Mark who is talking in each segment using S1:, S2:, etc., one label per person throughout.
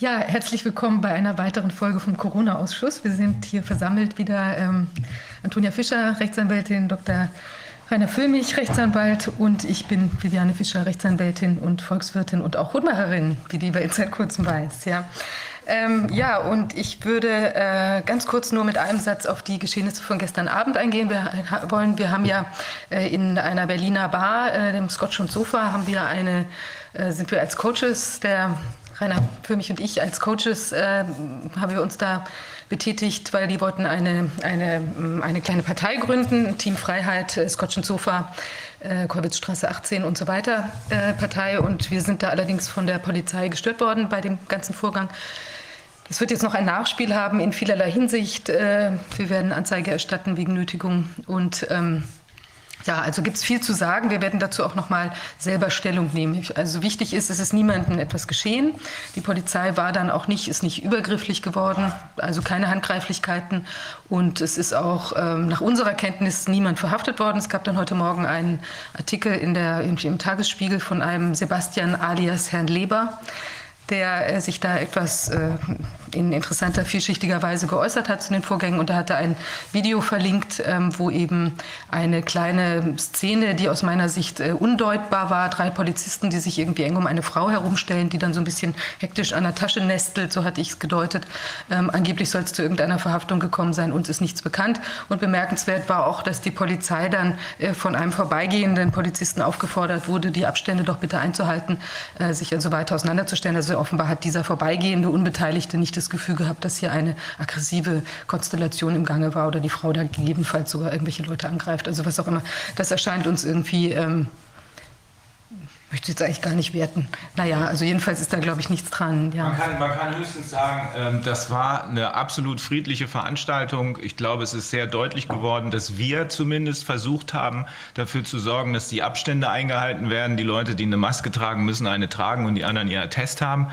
S1: Ja, herzlich willkommen bei einer weiteren Folge vom Corona-Ausschuss. Wir sind hier versammelt wieder ähm, Antonia Fischer, Rechtsanwältin, Dr. Rainer Füllmich, Rechtsanwalt und ich bin Viviane Fischer, Rechtsanwältin und Volkswirtin und auch Hutmacherin, wie die bei seit kurzem weiß. Ja. Ähm, ja, und ich würde äh, ganz kurz nur mit einem Satz auf die Geschehnisse von gestern Abend eingehen. Wir wollen, wir haben ja äh, in einer Berliner Bar, äh, dem Scotch und Sofa, haben wir eine, äh, sind wir als Coaches der Rainer, für mich und ich als Coaches äh, haben wir uns da betätigt, weil die wollten eine, eine, eine kleine Partei gründen, Team Freiheit, äh, Scotch und Sofa, äh, Kolwitzstraße 18 und so weiter äh, Partei. Und wir sind da allerdings von der Polizei gestört worden bei dem ganzen Vorgang. Es wird jetzt noch ein Nachspiel haben in vielerlei Hinsicht. Äh, wir werden Anzeige erstatten wegen Nötigung und ähm, ja, also gibt es viel zu sagen. Wir werden dazu auch noch mal selber Stellung nehmen. Also wichtig ist, es ist niemandem etwas geschehen. Die Polizei war dann auch nicht, ist nicht übergrifflich geworden, also keine Handgreiflichkeiten. Und es ist auch ähm, nach unserer Kenntnis niemand verhaftet worden. Es gab dann heute Morgen einen Artikel in der, im, im Tagesspiegel von einem Sebastian alias Herrn Leber der äh, sich da etwas äh, in interessanter, vielschichtiger Weise geäußert hat zu den Vorgängen. Und da hat er ein Video verlinkt, ähm, wo eben eine kleine Szene, die aus meiner Sicht äh, undeutbar war, drei Polizisten, die sich irgendwie eng um eine Frau herumstellen, die dann so ein bisschen hektisch an der Tasche nestelt, so hatte ich es gedeutet. Ähm, angeblich soll es zu irgendeiner Verhaftung gekommen sein, uns ist nichts bekannt. Und bemerkenswert war auch, dass die Polizei dann von einem vorbeigehenden Polizisten aufgefordert wurde, die Abstände doch bitte einzuhalten, sich also weiter auseinanderzustellen. Also offenbar hat dieser vorbeigehende Unbeteiligte nicht das Gefühl gehabt, dass hier eine aggressive Konstellation im Gange war oder die Frau da gegebenenfalls sogar irgendwelche Leute angreift. Also was auch immer. Das erscheint uns irgendwie ähm, möchte jetzt eigentlich gar nicht werten. Naja, also jedenfalls ist da, glaube ich, nichts dran.
S2: Ja. Man, kann, man kann höchstens sagen, ähm, das war eine absolut friedliche Veranstaltung. Ich glaube, es ist sehr deutlich geworden, dass wir zumindest versucht haben, dafür zu sorgen, dass die Abstände eingehalten werden. Die Leute, die eine Maske tragen, müssen eine tragen und die anderen ihr Test haben.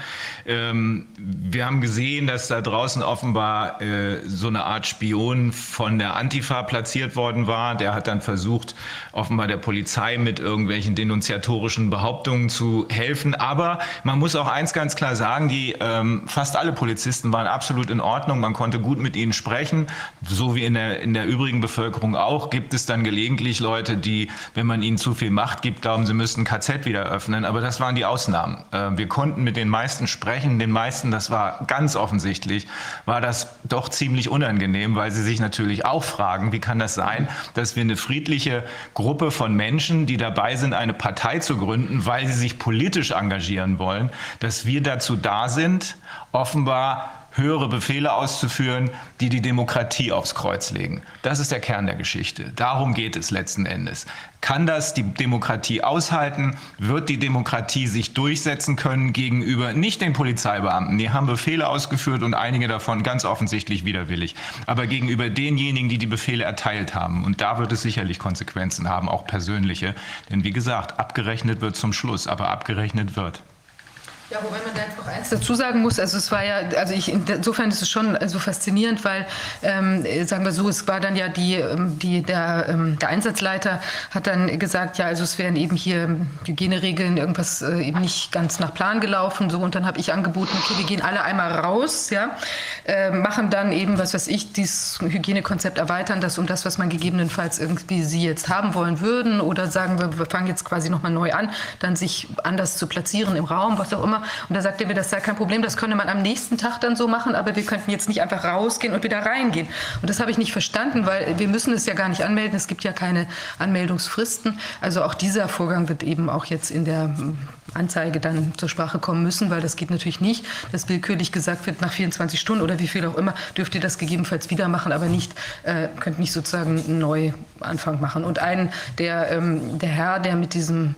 S2: Ähm, wir haben gesehen, dass da draußen offenbar äh, so eine Art Spion von der Antifa platziert worden war. Der hat dann versucht, offenbar der Polizei mit irgendwelchen denunziatorischen Behauptungen Behauptungen zu helfen. Aber man muss auch eins ganz klar sagen, die ähm, fast alle Polizisten waren absolut in Ordnung. Man konnte gut mit ihnen sprechen. So wie in der, in der übrigen Bevölkerung auch gibt es dann gelegentlich Leute, die, wenn man ihnen zu viel Macht gibt, glauben, sie müssten KZ wieder öffnen. Aber das waren die Ausnahmen. Äh, wir konnten mit den meisten sprechen. Den meisten, das war ganz offensichtlich, war das doch ziemlich unangenehm, weil sie sich natürlich auch fragen, wie kann das sein, dass wir eine friedliche Gruppe von Menschen, die dabei sind, eine Partei zu gründen, weil sie sich politisch engagieren wollen, dass wir dazu da sind, offenbar höhere Befehle auszuführen, die die Demokratie aufs Kreuz legen. Das ist der Kern der Geschichte. Darum geht es letzten Endes. Kann das die Demokratie aushalten? Wird die Demokratie sich durchsetzen können gegenüber nicht den Polizeibeamten? Die haben Befehle ausgeführt und einige davon ganz offensichtlich widerwillig. Aber gegenüber denjenigen, die die Befehle erteilt haben. Und da wird es sicherlich Konsequenzen haben, auch persönliche. Denn wie gesagt, abgerechnet wird zum Schluss, aber abgerechnet wird.
S1: Ja, wobei man da noch eins dazu sagen muss, also es war ja, also ich, insofern ist es schon so faszinierend, weil, ähm, sagen wir so, es war dann ja die, ähm, die der, ähm, der Einsatzleiter hat dann gesagt, ja, also es wären eben hier Hygieneregeln, irgendwas äh, eben nicht ganz nach Plan gelaufen, so, und dann habe ich angeboten, okay, wir gehen alle einmal raus, ja, äh, machen dann eben, was weiß ich, dieses Hygienekonzept erweitern, das um das, was man gegebenenfalls irgendwie Sie jetzt haben wollen würden, oder sagen wir, wir fangen jetzt quasi nochmal neu an, dann sich anders zu platzieren im Raum, was auch immer, und da sagte er mir, das sei kein Problem, das könne man am nächsten Tag dann so machen, aber wir könnten jetzt nicht einfach rausgehen und wieder reingehen. Und das habe ich nicht verstanden, weil wir müssen es ja gar nicht anmelden. Es gibt ja keine Anmeldungsfristen. Also auch dieser Vorgang wird eben auch jetzt in der Anzeige dann zur Sprache kommen müssen, weil das geht natürlich nicht, dass willkürlich gesagt wird, nach 24 Stunden oder wie viel auch immer, dürft ihr das gegebenenfalls wieder machen, aber nicht, äh, könnt nicht sozusagen einen Neuanfang machen. Und ein, der, ähm, der Herr, der mit diesem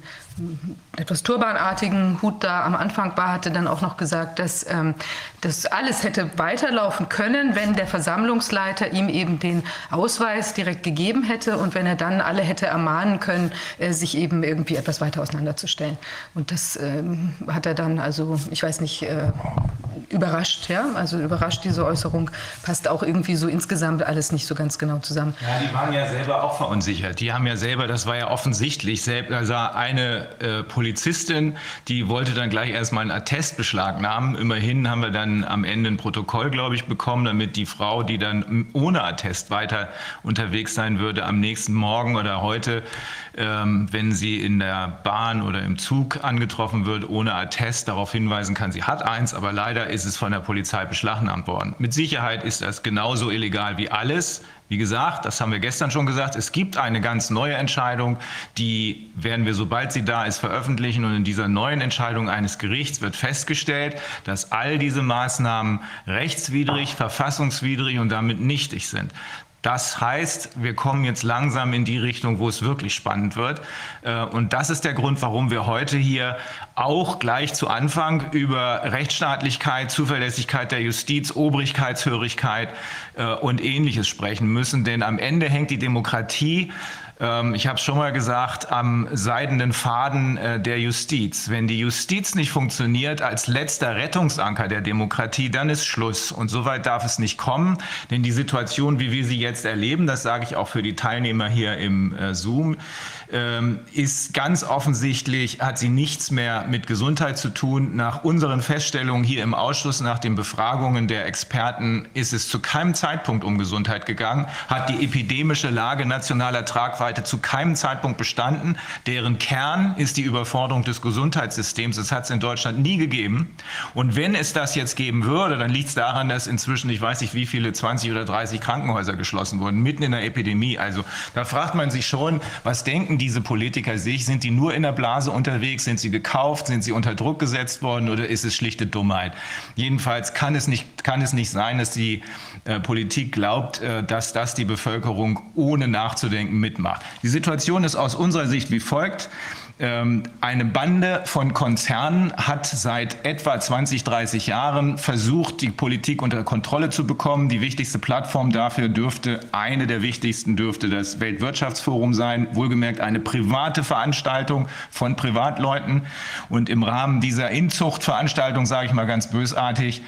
S1: etwas turbanartigen Hut da am Anfang war, hatte dann auch noch gesagt, dass ähm, das alles hätte weiterlaufen können, wenn der Versammlungsleiter ihm eben den Ausweis direkt gegeben hätte und wenn er dann alle hätte ermahnen können, äh, sich eben irgendwie etwas weiter auseinanderzustellen. Und das ähm, hat er dann, also ich weiß nicht, äh, überrascht, ja. Also überrascht diese Äußerung, passt auch irgendwie so insgesamt alles nicht so ganz genau zusammen.
S2: Ja, die waren ja selber auch verunsichert. Die haben ja selber, das war ja offensichtlich, selbst, also eine äh, Polizistin, die wollte dann gleich erstmal einen Attest beschlagnahmen. Immerhin haben wir dann am Ende ein Protokoll, glaube ich, bekommen, damit die Frau, die dann ohne Attest weiter unterwegs sein würde, am nächsten Morgen oder heute, ähm, wenn sie in der Bahn oder im Zug angetroffen wird, ohne Attest darauf hinweisen kann, sie hat eins, aber leider ist es von der Polizei beschlagnahmt worden. Mit Sicherheit ist das genauso illegal wie alles. Wie gesagt, das haben wir gestern schon gesagt, es gibt eine ganz neue Entscheidung, die werden wir, sobald sie da ist, veröffentlichen. Und in dieser neuen Entscheidung eines Gerichts wird festgestellt, dass all diese Maßnahmen rechtswidrig, verfassungswidrig und damit nichtig sind. Das heißt, wir kommen jetzt langsam in die Richtung, wo es wirklich spannend wird. Äh, und das ist der Grund, warum wir heute hier auch gleich zu Anfang über Rechtsstaatlichkeit, Zuverlässigkeit der Justiz, Obrigkeitshörigkeit äh, und ähnliches sprechen müssen. Denn am Ende hängt die Demokratie ähm, ich habe schon mal gesagt, am seidenen Faden äh, der Justiz. Wenn die Justiz nicht funktioniert als letzter Rettungsanker der Demokratie, dann ist Schluss. Und so weit darf es nicht kommen, denn die Situation, wie wir sie jetzt erleben, das sage ich auch für die Teilnehmer hier im äh, Zoom, ähm, ist ganz offensichtlich, hat sie nichts mehr mit Gesundheit zu tun. Nach unseren Feststellungen hier im Ausschuss, nach den Befragungen der Experten, ist es zu keinem Zeitpunkt um Gesundheit gegangen, hat die epidemische Lage nationaler Tragweite zu keinem Zeitpunkt bestanden. Deren Kern ist die Überforderung des Gesundheitssystems. Das hat es in Deutschland nie gegeben. Und wenn es das jetzt geben würde, dann liegt es daran, dass inzwischen, ich weiß nicht wie viele, 20 oder 30 Krankenhäuser geschlossen wurden, mitten in der Epidemie. Also da fragt man sich schon, was denken diese Politiker sich? Sind die nur in der Blase unterwegs? Sind sie gekauft? Sind sie unter Druck gesetzt worden? Oder ist es schlichte Dummheit? Jedenfalls kann es nicht, kann es nicht sein, dass die äh, Politik glaubt, äh, dass das die Bevölkerung ohne nachzudenken mitmacht. Die Situation ist aus unserer Sicht wie folgt. Ähm, eine Bande von Konzernen hat seit etwa 20, 30 Jahren versucht, die Politik unter Kontrolle zu bekommen. Die wichtigste Plattform dafür dürfte, eine der wichtigsten dürfte das Weltwirtschaftsforum sein, wohlgemerkt eine private Veranstaltung von Privatleuten. Und im Rahmen dieser Inzuchtveranstaltung, sage ich mal ganz bösartig,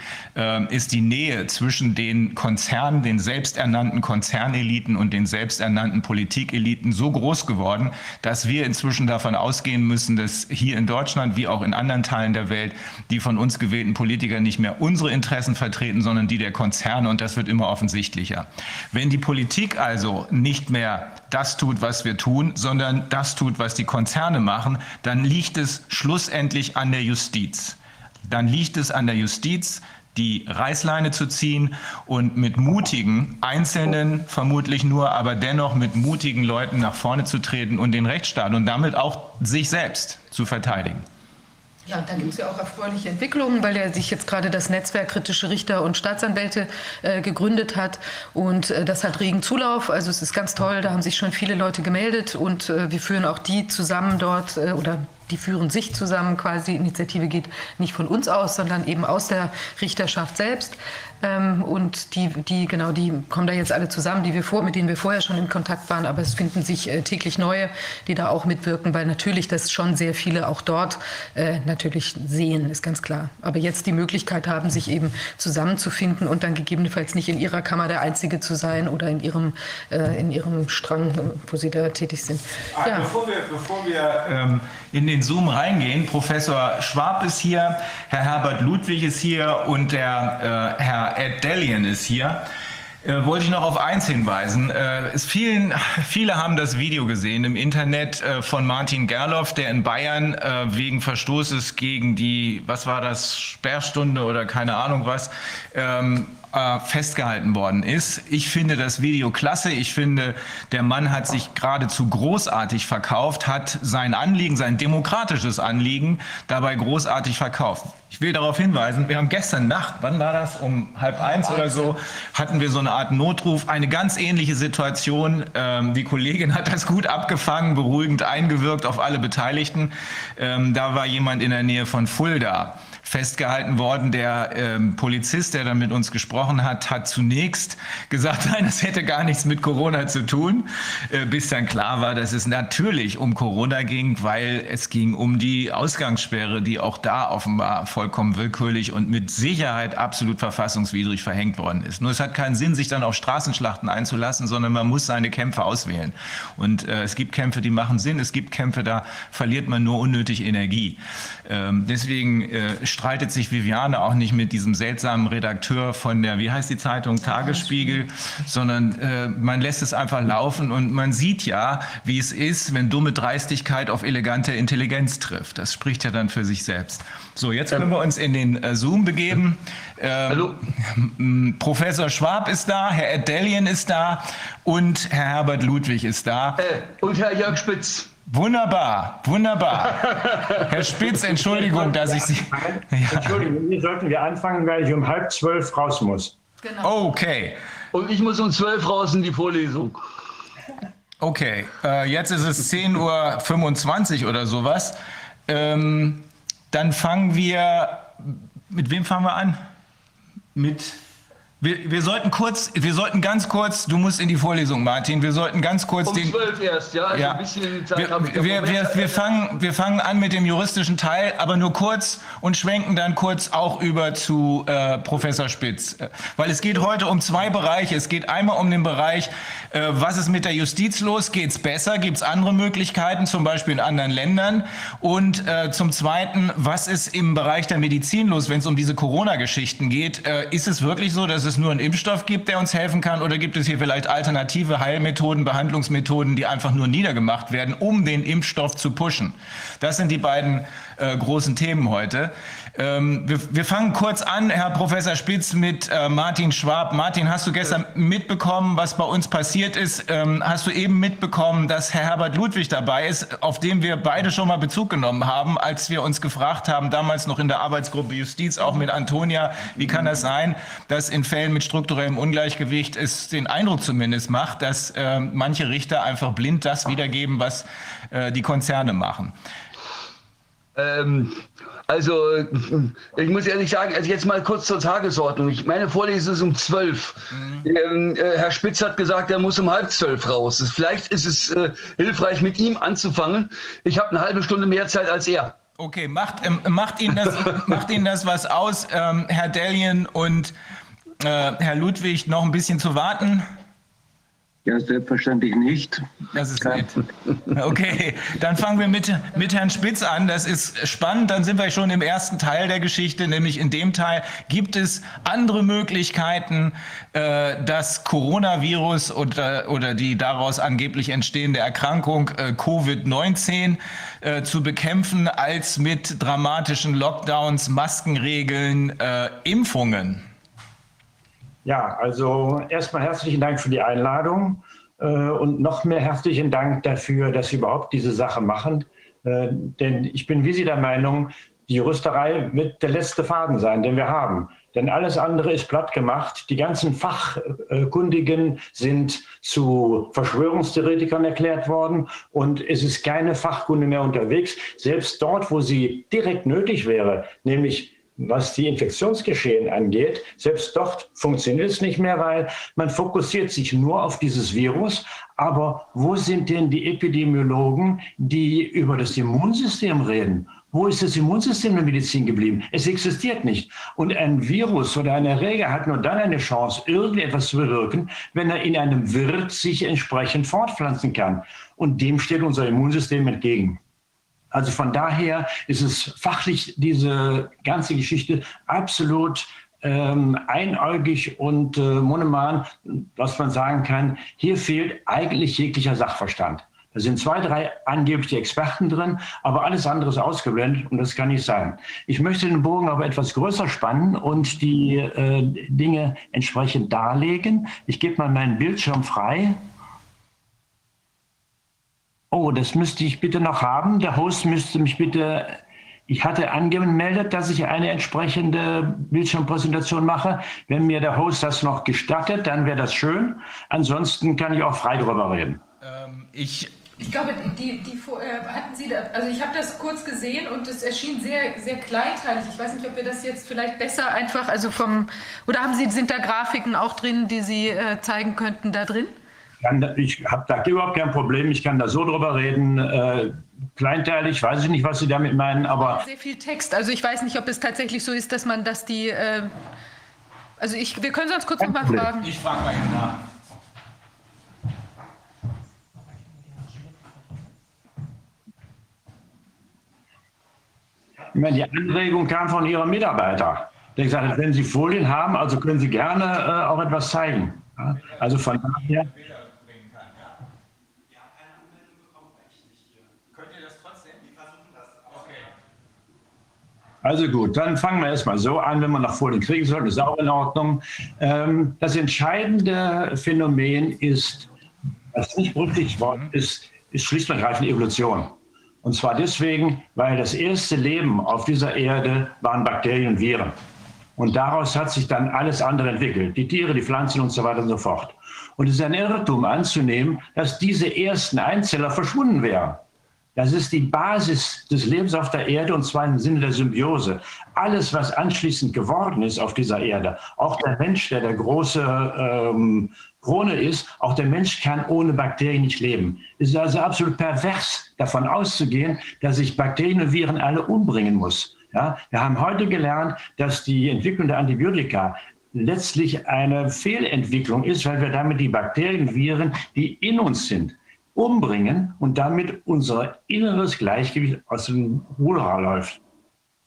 S2: ist die Nähe zwischen den Konzernen, den selbsternannten Konzerneliten und den selbsternannten Politikeliten so groß geworden, dass wir inzwischen davon ausgehen, ausgehen müssen, dass hier in Deutschland wie auch in anderen Teilen der Welt die von uns gewählten Politiker nicht mehr unsere Interessen vertreten, sondern die der Konzerne. Und das wird immer offensichtlicher. Wenn die Politik also nicht mehr das tut, was wir tun, sondern das tut, was die Konzerne machen, dann liegt es schlussendlich an der Justiz. Dann liegt es an der Justiz, die Reißleine zu ziehen und mit mutigen, einzelnen vermutlich nur, aber dennoch mit mutigen Leuten nach vorne zu treten und den Rechtsstaat und damit auch sich selbst zu verteidigen.
S1: Ja, dann gibt es ja auch erfreuliche Entwicklungen, weil ja sich jetzt gerade das Netzwerk kritische Richter und Staatsanwälte äh, gegründet hat und äh, das hat regen Zulauf. Also es ist ganz toll, da haben sich schon viele Leute gemeldet und äh, wir führen auch die zusammen dort äh, oder die führen sich zusammen quasi. Die Initiative geht nicht von uns aus, sondern eben aus der Richterschaft selbst. Ähm, und die, die, genau, die kommen da jetzt alle zusammen, die wir vor, mit denen wir vorher schon in Kontakt waren. Aber es finden sich äh, täglich neue, die da auch mitwirken, weil natürlich das schon sehr viele auch dort äh, natürlich sehen, ist ganz klar. Aber jetzt die Möglichkeit haben, sich eben zusammenzufinden und dann gegebenenfalls nicht in ihrer Kammer der Einzige zu sein oder in ihrem, äh, in ihrem Strang, wo sie da tätig sind.
S2: Ah, ja. Bevor wir, bevor wir ähm, in den Zoom reingehen, Professor Schwab ist hier, Herr Herbert Ludwig ist hier und der äh, Herr Ed Delian ist hier. Äh, wollte ich noch auf eins hinweisen. Äh, vielen, viele haben das Video gesehen im Internet äh, von Martin Gerloff, der in Bayern äh, wegen Verstoßes gegen die, was war das, Sperrstunde oder keine Ahnung was, ähm, äh, festgehalten worden ist. Ich finde das Video klasse. Ich finde, der Mann hat sich geradezu großartig verkauft, hat sein Anliegen, sein demokratisches Anliegen dabei großartig verkauft. Ich will darauf hinweisen, wir haben gestern Nacht, wann war das, um halb eins oder so, hatten wir so eine Art Notruf, eine ganz ähnliche Situation. Ähm, die Kollegin hat das gut abgefangen, beruhigend eingewirkt auf alle Beteiligten. Ähm, da war jemand in der Nähe von Fulda festgehalten worden. Der ähm, Polizist, der dann mit uns gesprochen hat, hat zunächst gesagt, nein, das hätte gar nichts mit Corona zu tun, äh, bis dann klar war, dass es natürlich um Corona ging, weil es ging um die Ausgangssperre, die auch da offenbar vollkommen willkürlich und mit Sicherheit absolut verfassungswidrig verhängt worden ist. Nur es hat keinen Sinn, sich dann auf Straßenschlachten einzulassen, sondern man muss seine Kämpfe auswählen. Und äh, es gibt Kämpfe, die machen Sinn, es gibt Kämpfe, da verliert man nur unnötig Energie. Ähm, deswegen äh, streitet sich Viviane auch nicht mit diesem seltsamen Redakteur von der, wie heißt die Zeitung, Tagesspiegel, sondern äh, man lässt es einfach laufen und man sieht ja, wie es ist, wenn dumme Dreistigkeit auf elegante Intelligenz trifft. Das spricht ja dann für sich selbst. So, jetzt können wir uns in den äh, Zoom begeben. Ähm, Hallo. Professor Schwab ist da, Herr Edelien ist da und Herr Herbert Ludwig ist da.
S3: Äh, und Herr Jörg Spitz.
S2: Wunderbar, wunderbar. Herr Spitz, Entschuldigung, dass ich Sie.
S4: Ja. Entschuldigung, hier sollten wir anfangen, weil ich um halb zwölf raus muss.
S2: Genau. Okay.
S3: Und ich muss um zwölf raus in die Vorlesung.
S2: Okay, äh, jetzt ist es 10.25 Uhr oder sowas. Ähm, dann fangen wir. Mit wem fangen wir an? Mit wir, wir, sollten kurz, wir sollten ganz kurz, du musst in die Vorlesung, Martin, wir sollten ganz kurz
S3: um
S2: den...
S3: zwölf erst, ja, also ja. ein bisschen Zeit
S2: wir, habe ich. Wir, wir, wir, fangen, wir fangen an mit dem juristischen Teil, aber nur kurz und schwenken dann kurz auch über zu äh, Professor Spitz. Weil es geht heute um zwei Bereiche. Es geht einmal um den Bereich, äh, was ist mit der Justiz los? Geht es besser? Gibt es andere Möglichkeiten, zum Beispiel in anderen Ländern? Und äh, zum Zweiten, was ist im Bereich der Medizin los, wenn es um diese Corona-Geschichten geht? Äh, ist es wirklich so, dass es es nur einen Impfstoff gibt, der uns helfen kann, oder gibt es hier vielleicht alternative Heilmethoden, Behandlungsmethoden, die einfach nur niedergemacht werden, um den Impfstoff zu pushen? Das sind die beiden äh, großen Themen heute. Ähm, wir, wir, fangen kurz an, Herr Professor Spitz, mit äh, Martin Schwab. Martin, hast du gestern mitbekommen, was bei uns passiert ist? Ähm, hast du eben mitbekommen, dass Herr Herbert Ludwig dabei ist, auf den wir beide schon mal Bezug genommen haben, als wir uns gefragt haben, damals noch in der Arbeitsgruppe Justiz, auch mit Antonia, wie kann das sein, dass in Fällen mit strukturellem Ungleichgewicht es den Eindruck zumindest macht, dass äh, manche Richter einfach blind das wiedergeben, was äh, die Konzerne machen.
S3: Ähm, also, ich muss ehrlich sagen, also jetzt mal kurz zur Tagesordnung. Ich, meine Vorlesung ist um zwölf. Mhm. Ähm, äh, Herr Spitz hat gesagt, er muss um halb zwölf raus. Vielleicht ist es äh, hilfreich, mit ihm anzufangen. Ich habe eine halbe Stunde mehr Zeit als er.
S2: Okay, macht, ähm, macht, Ihnen, das, macht Ihnen das was aus, ähm, Herr Dellien und äh, Herr Ludwig, noch ein bisschen zu warten?
S5: Ja, selbstverständlich nicht.
S2: Das ist nett. Okay, dann fangen wir mit, mit Herrn Spitz an. Das ist spannend. Dann sind wir schon im ersten Teil der Geschichte, nämlich in dem Teil, gibt es andere Möglichkeiten, äh, das Coronavirus oder, oder die daraus angeblich entstehende Erkrankung äh, Covid-19 äh, zu bekämpfen, als mit dramatischen Lockdowns, Maskenregeln, äh, Impfungen?
S4: Ja, also erstmal herzlichen Dank für die Einladung äh, und noch mehr herzlichen Dank dafür, dass Sie überhaupt diese Sache machen. Äh, denn ich bin wie Sie der Meinung, die Juristerei wird der letzte Faden sein, den wir haben. Denn alles andere ist platt gemacht. Die ganzen Fachkundigen sind zu Verschwörungstheoretikern erklärt worden und es ist keine Fachkunde mehr unterwegs. Selbst dort, wo sie direkt nötig wäre, nämlich was die Infektionsgeschehen angeht, selbst dort funktioniert es nicht mehr, weil man fokussiert sich nur auf dieses Virus. Aber wo sind denn die Epidemiologen, die über das Immunsystem reden? Wo ist das Immunsystem der Medizin geblieben? Es existiert nicht. Und ein Virus oder ein Erreger hat nur dann eine Chance, irgendetwas zu bewirken, wenn er in einem Wirt sich entsprechend fortpflanzen kann. Und dem steht unser Immunsystem entgegen. Also von daher ist es fachlich diese ganze Geschichte absolut ähm, einäugig und äh, monoman, was man sagen kann, hier fehlt eigentlich jeglicher Sachverstand. Da sind zwei, drei angebliche Experten drin, aber alles andere ist ausgeblendet und das kann nicht sein. Ich möchte den Bogen aber etwas größer spannen und die äh, Dinge entsprechend darlegen. Ich gebe mal meinen Bildschirm frei. Oh, das müsste ich bitte noch haben. Der Host müsste mich bitte. Ich hatte angemeldet, dass ich eine entsprechende Bildschirmpräsentation mache. Wenn mir der Host das noch gestattet, dann wäre das schön. Ansonsten kann ich auch frei darüber reden.
S2: Ähm, ich
S1: Ich glaube, die, die, äh, hatten Sie, da, also ich habe das kurz gesehen und es erschien sehr, sehr kleinteilig. Ich weiß nicht, ob wir das jetzt vielleicht besser einfach, also vom, oder haben Sie, sind da Grafiken auch drin, die Sie äh, zeigen könnten da drin?
S4: Ich habe da überhaupt kein Problem, ich kann da so drüber reden. Äh, kleinteilig, weiß ich nicht, was Sie damit meinen, aber.
S1: Sehr viel Text, also ich weiß nicht, ob es tatsächlich so ist, dass man, dass die, äh, also ich, wir können sonst kurz nochmal fragen.
S2: Ich frage mal nach.
S4: Ich meine, die Anregung kam von Ihrem Mitarbeiter. Der gesagt hat, wenn Sie Folien haben, also können Sie gerne äh, auch etwas zeigen. Ja? Also von daher. Also gut, dann fangen wir erstmal so an, wenn wir nach Folien kriegen sollten, ist auch in Ordnung. Ähm, das entscheidende Phänomen ist, was nicht berücksichtigt worden ist, ist schlicht und ergreifend Evolution. Und zwar deswegen, weil das erste Leben auf dieser Erde waren Bakterien und Viren. Und daraus hat sich dann alles andere entwickelt. Die Tiere, die Pflanzen und so weiter und so fort. Und es ist ein Irrtum anzunehmen, dass diese ersten Einzeller verschwunden wären. Das ist die Basis des Lebens auf der Erde und zwar im Sinne der Symbiose. Alles, was anschließend geworden ist auf dieser Erde, auch der Mensch, der der große ähm, Krone ist, auch der Mensch kann ohne Bakterien nicht leben. Es ist also absolut pervers, davon auszugehen, dass sich Bakterien und Viren alle umbringen muss. Ja, wir haben heute gelernt, dass die Entwicklung der Antibiotika letztlich eine Fehlentwicklung ist, weil wir damit die Bakterien, Viren, die in uns sind, umbringen und damit unser inneres Gleichgewicht aus dem Ruder läuft.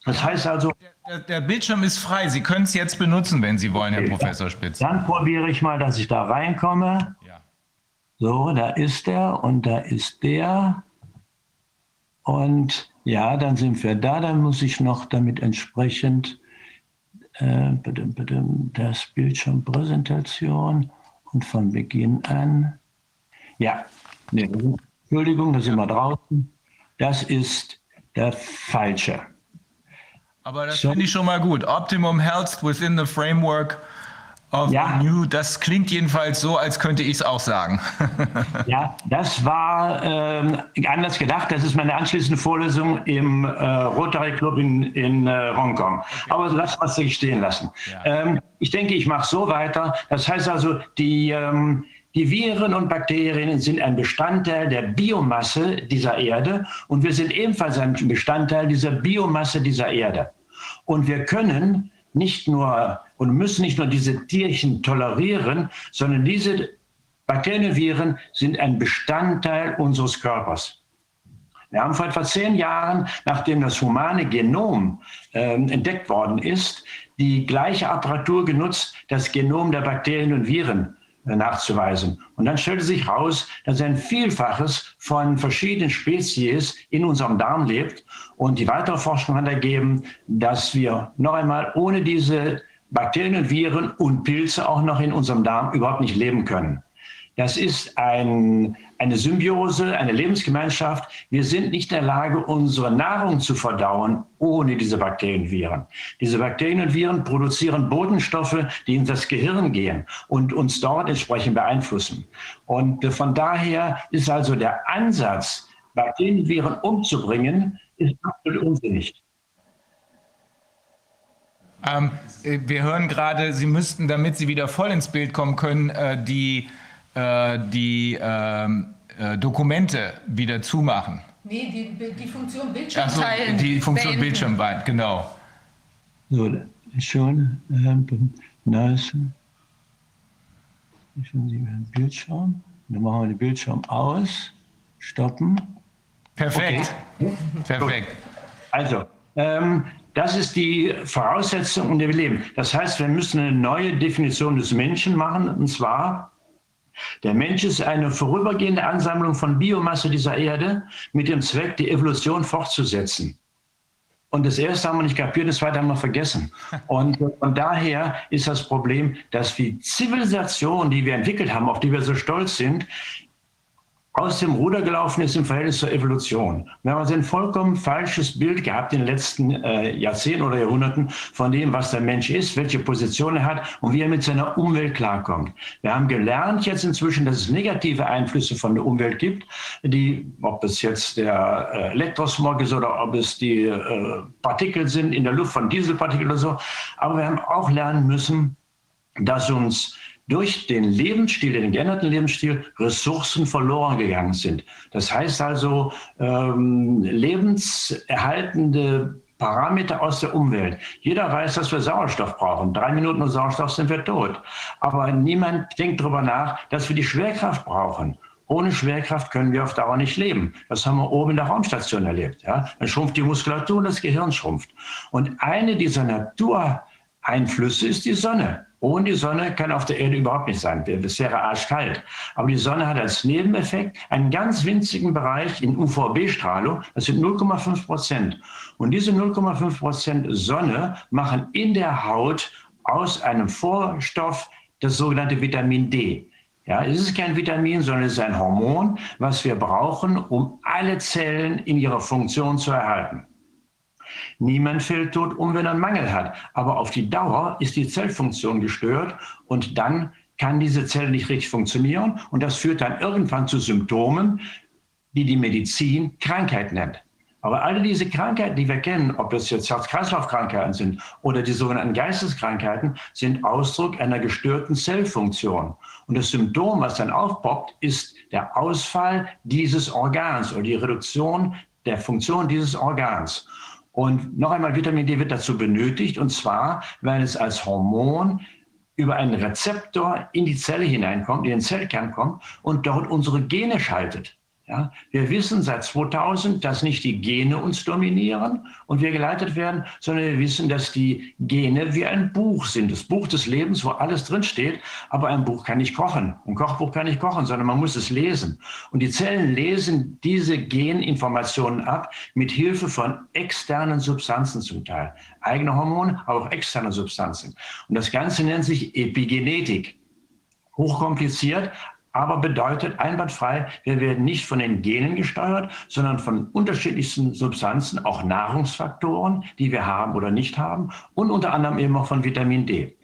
S4: Das heißt also.
S2: Der, der, Bildschirm ist frei. Sie können es jetzt benutzen, wenn Sie wollen, okay, Herr Professor Spitz.
S4: Dann probiere ich mal, dass ich da reinkomme. Ja. So, da ist er und da ist der. Und ja, dann sind wir da. Dann muss ich noch damit entsprechend äh, das Bildschirmpräsentation und von Beginn an. Ja, nee, Entschuldigung, da sind wir draußen. Das ist der falsche.
S2: Aber das so. finde ich schon mal gut. Optimum Health within the framework of ja. New. Das klingt jedenfalls so, als könnte ich es auch sagen.
S4: ja, das war ähm, anders gedacht. Das ist meine anschließende Vorlesung im äh, Rotary Club in, in äh, Hongkong. Okay. Aber lass uns sich stehen lassen. Ja. Ähm, ich denke, ich mache so weiter. Das heißt also, die ähm, die Viren und Bakterien sind ein Bestandteil der Biomasse dieser Erde und wir sind ebenfalls ein Bestandteil dieser Biomasse dieser Erde. Und wir können nicht nur und müssen nicht nur diese Tierchen tolerieren, sondern diese Bakterien und Viren sind ein Bestandteil unseres Körpers. Wir haben vor etwa zehn Jahren, nachdem das humane Genom äh, entdeckt worden ist, die gleiche Apparatur genutzt, das Genom der Bakterien und Viren nachzuweisen. Und dann stellte sich heraus, dass ein Vielfaches von verschiedenen Spezies in unserem Darm lebt. Und die weitere Forschung hat ergeben, dass wir noch einmal ohne diese Bakterien und Viren und Pilze auch noch in unserem Darm überhaupt nicht leben können. Das ist ein, eine Symbiose, eine Lebensgemeinschaft. Wir sind nicht in der Lage, unsere Nahrung zu verdauen ohne diese Bakterien und Viren. Diese Bakterien und Viren produzieren Botenstoffe, die in das Gehirn gehen und uns dort entsprechend beeinflussen. Und von daher ist also der Ansatz, Bakterien und Viren umzubringen, ist absolut unsinnig.
S2: Ähm, wir hören gerade, Sie müssten, damit Sie wieder voll ins Bild kommen können, äh, die äh, die ähm, äh, Dokumente wieder zumachen.
S1: Nee, die, die Funktion Bildschirm so, teilen.
S2: Die Funktion beenden. Bildschirm weit, genau.
S4: So, schon. Ähm, nice. Bildschirm. Dann machen wir den Bildschirm aus. Stoppen.
S2: Perfekt. Okay. Perfekt.
S4: Also, ähm, das ist die Voraussetzung, in der wir leben. Das heißt, wir müssen eine neue Definition des Menschen machen, und zwar der Mensch ist eine vorübergehende Ansammlung von Biomasse dieser Erde mit dem Zweck, die Evolution fortzusetzen. Und das erste haben wir nicht kapiert, das zweite haben wir vergessen. Und von daher ist das Problem, dass die Zivilisation, die wir entwickelt haben, auf die wir so stolz sind, aus dem Ruder gelaufen ist im Verhältnis zur Evolution. Wir haben also ein vollkommen falsches Bild gehabt in den letzten äh, Jahrzehnten oder Jahrhunderten von dem, was der Mensch ist, welche Position er hat und wie er mit seiner Umwelt klarkommt. Wir haben gelernt jetzt inzwischen, dass es negative Einflüsse von der Umwelt gibt, die, ob es jetzt der äh, Elektrosmog ist oder ob es die äh, Partikel sind in der Luft von Dieselpartikeln oder so. Aber wir haben auch lernen müssen, dass uns durch den Lebensstil, den geänderten Lebensstil, Ressourcen verloren gegangen sind. Das heißt also, ähm, lebenserhaltende Parameter aus der Umwelt. Jeder weiß, dass wir Sauerstoff brauchen. Drei Minuten ohne Sauerstoff sind wir tot. Aber niemand denkt darüber nach, dass wir die Schwerkraft brauchen. Ohne Schwerkraft können wir auf Dauer nicht leben. Das haben wir oben in der Raumstation erlebt. Ja? Dann schrumpft die Muskulatur und das Gehirn schrumpft. Und eine dieser Natureinflüsse ist die Sonne. Ohne die Sonne kann auf der Erde überhaupt nicht sein. Es wäre arschkalt. Aber die Sonne hat als Nebeneffekt einen ganz winzigen Bereich in UVB-Strahlung. Das sind 0,5 Prozent. Und diese 0,5 Prozent Sonne machen in der Haut aus einem Vorstoff das sogenannte Vitamin D. Ja, es ist kein Vitamin, sondern es ist ein Hormon, was wir brauchen, um alle Zellen in ihrer Funktion zu erhalten. Niemand fällt tot um, wenn er einen Mangel hat. Aber auf die Dauer ist die Zellfunktion gestört und dann kann diese Zelle nicht richtig funktionieren. Und das führt dann irgendwann zu Symptomen, die die Medizin Krankheit nennt. Aber alle diese Krankheiten, die wir kennen, ob das jetzt Herz-Kreislauf-Krankheiten sind oder die sogenannten Geisteskrankheiten, sind Ausdruck einer gestörten Zellfunktion. Und das Symptom, was dann aufpoppt, ist der Ausfall dieses Organs oder die Reduktion der Funktion dieses Organs. Und noch einmal, Vitamin D wird dazu benötigt, und zwar, weil es als Hormon über einen Rezeptor in die Zelle hineinkommt, in den Zellkern kommt und dort unsere Gene schaltet. Ja, wir wissen seit 2000, dass nicht die Gene uns dominieren und wir geleitet werden, sondern wir wissen, dass die Gene wie ein Buch sind, das Buch des Lebens, wo alles drinsteht. Aber ein Buch kann nicht kochen, ein Kochbuch kann nicht kochen, sondern man muss es lesen. Und die Zellen lesen diese Geninformationen ab mit Hilfe von externen Substanzen zum Teil. Eigene Hormone, aber auch externe Substanzen. Und das Ganze nennt sich Epigenetik hochkompliziert, aber bedeutet einwandfrei, wir werden nicht von den Genen gesteuert, sondern von unterschiedlichsten Substanzen, auch Nahrungsfaktoren, die wir haben oder nicht haben und unter anderem eben auch von Vitamin D.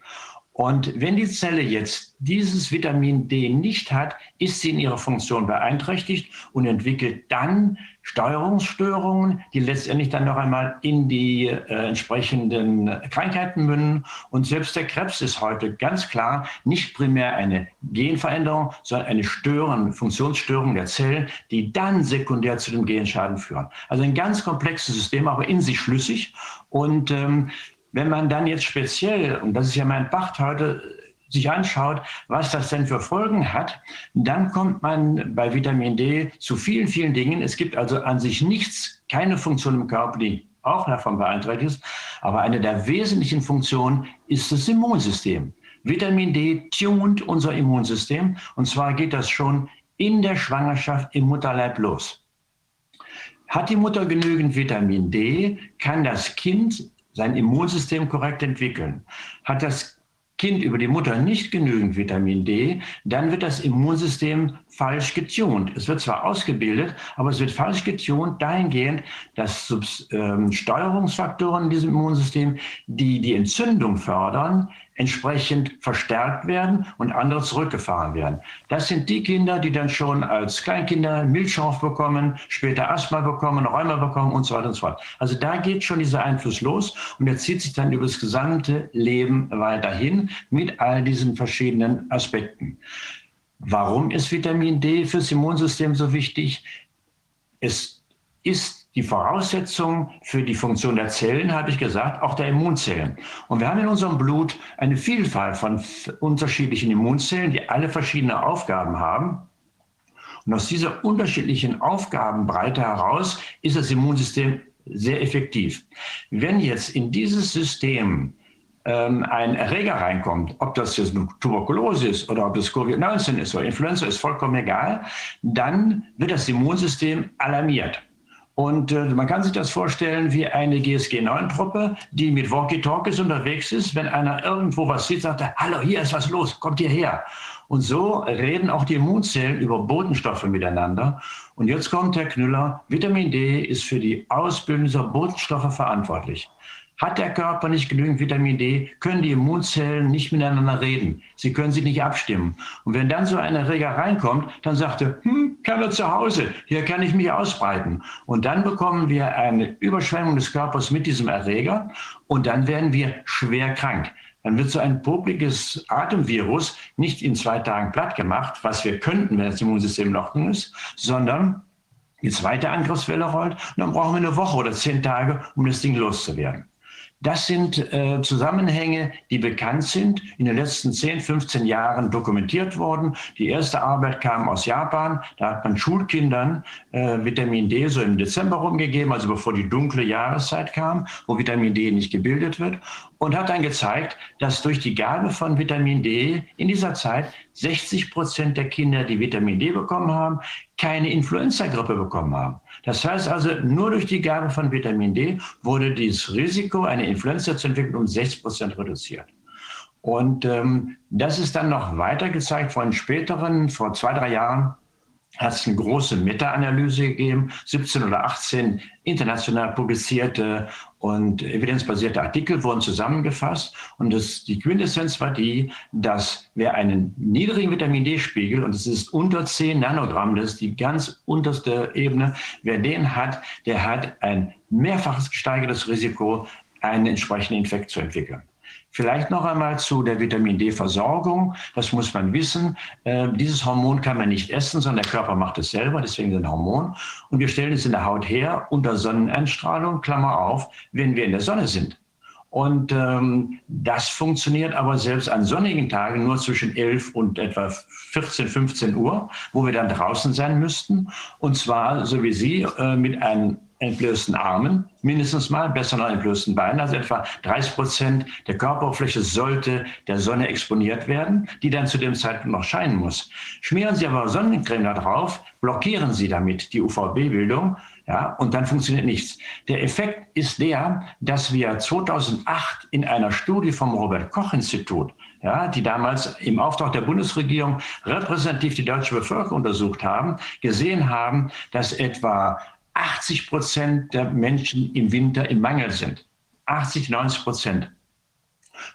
S4: Und wenn die Zelle jetzt dieses Vitamin D nicht hat, ist sie in ihrer Funktion beeinträchtigt und entwickelt dann Steuerungsstörungen, die letztendlich dann noch einmal in die äh, entsprechenden Krankheiten münden. Und selbst der Krebs ist heute ganz klar nicht primär eine Genveränderung, sondern eine Störung, Funktionsstörung der Zellen, die dann sekundär zu dem Genschaden führen. Also ein ganz komplexes System, aber in sich schlüssig. Und ähm, wenn man dann jetzt speziell, und das ist ja mein Pacht heute, sich anschaut, was das denn für Folgen hat, dann kommt man bei Vitamin D zu vielen, vielen Dingen. Es gibt also an sich nichts, keine Funktion im Körper, die auch davon beeinträchtigt ist. Aber eine der wesentlichen Funktionen ist das Immunsystem. Vitamin D tunt unser Immunsystem. Und zwar geht das schon in der Schwangerschaft im Mutterleib los. Hat die Mutter genügend Vitamin D, kann das Kind sein Immunsystem korrekt entwickeln. Hat das Kind über die Mutter nicht genügend Vitamin D, dann wird das Immunsystem falsch getunt. Es wird zwar ausgebildet, aber es wird falsch getunt dahingehend, dass Subs ähm, Steuerungsfaktoren in diesem Immunsystem, die die Entzündung fördern, entsprechend verstärkt werden und andere zurückgefahren werden. Das sind die Kinder, die dann schon als Kleinkinder Milchschorf bekommen, später Asthma bekommen, Rheuma bekommen und so weiter und so fort. Also da geht schon dieser Einfluss los und der zieht sich dann über das gesamte Leben weiterhin mit all diesen verschiedenen Aspekten. Warum ist Vitamin D fürs Immunsystem so wichtig? Es ist die Voraussetzung für die Funktion der Zellen, habe ich gesagt, auch der Immunzellen. Und wir haben in unserem Blut eine Vielfalt von unterschiedlichen Immunzellen, die alle verschiedene Aufgaben haben. Und aus dieser unterschiedlichen Aufgabenbreite heraus ist das Immunsystem sehr effektiv. Wenn jetzt in dieses System ähm, ein Erreger reinkommt, ob das jetzt Tuberkulose ist oder ob das Covid-19 ist oder Influenza, ist vollkommen egal, dann wird das Immunsystem alarmiert. Und äh, man kann sich das vorstellen wie eine GSG-9-Truppe, die mit Walkie-Talkies unterwegs ist. Wenn einer irgendwo was sieht, sagt er, hallo, hier ist was los, kommt hierher. Und so reden auch die Immunzellen über Botenstoffe miteinander. Und jetzt kommt Herr Knüller, Vitamin D ist für die Ausbildung dieser Botenstoffe verantwortlich. Hat der Körper nicht genügend Vitamin D, können die Immunzellen nicht miteinander reden. Sie können sich nicht abstimmen. Und wenn dann so ein Erreger reinkommt, dann sagt er, hm, keiner zu Hause, hier kann ich mich ausbreiten. Und dann bekommen wir eine Überschwemmung des Körpers mit diesem Erreger und dann werden wir schwer krank. Dann wird so ein popliges Atemvirus nicht in zwei Tagen platt gemacht, was wir könnten, wenn das Immunsystem in Ordnung ist, sondern die zweite Angriffswelle rollt und dann brauchen wir eine Woche oder zehn Tage, um das Ding loszuwerden. Das sind äh, Zusammenhänge, die bekannt sind, in den letzten 10, 15 Jahren dokumentiert worden. Die erste Arbeit kam aus Japan. Da hat man Schulkindern äh, Vitamin D so im Dezember rumgegeben, also bevor die dunkle Jahreszeit kam, wo Vitamin D nicht gebildet wird. Und hat dann gezeigt, dass durch die Gabe von Vitamin D in dieser Zeit 60 Prozent der Kinder, die Vitamin D bekommen haben, keine Influenza-Grippe bekommen haben. Das heißt also, nur durch die Gabe von Vitamin D wurde dieses Risiko, eine Influenza zu entwickeln, um 60 Prozent reduziert. Und ähm, das ist dann noch weiter gezeigt von späteren, vor zwei, drei Jahren, hat es eine große Meta-Analyse gegeben, 17 oder 18 international publizierte und evidenzbasierte Artikel wurden zusammengefasst. Und das, die Quintessenz war die, dass wer einen niedrigen Vitamin D-Spiegel, und es ist unter 10 Nanogramm, das ist die ganz unterste Ebene, wer den hat, der hat ein mehrfaches gesteigertes Risiko, einen entsprechenden Infekt zu entwickeln. Vielleicht noch einmal zu der Vitamin D-Versorgung. Das muss man wissen. Äh, dieses Hormon kann man nicht essen, sondern der Körper macht es selber, deswegen ein Hormon. Und wir stellen es in der Haut her unter Sonneneinstrahlung, Klammer auf, wenn wir in der Sonne sind. Und ähm, das funktioniert aber selbst an sonnigen Tagen nur zwischen 11 und etwa 14, 15 Uhr, wo wir dann draußen sein müssten. Und zwar, so wie Sie, äh, mit einem entblößten Armen, mindestens mal, besser noch entblößten Beinen. Also etwa 30 Prozent der Körperoberfläche sollte der Sonne exponiert werden, die dann zu dem Zeitpunkt noch scheinen muss. Schmieren Sie aber Sonnencreme da drauf, blockieren Sie damit die UVB-Bildung, ja, und dann funktioniert nichts. Der Effekt ist der, dass wir 2008 in einer Studie vom Robert-Koch-Institut ja, die damals im Auftrag der Bundesregierung repräsentativ die deutsche Bevölkerung untersucht haben, gesehen haben, dass etwa 80 Prozent der Menschen im Winter im Mangel sind. 80, 90 Prozent.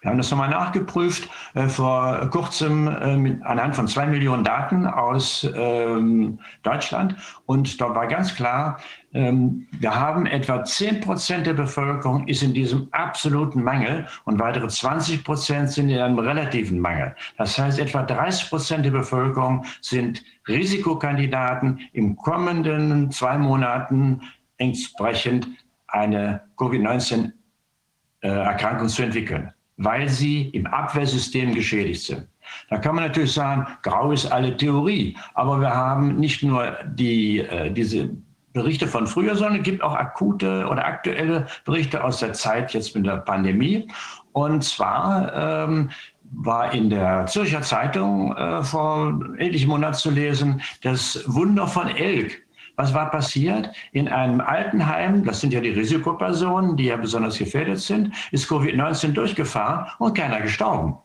S4: Wir haben das nochmal nachgeprüft äh, vor kurzem äh, mit, anhand von zwei Millionen Daten aus ähm, Deutschland. Und da war ganz klar, ähm, wir haben etwa 10 Prozent der Bevölkerung ist in diesem absoluten Mangel und weitere 20 Prozent sind in einem relativen Mangel. Das heißt, etwa 30 Prozent der Bevölkerung sind Risikokandidaten im kommenden zwei Monaten entsprechend eine Covid-19-Erkrankung äh, zu entwickeln weil sie im Abwehrsystem geschädigt sind. Da kann man natürlich sagen, grau ist alle Theorie, aber wir haben nicht nur die, äh, diese Berichte von früher, sondern es gibt auch akute oder aktuelle Berichte aus der Zeit jetzt mit der Pandemie. Und zwar ähm, war in der Zürcher Zeitung äh, vor etlichen Monaten zu lesen, das Wunder von Elk. Was war passiert? In einem Altenheim, das sind ja die Risikopersonen, die ja besonders gefährdet sind, ist Covid-19 durchgefahren und keiner gestorben.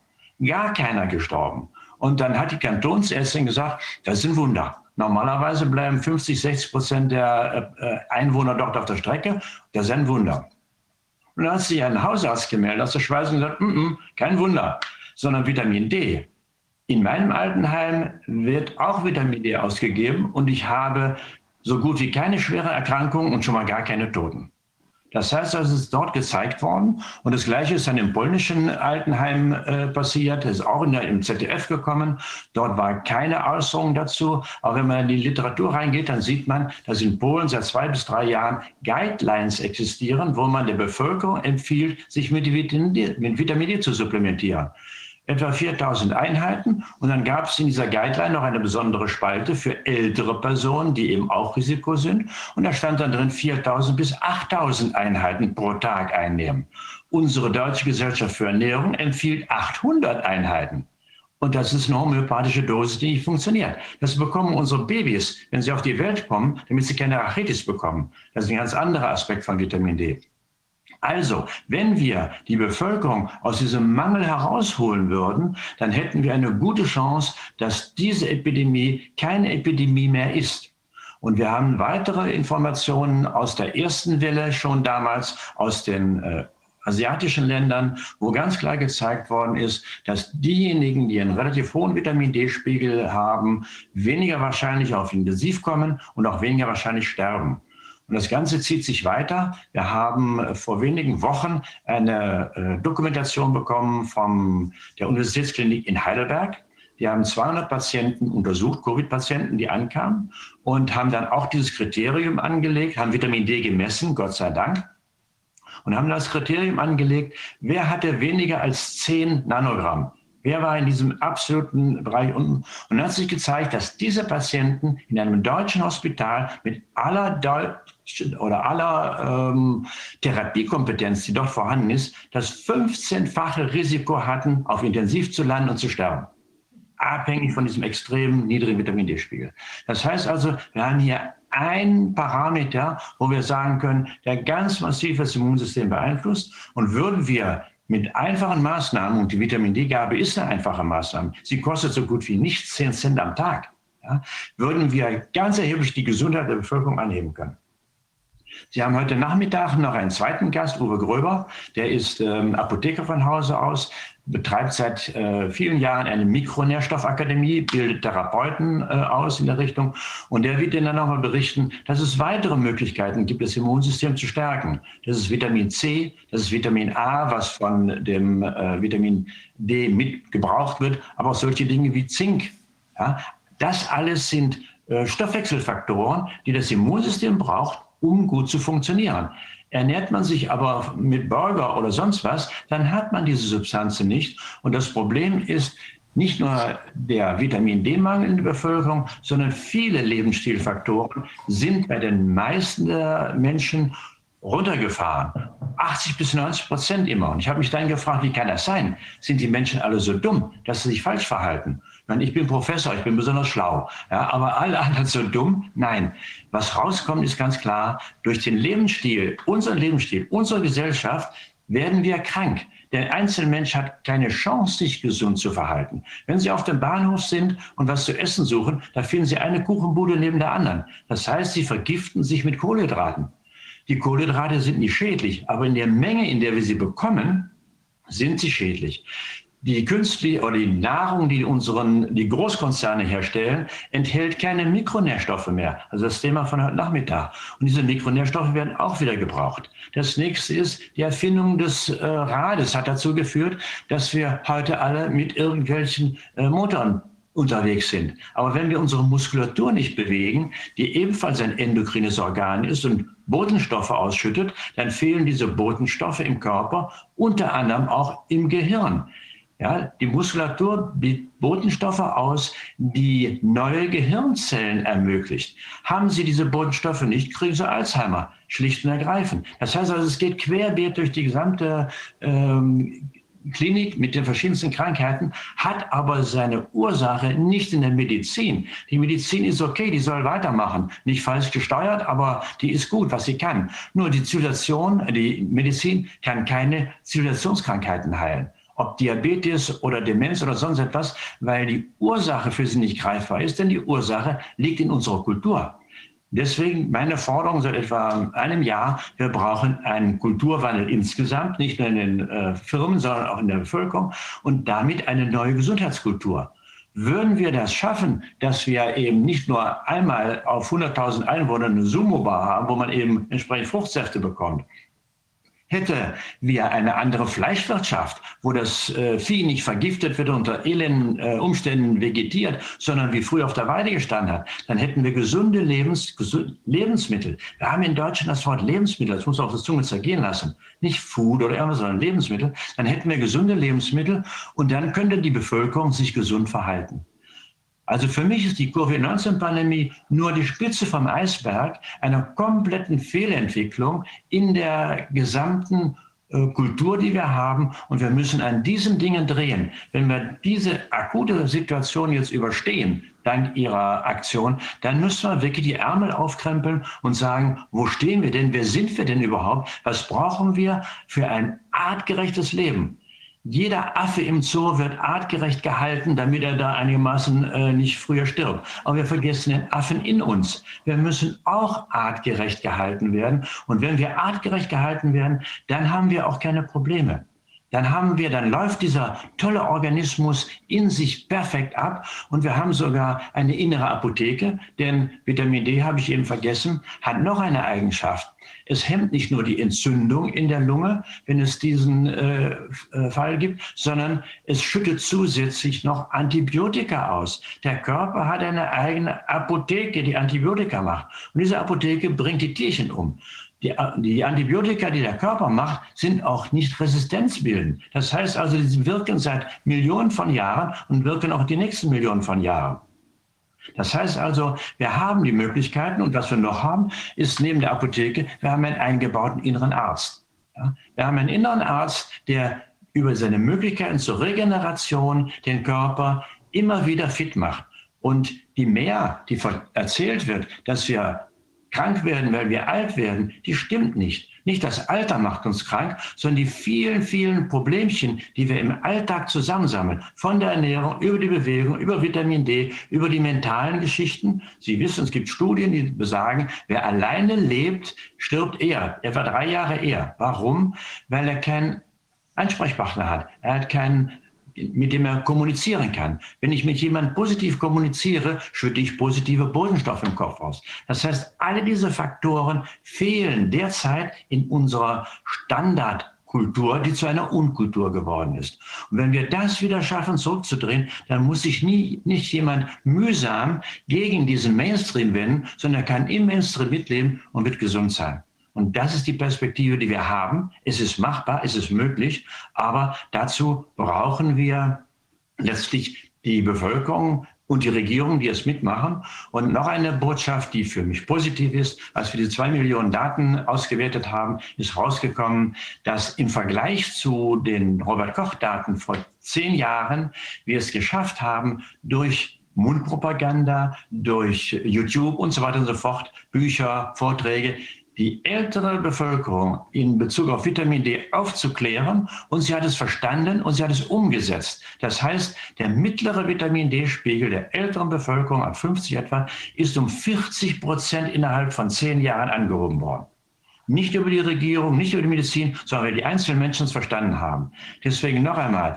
S4: Gar keiner gestorben. Und dann hat die Kantonsärztin gesagt, das ist ein Wunder. Normalerweise bleiben 50, 60 Prozent der äh, Einwohner dort auf der Strecke. Das ist ein Wunder. Und dann hat sich ein Hausarzt gemeldet aus der Schweiz und gesagt, mm -mm, kein Wunder, sondern Vitamin D. In meinem Altenheim wird auch Vitamin D ausgegeben und ich habe so gut wie keine schwere Erkrankung und schon mal gar keine Toten. Das heißt, das ist dort gezeigt worden. Und das Gleiche ist dann im polnischen Altenheim äh, passiert. Ist auch in der, im ZDF gekommen. Dort war keine Äußerung dazu. Aber wenn man in die Literatur reingeht, dann sieht man, dass in Polen seit zwei bis drei Jahren Guidelines existieren, wo man der Bevölkerung empfiehlt, sich mit Vitamin D, mit Vitamin D zu supplementieren etwa 4000 Einheiten. Und dann gab es in dieser Guideline noch eine besondere Spalte für ältere Personen, die eben auch Risiko sind. Und da stand dann drin 4000 bis 8000 Einheiten pro Tag einnehmen. Unsere Deutsche Gesellschaft für Ernährung empfiehlt 800 Einheiten. Und das ist eine homöopathische Dosis, die nicht funktioniert. Das bekommen unsere Babys, wenn sie auf die Welt kommen, damit sie keine Arthritis bekommen. Das ist ein ganz anderer Aspekt von Vitamin D. Also, wenn wir die Bevölkerung aus diesem Mangel herausholen würden, dann hätten wir eine gute Chance, dass diese Epidemie keine Epidemie mehr ist. Und wir haben weitere Informationen aus der ersten Welle schon damals aus den äh, asiatischen Ländern, wo ganz klar gezeigt worden ist, dass diejenigen, die einen relativ hohen Vitamin D-Spiegel haben, weniger wahrscheinlich auf Intensiv kommen und auch weniger wahrscheinlich sterben. Und das Ganze zieht sich weiter. Wir haben äh, vor wenigen Wochen eine äh, Dokumentation bekommen von der Universitätsklinik in Heidelberg. Die haben 200 Patienten untersucht, Covid-Patienten, die ankamen und haben dann auch dieses Kriterium angelegt, haben Vitamin D gemessen, Gott sei Dank, und haben das Kriterium angelegt, wer hatte weniger als 10 Nanogramm. Wer war in diesem absoluten Bereich unten? Und dann hat sich gezeigt, dass diese Patienten in einem deutschen Hospital mit aller oder aller ähm, Therapiekompetenz, die dort vorhanden ist, das 15-fache Risiko hatten, auf Intensiv zu landen und zu sterben. Abhängig von diesem extrem niedrigen Vitamin D-Spiegel. Das heißt also, wir haben hier ein Parameter, wo wir sagen können, der ganz massiv das Immunsystem beeinflusst. Und würden wir mit einfachen Maßnahmen, und die Vitamin D-Gabe ist eine einfache Maßnahme, sie kostet so gut wie nichts 10 Cent am Tag, ja, würden wir ganz erheblich die Gesundheit der Bevölkerung anheben können. Sie haben heute Nachmittag noch einen zweiten Gast, Uwe Gröber, der ist ähm, Apotheker von Hause aus, betreibt seit äh, vielen Jahren eine Mikronährstoffakademie, bildet Therapeuten äh, aus in der Richtung. Und der wird Ihnen dann nochmal berichten, dass es weitere Möglichkeiten gibt, das Immunsystem zu stärken. Das ist Vitamin C, das ist Vitamin A, was von dem äh, Vitamin D mitgebraucht wird, aber auch solche Dinge wie Zink. Ja? Das alles sind äh, Stoffwechselfaktoren, die das Immunsystem braucht, um gut zu funktionieren. Ernährt man sich aber mit Burger oder sonst was, dann hat man diese Substanzen nicht. Und das Problem ist nicht nur der Vitamin D-Mangel in der Bevölkerung, sondern viele Lebensstilfaktoren sind bei den meisten der Menschen runtergefahren. 80 bis 90 Prozent immer. Und ich habe mich dann gefragt, wie kann das sein? Sind die Menschen alle so dumm, dass sie sich falsch verhalten? Ich bin Professor, ich bin besonders schlau. Ja, aber alle anderen so dumm? Nein. Was rauskommt, ist ganz klar, durch den Lebensstil, unseren Lebensstil, unsere Gesellschaft, werden wir krank. Der Einzelmensch hat keine Chance, sich gesund zu verhalten. Wenn Sie auf dem Bahnhof sind und was zu essen suchen, da finden Sie eine Kuchenbude neben der anderen. Das heißt, Sie vergiften sich mit Kohlenhydraten. Die Kohlenhydrate sind nicht schädlich, aber in der Menge, in der wir sie bekommen, sind sie schädlich die künstliche oder die Nahrung, die unseren, die Großkonzerne herstellen, enthält keine Mikronährstoffe mehr. Also das Thema von heute Nachmittag. Und diese Mikronährstoffe werden auch wieder gebraucht. Das nächste ist, die Erfindung des äh, Rades hat dazu geführt, dass wir heute alle mit irgendwelchen äh, Motoren unterwegs sind. Aber wenn wir unsere Muskulatur nicht bewegen, die ebenfalls ein endokrines Organ ist und Botenstoffe ausschüttet, dann fehlen diese Botenstoffe im Körper, unter anderem auch im Gehirn. Ja, die Muskulatur bietet Botenstoffe aus, die neue Gehirnzellen ermöglicht. Haben Sie diese Botenstoffe nicht, kriegen Sie Alzheimer, schlicht und ergreifend. Das heißt also, es geht querbeet durch die gesamte ähm, Klinik mit den verschiedensten Krankheiten, hat aber seine Ursache nicht in der Medizin. Die Medizin ist okay, die soll weitermachen. Nicht falsch gesteuert, aber die ist gut, was sie kann. Nur die Zivilisation, die Medizin kann keine Zivilisationskrankheiten heilen ob Diabetes oder Demenz oder sonst etwas, weil die Ursache für sie nicht greifbar ist, denn die Ursache liegt in unserer Kultur. Deswegen meine Forderung seit etwa einem Jahr, wir brauchen einen Kulturwandel insgesamt, nicht nur in den äh, Firmen, sondern auch in der Bevölkerung und damit eine neue Gesundheitskultur. Würden wir das schaffen, dass wir eben nicht nur einmal auf 100.000 Einwohner eine Sumo-Bar haben, wo man eben entsprechend Fruchtsäfte bekommt, Hätte wir eine andere Fleischwirtschaft, wo das äh, Vieh nicht vergiftet wird, unter elenden äh, Umständen vegetiert, sondern wie früher auf der Weide gestanden hat, dann hätten wir gesunde Lebens, gesund, Lebensmittel. Wir haben in Deutschland das Wort Lebensmittel, das muss auf der Zunge zergehen lassen. Nicht Food oder irgendwas, sondern Lebensmittel. Dann hätten wir gesunde Lebensmittel und dann könnte die Bevölkerung sich gesund verhalten. Also für mich ist die Covid-19-Pandemie nur die Spitze vom Eisberg einer kompletten Fehlentwicklung in der gesamten äh, Kultur, die wir haben. Und wir müssen an diesen Dingen drehen. Wenn wir diese akute Situation jetzt überstehen, dank Ihrer Aktion, dann müssen wir wirklich die Ärmel aufkrempeln und sagen, wo stehen wir denn? Wer sind wir denn überhaupt? Was brauchen wir für ein artgerechtes Leben? Jeder Affe im Zoo wird artgerecht gehalten, damit er da einigermaßen äh, nicht früher stirbt. Aber wir vergessen den Affen in uns. Wir müssen auch artgerecht gehalten werden. Und wenn wir artgerecht gehalten werden, dann haben wir auch keine Probleme dann haben wir, dann läuft dieser tolle Organismus in sich perfekt ab und wir haben sogar eine innere Apotheke, denn Vitamin D, habe ich eben vergessen, hat noch eine Eigenschaft. Es hemmt nicht nur die Entzündung in der Lunge, wenn es diesen äh, äh, Fall gibt, sondern es schüttet zusätzlich noch Antibiotika aus. Der Körper hat eine eigene Apotheke, die Antibiotika macht. Und diese Apotheke bringt die Tierchen um. Die, die, Antibiotika, die der Körper macht, sind auch nicht resistenzbildend. Das heißt also, sie wirken seit Millionen von Jahren und wirken auch die nächsten Millionen von Jahren. Das heißt also, wir haben die Möglichkeiten und was wir noch haben, ist neben der Apotheke, wir haben einen eingebauten inneren Arzt. Ja? Wir haben einen inneren Arzt, der über seine Möglichkeiten zur Regeneration den Körper immer wieder fit macht. Und die mehr, die erzählt wird, dass wir krank werden, weil wir alt werden, die stimmt nicht. Nicht das Alter macht uns krank, sondern die vielen, vielen Problemchen, die wir im Alltag zusammensammeln. Von der Ernährung, über die Bewegung, über Vitamin D, über die mentalen Geschichten. Sie wissen, es gibt Studien, die besagen, wer alleine lebt, stirbt eher, etwa drei Jahre eher. Warum? Weil er keinen Ansprechpartner hat. Er hat keinen mit dem er kommunizieren kann. Wenn ich mit jemandem positiv kommuniziere, schütte ich positive Bodenstoffe im Kopf aus. Das heißt, alle diese Faktoren fehlen derzeit in unserer Standardkultur, die zu einer Unkultur geworden ist. Und wenn wir das wieder schaffen, zurückzudrehen, dann muss sich nie, nicht jemand mühsam gegen diesen Mainstream wenden, sondern er kann im Mainstream mitleben und wird gesund sein. Und das ist die Perspektive, die wir haben. Es ist machbar, es ist möglich, aber dazu brauchen wir letztlich die Bevölkerung und die Regierung, die es mitmachen. Und noch eine Botschaft, die für mich positiv ist, als wir die zwei Millionen Daten ausgewertet haben, ist rausgekommen, dass im Vergleich zu den Robert-Koch-Daten vor zehn Jahren wir es geschafft haben, durch Mundpropaganda, durch YouTube und so weiter und so fort, Bücher, Vorträge, die ältere Bevölkerung in Bezug auf Vitamin D aufzuklären und sie hat es verstanden und sie hat es umgesetzt. Das heißt, der mittlere Vitamin D-Spiegel der älteren Bevölkerung ab 50 etwa ist um 40 Prozent innerhalb von zehn Jahren angehoben worden. Nicht über die Regierung, nicht über die Medizin, sondern weil die einzelnen Menschen es verstanden haben. Deswegen noch einmal,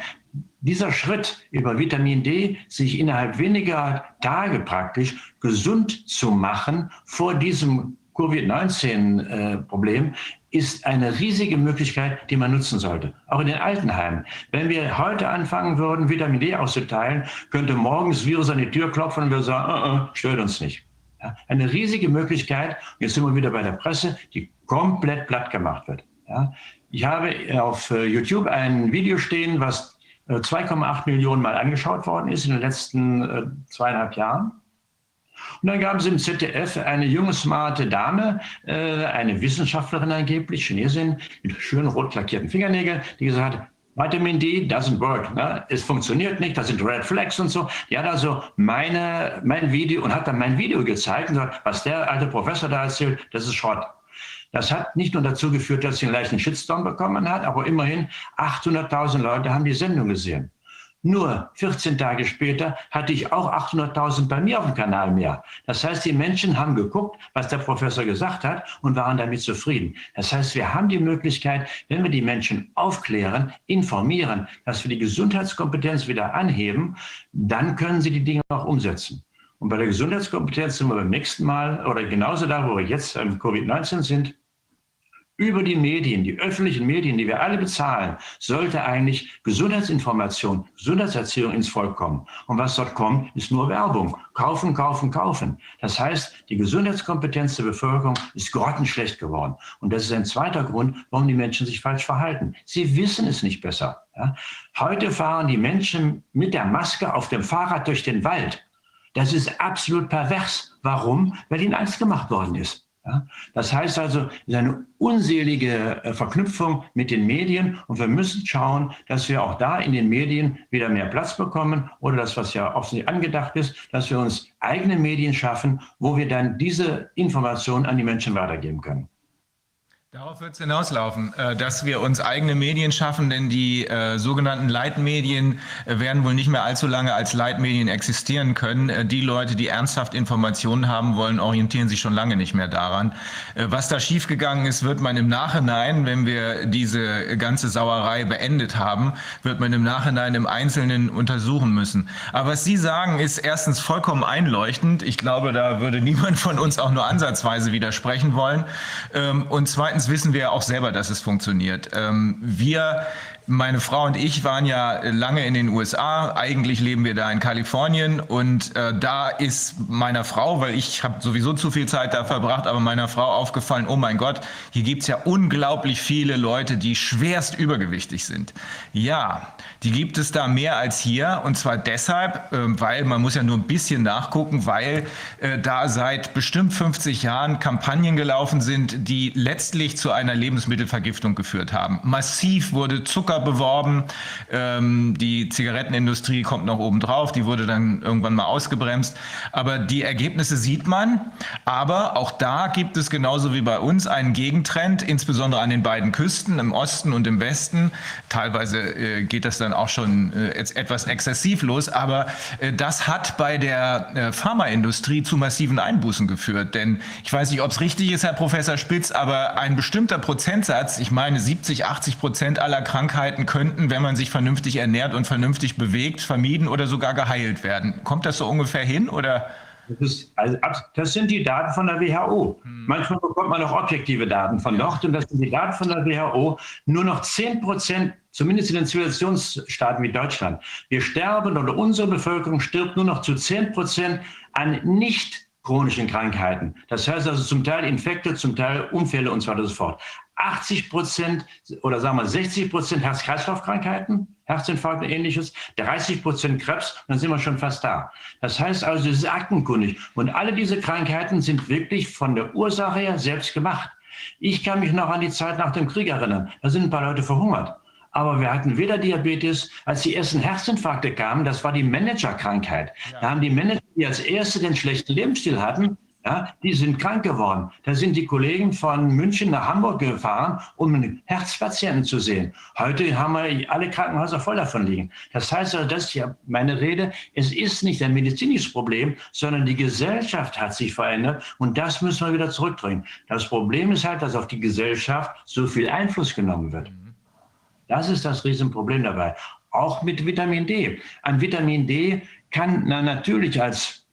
S4: dieser Schritt über Vitamin D, sich innerhalb weniger Tage praktisch gesund zu machen vor diesem Covid-19-Problem ist eine riesige Möglichkeit, die man nutzen sollte. Auch in den Altenheimen. Wenn wir heute anfangen würden, Vitamin D auszuteilen, könnte morgens Virus an die Tür klopfen und wir sagen, uh -uh, stört uns nicht. Ja, eine riesige Möglichkeit, jetzt sind wir wieder bei der Presse, die komplett platt gemacht wird. Ja, ich habe auf äh, YouTube ein Video stehen, was 2,8 äh, Millionen Mal angeschaut worden ist in den letzten äh, zweieinhalb Jahren. Und dann gab es im ZDF eine junge, smarte Dame, äh, eine Wissenschaftlerin angeblich, Chinesin, mit schönen rot lackierten Fingernägeln, die gesagt hat, Vitamin D doesn't work. Ne? Es funktioniert nicht, das sind Red Flags und so. Die hat also meine, mein Video und hat dann mein Video gezeigt und gesagt, was der alte Professor da erzählt, das ist Schrott. Das hat nicht nur dazu geführt, dass sie einen leichten Shitstorm bekommen hat, aber immerhin 800.000 Leute haben die Sendung gesehen. Nur 14 Tage später hatte ich auch 800.000 bei mir auf dem Kanal mehr. Das heißt, die Menschen haben geguckt, was der Professor gesagt hat und waren damit zufrieden. Das heißt, wir haben die Möglichkeit, wenn wir die Menschen aufklären, informieren, dass wir die Gesundheitskompetenz wieder anheben, dann können sie die Dinge auch umsetzen. Und bei der Gesundheitskompetenz sind wir beim nächsten Mal oder genauso da, wo wir jetzt im Covid-19 sind, über die Medien, die öffentlichen Medien, die wir alle bezahlen, sollte eigentlich Gesundheitsinformation, Gesundheitserziehung ins Volk kommen. Und was dort kommt, ist nur Werbung. Kaufen, kaufen, kaufen. Das heißt, die Gesundheitskompetenz der Bevölkerung ist grottenschlecht geworden. Und das ist ein zweiter Grund, warum die Menschen sich falsch verhalten. Sie wissen es nicht besser. Ja? Heute fahren die Menschen mit der Maske auf dem Fahrrad durch den Wald. Das ist absolut pervers. Warum? Weil ihnen Angst gemacht worden ist. Ja? Das heißt also, es ist eine unselige äh, Verknüpfung mit den Medien und wir müssen schauen, dass wir auch da in den Medien wieder mehr Platz bekommen oder das, was ja offensichtlich angedacht ist, dass wir uns eigene Medien schaffen, wo wir dann diese Informationen an die Menschen weitergeben können.
S2: Darauf wird es hinauslaufen, äh, dass wir uns eigene Medien schaffen, denn die äh, sogenannten Leitmedien äh, werden wohl nicht mehr allzu lange als Leitmedien existieren können. Die Leute, die ernsthaft Informationen haben wollen, orientieren sich schon lange nicht mehr daran. Was da schiefgegangen ist, wird man im Nachhinein, wenn wir diese ganze Sauerei beendet haben, wird man im Nachhinein im Einzelnen untersuchen müssen. Aber was Sie sagen, ist erstens vollkommen einleuchtend. Ich glaube, da würde niemand von uns auch nur ansatzweise widersprechen wollen. Ähm, und zweitens Erstens wissen wir auch selber, dass es funktioniert. Ähm, wir meine Frau und ich waren ja lange in den USA. Eigentlich leben wir da in Kalifornien und äh, da ist meiner Frau, weil ich habe sowieso zu viel Zeit da verbracht, aber meiner Frau aufgefallen, oh mein Gott, hier gibt's ja unglaublich viele Leute, die schwerst übergewichtig sind. Ja, die gibt es da mehr als hier und zwar deshalb, äh, weil man muss ja nur ein bisschen nachgucken, weil äh, da seit bestimmt 50 Jahren Kampagnen gelaufen sind, die letztlich zu einer Lebensmittelvergiftung geführt haben. Massiv wurde Zucker Zucker beworben. Ähm, die Zigarettenindustrie kommt noch oben drauf, die wurde dann irgendwann mal ausgebremst. Aber die Ergebnisse sieht man. Aber auch da gibt es genauso wie bei uns einen Gegentrend, insbesondere an den beiden Küsten, im Osten und im Westen. Teilweise äh, geht das dann auch schon äh, etwas exzessiv los. Aber äh, das hat bei der äh, Pharmaindustrie zu massiven Einbußen geführt. Denn ich weiß nicht, ob es richtig ist, Herr Professor Spitz, aber ein bestimmter Prozentsatz, ich meine 70, 80 Prozent aller Krankheiten, Krankheiten könnten, wenn man sich vernünftig ernährt und vernünftig bewegt, vermieden oder sogar geheilt werden. Kommt das so ungefähr hin oder?
S4: Das, ist, also, das sind die Daten von der WHO. Hm. Manchmal bekommt man auch objektive Daten von dort und das sind die Daten von der WHO. Nur noch 10 Prozent, zumindest in den Zivilisationsstaaten wie Deutschland. Wir sterben oder unsere Bevölkerung stirbt nur noch zu 10 Prozent an nicht chronischen Krankheiten. Das heißt also zum Teil Infekte, zum Teil Unfälle und so weiter und so fort. 80 Prozent oder sagen wir 60 Prozent Herz-Kreislauf-Krankheiten, Herzinfarkt und ähnliches, 30 Prozent Krebs, dann sind wir schon fast da. Das heißt also, es ist aktenkundig. Und alle diese Krankheiten sind wirklich von der Ursache her selbst gemacht. Ich kann mich noch an die Zeit nach dem Krieg erinnern. Da sind ein paar Leute verhungert. Aber wir hatten weder Diabetes, als die ersten Herzinfarkte kamen, das war die Managerkrankheit. Ja. Da haben die Manager, die als erste den schlechten Lebensstil hatten, ja, die sind krank geworden. Da sind die Kollegen von München nach Hamburg gefahren, um einen Herzpatienten zu sehen. Heute haben wir alle Krankenhäuser voll davon liegen. Das heißt also, das ist ja meine Rede. Es ist nicht ein medizinisches Problem, sondern die Gesellschaft hat sich verändert und das müssen wir wieder zurückdrehen. Das Problem ist halt, dass auf die Gesellschaft so viel Einfluss genommen wird. Das ist das Riesenproblem dabei. Auch mit Vitamin D. An Vitamin D kann na, natürlich als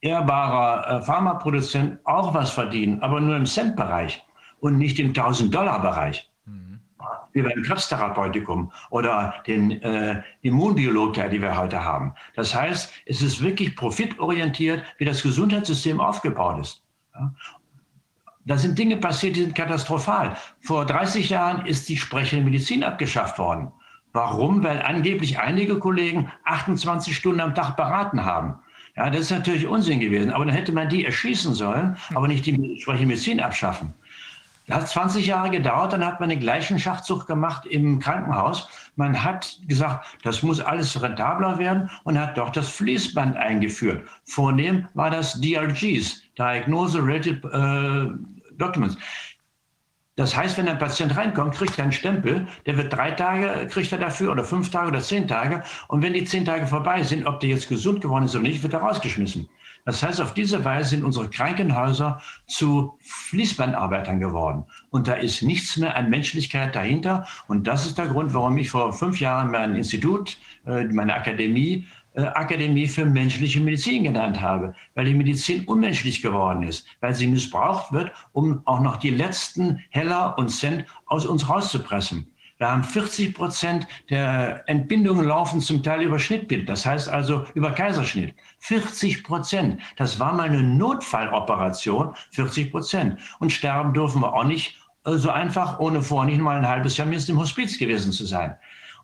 S4: ehrbarer äh, Pharmaproduzent auch was verdienen, aber nur im Centbereich und nicht im 1000-Dollar-Bereich. Mhm. Wie beim Krebstherapeutikum oder den äh, Immunbiologiker, die wir heute haben. Das heißt, es ist wirklich profitorientiert, wie das Gesundheitssystem aufgebaut ist. Ja? Da sind Dinge passiert, die sind katastrophal. Vor 30 Jahren ist die sprechende Medizin abgeschafft worden. Warum? Weil angeblich einige Kollegen 28 Stunden am Tag beraten haben. Ja, das ist natürlich Unsinn gewesen. Aber dann hätte man die erschießen sollen, aber nicht die entsprechende Medizin abschaffen. Das hat 20 Jahre gedauert, dann hat man den gleichen Schachzug gemacht im Krankenhaus. Man hat gesagt, das muss alles rentabler werden und hat doch das Fließband eingeführt. Vornehm war das DRGs, Diagnose Related äh, Documents. Das heißt, wenn ein Patient reinkommt, kriegt er einen Stempel, der wird drei Tage, kriegt er dafür oder fünf Tage oder zehn Tage. Und wenn die zehn Tage vorbei sind, ob der jetzt gesund geworden ist oder nicht, wird er rausgeschmissen. Das heißt, auf diese Weise sind unsere Krankenhäuser zu Fließbandarbeitern geworden. Und da ist nichts mehr an Menschlichkeit dahinter. Und das ist der Grund, warum ich vor fünf Jahren mein Institut, äh, meine Akademie Akademie für menschliche Medizin genannt habe, weil die Medizin unmenschlich geworden ist, weil sie missbraucht wird, um auch noch die letzten Heller und Cent aus uns rauszupressen. Wir haben 40 Prozent der Entbindungen laufen zum Teil über Schnittbild, das heißt also über Kaiserschnitt. 40 Prozent. Das war mal eine Notfalloperation, 40 Prozent. Und sterben dürfen wir auch nicht äh, so einfach, ohne vorher nicht mal ein halbes Jahr mindestens im Hospiz gewesen zu sein.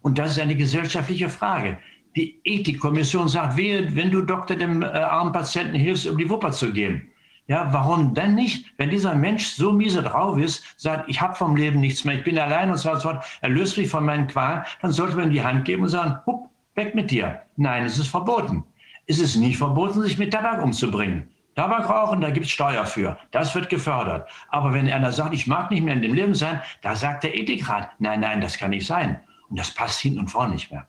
S4: Und das ist eine gesellschaftliche Frage. Die Ethikkommission sagt, wehe, wenn du Doktor dem äh, armen Patienten hilfst, um die Wupper zu gehen. Ja, warum denn nicht? Wenn dieser Mensch so miese drauf ist, sagt, ich habe vom Leben nichts mehr, ich bin allein und so er löst mich von meinen Qualen, dann sollte man ihm die Hand geben und sagen, hup, weg mit dir. Nein, es ist verboten. Es ist nicht verboten, sich mit Tabak umzubringen. Tabak rauchen, da gibt es Steuer für. Das wird gefördert. Aber wenn einer sagt, ich mag nicht mehr in dem Leben sein, da sagt der Ethikrat, nein, nein, das kann nicht sein. Und das passt hinten und vorne nicht mehr.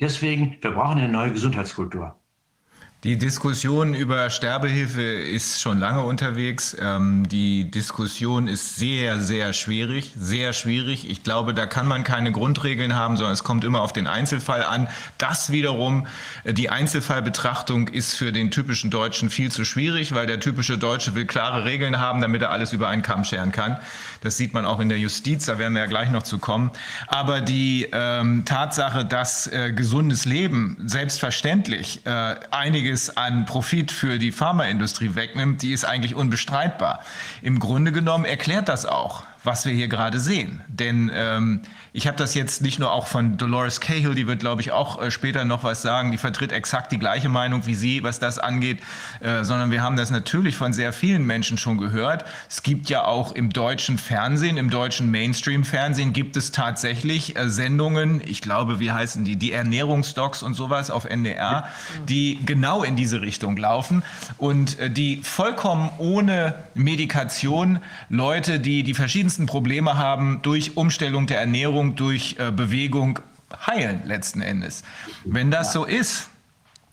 S4: Deswegen, wir brauchen eine neue Gesundheitskultur.
S2: Die Diskussion über Sterbehilfe ist schon lange unterwegs. Ähm, die Diskussion ist sehr, sehr schwierig, sehr schwierig. Ich glaube, da kann man keine Grundregeln haben, sondern es kommt immer auf den Einzelfall an. Das wiederum, äh, die Einzelfallbetrachtung ist für den typischen Deutschen viel zu schwierig, weil der typische Deutsche will klare Regeln haben, damit er alles über einen Kamm scheren kann. Das sieht man auch in der Justiz, da werden wir ja gleich noch zu kommen. Aber die ähm, Tatsache, dass äh, gesundes Leben selbstverständlich äh, einiges an Profit für die Pharmaindustrie wegnimmt, die ist eigentlich unbestreitbar. Im Grunde genommen erklärt das auch, was wir hier gerade sehen. Denn ähm, ich habe das jetzt nicht nur auch von Dolores Cahill, die wird, glaube ich, auch äh, später noch was sagen, die vertritt exakt die gleiche Meinung wie Sie, was das angeht, äh, sondern wir haben das natürlich von sehr vielen Menschen schon gehört. Es gibt ja auch im deutschen Fernsehen, im deutschen Mainstream-Fernsehen gibt es tatsächlich äh, Sendungen, ich glaube, wie heißen die, die Ernährungsdocs und sowas auf NDR, die genau in diese Richtung laufen und äh, die vollkommen ohne Medikation Leute, die die verschiedensten Probleme haben, durch Umstellung der Ernährung Ernährung durch äh, Bewegung heilen letzten Endes. Wenn das so ist,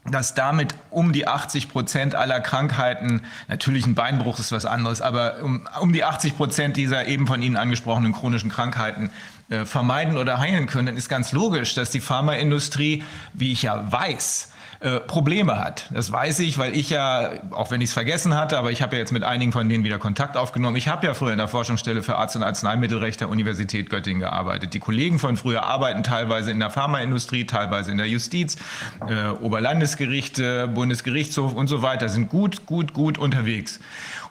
S2: dass damit um die 80 Prozent aller Krankheiten, natürlich ein Beinbruch ist was anderes, aber um, um die 80 Prozent dieser eben von Ihnen angesprochenen chronischen Krankheiten äh, vermeiden oder heilen können, dann ist ganz logisch, dass die Pharmaindustrie, wie ich ja weiß, äh, Probleme hat. Das weiß ich, weil ich ja, auch wenn ich es vergessen hatte, aber ich habe ja jetzt mit einigen von denen wieder Kontakt aufgenommen. Ich habe ja früher in der Forschungsstelle für Arzt- und Arzneimittelrecht der Universität Göttingen gearbeitet. Die Kollegen von früher arbeiten teilweise in der Pharmaindustrie, teilweise in der Justiz, äh, Oberlandesgerichte, Bundesgerichtshof und so weiter, sind gut, gut, gut unterwegs.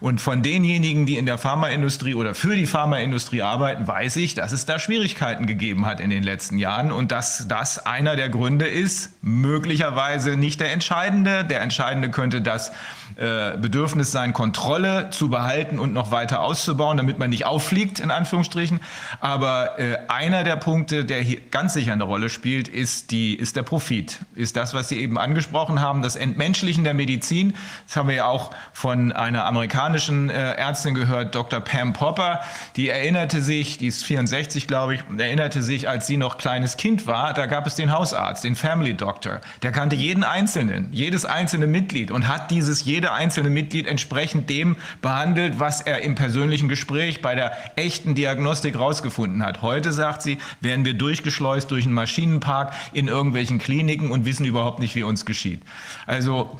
S2: Und von denjenigen, die in der Pharmaindustrie oder für die Pharmaindustrie arbeiten, weiß ich, dass es da Schwierigkeiten gegeben hat in den letzten Jahren und dass das einer der Gründe ist, möglicherweise nicht der entscheidende. Der entscheidende könnte das äh, Bedürfnis sein, Kontrolle zu behalten und noch weiter auszubauen, damit man nicht auffliegt, in Anführungsstrichen. Aber äh, einer der Punkte, der hier ganz sicher eine Rolle spielt, ist, die, ist der Profit. Ist das, was Sie eben angesprochen haben, das Entmenschlichen der Medizin. Das haben wir ja auch von einer amerikanischen äh, Ärztin gehört, Dr. Pam Popper. Die erinnerte sich, die ist 64, glaube ich, erinnerte sich, als sie noch kleines Kind war, da gab es den Hausarzt, den Family Doctor. Der kannte jeden Einzelnen, jedes einzelne Mitglied und hat dieses jede einzelne Mitglied entsprechend dem behandelt, was er im persönlichen Gespräch bei der echten Diagnostik rausgefunden hat. Heute, sagt sie, werden wir durchgeschleust durch einen Maschinenpark in irgendwelchen Kliniken und wissen überhaupt nicht, wie uns geschieht. Also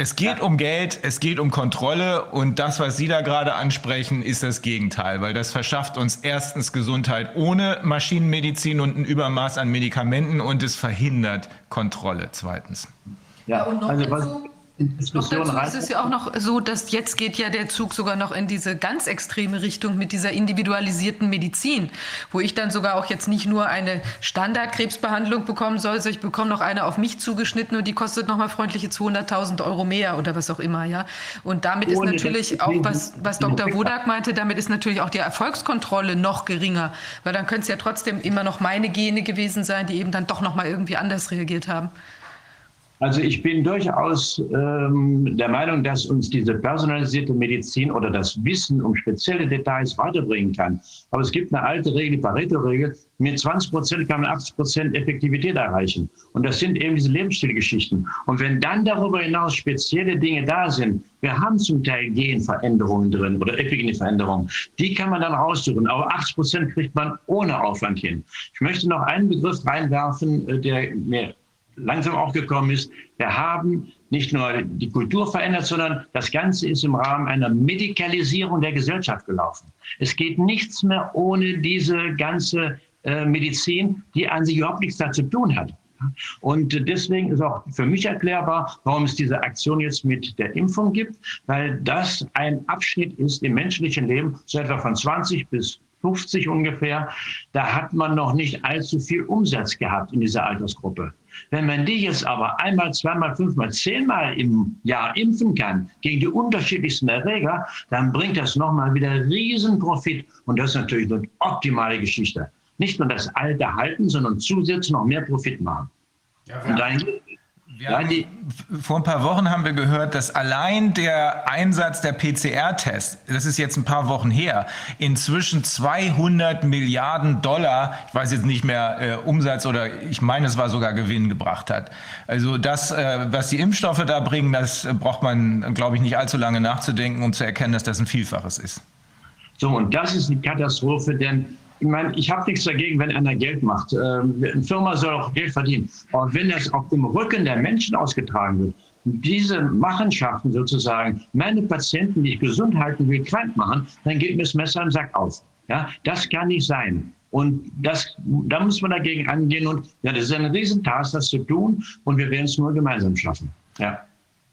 S2: es geht um Geld, es geht um Kontrolle und das, was Sie da gerade ansprechen, ist das Gegenteil, weil das verschafft uns erstens Gesundheit ohne Maschinenmedizin und ein Übermaß an Medikamenten und es verhindert Kontrolle zweitens.
S1: Ja, und noch also, dazu, noch dazu ist es ja auch noch so, dass jetzt geht ja der Zug sogar noch in diese ganz extreme Richtung mit dieser individualisierten Medizin, wo ich dann sogar auch jetzt nicht nur eine Standardkrebsbehandlung bekommen soll, sondern ich bekomme noch eine auf mich zugeschnitten und die kostet nochmal freundliche 200.000 Euro mehr oder was auch immer, ja. Und damit Ohne ist natürlich auch, was, was Dr. Wodak meinte, damit ist natürlich auch die Erfolgskontrolle noch geringer, weil dann könnte es ja trotzdem immer noch meine Gene gewesen sein, die eben dann doch nochmal irgendwie anders reagiert haben.
S4: Also ich bin durchaus ähm, der Meinung, dass uns diese personalisierte Medizin oder das Wissen um spezielle Details weiterbringen kann. Aber es gibt eine alte Regel, Pareto-Regel, mit 20 Prozent kann man 80 Prozent Effektivität erreichen. Und das sind eben diese Lebensstilgeschichten. Und wenn dann darüber hinaus spezielle Dinge da sind, wir haben zum Teil Genveränderungen drin oder Epigenveränderungen, die kann man dann raussuchen. Aber 80 Prozent kriegt man ohne Aufwand hin. Ich möchte noch einen Begriff reinwerfen, äh, der mir langsam auch gekommen ist. Wir haben nicht nur die Kultur verändert, sondern das Ganze ist im Rahmen einer Medikalisierung der Gesellschaft gelaufen. Es geht nichts mehr ohne diese ganze äh, Medizin, die an sich überhaupt nichts dazu tun hat. Und deswegen ist auch für mich erklärbar, warum es diese Aktion jetzt mit der Impfung gibt, weil das ein Abschnitt ist im menschlichen Leben, so etwa von 20 bis 50 ungefähr, da hat man noch nicht allzu viel Umsatz gehabt in dieser Altersgruppe. Wenn man die jetzt aber einmal, zweimal, fünfmal, zehnmal im Jahr impfen kann gegen die unterschiedlichsten Erreger, dann bringt das nochmal wieder riesen Profit. Und das ist natürlich eine optimale Geschichte. Nicht nur das Alte halten, sondern zusätzlich noch mehr Profit machen.
S2: Ja,
S4: Und dann
S2: haben, vor ein paar Wochen haben wir gehört, dass allein der Einsatz der PCR-Tests, das ist jetzt ein paar Wochen her, inzwischen 200 Milliarden Dollar, ich weiß jetzt nicht mehr äh, Umsatz oder ich meine, es war sogar Gewinn gebracht hat. Also das, äh, was die Impfstoffe da bringen, das braucht man, glaube ich, nicht allzu lange nachzudenken, um zu erkennen, dass das ein Vielfaches ist.
S4: So, und das ist eine Katastrophe, denn ich meine, ich habe nichts dagegen, wenn einer Geld macht. Ähm, eine Firma soll auch Geld verdienen. Aber wenn das auf dem Rücken der Menschen ausgetragen wird, diese Machenschaften sozusagen, meine Patienten, die ich gesund halten will, krank machen, dann geht mir das Messer im Sack auf. Ja, das kann nicht sein. Und das, da muss man dagegen angehen. Und ja, das ist eine Riesentask, das zu tun. Und wir werden es nur gemeinsam schaffen. Ja.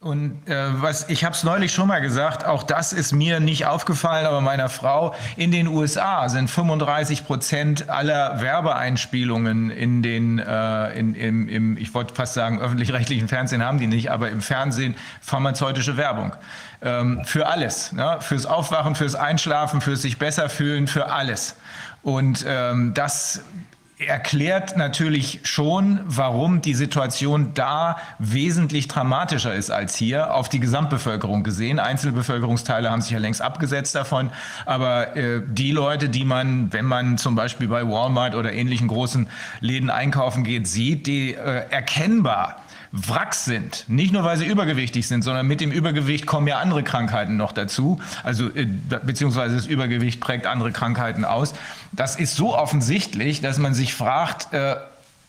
S2: Und äh, was ich habe es neulich schon mal gesagt, auch das ist mir nicht aufgefallen, aber meiner Frau. In den USA sind 35 Prozent aller Werbeeinspielungen in den, äh, in, im, im, ich wollte fast sagen, öffentlich-rechtlichen Fernsehen haben die nicht, aber im Fernsehen pharmazeutische Werbung. Ähm, für alles. Ne? Fürs Aufwachen, fürs Einschlafen, fürs sich besser fühlen, für alles. Und ähm, das erklärt natürlich schon, warum die Situation da wesentlich dramatischer ist als hier, auf die Gesamtbevölkerung gesehen. Einzelbevölkerungsteile haben sich ja längst abgesetzt davon, aber äh, die Leute, die man, wenn man zum Beispiel bei Walmart oder ähnlichen großen Läden einkaufen geht, sieht, die äh, erkennbar Wracks sind. Nicht nur, weil sie übergewichtig sind, sondern mit dem Übergewicht kommen ja andere Krankheiten noch dazu. Also, äh, beziehungsweise das Übergewicht prägt andere Krankheiten aus. Das ist so offensichtlich, dass man sich fragt, äh,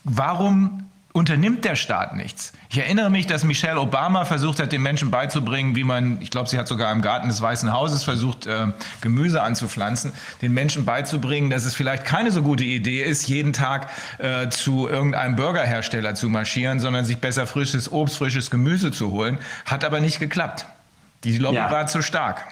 S2: warum unternimmt der Staat nichts. Ich erinnere mich, dass Michelle Obama versucht hat, den Menschen beizubringen, wie man, ich glaube, sie hat sogar im Garten des Weißen Hauses versucht, äh, Gemüse anzupflanzen, den Menschen beizubringen, dass es vielleicht keine so gute Idee ist, jeden Tag äh, zu irgendeinem Burgerhersteller zu marschieren, sondern sich besser frisches Obst, frisches Gemüse zu holen. Hat aber nicht geklappt. Die Lobby ja. war zu stark.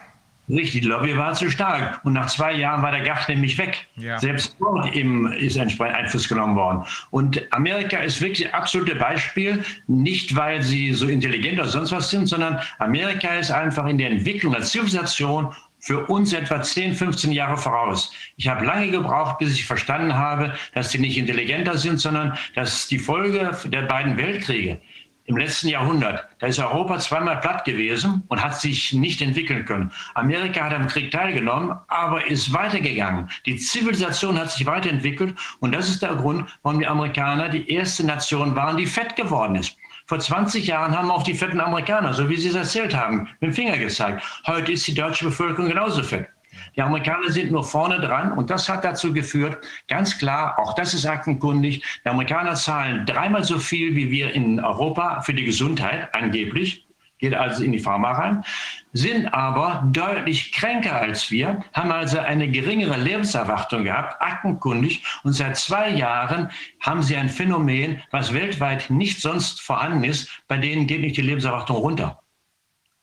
S4: Richtig, die Lobby war zu stark. Und nach zwei Jahren war der Gacht nämlich weg. Ja. Selbst dort im, ist entsprechend Einfluss genommen worden. Und Amerika ist wirklich ein absolutes Beispiel, nicht weil sie so intelligent oder sonst was sind, sondern Amerika ist einfach in der Entwicklung der Zivilisation für uns etwa 10, 15 Jahre voraus. Ich habe lange gebraucht, bis ich verstanden habe, dass sie nicht intelligenter sind, sondern dass die Folge der beiden Weltkriege im letzten Jahrhundert. Da ist Europa zweimal platt gewesen und hat sich nicht entwickeln können. Amerika hat am Krieg teilgenommen, aber ist weitergegangen. Die Zivilisation hat sich weiterentwickelt und das ist der Grund, warum die Amerikaner die erste Nation waren, die fett geworden ist. Vor 20 Jahren haben auch die fetten Amerikaner, so wie Sie es erzählt haben, mit dem Finger gezeigt. Heute ist die deutsche Bevölkerung genauso fett. Die Amerikaner sind nur vorne dran und das hat dazu geführt, ganz klar, auch das ist aktenkundig, die Amerikaner zahlen dreimal so viel wie wir in Europa für die Gesundheit, angeblich, geht also in die Pharma rein, sind aber deutlich kränker als wir, haben also eine geringere Lebenserwartung gehabt, aktenkundig, und seit zwei Jahren haben sie ein Phänomen, was weltweit nicht sonst vorhanden ist, bei denen geht nicht die Lebenserwartung runter.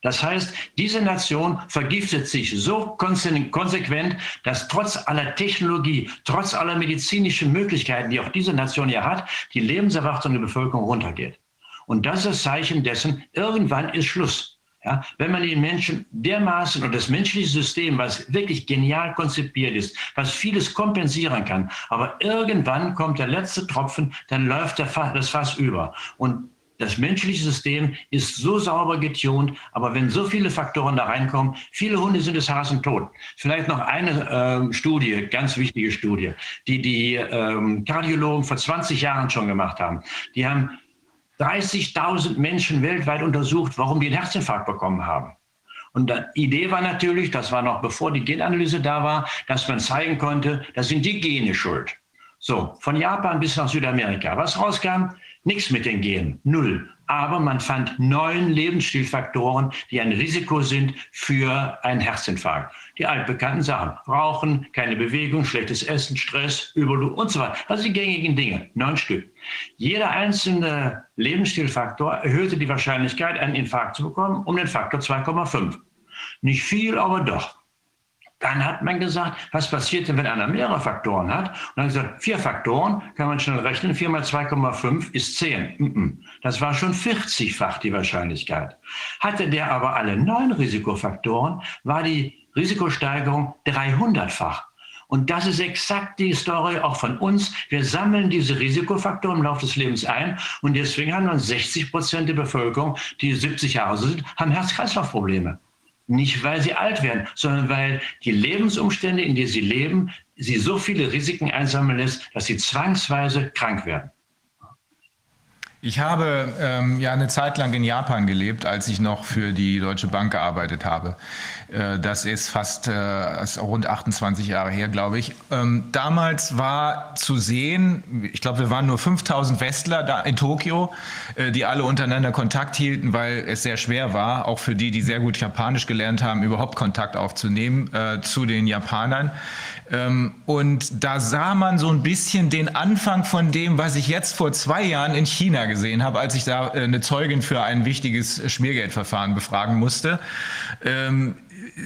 S4: Das heißt, diese Nation vergiftet sich so konsequent, dass trotz aller Technologie, trotz aller medizinischen Möglichkeiten, die auch diese Nation ja hat, die Lebenserwartung der Bevölkerung runtergeht. Und das ist Zeichen dessen, irgendwann ist Schluss. Ja, wenn man den Menschen dermaßen und das menschliche System, was wirklich genial konzipiert ist, was vieles kompensieren kann, aber irgendwann kommt der letzte Tropfen, dann läuft das Fass über. Und das menschliche System ist so sauber getunt, aber wenn so viele Faktoren da reinkommen, viele Hunde sind des Hasen tot. Vielleicht noch eine ähm, Studie, ganz wichtige Studie, die die ähm, Kardiologen vor 20 Jahren schon gemacht haben. Die haben 30.000 Menschen weltweit untersucht, warum die einen Herzinfarkt bekommen haben. Und die Idee war natürlich, das war noch bevor die Genanalyse da war, dass man zeigen konnte, das sind die Gene schuld. So, von Japan bis nach Südamerika. Was rauskam? Nichts mit den Genen, null. Aber man fand neun Lebensstilfaktoren, die ein Risiko sind für einen Herzinfarkt. Die altbekannten Sachen. Rauchen, keine Bewegung, schlechtes Essen, Stress, Überblut und so weiter. Also die gängigen Dinge. Neun Stück. Jeder einzelne Lebensstilfaktor erhöhte die Wahrscheinlichkeit, einen Infarkt zu bekommen, um den Faktor 2,5. Nicht viel, aber doch. Dann hat man gesagt, was passiert denn, wenn einer mehrere Faktoren hat? Und dann gesagt, vier Faktoren kann man schnell rechnen. Vier mal 2,5 ist 10. Das war schon 40-fach die Wahrscheinlichkeit. Hatte der aber alle neun Risikofaktoren, war die Risikosteigerung 300-fach. Und das ist exakt die Story auch von uns. Wir sammeln diese Risikofaktoren im Laufe des Lebens ein und deswegen haben dann 60 Prozent der Bevölkerung, die 70 Jahre sind, haben Herz-Kreislauf-Probleme. Nicht, weil sie alt werden, sondern weil die Lebensumstände, in denen sie leben, sie so viele Risiken einsammeln lässt, dass sie zwangsweise krank werden.
S2: Ich habe ähm, ja eine Zeit lang in Japan gelebt, als ich noch für die Deutsche Bank gearbeitet habe. Äh, das ist fast äh, ist rund 28 Jahre her, glaube ich. Ähm, damals war zu sehen, ich glaube, wir waren nur 5000 Westler da in Tokio, äh, die alle untereinander Kontakt hielten, weil es sehr schwer war, auch für die, die sehr gut Japanisch gelernt haben, überhaupt Kontakt aufzunehmen äh, zu den Japanern. Ähm, und da sah man so ein bisschen den Anfang von dem, was ich jetzt vor zwei Jahren in China gesehen habe, als ich da äh, eine Zeugin für ein wichtiges Schmiergeldverfahren befragen musste. Ähm,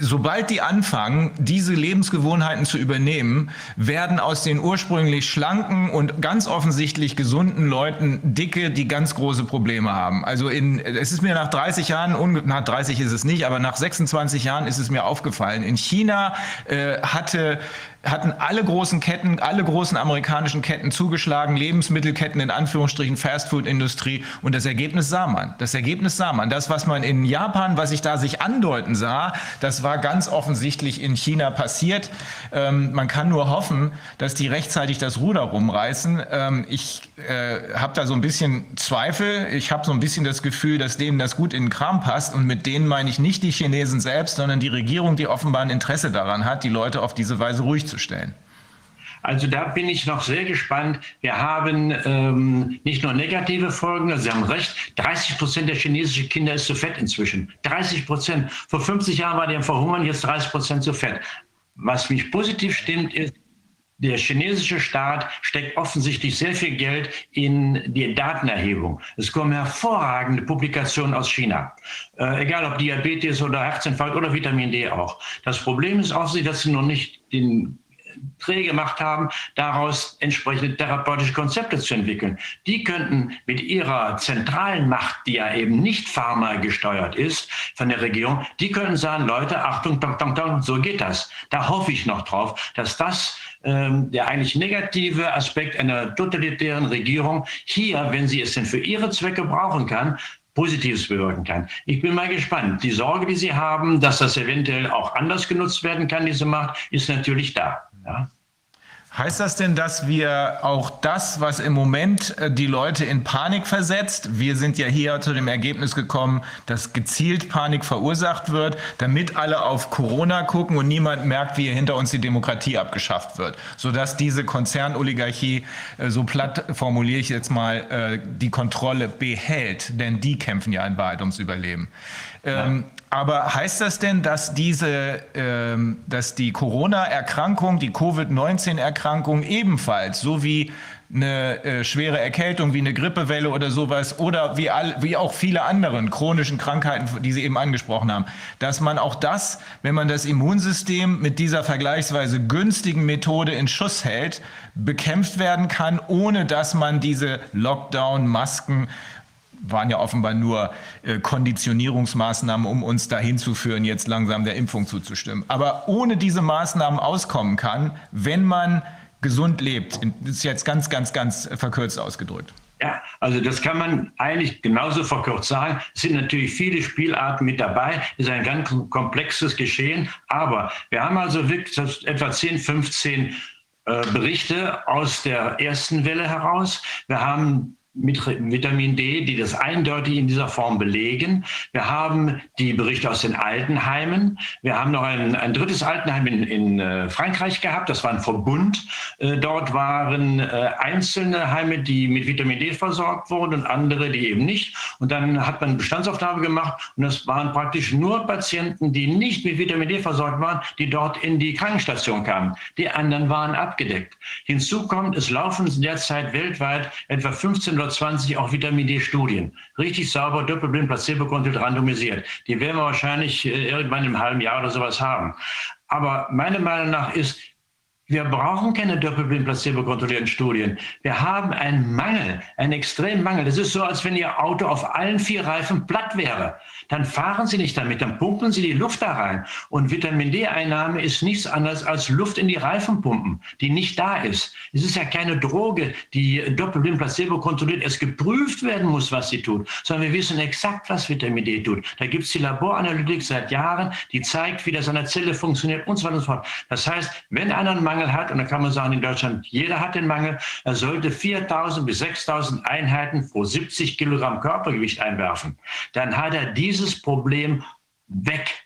S2: sobald die anfangen, diese Lebensgewohnheiten zu übernehmen, werden aus den ursprünglich schlanken und ganz offensichtlich gesunden Leuten dicke, die ganz große Probleme haben. Also in, es ist mir nach 30 Jahren, nach 30 ist es nicht, aber nach 26 Jahren ist es mir aufgefallen. In China äh, hatte hatten alle großen Ketten, alle großen amerikanischen Ketten zugeschlagen, Lebensmittelketten in Anführungsstrichen, Fastfood-Industrie und das Ergebnis sah man. Das Ergebnis sah man. Das, was man in Japan, was ich da sich andeuten sah, das war ganz offensichtlich in China passiert. Ähm, man kann nur hoffen, dass die rechtzeitig das Ruder rumreißen. Ähm, ich äh, habe da so ein bisschen Zweifel. Ich habe so ein bisschen das Gefühl, dass denen das gut in den Kram passt und mit denen meine ich nicht die Chinesen selbst, sondern die Regierung, die offenbar ein Interesse daran hat, die Leute auf diese Weise ruhig zu darzustellen?
S4: Also da bin ich noch sehr gespannt. Wir haben ähm, nicht nur negative Folgen, also Sie haben recht, 30 Prozent der chinesischen Kinder ist zu fett inzwischen. 30 Prozent. Vor 50 Jahren war die am Verhungern, jetzt 30 Prozent zu fett. Was mich positiv stimmt, ist, der chinesische Staat steckt offensichtlich sehr viel Geld in die Datenerhebung. Es kommen hervorragende Publikationen aus China. Äh, egal ob Diabetes oder Herzinfarkt oder Vitamin D auch. Das Problem ist auch, dass sie noch nicht den Dreh gemacht haben, daraus entsprechende therapeutische Konzepte zu entwickeln. Die könnten mit ihrer zentralen Macht, die ja eben nicht pharma gesteuert ist von der Regierung, die könnten sagen, Leute, Achtung, tong, tong, tong, so geht das. Da hoffe ich noch drauf, dass das ähm, der eigentlich negative Aspekt einer totalitären Regierung hier, wenn sie es denn für ihre Zwecke brauchen kann, Positives bewirken kann. Ich bin mal gespannt. Die Sorge, die Sie haben, dass das eventuell auch anders genutzt werden kann, diese Macht, ist natürlich da. Ja.
S2: Heißt das denn, dass wir auch das, was im Moment äh, die Leute in Panik versetzt, wir sind ja hier zu dem Ergebnis gekommen, dass gezielt Panik verursacht wird, damit alle auf Corona gucken und niemand merkt, wie hinter uns die Demokratie abgeschafft wird, sodass diese Konzernoligarchie, äh, so platt formuliere ich jetzt mal, äh, die Kontrolle behält, denn die kämpfen ja in Wahrheit ums Überleben. Ähm, aber heißt das denn, dass diese, ähm, dass die Corona-Erkrankung, die Covid-19-Erkrankung ebenfalls, so wie eine äh, schwere Erkältung, wie eine Grippewelle oder sowas, oder wie, all, wie auch viele anderen chronischen Krankheiten, die Sie eben angesprochen haben, dass man auch das, wenn man das Immunsystem mit dieser vergleichsweise günstigen Methode in Schuss hält, bekämpft werden kann, ohne dass man diese Lockdown-Masken waren ja offenbar nur äh, Konditionierungsmaßnahmen, um uns dahin zu führen, jetzt langsam der Impfung zuzustimmen. Aber ohne diese Maßnahmen auskommen kann, wenn man gesund lebt. Ist jetzt ganz, ganz, ganz verkürzt ausgedrückt.
S4: Ja, also das kann man eigentlich genauso verkürzt sagen. Es sind natürlich viele Spielarten mit dabei. Es ist ein ganz komplexes Geschehen. Aber wir haben also wirklich etwa 10, 15 äh, Berichte aus der ersten Welle heraus. Wir haben mit Vitamin D, die das eindeutig in dieser Form belegen. Wir haben die Berichte aus den Altenheimen. Wir haben noch ein, ein drittes Altenheim in, in äh, Frankreich gehabt. Das war ein Verbund. Äh, dort waren äh, einzelne Heime, die mit Vitamin D versorgt wurden und andere, die eben nicht. Und dann hat man Bestandsaufnahme gemacht und das waren praktisch nur Patienten, die nicht mit Vitamin D versorgt waren, die dort in die Krankenstation kamen. Die anderen waren abgedeckt. Hinzu kommt, es laufen derzeit weltweit etwa 15 oder 120 auch Vitamin D-Studien. Richtig sauber, doppelblind, placebo-kontrolliert, randomisiert. Die werden wir wahrscheinlich äh, irgendwann im halben Jahr oder sowas haben. Aber meiner Meinung nach ist, wir brauchen keine doppelblind placebo-kontrollierten Studien. Wir haben einen Mangel, einen extremen Mangel. Das ist so, als wenn Ihr Auto auf allen vier Reifen platt wäre. Dann fahren Sie nicht damit, dann pumpen Sie die Luft da rein. Und Vitamin D-Einnahme ist nichts anderes als Luft in die Reifen pumpen, die nicht da ist. Es ist ja keine Droge, die doppelblind placebo-kontrolliert erst geprüft werden muss, was sie tut, sondern wir wissen exakt, was Vitamin D tut. Da gibt es die Laboranalytik seit Jahren, die zeigt, wie das an der Zelle funktioniert und so weiter und so fort. Das heißt, wenn einer einen Mangel hat, und da kann man sagen, in Deutschland, jeder hat den Mangel, er sollte 4.000 bis 6.000 Einheiten pro 70 Kilogramm Körpergewicht einwerfen. Dann hat er dieses Problem weg.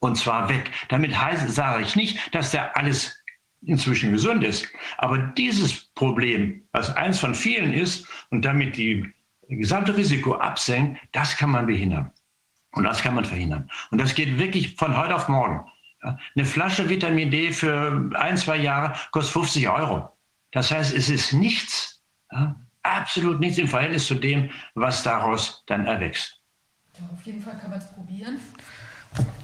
S4: Und zwar weg. Damit heißt, sage ich nicht, dass der alles inzwischen gesund ist. Aber dieses Problem, was eins von vielen ist und damit die gesamte Risiko absenkt, das kann man behindern. Und das kann man verhindern. Und das geht wirklich von heute auf morgen. Eine Flasche Vitamin D für ein, zwei Jahre kostet 50 Euro. Das heißt, es ist nichts, absolut nichts im Verhältnis zu dem, was daraus dann erwächst.
S1: Auf jeden Fall kann man es probieren.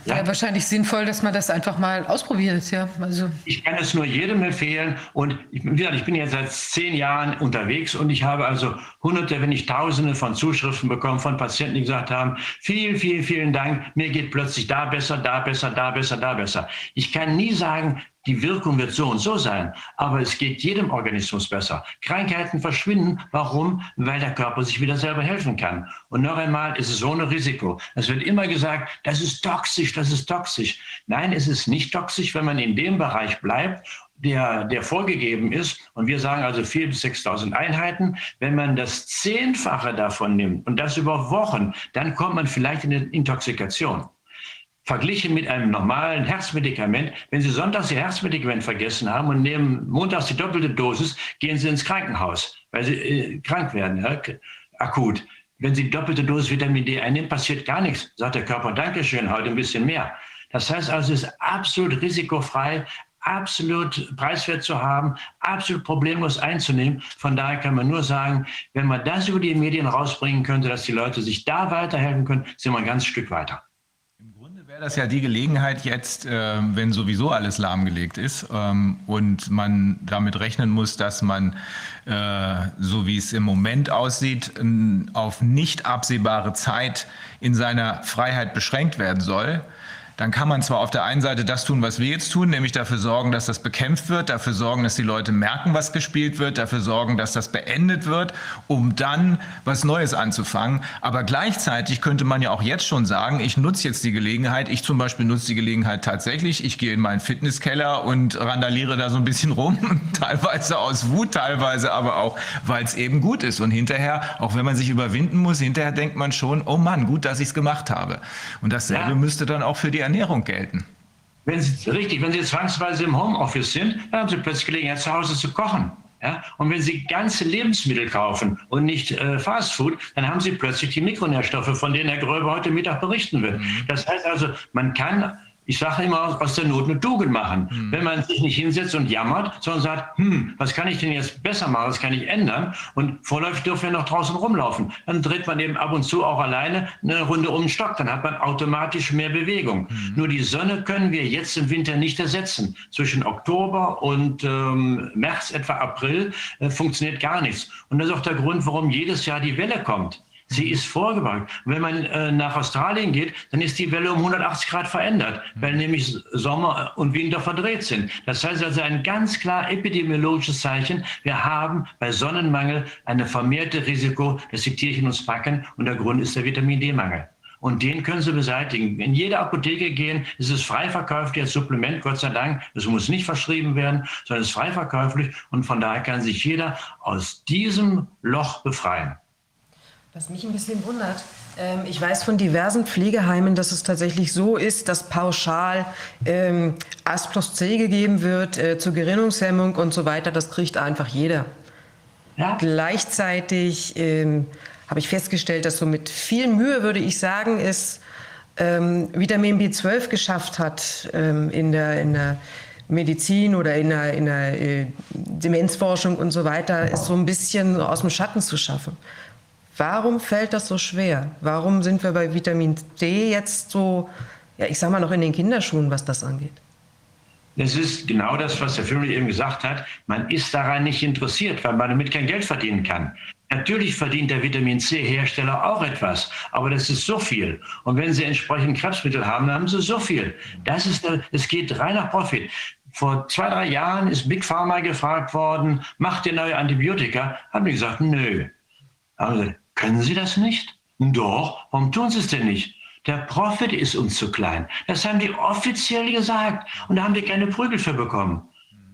S1: Ja. ja. wahrscheinlich sinnvoll, dass man das einfach mal ausprobiert. Ja,
S4: also. Ich kann es nur jedem empfehlen. Und ich, wie gesagt, ich bin jetzt seit zehn Jahren unterwegs und ich habe also hunderte, wenn nicht tausende von Zuschriften bekommen von Patienten, die gesagt haben, vielen, vielen, vielen Dank, mir geht plötzlich da besser, da besser, da besser, da besser. Ich kann nie sagen, die Wirkung wird so und so sein, aber es geht jedem Organismus besser. Krankheiten verschwinden. Warum? Weil der Körper sich wieder selber helfen kann. Und noch einmal, es ist ein Risiko. Es wird immer gesagt, das ist toxisch, das ist toxisch. Nein, es ist nicht toxisch, wenn man in dem Bereich bleibt der, der vorgegeben ist. Und wir sagen also 4.000 bis 6.000 Einheiten. Wenn man das Zehnfache davon nimmt und das über Wochen, dann kommt man vielleicht in eine Intoxikation verglichen mit einem normalen Herzmedikament. Wenn Sie sonntags Ihr Herzmedikament vergessen haben und nehmen montags die doppelte Dosis, gehen Sie ins Krankenhaus, weil Sie äh, krank werden, ja, akut. Wenn Sie die doppelte Dosis Vitamin D einnehmen, passiert gar nichts. Sagt der Körper, Dankeschön, heute ein bisschen mehr. Das heißt also, es ist absolut risikofrei, absolut preiswert zu haben, absolut problemlos einzunehmen. Von daher kann man nur sagen, wenn man das über die Medien rausbringen könnte, dass die Leute sich da weiterhelfen können, sind wir ein ganzes Stück weiter
S2: wäre das ja die Gelegenheit jetzt, äh, wenn sowieso alles lahmgelegt ist ähm, und man damit rechnen muss, dass man, äh, so wie es im Moment aussieht, auf nicht absehbare Zeit in seiner Freiheit beschränkt werden soll dann kann man zwar auf der einen Seite das tun, was wir jetzt tun, nämlich dafür sorgen, dass das bekämpft wird, dafür sorgen, dass die Leute merken, was gespielt wird, dafür sorgen, dass das beendet wird, um dann was Neues anzufangen. Aber gleichzeitig könnte man ja auch jetzt schon sagen, ich nutze jetzt die Gelegenheit, ich zum Beispiel nutze die Gelegenheit tatsächlich, ich gehe in meinen Fitnesskeller und randaliere da so ein bisschen rum, teilweise aus Wut, teilweise aber auch, weil es eben gut ist. Und hinterher, auch wenn man sich überwinden muss, hinterher denkt man schon, oh Mann, gut, dass ich es gemacht habe. Und dasselbe ja. müsste dann auch für die Ernährung gelten.
S4: Wenn Sie, richtig, wenn Sie zwangsweise im Homeoffice sind, dann haben Sie plötzlich Gelegenheit, zu Hause zu kochen. Ja? Und wenn Sie ganze Lebensmittel kaufen und nicht äh, Fastfood, dann haben Sie plötzlich die Mikronährstoffe, von denen Herr Gröber heute Mittag berichten wird. Mhm. Das heißt also, man kann ich sage immer, aus der Not eine Tugend machen. Mhm. Wenn man sich nicht hinsetzt und jammert, sondern sagt, hm, was kann ich denn jetzt besser machen, was kann ich ändern? Und vorläufig dürfen wir noch draußen rumlaufen. Dann dreht man eben ab und zu auch alleine eine Runde um den Stock. Dann hat man automatisch mehr Bewegung. Mhm. Nur die Sonne können wir jetzt im Winter nicht ersetzen. Zwischen Oktober und ähm, März, etwa April, äh, funktioniert gar nichts. Und das ist auch der Grund, warum jedes Jahr die Welle kommt. Sie ist vorgebracht. Wenn man äh, nach Australien geht, dann ist die Welle um 180 Grad verändert, weil nämlich Sommer und Winter verdreht sind. Das heißt also ein ganz klar epidemiologisches Zeichen. Wir haben bei Sonnenmangel eine vermehrte Risiko, dass die Tierchen uns packen und der Grund ist der Vitamin D-Mangel. Und den können Sie beseitigen. In jede Apotheke gehen, ist es frei verkäuflich als Supplement, Gott sei Dank. Es muss nicht verschrieben werden, sondern es ist frei verkäuflich. Und von daher kann sich jeder aus diesem Loch befreien.
S6: Was mich ein bisschen wundert, ähm, ich weiß von diversen Pflegeheimen, dass es tatsächlich so ist, dass pauschal ähm, As plus C gegeben wird äh, zur Gerinnungshemmung und so weiter. Das kriegt einfach jeder. Ja. Gleichzeitig ähm, habe ich festgestellt, dass so mit viel Mühe, würde ich sagen, es ähm, Vitamin B12 geschafft hat ähm, in, der, in der Medizin oder in der, in der äh, Demenzforschung und so weiter, ist so ein bisschen aus dem Schatten zu schaffen. Warum fällt das so schwer? Warum sind wir bei Vitamin D jetzt so, ja, ich sag mal noch in den Kinderschuhen, was das angeht?
S4: Das ist genau das, was der Film eben gesagt hat. Man ist daran nicht interessiert, weil man damit kein Geld verdienen kann. Natürlich verdient der Vitamin C-Hersteller auch etwas, aber das ist so viel. Und wenn sie entsprechend Krebsmittel haben, dann haben sie so viel. Das ist, es geht rein nach Profit. Vor zwei, drei Jahren ist Big Pharma gefragt worden, macht ihr neue Antibiotika? Haben die gesagt, nö. Also, können Sie das nicht? Doch, warum tun Sie es denn nicht? Der Profit ist uns zu klein. Das haben die offiziell gesagt. Und da haben wir keine Prügel für bekommen.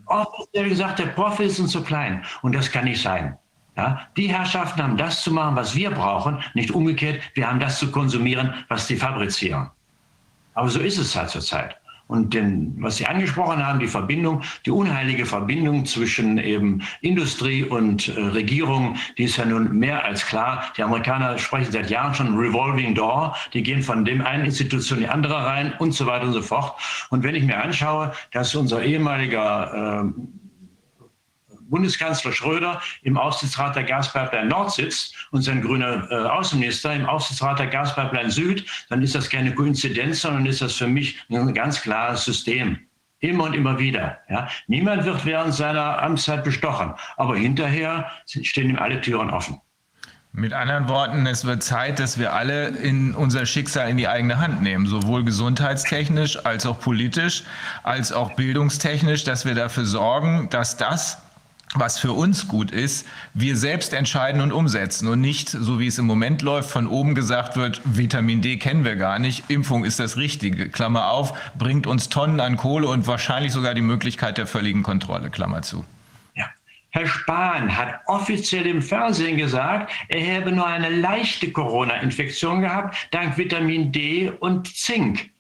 S4: Offiziell gesagt, der Profit ist uns zu klein. Und das kann nicht sein. Ja, die Herrschaften haben das zu machen, was wir brauchen, nicht umgekehrt. Wir haben das zu konsumieren, was die fabrizieren. Aber so ist es halt zurzeit. Und den, was Sie angesprochen haben, die Verbindung, die unheilige Verbindung zwischen eben Industrie und äh, Regierung, die ist ja nun mehr als klar. Die Amerikaner sprechen seit Jahren schon Revolving Door. Die gehen von dem einen Institution in die andere rein und so weiter und so fort. Und wenn ich mir anschaue, dass unser ehemaliger äh, Bundeskanzler Schröder im Aufsichtsrat der Gaspipeline Nord sitzt und sein grüner äh, Außenminister im Aufsichtsrat der Gaspipeline Süd, dann ist das keine Koinzidenz, sondern ist das für mich ein ganz klares System. Immer und immer wieder. Ja. Niemand wird während seiner Amtszeit bestochen, aber hinterher stehen ihm alle Türen offen.
S2: Mit anderen Worten, es wird Zeit, dass wir alle in unser Schicksal in die eigene Hand nehmen, sowohl gesundheitstechnisch als auch politisch, als auch bildungstechnisch, dass wir dafür sorgen, dass das, was für uns gut ist, wir selbst entscheiden und umsetzen und nicht, so wie es im Moment läuft, von oben gesagt wird, Vitamin D kennen wir gar nicht, Impfung ist das Richtige, Klammer auf, bringt uns Tonnen an Kohle und wahrscheinlich sogar die Möglichkeit der völligen Kontrolle, Klammer zu.
S4: Ja. Herr Spahn hat offiziell im Fernsehen gesagt, er habe nur eine leichte Corona-Infektion gehabt, dank Vitamin D und Zink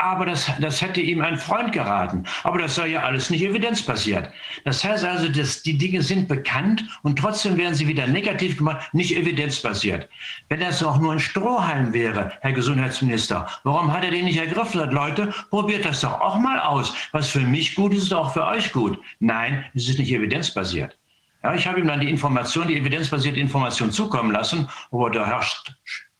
S4: aber das, das hätte ihm ein Freund geraten. Aber das sei ja alles nicht evidenzbasiert. Das heißt also, dass die Dinge sind bekannt und trotzdem werden sie wieder negativ gemacht, nicht evidenzbasiert. Wenn das auch nur ein Strohhalm wäre, Herr Gesundheitsminister, warum hat er den nicht ergriffen? Hat, Leute, probiert das doch auch mal aus. Was für mich gut ist, ist auch für euch gut. Nein, es ist nicht evidenzbasiert. Ja, ich habe ihm dann die Information, die evidenzbasierte Information zukommen lassen, aber da herrscht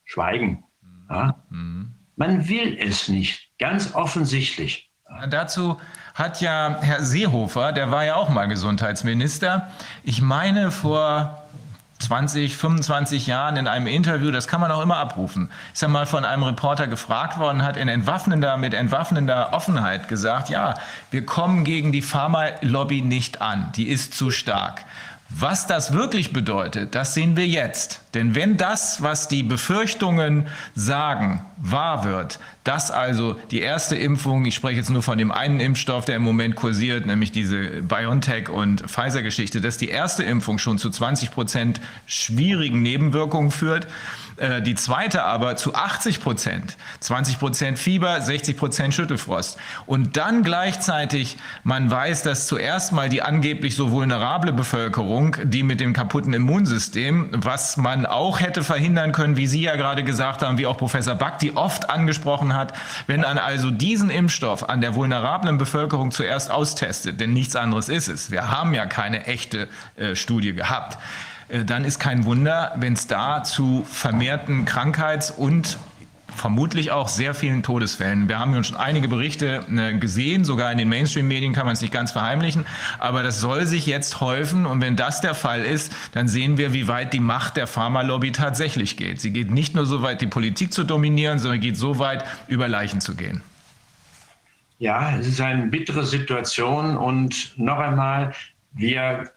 S4: Schweigen. Ja? Mhm. Man will es nicht. Ganz offensichtlich.
S2: Dazu hat ja Herr Seehofer, der war ja auch mal Gesundheitsminister, ich meine vor 20, 25 Jahren in einem Interview, das kann man auch immer abrufen, ist er mal von einem Reporter gefragt worden, hat in entwaffnender, mit entwaffnender Offenheit gesagt, ja, wir kommen gegen die Pharmalobby nicht an, die ist zu stark. Was das wirklich bedeutet, das sehen wir jetzt. Denn wenn das, was die Befürchtungen sagen, wahr wird, dass also die erste Impfung, ich spreche jetzt nur von dem einen Impfstoff, der im Moment kursiert, nämlich diese BioNTech und Pfizer-Geschichte, dass die erste Impfung schon zu 20 Prozent schwierigen Nebenwirkungen führt, äh, die zweite aber zu 80 Prozent. 20 Prozent Fieber, 60 Prozent Schüttelfrost. Und dann gleichzeitig man weiß, dass zuerst mal die angeblich so vulnerable Bevölkerung, die mit dem kaputten Immunsystem, was man auch hätte verhindern können, wie Sie ja gerade gesagt haben, wie auch Professor Bakti oft angesprochen hat, wenn man also diesen Impfstoff an der vulnerablen Bevölkerung zuerst austestet, denn nichts anderes ist es. Wir haben ja keine echte äh, Studie gehabt äh, dann ist kein Wunder, wenn es da zu vermehrten Krankheits- und vermutlich auch sehr vielen Todesfällen. Wir haben schon einige Berichte äh, gesehen, sogar in den Mainstream-Medien kann man es nicht ganz verheimlichen, aber das soll sich jetzt häufen und wenn das der Fall ist, dann sehen wir, wie weit die Macht der Pharmalobby tatsächlich geht. Sie geht nicht nur so weit, die Politik zu dominieren, sondern geht so weit, über Leichen zu gehen.
S4: Ja, es ist eine bittere Situation und noch einmal, wir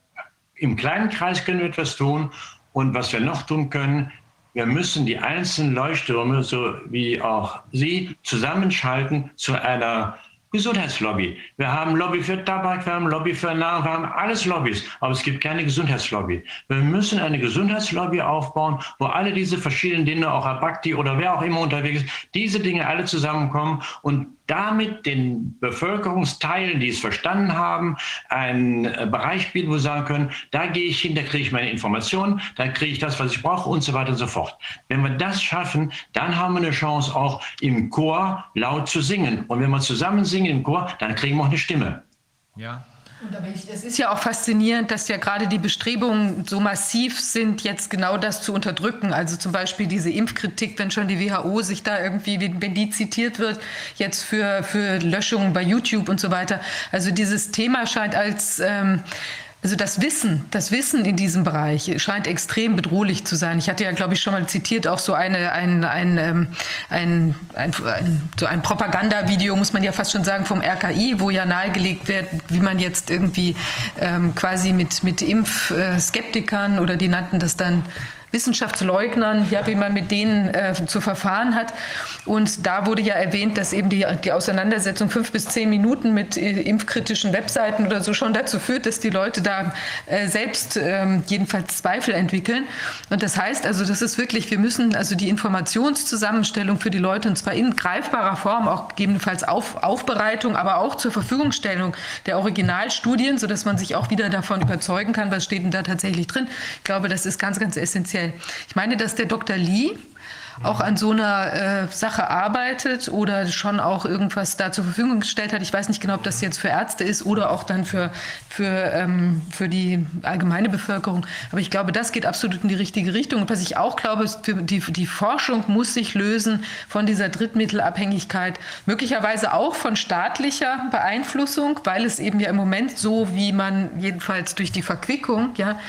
S4: im kleinen Kreis können wir etwas tun. Und was wir noch tun können, wir müssen die einzelnen Leuchttürme, so wie auch Sie, zusammenschalten zu einer Gesundheitslobby. Wir haben Lobby für Tabak, wir haben Lobby für Nahrung, wir haben alles Lobbys, aber es gibt keine Gesundheitslobby. Wir müssen eine Gesundheitslobby aufbauen, wo alle diese verschiedenen Dinge, auch Abakti oder wer auch immer unterwegs ist, diese Dinge alle zusammenkommen und damit den Bevölkerungsteilen, die es verstanden haben, einen Bereich bieten, wo sie sagen können, da gehe ich hin, da kriege ich meine Informationen, da kriege ich das, was ich brauche und so weiter und so fort. Wenn wir das schaffen, dann haben wir eine Chance, auch im Chor laut zu singen. Und wenn wir zusammen singen im Chor, dann kriegen wir auch eine Stimme.
S2: Ja.
S1: Es ist ja auch faszinierend, dass ja gerade die Bestrebungen so massiv sind, jetzt genau das zu unterdrücken. Also zum Beispiel diese Impfkritik, wenn schon die WHO sich da irgendwie, wenn die zitiert wird, jetzt für, für Löschungen bei YouTube und so weiter. Also dieses Thema scheint als ähm, also das Wissen, das Wissen in diesem Bereich scheint extrem bedrohlich zu sein. Ich hatte ja, glaube ich, schon mal zitiert, auch so eine, ein, ein, ähm, ein, ein, ein, so ein Propagandavideo, muss man ja fast schon sagen, vom RKI, wo ja nahegelegt wird, wie man jetzt irgendwie ähm, quasi mit, mit Impfskeptikern oder die nannten das dann Wissenschaftsleugnern, ja, wie man mit denen äh, zu verfahren hat. Und da wurde ja erwähnt, dass eben die, die Auseinandersetzung fünf bis zehn Minuten mit äh, impfkritischen Webseiten oder so schon dazu führt, dass die Leute da äh, selbst ähm, jedenfalls Zweifel entwickeln. Und das heißt also, das ist wirklich, wir müssen also die Informationszusammenstellung für die Leute und zwar in greifbarer Form, auch gegebenenfalls auf, Aufbereitung, aber auch zur Verfügungstellung der Originalstudien, sodass man sich auch wieder davon überzeugen kann, was steht denn da tatsächlich drin. Ich glaube, das ist ganz, ganz essentiell speziell. Ich meine, dass der Dr. Lee auch an so einer äh, Sache arbeitet oder schon auch irgendwas da zur Verfügung gestellt hat. Ich weiß nicht genau, ob das jetzt für Ärzte ist oder auch dann für, für, ähm, für die allgemeine Bevölkerung. Aber ich glaube, das geht absolut in die richtige Richtung. Und was ich auch glaube, ist, die, die Forschung muss sich lösen von dieser Drittmittelabhängigkeit, möglicherweise auch von staatlicher Beeinflussung, weil es eben ja im Moment so, wie man jedenfalls durch die Verquickung, ja,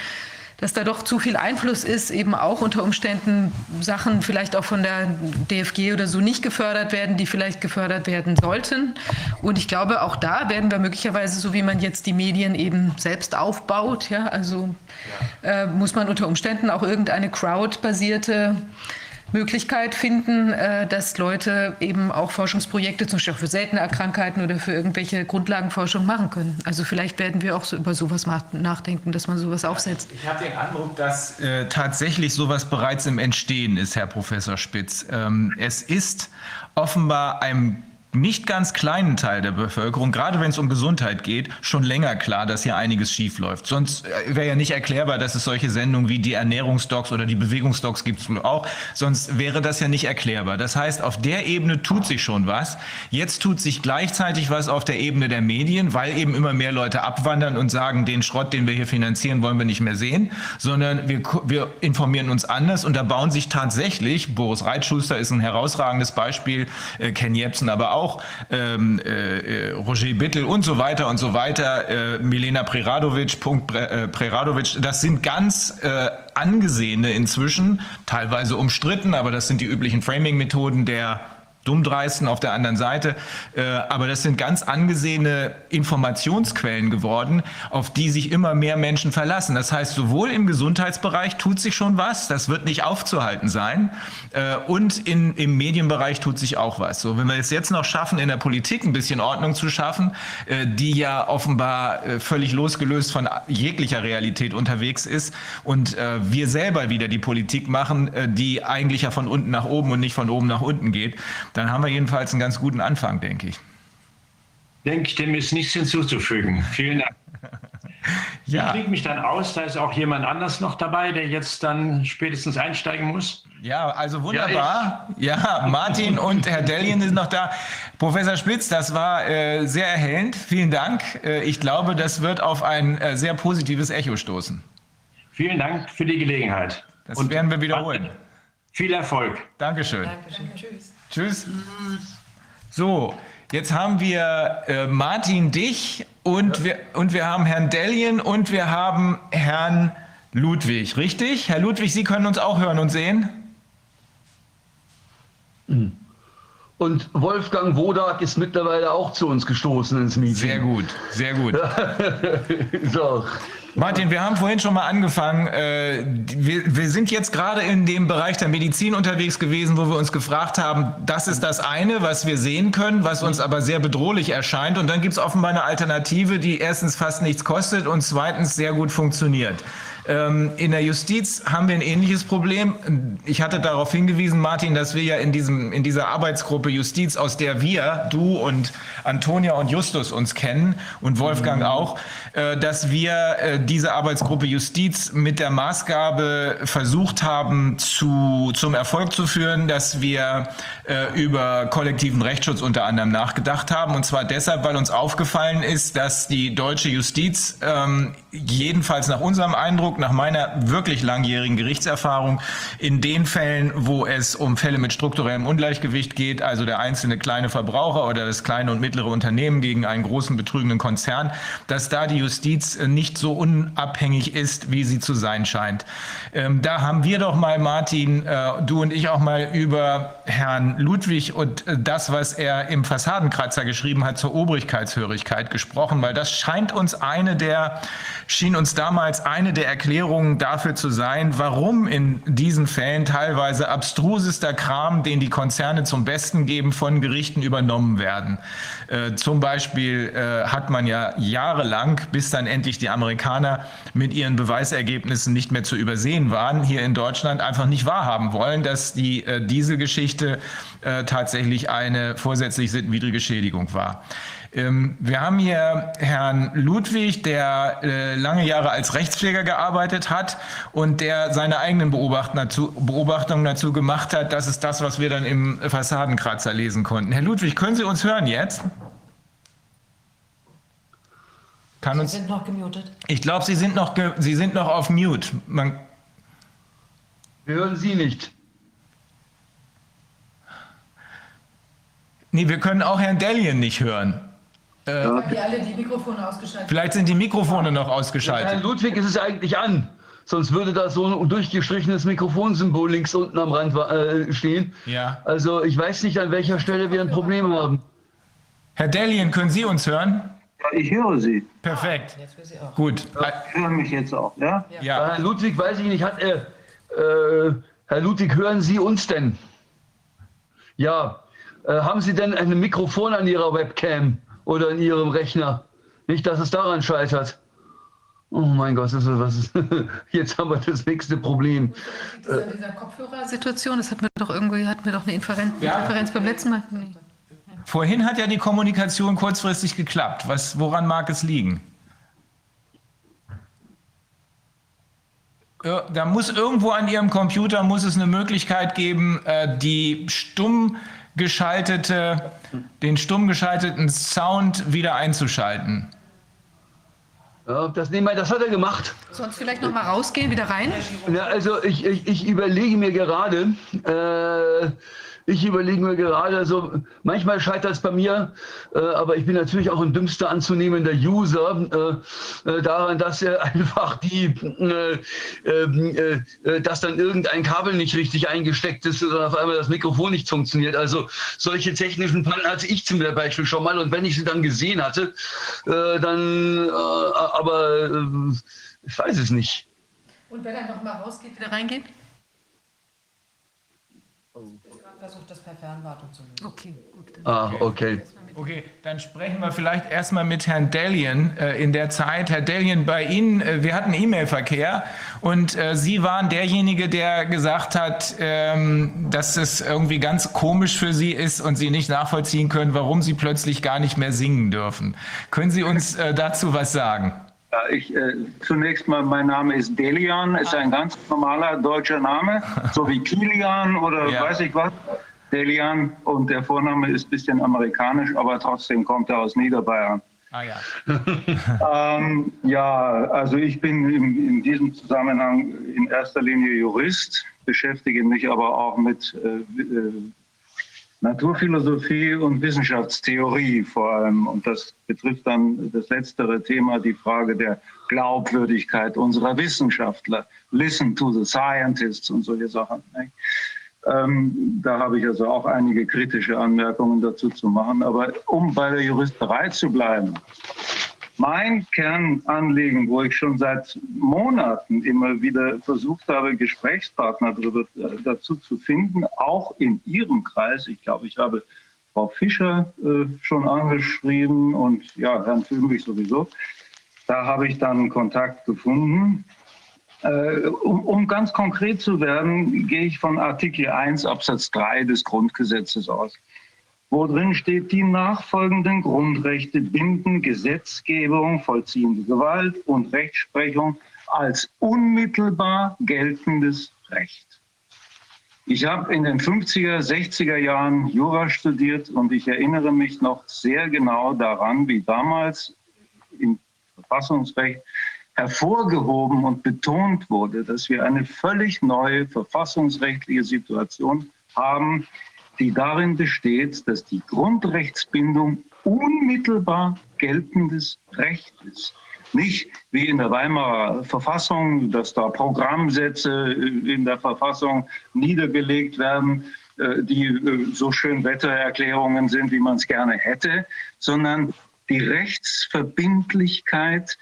S1: dass da doch zu viel Einfluss ist, eben auch unter Umständen Sachen vielleicht auch von der DFG oder so nicht gefördert werden, die vielleicht gefördert werden sollten. Und ich glaube, auch da werden wir möglicherweise, so wie man jetzt die Medien eben selbst aufbaut, ja, also. Äh, muss man unter Umständen auch irgendeine crowd-basierte Möglichkeit finden, äh, dass Leute eben auch Forschungsprojekte zum Beispiel auch für seltene Erkrankheiten oder für irgendwelche Grundlagenforschung machen können. Also vielleicht werden wir auch so über sowas nachdenken, dass man sowas aufsetzt.
S2: Ich habe den Eindruck, dass äh, tatsächlich sowas bereits im Entstehen ist, Herr Professor Spitz. Ähm, es ist offenbar einem nicht ganz kleinen Teil der Bevölkerung, gerade wenn es um Gesundheit geht, schon länger klar, dass hier einiges schief läuft. Sonst äh, wäre ja nicht erklärbar, dass es solche Sendungen wie die Ernährungsdocs oder die Bewegungsdocs gibt es auch. Sonst wäre das ja nicht erklärbar. Das heißt, auf der Ebene tut sich schon was. Jetzt tut sich gleichzeitig was auf der Ebene der Medien, weil eben immer mehr Leute abwandern und sagen, den Schrott, den wir hier finanzieren, wollen wir nicht mehr sehen, sondern wir, wir informieren uns anders und da bauen sich tatsächlich, Boris Reitschuster ist ein herausragendes Beispiel, äh, Ken Jebsen aber auch, auch ähm, äh, Roger Bittel und so weiter und so weiter, äh, Milena Preradovic, Punkt äh, Preradovic, das sind ganz äh, angesehene inzwischen, teilweise umstritten, aber das sind die üblichen Framing-Methoden der Dummdreisten auf der anderen Seite. Äh, aber das sind ganz angesehene Informationsquellen geworden, auf die sich immer mehr Menschen verlassen. Das heißt, sowohl im Gesundheitsbereich tut sich schon was, das wird nicht aufzuhalten sein, äh, und in, im Medienbereich tut sich auch was. So, wenn wir es jetzt noch schaffen, in der Politik ein bisschen Ordnung zu schaffen, äh, die ja offenbar völlig losgelöst von jeglicher Realität unterwegs ist, und wir selber wieder die Politik machen, die eigentlich ja von unten nach oben und nicht von oben nach unten geht, dann haben wir jedenfalls einen ganz guten Anfang, denke ich.
S4: Denke ich, dem ist nichts hinzuzufügen. Vielen Dank. ja. Ich kriege mich dann aus, da ist auch jemand anders noch dabei, der jetzt dann spätestens einsteigen muss.
S2: Ja, also wunderbar. Ja, ja Martin und Herr Dellien sind noch da. Professor Spitz, das war äh, sehr erhellend. Vielen Dank. Äh, ich glaube, das wird auf ein äh, sehr positives Echo stoßen.
S4: Vielen Dank für die Gelegenheit.
S2: Das und werden wir wiederholen.
S4: Viel Erfolg.
S2: Dankeschön. Dankeschön. Tschüss. Tschüss. So, jetzt haben wir äh, Martin dich und, ja. wir, und wir haben Herrn Dellien und wir haben Herrn Ludwig, richtig? Herr Ludwig, Sie können uns auch hören und sehen?
S3: Und Wolfgang Wodak ist mittlerweile auch zu uns gestoßen ins Meeting.
S2: Sehr gut, sehr gut. so. Martin, wir haben vorhin schon mal angefangen. Äh, wir, wir sind jetzt gerade in dem Bereich der Medizin unterwegs gewesen, wo wir uns gefragt haben, das ist das eine, was wir sehen können, was uns aber sehr bedrohlich erscheint. Und dann gibt es offenbar eine Alternative, die erstens fast nichts kostet und zweitens sehr gut funktioniert. Ähm, in der Justiz haben wir ein ähnliches Problem. Ich hatte darauf hingewiesen, Martin, dass wir ja in, diesem, in dieser Arbeitsgruppe Justiz, aus der wir, du und Antonia und Justus uns kennen und Wolfgang mhm. auch, äh, dass wir äh, diese Arbeitsgruppe Justiz mit der Maßgabe versucht haben, zu, zum Erfolg zu führen, dass wir äh, über kollektiven Rechtsschutz unter anderem nachgedacht haben. Und zwar deshalb, weil uns aufgefallen ist, dass die deutsche Justiz ähm, jedenfalls nach unserem Eindruck, nach meiner wirklich langjährigen Gerichtserfahrung, in den Fällen, wo es um Fälle mit strukturellem Ungleichgewicht geht, also der einzelne kleine Verbraucher oder das kleine und mittlere Unternehmen gegen einen großen betrügenden Konzern, dass da die Justiz nicht so unabhängig ist, wie sie zu sein scheint. Ähm, da haben wir doch mal, Martin, äh, du und ich auch mal über Herrn Ludwig und äh, das, was er im Fassadenkratzer geschrieben hat zur Obrigkeitshörigkeit gesprochen, weil das scheint uns eine der schien uns damals eine der Erklärungen dafür zu sein, warum in diesen Fällen teilweise abstrusester Kram, den die Konzerne zum Besten geben, von Gerichten übernommen werden. Äh, zum Beispiel äh, hat man ja jahrelang, bis dann endlich die Amerikaner mit ihren Beweisergebnissen nicht mehr zu übersehen waren, hier in Deutschland einfach nicht wahrhaben wollen, dass die äh, Dieselgeschichte äh, tatsächlich eine vorsätzlich sittenwidrige Schädigung war. Ähm, wir haben hier Herrn Ludwig, der äh, lange Jahre als Rechtspfleger gearbeitet hat und der seine eigenen Beobachtungen dazu gemacht hat. Das ist das, was wir dann im Fassadenkratzer lesen konnten. Herr Ludwig, können Sie uns hören jetzt? Kann uns, Sie sind noch gemutet. Ich glaube, Sie, sind noch Sie sind noch auf Mute. Man
S3: wir hören Sie nicht.
S2: Nee, wir können auch Herrn Dellien nicht hören.
S1: Äh, haben die alle die Mikrofone ausgeschaltet?
S2: Vielleicht sind die Mikrofone noch ausgeschaltet.
S3: Herr Ludwig ist es eigentlich an. Sonst würde da so ein durchgestrichenes Mikrofonsymbol links unten am Rand äh, stehen.
S2: Ja.
S3: Also ich weiß nicht, an welcher Stelle wir ein Problem haben.
S2: Herr Dellien, können Sie uns hören?
S5: Ja, ich höre Sie.
S2: Perfekt. Gut.
S5: Ja, ich höre mich jetzt auch, ja?
S3: Ja. ja. Herr Ludwig, weiß ich nicht, hat er. Äh, Herr Ludwig, hören Sie uns denn? Ja. Äh, haben Sie denn ein Mikrofon an Ihrer Webcam? Oder in Ihrem Rechner. Nicht, dass es daran scheitert. Oh mein Gott, was ist, jetzt haben wir das nächste Problem.
S1: Das ist dieser Kopfhörersituation, das hatten wir doch irgendwie, hatten wir doch eine Inferenz, ja. Inferenz beim letzten Mal. Nee.
S2: Vorhin hat ja die Kommunikation kurzfristig geklappt. Was, woran mag es liegen? Da muss irgendwo an Ihrem Computer muss es eine Möglichkeit geben, äh, die stumm geschaltete, den stumm geschalteten Sound wieder einzuschalten.
S3: Ja, das, nee, das hat er gemacht.
S1: Sonst vielleicht noch mal rausgehen, wieder rein?
S3: Ja, also ich, ich, ich überlege mir gerade, äh, ich überlege mir gerade, also manchmal scheitert es bei mir, äh, aber ich bin natürlich auch ein dümmster anzunehmender User, äh, äh, daran, dass er einfach die, äh, ähm, äh, dass dann irgendein Kabel nicht richtig eingesteckt ist oder auf einmal das Mikrofon nicht funktioniert. Also solche technischen Pannen hatte ich zum Beispiel schon mal und wenn ich sie dann gesehen hatte, dann, aber ich weiß es nicht.
S1: Und wenn er nochmal rausgeht, wieder reingeht?
S6: Versucht das per Fernwartung zu lösen.
S1: Okay, gut.
S3: Ah, okay.
S2: Okay, dann sprechen wir vielleicht erstmal mit Herrn Dellien äh, in der Zeit. Herr Dellien, bei Ihnen, äh, wir hatten E-Mail-Verkehr und äh, Sie waren derjenige, der gesagt hat, ähm, dass es irgendwie ganz komisch für Sie ist und Sie nicht nachvollziehen können, warum Sie plötzlich gar nicht mehr singen dürfen. Können Sie uns äh, dazu was sagen?
S5: Ja, ich, äh, zunächst mal, mein Name ist Delian, ist ein ganz normaler deutscher Name, so wie Kilian oder ja. weiß ich was. Delian und der Vorname ist ein bisschen amerikanisch, aber trotzdem kommt er aus Niederbayern.
S2: Ah ja.
S5: ähm, ja, also ich bin in, in, diesem Zusammenhang in erster Linie Jurist, beschäftige mich aber auch mit äh, äh, Naturphilosophie und Wissenschaftstheorie vor allem. Und das betrifft dann das letztere Thema, die Frage der Glaubwürdigkeit unserer Wissenschaftler. Listen to the scientists und solche Sachen. Ähm, da habe ich also auch einige kritische Anmerkungen dazu zu machen. Aber um bei der Juristerei zu bleiben, mein Kernanliegen, wo ich schon seit Monaten immer wieder versucht habe, Gesprächspartner darüber, äh, dazu zu finden, auch in Ihrem Kreis. Ich glaube, ich habe Frau Fischer äh, schon angeschrieben und ja, Herrn Füllmich sowieso. Da habe ich dann Kontakt gefunden. Äh, um, um, ganz konkret zu werden, gehe ich von Artikel 1 Absatz 3 des Grundgesetzes aus, wo drin steht, die nachfolgenden Grundrechte binden Gesetzgebung, vollziehende Gewalt und Rechtsprechung als unmittelbar geltendes Recht. Ich habe in den 50er, 60er Jahren Jura studiert und ich erinnere mich noch sehr genau daran, wie damals im Verfassungsrecht hervorgehoben und betont wurde, dass wir eine völlig neue verfassungsrechtliche Situation haben, die darin besteht, dass die Grundrechtsbindung unmittelbar geltendes Recht ist. Nicht wie in der Weimarer Verfassung, dass da Programmsätze in der Verfassung niedergelegt werden, äh, die äh, so schön Wettererklärungen sind, wie man es gerne hätte, sondern die Rechtsverbindlichkeit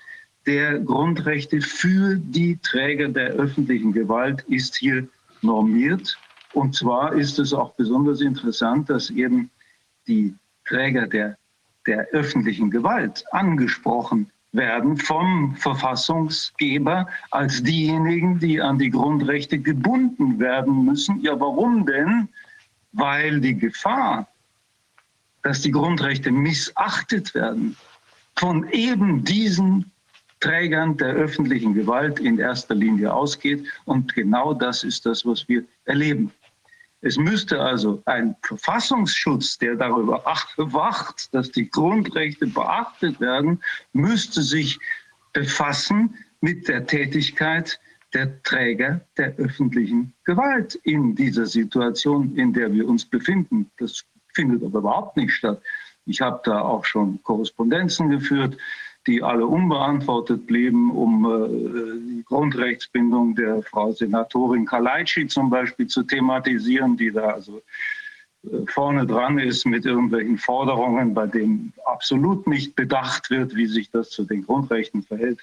S5: der Grundrechte für die Träger der öffentlichen Gewalt ist hier normiert. Und zwar ist es auch besonders interessant, dass eben die Träger der, der öffentlichen Gewalt angesprochen werden vom Verfassungsgeber als diejenigen, die an die Grundrechte gebunden werden müssen. Ja, warum denn? Weil die Gefahr, dass die Grundrechte missachtet werden, von eben diesen Trägern der öffentlichen Gewalt in erster Linie ausgeht. Und genau das ist das, was wir erleben. Es müsste also ein Verfassungsschutz, der darüber wacht, dass die Grundrechte beachtet werden, müsste sich befassen mit der Tätigkeit der Träger der öffentlichen Gewalt in dieser Situation, in der wir uns befinden. Das findet aber überhaupt nicht statt. Ich habe da auch schon Korrespondenzen geführt die alle unbeantwortet blieben, um äh, die Grundrechtsbindung der Frau Senatorin Kalaitschi zum Beispiel zu thematisieren, die da also äh, vorne dran ist mit irgendwelchen Forderungen, bei denen absolut nicht bedacht wird, wie sich das zu den Grundrechten verhält.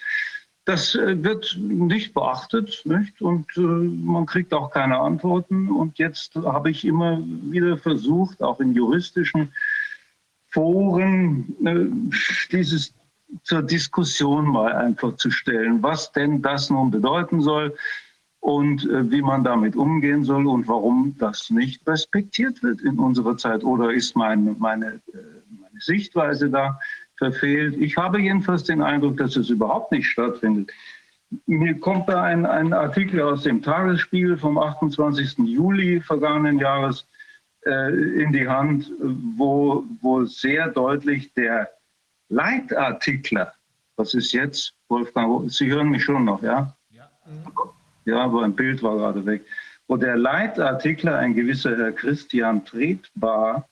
S5: Das äh, wird nicht beachtet nicht? und man kriegt auch keine Antworten. Und jetzt habe ich immer wieder versucht, auch in juristischen Foren, äh, dieses zur Diskussion mal einfach zu stellen, was denn das nun bedeuten soll und äh, wie man damit umgehen soll und warum das nicht respektiert wird in unserer Zeit. Oder ist mein, meine, äh, meine Sichtweise da verfehlt? Ich habe jedenfalls den Eindruck, dass es überhaupt nicht stattfindet. Mir kommt da ein, ein Artikel aus dem Tagesspiegel vom 28. Juli vergangenen Jahres äh, in die Hand, wo, wo sehr deutlich der Leitartikler, was ist jetzt, Wolfgang, Sie hören mich schon noch, ja? Ja, ja aber ein Bild war gerade weg. Wo der Leitartikler, ein gewisser Herr Christian Tretbar,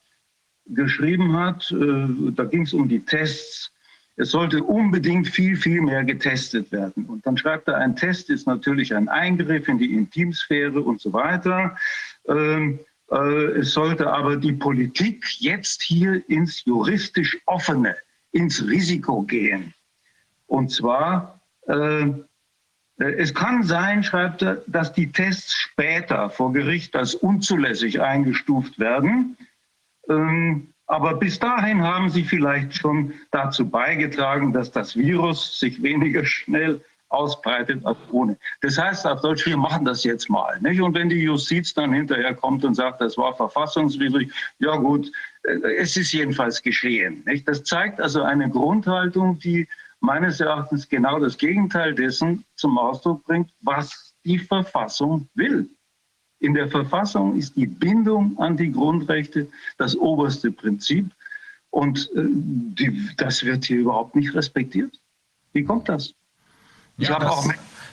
S5: geschrieben hat, äh, da ging es um die Tests. Es sollte unbedingt viel, viel mehr getestet werden. Und dann schreibt er, ein Test ist natürlich ein Eingriff in die Intimsphäre und so weiter. Ähm, äh, es sollte aber die Politik jetzt hier ins juristisch offene ins Risiko gehen. Und zwar, äh, äh, es kann sein, schreibt er, dass die Tests später vor Gericht als unzulässig eingestuft werden. Ähm, aber bis dahin haben sie vielleicht schon dazu beigetragen, dass das Virus sich weniger schnell ausbreitet als ohne. Das heißt auf Deutsch, wir machen das jetzt mal. Nicht? Und wenn die Justiz dann hinterher kommt und sagt, das war verfassungswidrig, ja gut, äh, es ist jedenfalls geschehen. Nicht? Das zeigt also eine Grundhaltung, die meines Erachtens genau das Gegenteil dessen zum Ausdruck bringt, was die Verfassung will. In der Verfassung ist die Bindung an die Grundrechte das oberste Prinzip und äh, die, das wird hier überhaupt nicht respektiert. Wie kommt das?
S2: Ich ja, habe auch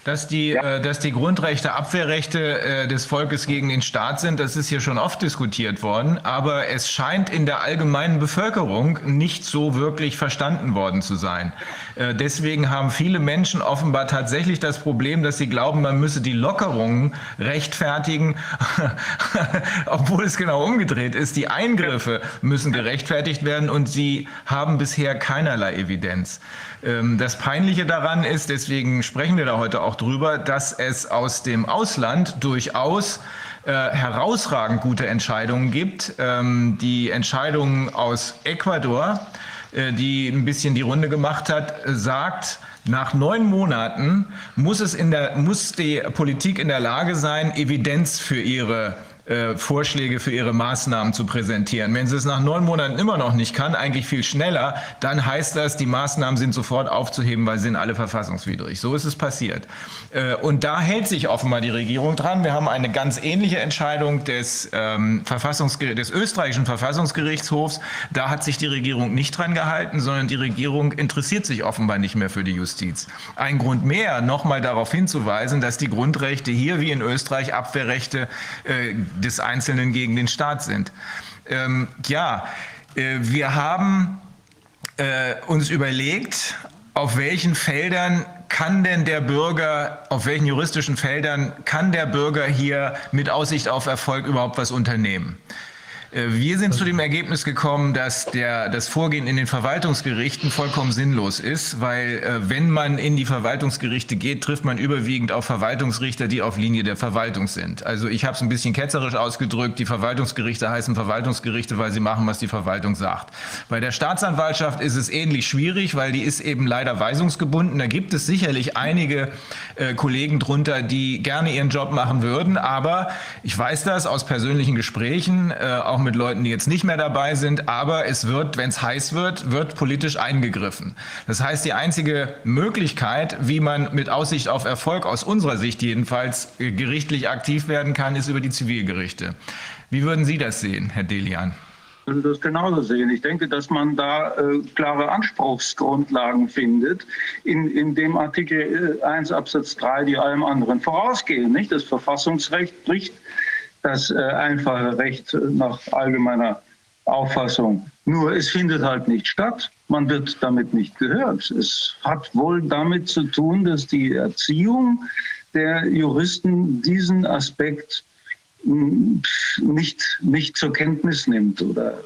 S2: dass die, ja. äh, dass die Grundrechte Abwehrrechte äh, des Volkes gegen den Staat sind, das ist hier schon oft diskutiert worden. Aber es scheint in der allgemeinen Bevölkerung nicht so wirklich verstanden worden zu sein. Äh, deswegen haben viele Menschen offenbar tatsächlich das Problem, dass sie glauben, man müsse die Lockerungen rechtfertigen, obwohl es genau umgedreht ist. Die Eingriffe müssen gerechtfertigt werden und sie haben bisher keinerlei Evidenz. Ähm, das Peinliche daran ist, deswegen sprechen wir da heute auch drüber, dass es aus dem Ausland durchaus äh, herausragend gute Entscheidungen gibt. Ähm, die Entscheidung aus Ecuador, die ein bisschen die Runde gemacht hat, sagt, Nach neun Monaten muss, es in der, muss die Politik in der Lage sein, Evidenz für ihre äh, Vorschläge für ihre Maßnahmen zu präsentieren. Wenn sie es nach neun Monaten immer noch nicht kann, eigentlich viel schneller, dann heißt das, die Maßnahmen sind sofort aufzuheben, weil sie sind alle verfassungswidrig. So ist es passiert. Äh, und da hält sich offenbar die Regierung dran. Wir haben eine ganz ähnliche Entscheidung des, ähm, Verfassungsger des österreichischen Verfassungsgerichtshofs. Da hat sich die Regierung nicht dran gehalten, sondern die Regierung interessiert sich offenbar nicht mehr für die Justiz. Ein Grund mehr, nochmal darauf hinzuweisen, dass die Grundrechte hier wie in Österreich Abwehrrechte äh, des Einzelnen gegen den Staat sind. Ähm, ja, äh, wir haben äh, uns überlegt, auf welchen Feldern kann denn der Bürger, auf welchen juristischen Feldern kann der Bürger hier mit Aussicht auf Erfolg überhaupt was unternehmen? Äh, wir sind zu dem Ergebnis gekommen, dass der, das Vorgehen in den Verwaltungsgerichten vollkommen sinnlos ist, weil äh, wenn man in die Verwaltungsgerichte geht, trifft man überwiegend auf Verwaltungsrichter, die auf Linie der Verwaltung sind. Also ich habe es ein bisschen ketzerisch ausgedrückt, die Verwaltungsgerichte heißen Verwaltungsgerichte, weil sie machen, was die Verwaltung sagt. Bei der Staatsanwaltschaft ist es ähnlich schwierig, weil die ist eben leider weisungsgebunden. Da gibt es sicherlich einige äh, Kollegen drunter, die gerne ihren Job machen würden, aber ich weiß das aus persönlichen Gesprächen, äh, auch mit Leuten, die jetzt nicht mehr dabei sind, aber es wird, wenn es heiß wird, wird politisch eingegriffen. Das heißt, die einzige Möglichkeit, wie man mit Aussicht auf Erfolg aus unserer Sicht jedenfalls äh, gerichtlich aktiv werden kann, ist über die Zivilgerichte. Wie würden Sie das sehen, Herr Delian?
S5: Ich würde das genauso sehen. Ich denke, dass man da äh, klare Anspruchsgrundlagen findet in, in dem Artikel 1 äh, Absatz 3, die allem anderen vorausgehen. Nicht? Das Verfassungsrecht bricht das äh, einfache Recht nach allgemeiner Auffassung. Nur es findet halt nicht statt. Man wird damit nicht gehört. Es hat wohl damit zu tun, dass die Erziehung der Juristen diesen Aspekt hm, nicht, nicht zur Kenntnis nimmt oder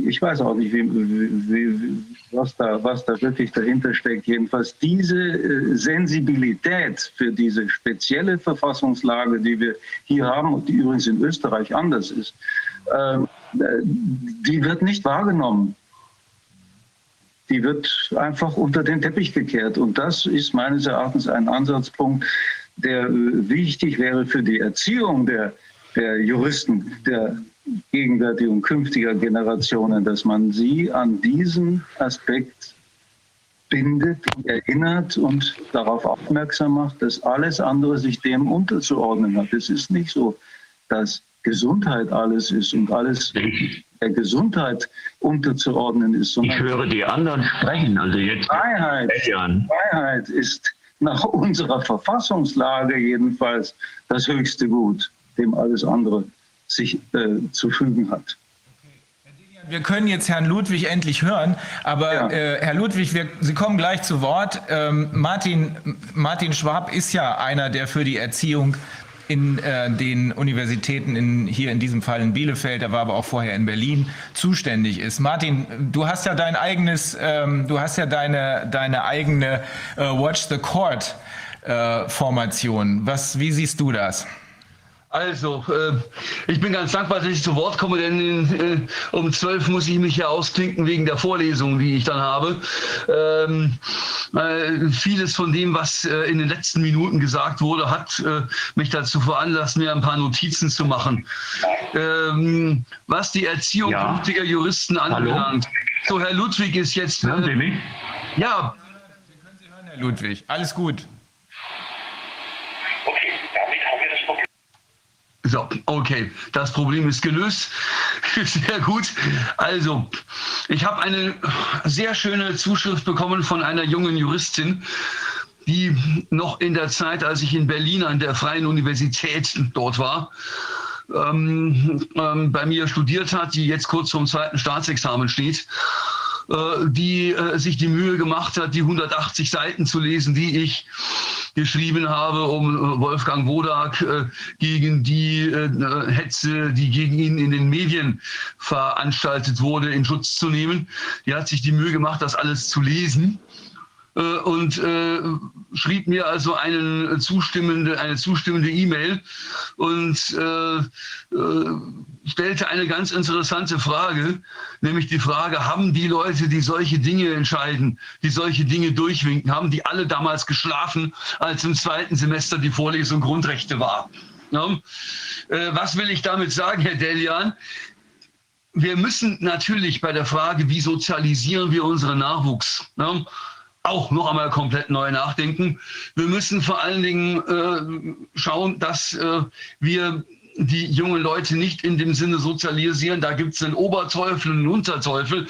S5: ich weiß auch nicht, wie, wie, was, da, was da wirklich dahinter steckt. Jedenfalls diese äh, Sensibilität für diese spezielle Verfassungslage, die wir hier haben und die übrigens in Österreich anders ist, ähm, die wird nicht wahrgenommen. Die wird einfach unter den Teppich gekehrt. Und das ist meines Erachtens ein Ansatzpunkt, der äh, wichtig wäre für die Erziehung der, der Juristen, der gegenwärtiger und künftiger Generationen, dass man sie an diesen Aspekt bindet, erinnert und darauf aufmerksam macht, dass alles andere sich dem unterzuordnen hat. Es ist nicht so, dass Gesundheit alles ist und alles der Gesundheit unterzuordnen ist.
S7: Ich höre die anderen sprechen, also jetzt.
S5: Freiheit, Freiheit ist nach unserer Verfassungslage jedenfalls das höchste Gut, dem alles andere sich äh, zu fügen hat.
S2: Wir können jetzt Herrn Ludwig endlich hören, aber ja. äh, Herr Ludwig, wir, Sie kommen gleich zu Wort. Ähm, Martin, Martin Schwab ist ja einer, der für die Erziehung in äh, den Universitäten in, hier in diesem Fall in Bielefeld, er war aber auch vorher in Berlin, zuständig ist. Martin, du hast ja dein eigenes, ähm, du hast ja deine, deine eigene äh, Watch the Court äh, Formation. Was, wie siehst du das?
S3: Also, äh, ich bin ganz dankbar, dass ich zu Wort komme, denn äh, um zwölf muss ich mich ja ausklinken wegen der Vorlesung, die ich dann habe. Ähm, äh, vieles von dem, was äh, in den letzten Minuten gesagt wurde, hat äh, mich dazu veranlasst, mir ein paar Notizen zu machen. Ähm, was die Erziehung ja. künftiger Juristen anbelangt. Hallo? So, Herr Ludwig ist jetzt.
S7: Hören Sie mich?
S2: Ja. Wir können Sie hören, Herr Ludwig. Alles gut.
S3: So, okay, das Problem ist gelöst. Sehr gut. Also, ich habe eine sehr schöne Zuschrift bekommen von einer jungen Juristin, die noch in der Zeit, als ich in Berlin an der Freien Universität dort war, ähm, ähm, bei mir studiert hat, die jetzt kurz vorm zweiten Staatsexamen steht die äh, sich die Mühe gemacht hat, die 180 Seiten zu lesen, die ich geschrieben habe, um äh, Wolfgang Wodak gegen die Hetze, die gegen ihn in den Medien veranstaltet wurde, in Schutz zu nehmen. Die hat sich die Mühe gemacht, das alles zu lesen und äh, schrieb mir also einen zustimmende, eine zustimmende E-Mail und äh, stellte eine ganz interessante Frage, nämlich die Frage, haben die Leute, die solche Dinge entscheiden, die solche Dinge durchwinken, haben die alle damals geschlafen, als im zweiten Semester die Vorlesung Grundrechte war? Äh, was will ich damit sagen, Herr Delian? Wir müssen natürlich bei der Frage, wie sozialisieren wir unseren Nachwuchs? Auch noch einmal komplett neu nachdenken. Wir müssen vor allen Dingen äh, schauen, dass äh, wir die jungen Leute nicht in dem Sinne sozialisieren. Da gibt es einen Oberteufel und einen Unterteufel.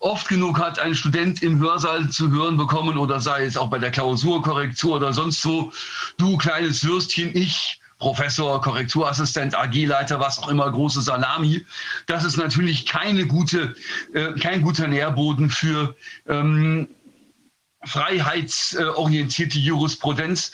S3: Oft genug hat ein Student im Hörsaal zu hören bekommen oder sei es auch bei der Klausurkorrektur oder sonst wo, du kleines Würstchen, ich Professor, Korrekturassistent, AG-Leiter, was auch immer, große Salami. Das ist natürlich keine gute, äh, kein guter Nährboden für ähm, freiheitsorientierte Jurisprudenz.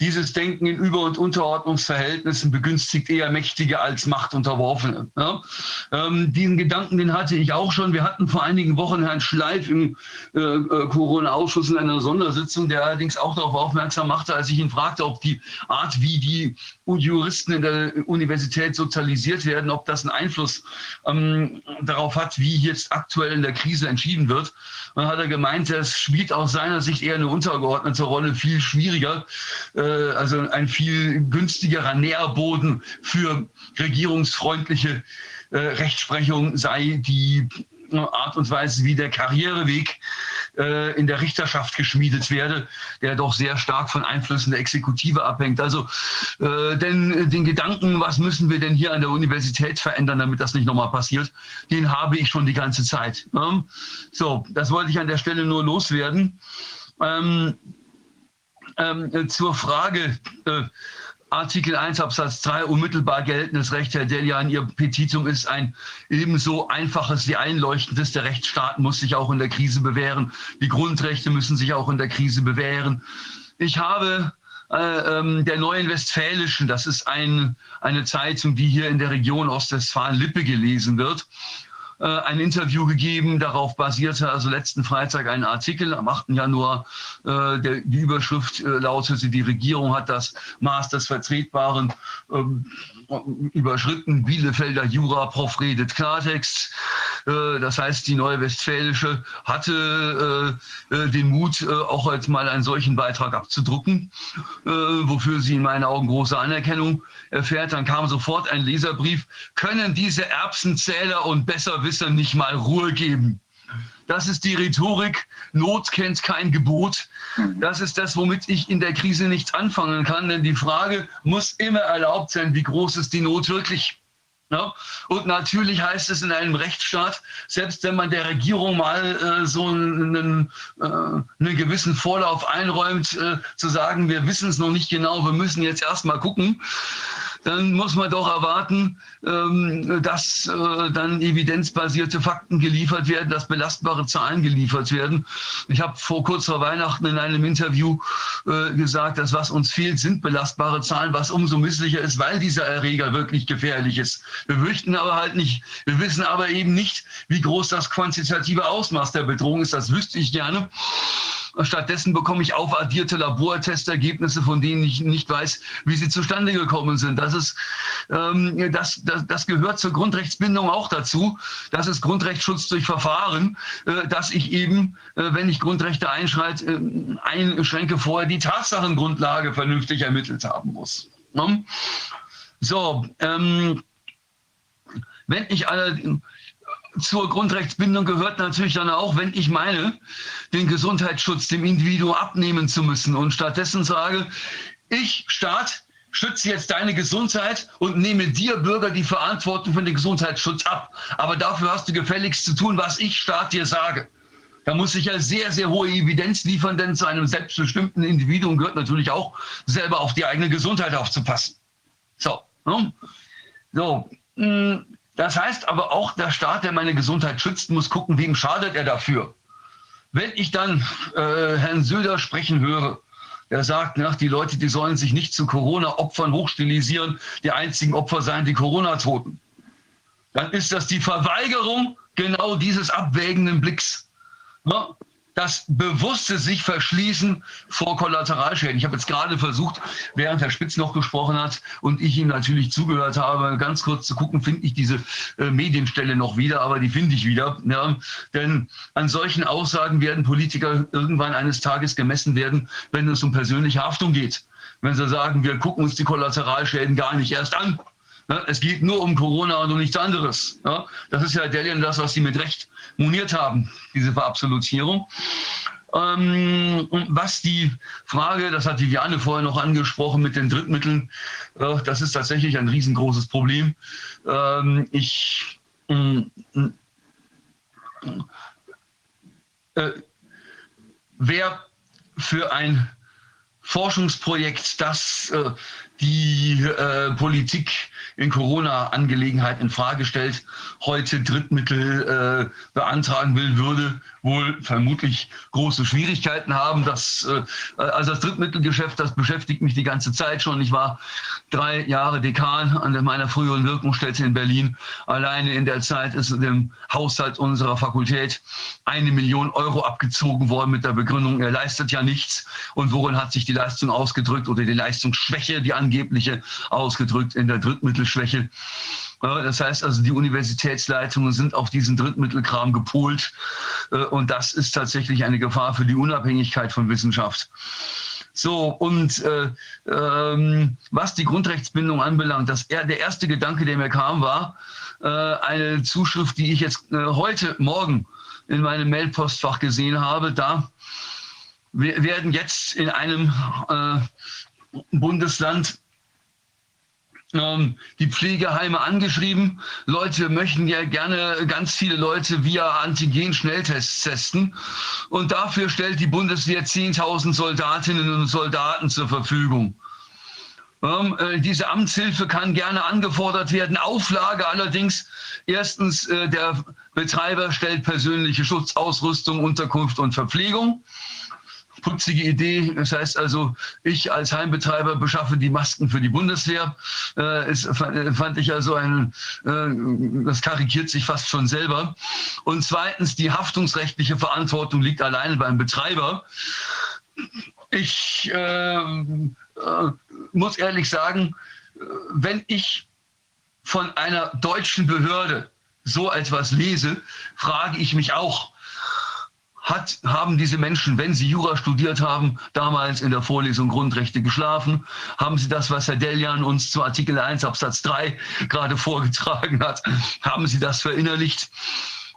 S3: Dieses Denken in Über- und Unterordnungsverhältnissen begünstigt eher Mächtige als Machtunterworfene. Ja? Ähm, diesen Gedanken, den hatte ich auch schon. Wir hatten vor einigen Wochen Herrn Schleif im äh, äh, Corona-Ausschuss in einer Sondersitzung, der allerdings auch darauf aufmerksam machte, als ich ihn fragte, ob die Art, wie die Juristen in der Universität sozialisiert werden, ob das einen Einfluss ähm, darauf hat, wie jetzt aktuell in der Krise entschieden wird. Dann hat er gemeint, es spielt aus seiner Sicht eher eine untergeordnete Rolle, viel schwieriger. Äh, also ein viel günstigerer Nährboden für regierungsfreundliche äh, Rechtsprechung sei die Art und Weise, wie der Karriereweg äh, in der Richterschaft geschmiedet werde, der doch sehr stark von Einflüssen der Exekutive abhängt. Also äh, denn den Gedanken, was müssen wir denn hier an der Universität verändern, damit das nicht nochmal passiert, den habe ich schon die ganze Zeit. Ne? So, das wollte ich an der Stelle nur loswerden. Ähm, ähm, zur Frage äh, Artikel 1 Absatz 3 unmittelbar geltendes Recht, Herr Delian, Ihr Petitum ist ein ebenso einfaches wie einleuchtendes. Der Rechtsstaat muss sich auch in der Krise bewähren. Die Grundrechte müssen sich auch in der Krise bewähren. Ich habe äh, ähm, der Neuen Westfälischen, das ist ein, eine Zeitung, die hier in der Region Ostwestfalen-Lippe gelesen wird, äh, ein Interview gegeben. Darauf basierte also letzten Freitag ein Artikel am 8. Januar. Äh, der, die Überschrift äh, lautete, die Regierung hat das Maß des Vertretbaren ähm, überschritten. Bielefelder Jura-Prof redet Klartext. Äh, das heißt, die Neue Westfälische hatte äh, äh, den Mut, auch jetzt mal einen solchen Beitrag abzudrucken, wofür sie in meinen Augen große Anerkennung erfährt. Dann kam sofort ein Leserbrief, können diese Erbsenzähler und Besserwisser nicht mal Ruhe geben? Das ist die Rhetorik. Not kennt kein Gebot. Das ist das, womit ich in der Krise nichts anfangen kann. Denn die Frage muss immer erlaubt sein, wie groß ist die Not wirklich? Ja? Und natürlich heißt es in einem Rechtsstaat, selbst wenn man der Regierung mal äh, so einen, äh, einen gewissen Vorlauf einräumt, äh, zu sagen, wir wissen es noch nicht genau, wir müssen jetzt erst mal gucken, dann muss man doch erwarten, ähm, dass äh, dann evidenzbasierte Fakten geliefert werden, dass belastbare Zahlen geliefert werden. Ich habe vor kurz vor Weihnachten in einem Interview äh, gesagt, dass was uns fehlt, sind belastbare Zahlen, was umso misslicher ist, weil dieser Erreger wirklich gefährlich ist. Wir möchten aber halt nicht, wir wissen aber eben nicht, wie groß das quantitative Ausmaß der Bedrohung ist. Das wüsste ich gerne. Stattdessen bekomme ich aufaddierte Labortestergebnisse, von denen ich nicht weiß, wie sie zustande gekommen sind. Das, ist, ähm, das, das, das gehört zur Grundrechtsbindung auch dazu. Das ist Grundrechtsschutz durch Verfahren, äh, dass ich eben, äh, wenn ich Grundrechte einschreite, äh, einschränke, vorher die Tatsachengrundlage vernünftig ermittelt haben muss. Ne? So, ähm, wenn ich alle zur Grundrechtsbindung gehört natürlich dann auch, wenn ich meine, den Gesundheitsschutz dem Individuum abnehmen zu müssen und stattdessen sage, ich, Staat, schütze jetzt deine Gesundheit und nehme dir, Bürger, die Verantwortung für den Gesundheitsschutz ab. Aber dafür hast du gefälligst zu tun, was ich, Staat, dir sage. Da muss ich ja sehr, sehr hohe Evidenz liefern, denn zu einem selbstbestimmten Individuum gehört natürlich auch, selber auf die eigene Gesundheit aufzupassen. So, ne? so. Mh, hm, das heißt aber auch, der Staat, der meine Gesundheit schützt, muss gucken, wem schadet er dafür. Wenn ich dann äh, Herrn Söder sprechen höre, der sagt, na, die Leute, die sollen sich nicht zu Corona-Opfern hochstilisieren, die einzigen Opfer seien die Corona-Toten, dann ist das die Verweigerung genau dieses abwägenden Blicks. Ja? Das bewusste sich verschließen vor Kollateralschäden. Ich habe jetzt gerade versucht, während Herr Spitz noch gesprochen hat und ich ihm natürlich zugehört habe, ganz kurz zu gucken, finde ich diese äh, Medienstelle noch wieder, aber die finde ich wieder. Ja. Denn an solchen Aussagen werden Politiker irgendwann eines Tages gemessen werden, wenn es um persönliche Haftung geht. Wenn sie sagen, wir gucken uns die Kollateralschäden gar nicht erst an. Ja, es geht nur um Corona und um nichts anderes. Ja, das ist ja Delian das, was Sie mit Recht moniert haben, diese Verabsolutierung. Ähm, was die Frage, das hat Viviane vorher noch angesprochen mit den Drittmitteln, äh, das ist tatsächlich ein riesengroßes Problem. Ähm, ich äh, äh, wer für ein Forschungsprojekt, das äh, die äh, Politik in Corona-Angelegenheiten in Frage stellt, heute Drittmittel äh, beantragen will, würde wohl vermutlich große Schwierigkeiten haben. Das, äh, also das Drittmittelgeschäft, das beschäftigt mich die ganze Zeit schon. Ich war drei Jahre Dekan an meiner früheren Wirkungsstätte in Berlin. Alleine in der Zeit ist dem Haushalt unserer Fakultät eine Million Euro abgezogen worden mit der Begründung, er leistet ja nichts. Und worin hat sich die Leistung ausgedrückt oder die Leistungsschwäche, die angebliche, ausgedrückt in der Drittmittelschwäche? Das heißt also, die Universitätsleitungen sind auf diesen Drittmittelkram gepolt. Äh, und das ist tatsächlich eine Gefahr für die Unabhängigkeit von Wissenschaft. So, und äh, ähm, was die Grundrechtsbindung anbelangt, das, der erste Gedanke, der mir kam, war äh, eine Zuschrift, die ich jetzt äh, heute Morgen in meinem Mailpostfach gesehen habe. Da werden jetzt in einem äh, Bundesland die Pflegeheime angeschrieben. Leute möchten ja gerne ganz viele Leute via Antigen-Schnelltests testen. Und dafür stellt die Bundeswehr 10.000 Soldatinnen und Soldaten zur Verfügung. Ähm, äh, diese Amtshilfe kann gerne angefordert werden. Auflage allerdings, erstens, äh, der Betreiber stellt persönliche Schutzausrüstung, Unterkunft und Verpflegung putzige Idee. Das heißt also, ich als Heimbetreiber beschaffe die Masken für die Bundeswehr. Äh, ist, fand ich also ein, äh, das karikiert sich fast schon selber. Und zweitens, die haftungsrechtliche Verantwortung liegt alleine beim Betreiber. Ich äh, äh muss ehrlich sagen, äh, wenn ich von einer deutschen Behörde so etwas lese, frage ich mich auch, hat, haben diese Menschen, wenn sie Jura studiert haben, damals in der Vorlesung Grundrechte geschlafen? Haben sie das, was Herr Delian uns zu Artikel 1 Absatz 3 gerade vorgetragen hat, haben sie das verinnerlicht?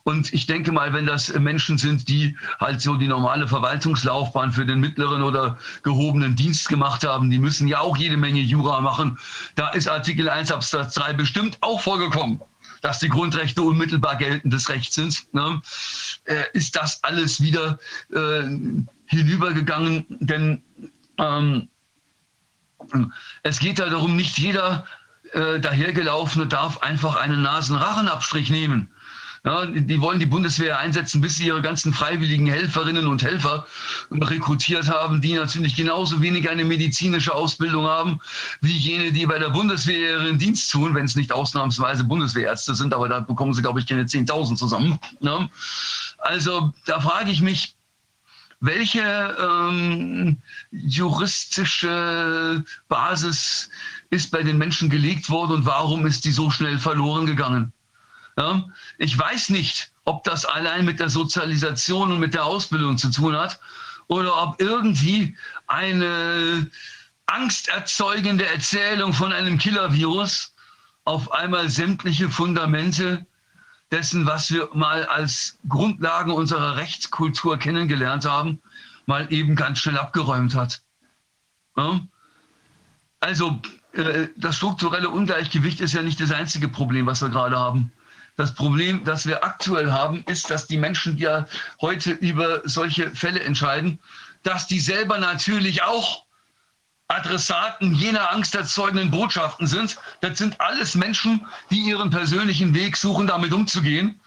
S3: Und ich denke mal, wenn das Menschen sind, die halt so die normale Verwaltungslaufbahn für den mittleren oder gehobenen Dienst gemacht haben, die müssen ja auch jede Menge Jura machen. Da ist Artikel 1 Absatz 3 bestimmt auch vorgekommen dass die Grundrechte unmittelbar geltendes Recht sind, ne, äh, ist das alles wieder äh, hinübergegangen. Denn ähm, es geht ja darum, nicht jeder äh, dahergelaufene darf einfach einen Nasenrachenabstrich nehmen. Ja, die wollen die Bundeswehr einsetzen, bis sie ihre ganzen freiwilligen Helferinnen und Helfer rekrutiert haben, die natürlich genauso wenig eine medizinische Ausbildung haben, wie jene, die bei der Bundeswehr ihren Dienst tun, wenn es nicht ausnahmsweise Bundeswehrärzte sind, aber da bekommen sie, glaube ich, keine 10.000 zusammen. Ne? Also da frage ich mich, welche ähm, juristische Basis ist bei den Menschen gelegt worden und warum ist die so schnell verloren gegangen? Ja, ich weiß nicht, ob das allein mit der Sozialisation und mit der Ausbildung zu tun hat oder ob irgendwie eine angsterzeugende Erzählung von einem Killer-Virus auf einmal sämtliche Fundamente dessen, was wir mal als Grundlagen unserer Rechtskultur kennengelernt haben, mal eben ganz schnell abgeräumt hat. Ja? Also äh, das strukturelle Ungleichgewicht ist ja nicht das einzige Problem, was wir gerade haben. Das Problem, das wir aktuell haben, ist, dass die Menschen, die ja heute über solche Fälle entscheiden, dass die selber natürlich auch Adressaten jener angsterzeugenden Botschaften sind. Das sind alles Menschen, die ihren persönlichen Weg suchen, damit umzugehen.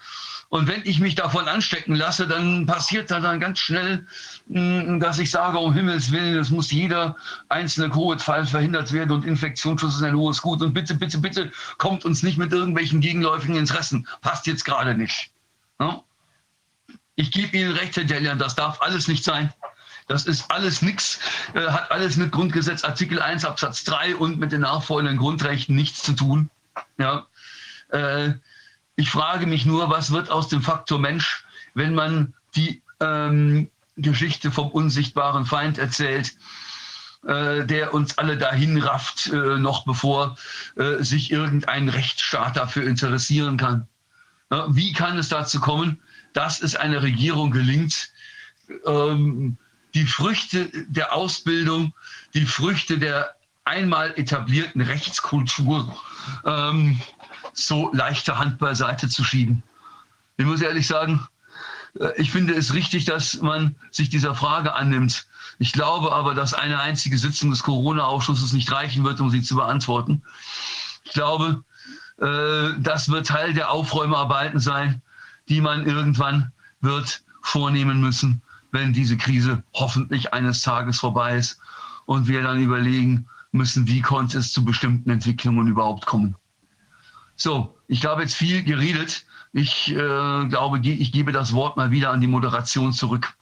S3: Und wenn ich mich davon anstecken lasse, dann passiert da dann ganz schnell, hm, dass ich sage, um Himmels Willen, es muss jeder einzelne Covid-Fall verhindert werden und Infektionsschutz ist ein hohes Gut. Und bitte, bitte, bitte kommt uns nicht mit irgendwelchen gegenläufigen Interessen. Passt jetzt gerade nicht. Ich gebe Ihnen recht, Herr Delian, das darf alles nicht sein. Das ist alles nichts, äh, hat alles mit Grundgesetz Artikel 1 Absatz 3 und mit den nachfolgenden Grundrechten nichts zu tun. Ja. Äh, ich frage mich nur, was wird aus dem Faktor Mensch, wenn man die ähm, Geschichte vom unsichtbaren Feind erzählt, äh, der uns alle dahin rafft, äh, noch bevor äh, sich irgendein Rechtsstaat dafür interessieren kann. Ja, wie kann es dazu kommen, dass es einer Regierung gelingt, ähm, die Früchte der Ausbildung, die Früchte der einmal etablierten Rechtskultur ähm, so leichter Hand beiseite zu schieben. Ich muss ehrlich sagen, äh, ich finde es richtig, dass man sich dieser Frage annimmt. Ich glaube aber, dass eine einzige Sitzung des Corona-Ausschusses nicht reichen wird, um sie zu beantworten. Ich glaube, äh, das wird Teil der Aufräumarbeiten sein, die man irgendwann wird vornehmen müssen, wenn diese Krise hoffentlich eines Tages vorbei ist und wir dann überlegen müssen, wie konnte es zu bestimmten Entwicklungen überhaupt kommen. So, ich habe jetzt viel geredet. Ich äh, glaube, ich gebe das Wort mal wieder an die Moderation zurück.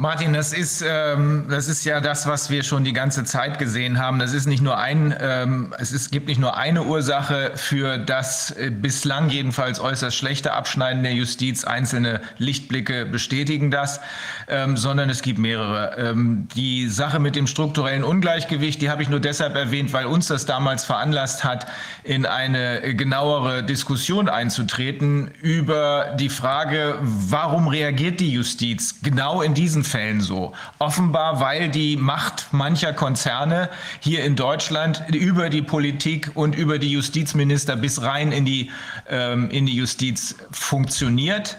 S2: Martin, das ist, ähm, das ist ja das, was wir schon die ganze Zeit gesehen haben. Das ist nicht nur ein, ähm, es ist, gibt nicht nur eine Ursache für das äh, bislang jedenfalls äußerst schlechte Abschneiden der Justiz. Einzelne Lichtblicke bestätigen das, ähm, sondern es gibt mehrere. Ähm, die Sache mit dem strukturellen Ungleichgewicht, die habe ich nur deshalb erwähnt, weil uns das damals veranlasst hat, in eine genauere Diskussion einzutreten über die Frage, warum reagiert die Justiz genau in diesen Fällen so. Offenbar, weil die Macht mancher Konzerne hier in Deutschland über die Politik und über die Justizminister bis rein in die, ähm, in die Justiz funktioniert.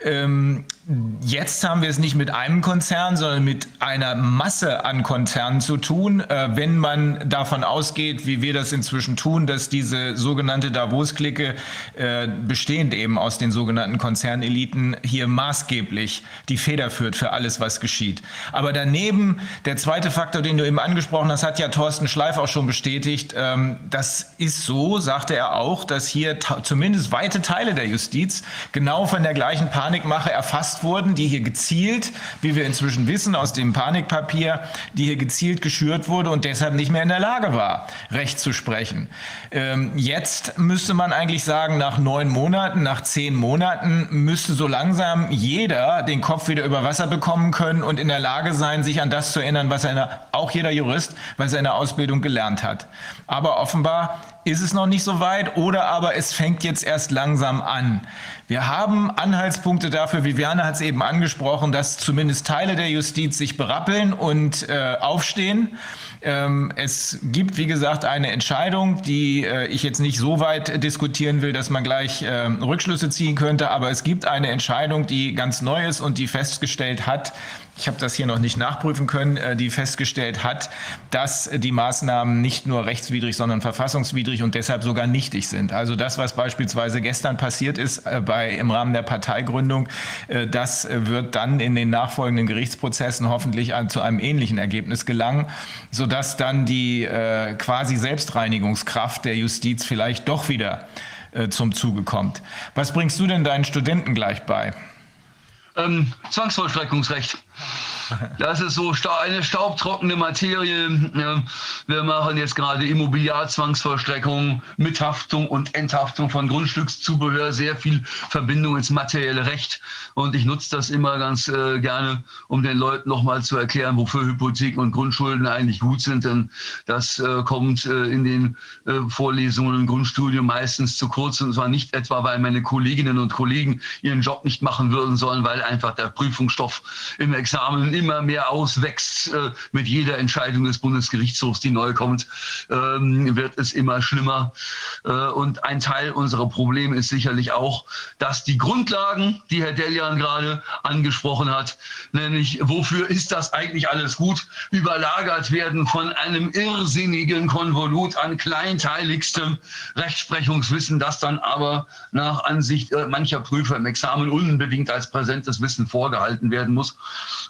S2: Ähm, Jetzt haben wir es nicht mit einem Konzern, sondern mit einer Masse an Konzernen zu tun. Äh, wenn man davon ausgeht, wie wir das inzwischen tun, dass diese sogenannte Davos-Clique, äh, bestehend eben aus den sogenannten Konzerneliten, hier maßgeblich die Feder führt für alles, was geschieht. Aber daneben, der zweite Faktor, den du eben angesprochen hast, hat ja Thorsten Schleif auch schon bestätigt. Ähm, das ist so, sagte er auch, dass hier zumindest weite Teile der Justiz genau von der gleichen Panikmache erfasst erfasst wurden, die hier gezielt, wie wir inzwischen wissen aus dem Panikpapier, die hier gezielt geschürt wurde und deshalb nicht mehr in der Lage war, Recht zu sprechen. Ähm, jetzt müsste man eigentlich sagen, nach neun Monaten, nach zehn Monaten müsste so langsam jeder den Kopf wieder über Wasser bekommen können und in der Lage sein, sich an das zu erinnern, was er, auch jeder Jurist, was er in der Ausbildung gelernt hat. Aber offenbar ist es noch nicht so weit oder aber es fängt jetzt erst langsam an. Wir haben Anhaltspunkte dafür, Viviane hat es eben angesprochen, dass zumindest Teile der Justiz sich berappeln und äh, aufstehen. Ähm, es gibt, wie gesagt, eine Entscheidung, die äh, ich jetzt nicht so weit diskutieren will, dass man gleich äh, Rückschlüsse ziehen könnte, aber es gibt eine Entscheidung, die ganz neu ist und die festgestellt hat, ich habe das hier noch nicht nachprüfen können, äh, die festgestellt hat, dass die Maßnahmen nicht nur rechtswidrig, sondern verfassungswidrig und deshalb sogar nichtig sind. Also das, was beispielsweise gestern passiert ist äh, bei, im Rahmen der Parteigründung, äh, das wird dann in den nachfolgenden Gerichtsprozessen hoffentlich zu einem ähnlichen Ergebnis gelangen, sodass dann die quasi Selbstreinigungskraft der Justiz vielleicht doch wieder zum Zuge kommt. Was bringst du denn deinen Studenten gleich bei?
S3: Ähm, Zwangsvollstreckungsrecht. Das ist so eine staubtrockene Materie. Wir machen jetzt gerade Immobiliarzwangsvollstreckung mit Haftung und Enthaftung von Grundstückszubehör, sehr viel Verbindung ins materielle Recht. Und ich nutze das immer ganz äh, gerne, um den Leuten nochmal zu erklären, wofür Hypotheken und Grundschulden eigentlich gut sind. Denn das äh, kommt äh, in den Vorlesungen im Grundstudium meistens zu kurz. Und zwar nicht etwa, weil meine Kolleginnen und Kollegen ihren Job nicht machen würden, sondern weil einfach der Prüfungsstoff im Examen immer mehr auswächst äh, mit jeder Entscheidung des Bundesgerichtshofs, die neu kommt, ähm, wird es immer schlimmer. Äh, und ein Teil unserer Probleme ist sicherlich auch, dass die Grundlagen, die Herr Delian gerade angesprochen hat, nämlich wofür ist das eigentlich alles gut, überlagert werden von einem irrsinnigen Konvolut an kleinteiligstem Rechtsprechungswissen, das dann aber nach Ansicht äh, mancher Prüfer im Examen unbedingt als präsentes Wissen vorgehalten werden muss.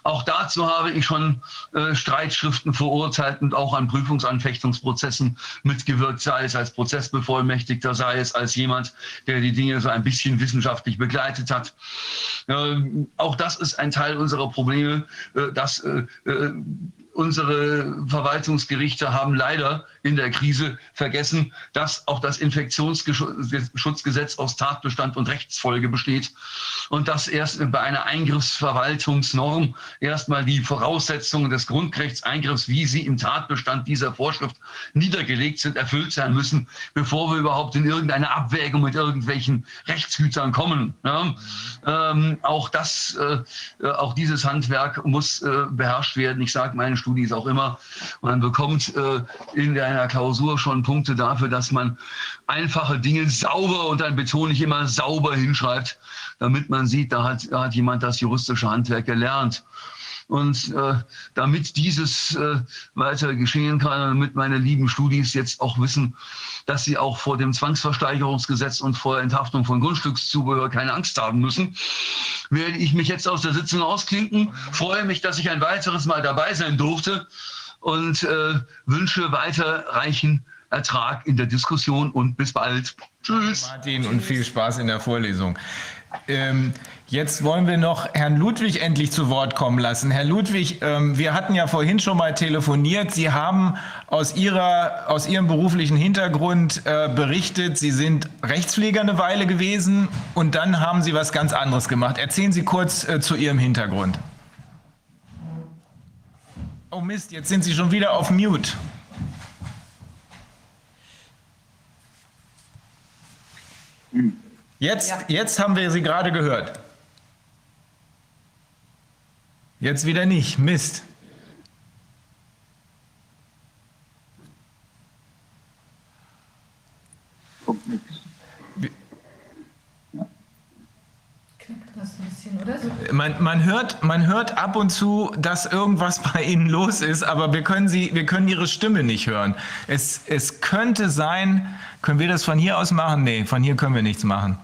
S3: Auch da dazu habe ich schon äh, Streitschriften verurteilt und auch an Prüfungsanfechtungsprozessen mitgewirkt, sei es als Prozessbevollmächtigter, sei es als jemand, der die Dinge so ein bisschen wissenschaftlich begleitet hat. Ähm, auch das ist ein Teil unserer Probleme, äh, dass äh, äh unsere Verwaltungsgerichte haben leider in der Krise vergessen, dass auch das Infektionsschutzgesetz aus Tatbestand und Rechtsfolge besteht und dass erst bei einer Eingriffsverwaltungsnorm erstmal die Voraussetzungen des Grundrechtseingriffs, wie sie im Tatbestand dieser Vorschrift niedergelegt sind, erfüllt sein müssen, bevor wir überhaupt in irgendeine Abwägung mit irgendwelchen Rechtshütern kommen. Ja? Ähm, auch das, äh, auch dieses Handwerk muss äh, beherrscht werden. Ich sage meinen Studis auch immer, man bekommt äh, in einer Klausur schon Punkte dafür, dass man einfache Dinge sauber und dann betone ich immer sauber hinschreibt, damit man sieht, da hat, da hat jemand das juristische Handwerk gelernt. Und äh, damit dieses äh, weiter geschehen kann, damit meine lieben Studis jetzt auch wissen, dass sie auch vor dem Zwangsversteigerungsgesetz und vor Enthaftung von Grundstückszubehör keine Angst haben müssen, werde ich mich jetzt aus der Sitzung ausklinken. Freue mich, dass ich ein weiteres Mal dabei sein durfte und äh, wünsche weiterreichen Ertrag in der Diskussion und bis bald.
S2: Tschüss. Martin und viel Spaß in der Vorlesung. Ähm, jetzt wollen wir noch Herrn Ludwig endlich zu Wort kommen lassen. Herr Ludwig, ähm, wir hatten ja vorhin schon mal telefoniert. Sie haben aus, Ihrer, aus Ihrem beruflichen Hintergrund äh, berichtet, Sie sind Rechtspfleger eine Weile gewesen und dann haben Sie was ganz anderes gemacht. Erzählen Sie kurz äh, zu Ihrem Hintergrund. Oh Mist, jetzt sind Sie schon wieder auf Mute. Jetzt, ja. jetzt haben wir Sie gerade gehört. Jetzt wieder nicht. Mist. Man, man, hört, man hört ab und zu, dass irgendwas bei Ihnen los ist, aber wir können, Sie, wir können Ihre Stimme nicht hören. Es, es könnte sein, können wir das von hier aus machen? Nee, von hier können wir nichts machen.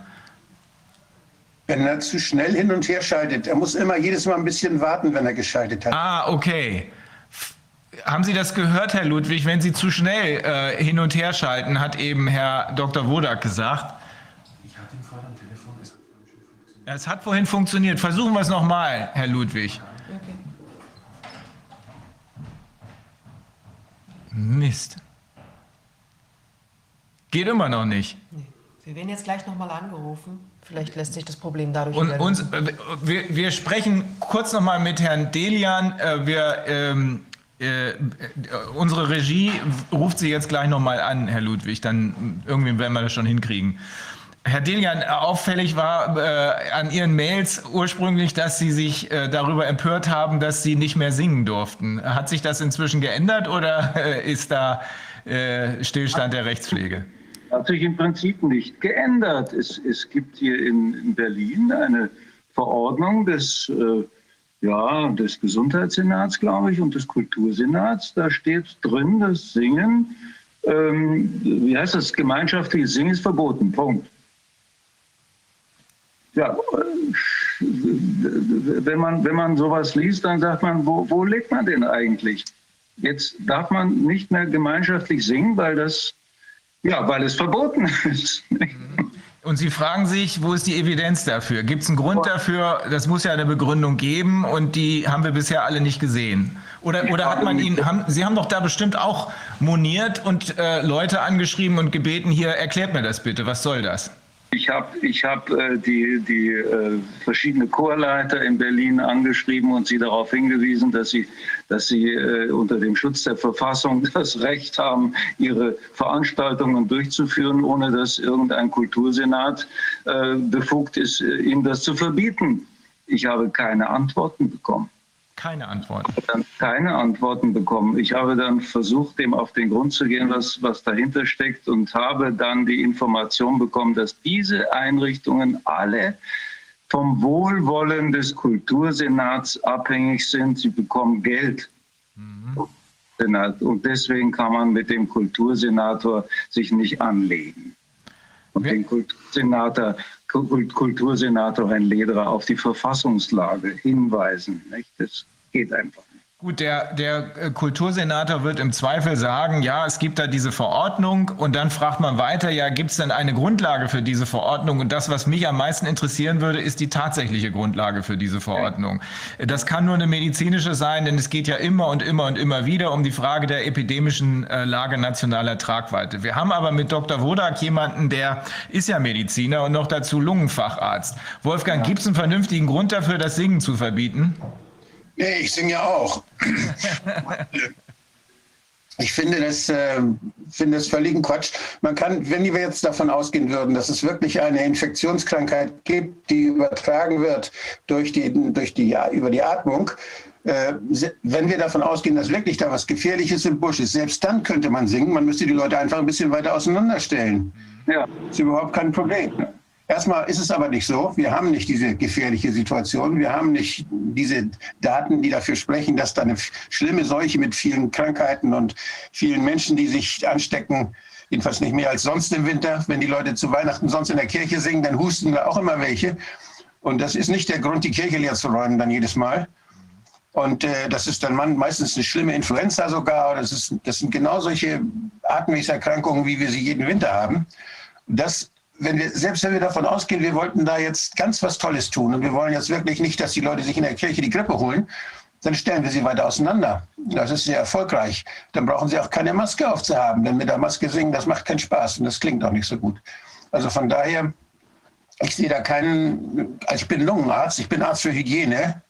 S8: Wenn er zu schnell hin und her schaltet. Er muss immer jedes Mal ein bisschen warten, wenn er geschaltet hat.
S2: Ah, okay. Haben Sie das gehört, Herr Ludwig? Wenn Sie zu schnell äh, hin und her schalten, hat eben Herr Dr. Wodak gesagt. Es hat vorhin funktioniert. Versuchen wir es nochmal, Herr Ludwig. Okay. Mist. Geht immer noch nicht.
S6: Nee. Wir werden jetzt gleich nochmal angerufen. Vielleicht lässt sich das Problem dadurch
S2: Und uns, äh, wir, wir sprechen kurz nochmal mit Herrn Delian. Äh, wir, ähm, äh, unsere Regie ruft Sie jetzt gleich nochmal an, Herr Ludwig. Dann irgendwie werden wir das schon hinkriegen. Herr Delian, auffällig war äh, an Ihren Mails ursprünglich, dass Sie sich äh, darüber empört haben, dass Sie nicht mehr singen durften. Hat sich das inzwischen geändert oder äh, ist da äh, Stillstand der Rechtspflege?
S5: Hat sich im Prinzip nicht geändert. Es, es gibt hier in, in, Berlin eine Verordnung des, äh, ja, des Gesundheitssenats, glaube ich, und des Kultursenats. Da steht drin, das Singen, ähm, wie heißt das, gemeinschaftliches Singen ist verboten. Punkt ja, wenn man, wenn man sowas liest, dann sagt man, wo, wo lebt man denn eigentlich? Jetzt darf man nicht mehr gemeinschaftlich singen, weil das, ja, weil es verboten ist.
S2: Und Sie fragen sich, wo ist die Evidenz dafür? Gibt es einen Grund dafür? Das muss ja eine Begründung geben und die haben wir bisher alle nicht gesehen. Oder, oder hat man Ihnen, haben, Sie haben doch da bestimmt auch moniert und äh, Leute angeschrieben und gebeten, hier erklärt mir das bitte, was soll das?
S5: Ich habe ich hab, äh, die, die äh, verschiedene Chorleiter in Berlin angeschrieben und sie darauf hingewiesen, dass sie, dass sie äh, unter dem Schutz der Verfassung das Recht haben, ihre Veranstaltungen durchzuführen, ohne dass irgendein Kultursenat äh, befugt ist, äh, ihnen das zu verbieten. Ich habe keine Antworten bekommen.
S2: Keine Antworten.
S5: Keine Antworten bekommen. Ich habe dann versucht, dem auf den Grund zu gehen, was, was dahinter steckt und habe dann die Information bekommen, dass diese Einrichtungen alle vom Wohlwollen des Kultursenats abhängig sind. Sie bekommen Geld. Mhm. Und deswegen kann man mit dem Kultursenator sich nicht anlegen. Und den Kultursenator Kultursenator Herrn Lederer auf die Verfassungslage hinweisen. Nicht? Das geht einfach.
S2: Gut, der, der äh, Kultursenator wird im Zweifel sagen, ja, es gibt da diese Verordnung und dann fragt man weiter, ja, gibt es denn eine Grundlage für diese Verordnung? Und das, was mich am meisten interessieren würde, ist die tatsächliche Grundlage für diese Verordnung. Das kann nur eine medizinische sein, denn es geht ja immer und immer und immer wieder um die Frage der epidemischen äh, Lage nationaler Tragweite. Wir haben aber mit Dr. Wodak jemanden, der ist ja Mediziner und noch dazu Lungenfacharzt. Wolfgang, ja. gibt es einen vernünftigen Grund dafür, das Singen zu verbieten?
S8: Nee, ich singe ja auch. Ich finde das, äh, finde das völligen Quatsch. Man kann, wenn wir jetzt davon ausgehen würden, dass es wirklich eine Infektionskrankheit gibt, die übertragen wird durch die, durch die, ja, über die Atmung, äh, wenn wir davon ausgehen, dass wirklich da was Gefährliches im Busch ist, selbst dann könnte man singen. Man müsste die Leute einfach ein bisschen weiter auseinanderstellen. Ja. Das ist überhaupt kein Problem. Erstmal ist es aber nicht so. Wir haben nicht diese gefährliche Situation. Wir haben nicht diese Daten, die dafür sprechen, dass da eine schlimme Seuche mit vielen Krankheiten und vielen Menschen, die sich anstecken, jedenfalls nicht mehr als sonst im Winter. Wenn die Leute zu Weihnachten sonst in der Kirche singen, dann husten da auch immer welche. Und das ist nicht der Grund, die Kirche leer zu räumen dann jedes Mal. Und äh, das ist dann meistens eine schlimme Influenza sogar. Das, ist, das sind genau solche Atemwegserkrankungen, wie wir sie jeden Winter haben. Das wenn wir, selbst wenn wir davon ausgehen, wir wollten da jetzt ganz was Tolles tun und wir wollen jetzt wirklich nicht, dass die Leute sich in der Kirche die Grippe holen, dann stellen wir sie weiter auseinander. Das ist sehr erfolgreich. Dann brauchen sie auch keine Maske aufzuhaben. Denn mit der Maske singen, das macht keinen Spaß und das klingt auch nicht so gut. Also von daher, ich sehe da keinen, also ich bin Lungenarzt, ich bin Arzt für Hygiene.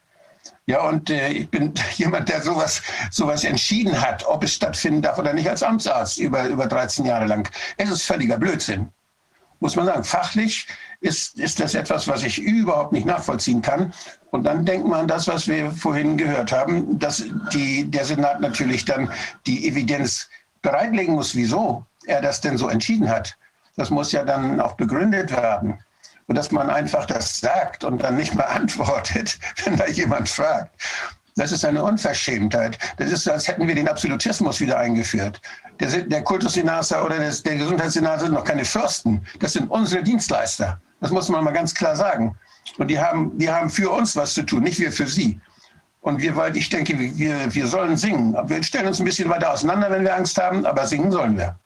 S8: Ja, und äh, ich bin jemand, der sowas, sowas entschieden hat, ob es stattfinden darf oder nicht als Amtsarzt über, über 13 Jahre lang. Es ist völliger Blödsinn muss man sagen. Fachlich ist, ist das etwas, was ich überhaupt nicht nachvollziehen kann. Und dann denkt man an das, was wir vorhin gehört haben, dass die, der Senat natürlich dann die Evidenz bereitlegen muss, wieso er das denn so entschieden hat. Das muss ja dann auch begründet werden. Und dass man einfach das sagt und dann nicht mal antwortet, wenn da jemand fragt. Das ist eine Unverschämtheit. Das ist, als hätten wir den Absolutismus wieder eingeführt. Der, der Kultussenator oder des, der Gesundheitssenator sind noch keine Fürsten. Das sind unsere Dienstleister. Das muss man mal ganz klar sagen. Und die haben, die haben für uns was zu tun, nicht wir für sie. Und wir, weil ich denke, wir, wir sollen singen. Wir stellen uns ein bisschen weiter auseinander, wenn wir Angst haben, aber singen sollen wir.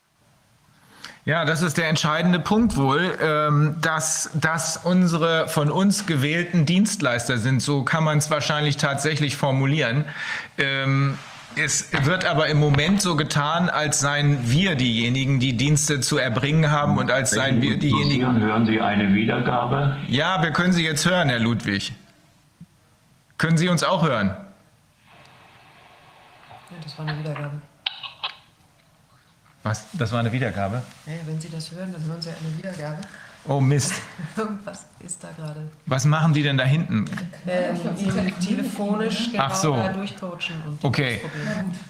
S2: Ja, das ist der entscheidende Punkt wohl, ähm, dass das unsere von uns gewählten Dienstleister sind. So kann man es wahrscheinlich tatsächlich formulieren. Ähm, es wird aber im Moment so getan, als seien wir diejenigen, die Dienste zu erbringen haben und als seien wir diejenigen.
S7: Hören Sie eine Wiedergabe?
S2: Ja, wir können Sie jetzt hören, Herr Ludwig. Können Sie uns auch hören?
S6: Ja, das war eine Wiedergabe.
S2: Was? Das war eine Wiedergabe?
S6: Ja, wenn Sie das hören, dann hören Sie eine Wiedergabe.
S2: Oh Mist.
S6: Irgendwas ist da gerade.
S2: Was machen die denn da hinten?
S6: Ähm, telefonisch
S2: genau Ach so.
S6: durchcoachen. Und
S2: okay.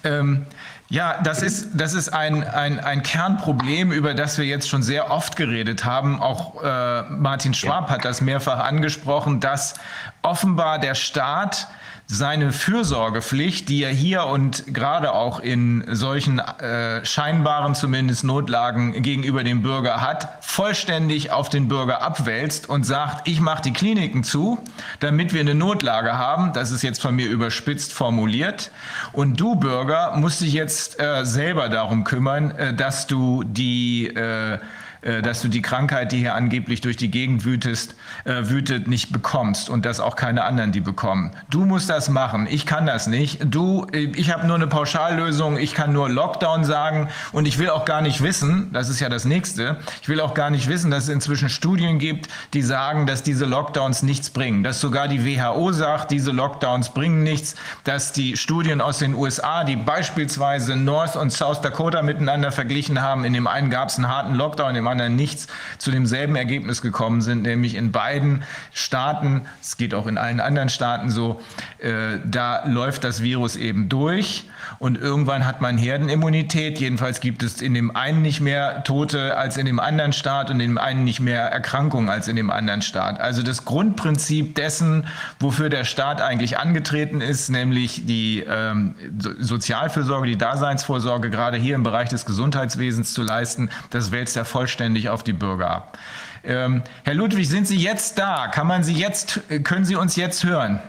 S2: Ähm, ja, das ist, das ist ein, ein, ein Kernproblem, über das wir jetzt schon sehr oft geredet haben. Auch äh, Martin Schwab ja. hat das mehrfach angesprochen, dass offenbar der Staat seine Fürsorgepflicht, die er hier und gerade auch in solchen äh, scheinbaren zumindest Notlagen gegenüber dem Bürger hat, vollständig auf den Bürger abwälzt und sagt, ich mache die Kliniken zu, damit wir eine Notlage haben. Das ist jetzt von mir überspitzt formuliert. Und du Bürger musst dich jetzt äh, selber darum kümmern, äh, dass du die äh, dass du die Krankheit, die hier angeblich durch die Gegend wütest, äh, wütet, nicht bekommst und dass auch keine anderen die bekommen. Du musst das machen. Ich kann das nicht. Du, äh, ich habe nur eine Pauschallösung. Ich kann nur Lockdown sagen und ich will auch gar nicht wissen, das ist ja das nächste, ich will auch gar nicht wissen, dass es inzwischen Studien gibt, die sagen, dass diese Lockdowns nichts bringen. Dass sogar die WHO sagt, diese Lockdowns bringen nichts. Dass die Studien aus den USA, die beispielsweise North und South Dakota miteinander verglichen haben, in dem einen gab es einen harten Lockdown, im anderen nichts, zu demselben Ergebnis gekommen sind, nämlich in beiden Staaten, es geht auch in allen anderen Staaten so, äh, da läuft das Virus eben durch und irgendwann hat man Herdenimmunität. Jedenfalls gibt es in dem einen nicht mehr Tote als in dem anderen Staat und in dem einen nicht mehr Erkrankungen als in dem anderen Staat. Also das Grundprinzip dessen, wofür der Staat eigentlich angetreten ist, nämlich die ähm, Sozialfürsorge, die Daseinsvorsorge gerade hier im Bereich des Gesundheitswesens zu leisten, das wälzt er vollständig auf die Bürger ab. Ähm, Herr Ludwig, sind Sie jetzt da? Kann man Sie jetzt, können Sie uns jetzt hören?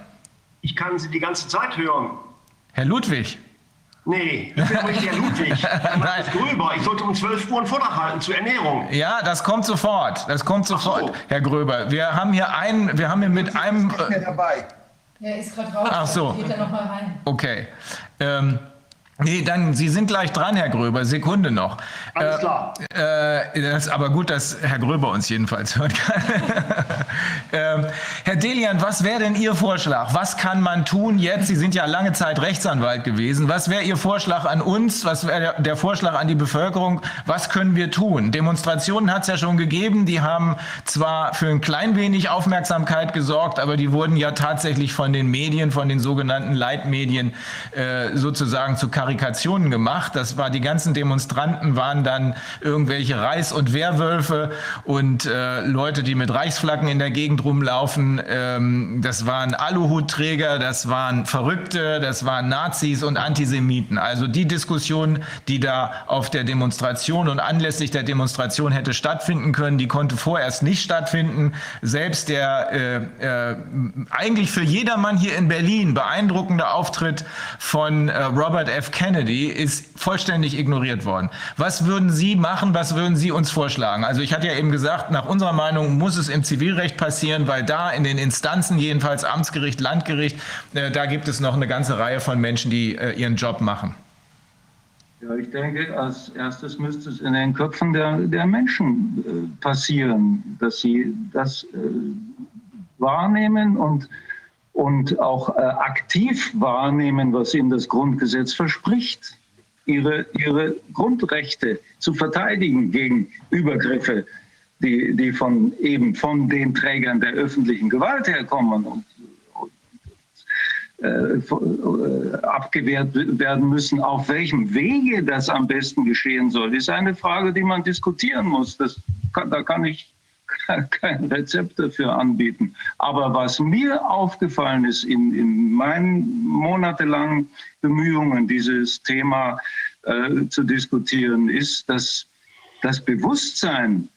S9: Ich kann Sie die ganze Zeit hören.
S2: Herr Ludwig.
S9: Nee, ich bin aber nicht der Ludwig.
S2: Nein.
S9: Gröber. Ich sollte um 12 Uhr einen Vortrag halten zur Ernährung.
S2: Ja, das kommt sofort. Das kommt sofort,
S9: so.
S2: Herr Gröber. Wir haben hier einen, wir haben hier mit einem. Äh,
S8: dabei.
S1: Er ist gerade raus.
S2: Ach so.
S1: Geht er noch mal rein.
S2: okay. Ähm, nee, dann, Sie sind gleich dran, Herr Gröber. Sekunde noch.
S9: Alles klar.
S2: Äh, das ist aber gut, dass Herr Gröber uns jedenfalls hören kann. ähm, Herr Delian, was wäre denn Ihr Vorschlag? Was kann man tun jetzt? Sie sind ja lange Zeit Rechtsanwalt gewesen. Was wäre Ihr Vorschlag an uns? Was wäre der, Vorschlag an die Bevölkerung? Was können wir tun? Demonstrationen hat es ja schon gegeben. Die haben zwar für ein klein wenig Aufmerksamkeit gesorgt, aber die wurden ja tatsächlich von den Medien, von den sogenannten Leitmedien äh, sozusagen zu Karikationen gemacht. Das war, die ganzen Demonstranten waren dann irgendwelche Reiß- und Wehrwölfe und äh, Leute, die mit Reichsflaggen in der Gegend rumlaufen. Ähm, das waren Aluhutträger, das waren Verrückte, das waren Nazis und Antisemiten. Also die Diskussion, die da auf der Demonstration und anlässlich der Demonstration hätte stattfinden können, die konnte vorerst nicht stattfinden. Selbst der äh, äh, eigentlich für jedermann hier in Berlin beeindruckende Auftritt von äh, Robert F. Kennedy ist vollständig ignoriert worden. Was würden Sie machen? Was würden Sie uns vorschlagen? Also ich hatte ja eben gesagt, nach unserer Meinung muss es im Zivilrecht passieren, weil da in den Instanzen, jedenfalls Amtsgericht, Landgericht, äh, da gibt es noch eine ganze Reihe von Menschen, die äh, ihren Job machen.
S5: Ja, ich denke, als erstes müsste es in den Köpfen der, der Menschen äh, passieren, dass sie das wahrnehmen und, und auch äh, aktiv wahrnehmen, was ihnen das Grundgesetz verspricht. Ihre, ihre Grundrechte zu verteidigen gegen Übergriffe, die, die von eben von den Trägern der öffentlichen Gewalt herkommen und, äh, abgewehrt werden müssen. Auf welchem Wege das am besten geschehen soll, ist eine Frage, die man diskutieren muss. Das kann, da kann ich kein Rezept dafür anbieten. Aber was mir aufgefallen ist in, in meinen monatelangen Bemühungen, dieses Thema äh, zu diskutieren, ist, dass das Bewusstsein,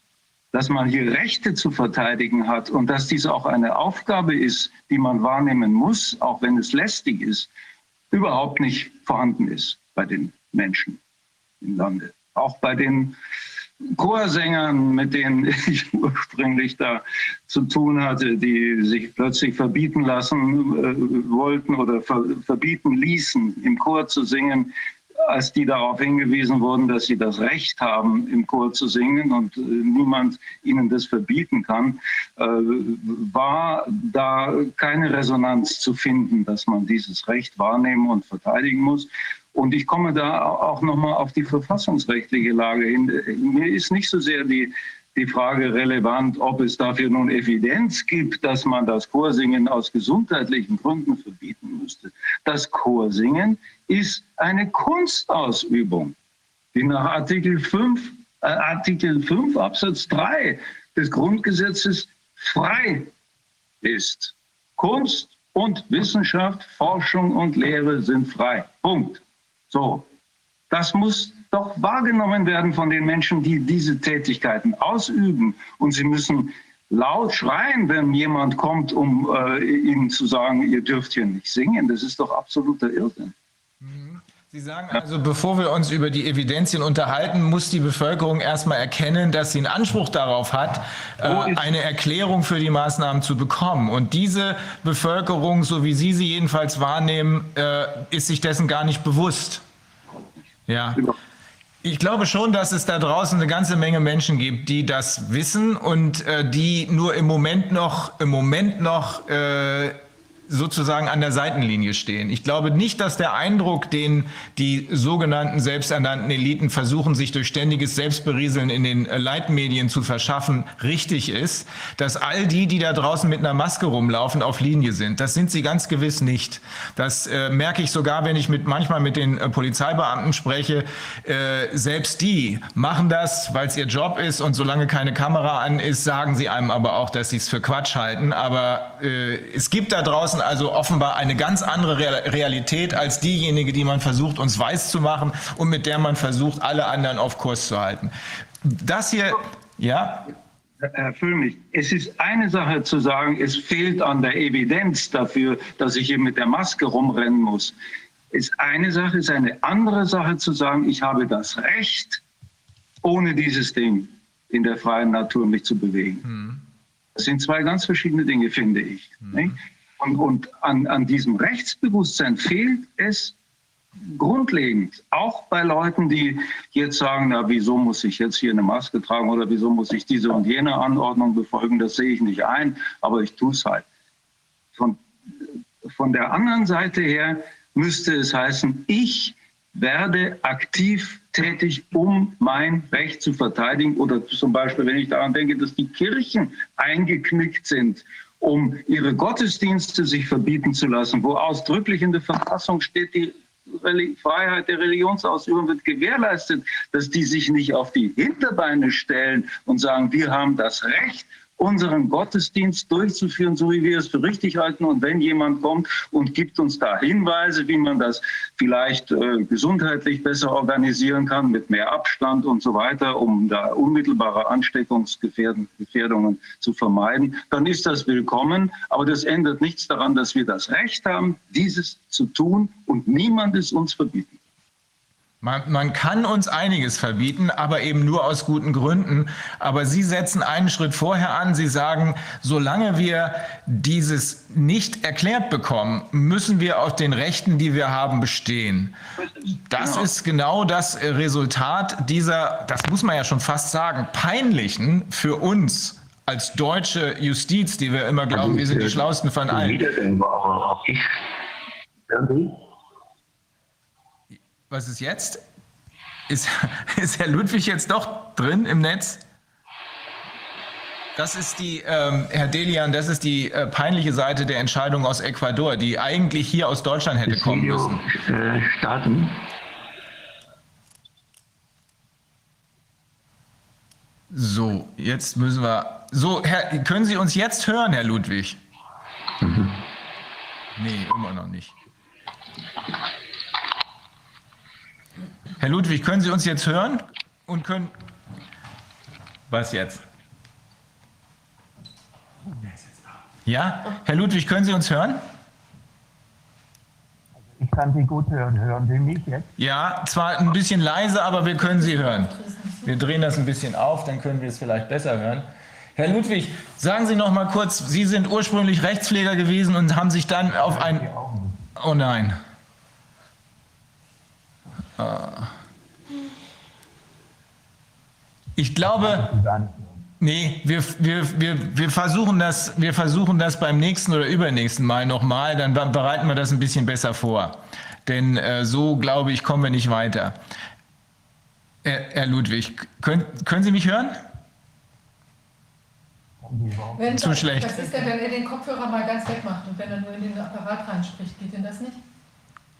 S5: dass man hier Rechte zu verteidigen hat und dass dies auch eine Aufgabe ist, die man wahrnehmen muss, auch wenn es lästig ist, überhaupt nicht vorhanden ist bei den Menschen im Lande. Auch bei den Chorsängern, mit denen ich ursprünglich da zu tun hatte, die sich plötzlich verbieten lassen äh, wollten oder ver verbieten ließen, im Chor zu singen, als die darauf hingewiesen wurden, dass sie das Recht haben, im Chor zu singen und äh, niemand ihnen das verbieten kann, äh, war da keine Resonanz zu finden, dass man dieses Recht wahrnehmen und verteidigen muss. Und ich komme da auch nochmal auf die verfassungsrechtliche Lage hin. Mir ist nicht so sehr die, die Frage relevant, ob es dafür nun Evidenz gibt, dass man das Chorsingen aus gesundheitlichen Gründen verbieten müsste. Das Chorsingen ist eine Kunstausübung, die nach Artikel 5, äh, Artikel 5 Absatz 3 des Grundgesetzes frei ist. Kunst und Wissenschaft, Forschung und Lehre sind frei. Punkt. So, das muss doch wahrgenommen werden von den Menschen, die diese Tätigkeiten ausüben. Und sie müssen laut schreien, wenn jemand kommt, um äh, ihnen zu sagen, ihr dürft hier nicht singen. Das ist doch absoluter Irrsinn.
S2: Sie sagen also, bevor wir uns über die Evidenzien unterhalten, muss die Bevölkerung erstmal erkennen, dass sie einen Anspruch darauf hat, äh, eine Erklärung für die Maßnahmen zu bekommen. Und diese Bevölkerung, so wie Sie sie jedenfalls wahrnehmen, äh, ist sich dessen gar nicht bewusst. Ja. Ich glaube schon, dass es da draußen eine ganze Menge Menschen gibt, die das wissen und äh, die nur im Moment noch, im Moment noch äh, sozusagen an der Seitenlinie stehen. Ich glaube nicht, dass der Eindruck, den die sogenannten selbsternannten Eliten versuchen, sich durch ständiges Selbstberieseln in den äh, Leitmedien zu verschaffen, richtig ist, dass all die, die da draußen mit einer Maske rumlaufen, auf Linie sind. Das sind sie ganz gewiss nicht. Das äh, merke ich sogar, wenn ich mit manchmal mit den äh, Polizeibeamten spreche. Äh, selbst die machen das, weil es ihr Job ist und solange keine Kamera an ist, sagen sie einem aber auch, dass sie es für Quatsch halten. Aber äh, es gibt da draußen also offenbar eine ganz andere Realität als diejenige, die man versucht, uns weiß zu machen und mit der man versucht, alle anderen auf Kurs zu halten. Das hier, ja?
S5: Herr Füllmich, es ist eine Sache zu sagen, es fehlt an der Evidenz dafür, dass ich hier mit der Maske rumrennen muss. Ist eine Sache, ist eine andere Sache zu sagen, ich habe das Recht, ohne dieses Ding in der freien Natur mich zu bewegen. Hm. Das sind zwei ganz verschiedene Dinge, finde ich. Hm. Und, und an, an diesem Rechtsbewusstsein fehlt es grundlegend, auch bei Leuten, die jetzt sagen, na, wieso muss ich jetzt hier eine Maske tragen oder wieso muss ich diese und jene Anordnung befolgen, das sehe ich nicht ein, aber ich tue es halt. Von, von der anderen Seite her müsste es heißen, ich werde aktiv tätig, um mein Recht zu verteidigen. Oder zum Beispiel, wenn ich daran denke, dass die Kirchen eingeknickt sind, um ihre Gottesdienste sich verbieten zu lassen, wo ausdrücklich in der Verfassung steht, die Freiheit der Religionsausübung wird gewährleistet, dass die sich nicht auf die Hinterbeine stellen und sagen, wir haben das Recht, unseren Gottesdienst durchzuführen, so wie wir es für richtig halten. Und wenn jemand kommt und gibt uns da Hinweise, wie man das vielleicht äh, gesundheitlich besser organisieren kann, mit mehr Abstand und so weiter, um da unmittelbare Ansteckungsgefährdungen zu vermeiden, dann ist das willkommen. Aber das ändert nichts daran, dass wir das Recht haben, dieses zu tun und niemand es uns verbieten.
S2: Man, man, kann uns einiges verbieten, aber eben nur aus guten Gründen. Aber Sie setzen einen Schritt vorher an. Sie sagen, solange wir dieses nicht erklärt bekommen, müssen wir auf den Rechten, die wir haben, bestehen. Das genau. ist genau das Resultat dieser, das muss man ja schon fast sagen, peinlichen für uns als deutsche Justiz, die wir immer glauben, wir sind die Schlausten von allen. Was ist jetzt? Ist, ist Herr Ludwig jetzt doch drin im Netz? Das ist die, ähm, Herr Delian, das ist die äh, peinliche Seite der Entscheidung aus Ecuador, die eigentlich hier aus Deutschland hätte das kommen Video, müssen. Äh, starten. So, jetzt müssen wir. So, Herr, können Sie uns jetzt hören, Herr Ludwig? Mhm. Nee, immer noch nicht. Herr Ludwig, können Sie uns jetzt hören? Und können. Was jetzt? Ja? Herr Ludwig, können Sie uns hören?
S10: Ich kann Sie gut hören. Hören Sie mich jetzt?
S2: Ja, zwar ein bisschen leise, aber wir können Sie hören. Wir drehen das ein bisschen auf, dann können wir es vielleicht besser hören. Herr Ludwig, sagen Sie noch mal kurz, Sie sind ursprünglich Rechtspfleger gewesen und haben sich dann auf ein... Oh nein. Ah. Ich glaube, nee, wir, wir, wir, wir, versuchen das, wir versuchen das beim nächsten oder übernächsten Mal nochmal, dann bereiten wir das ein bisschen besser vor. Denn äh, so, glaube ich, kommen wir nicht weiter. Herr, Herr Ludwig, können, können Sie mich hören?
S1: Wenn Zu das, schlecht. Was ist denn, wenn er den Kopfhörer mal ganz wegmacht und wenn er nur in den Apparat reinspricht? Geht denn das nicht?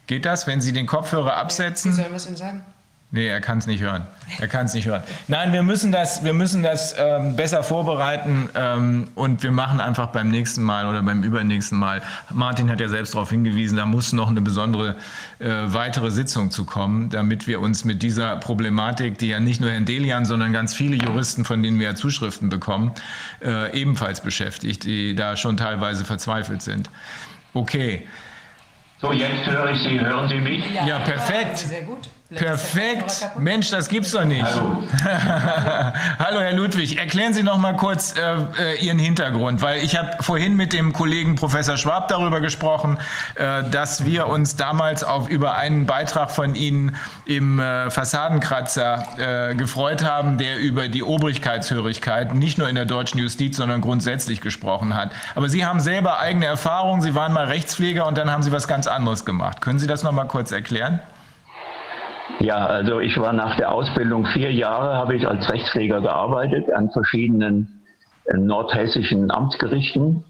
S2: Geht das, wenn Sie den Kopfhörer absetzen?
S6: Wie sollen wir es ihm sagen?
S2: Nee, er kann es nicht hören. Er kann es nicht hören. Nein, wir müssen das, wir müssen das ähm, besser vorbereiten ähm, und wir machen einfach beim nächsten Mal oder beim übernächsten Mal. Martin hat ja selbst darauf hingewiesen, da muss noch eine besondere äh, weitere Sitzung zu kommen, damit wir uns mit dieser Problematik, die ja nicht nur Herrn Delian, sondern ganz viele Juristen, von denen wir ja Zuschriften bekommen, äh, ebenfalls beschäftigt, die da schon teilweise verzweifelt sind. Okay.
S7: So, jetzt höre ich Sie. Hören Sie mich?
S2: Ja, ja perfekt. Sehr gut. Perfekt. Mensch, das gibt's doch nicht. Hallo. Hallo, Herr Ludwig. Erklären Sie noch mal kurz äh, äh, Ihren Hintergrund, weil ich habe vorhin mit dem Kollegen Professor Schwab darüber gesprochen, äh, dass wir uns damals auf über einen Beitrag von Ihnen im äh, Fassadenkratzer äh, gefreut haben, der über die Obrigkeitshörigkeit nicht nur in der deutschen Justiz, sondern grundsätzlich gesprochen hat. Aber Sie haben selber eigene Erfahrungen. Sie waren mal Rechtspfleger und dann haben Sie was ganz anderes gemacht. Können Sie das noch mal kurz erklären?
S7: Ja, also ich war nach der Ausbildung vier Jahre, habe ich als Rechtspfleger gearbeitet an verschiedenen äh, nordhessischen Amtsgerichten.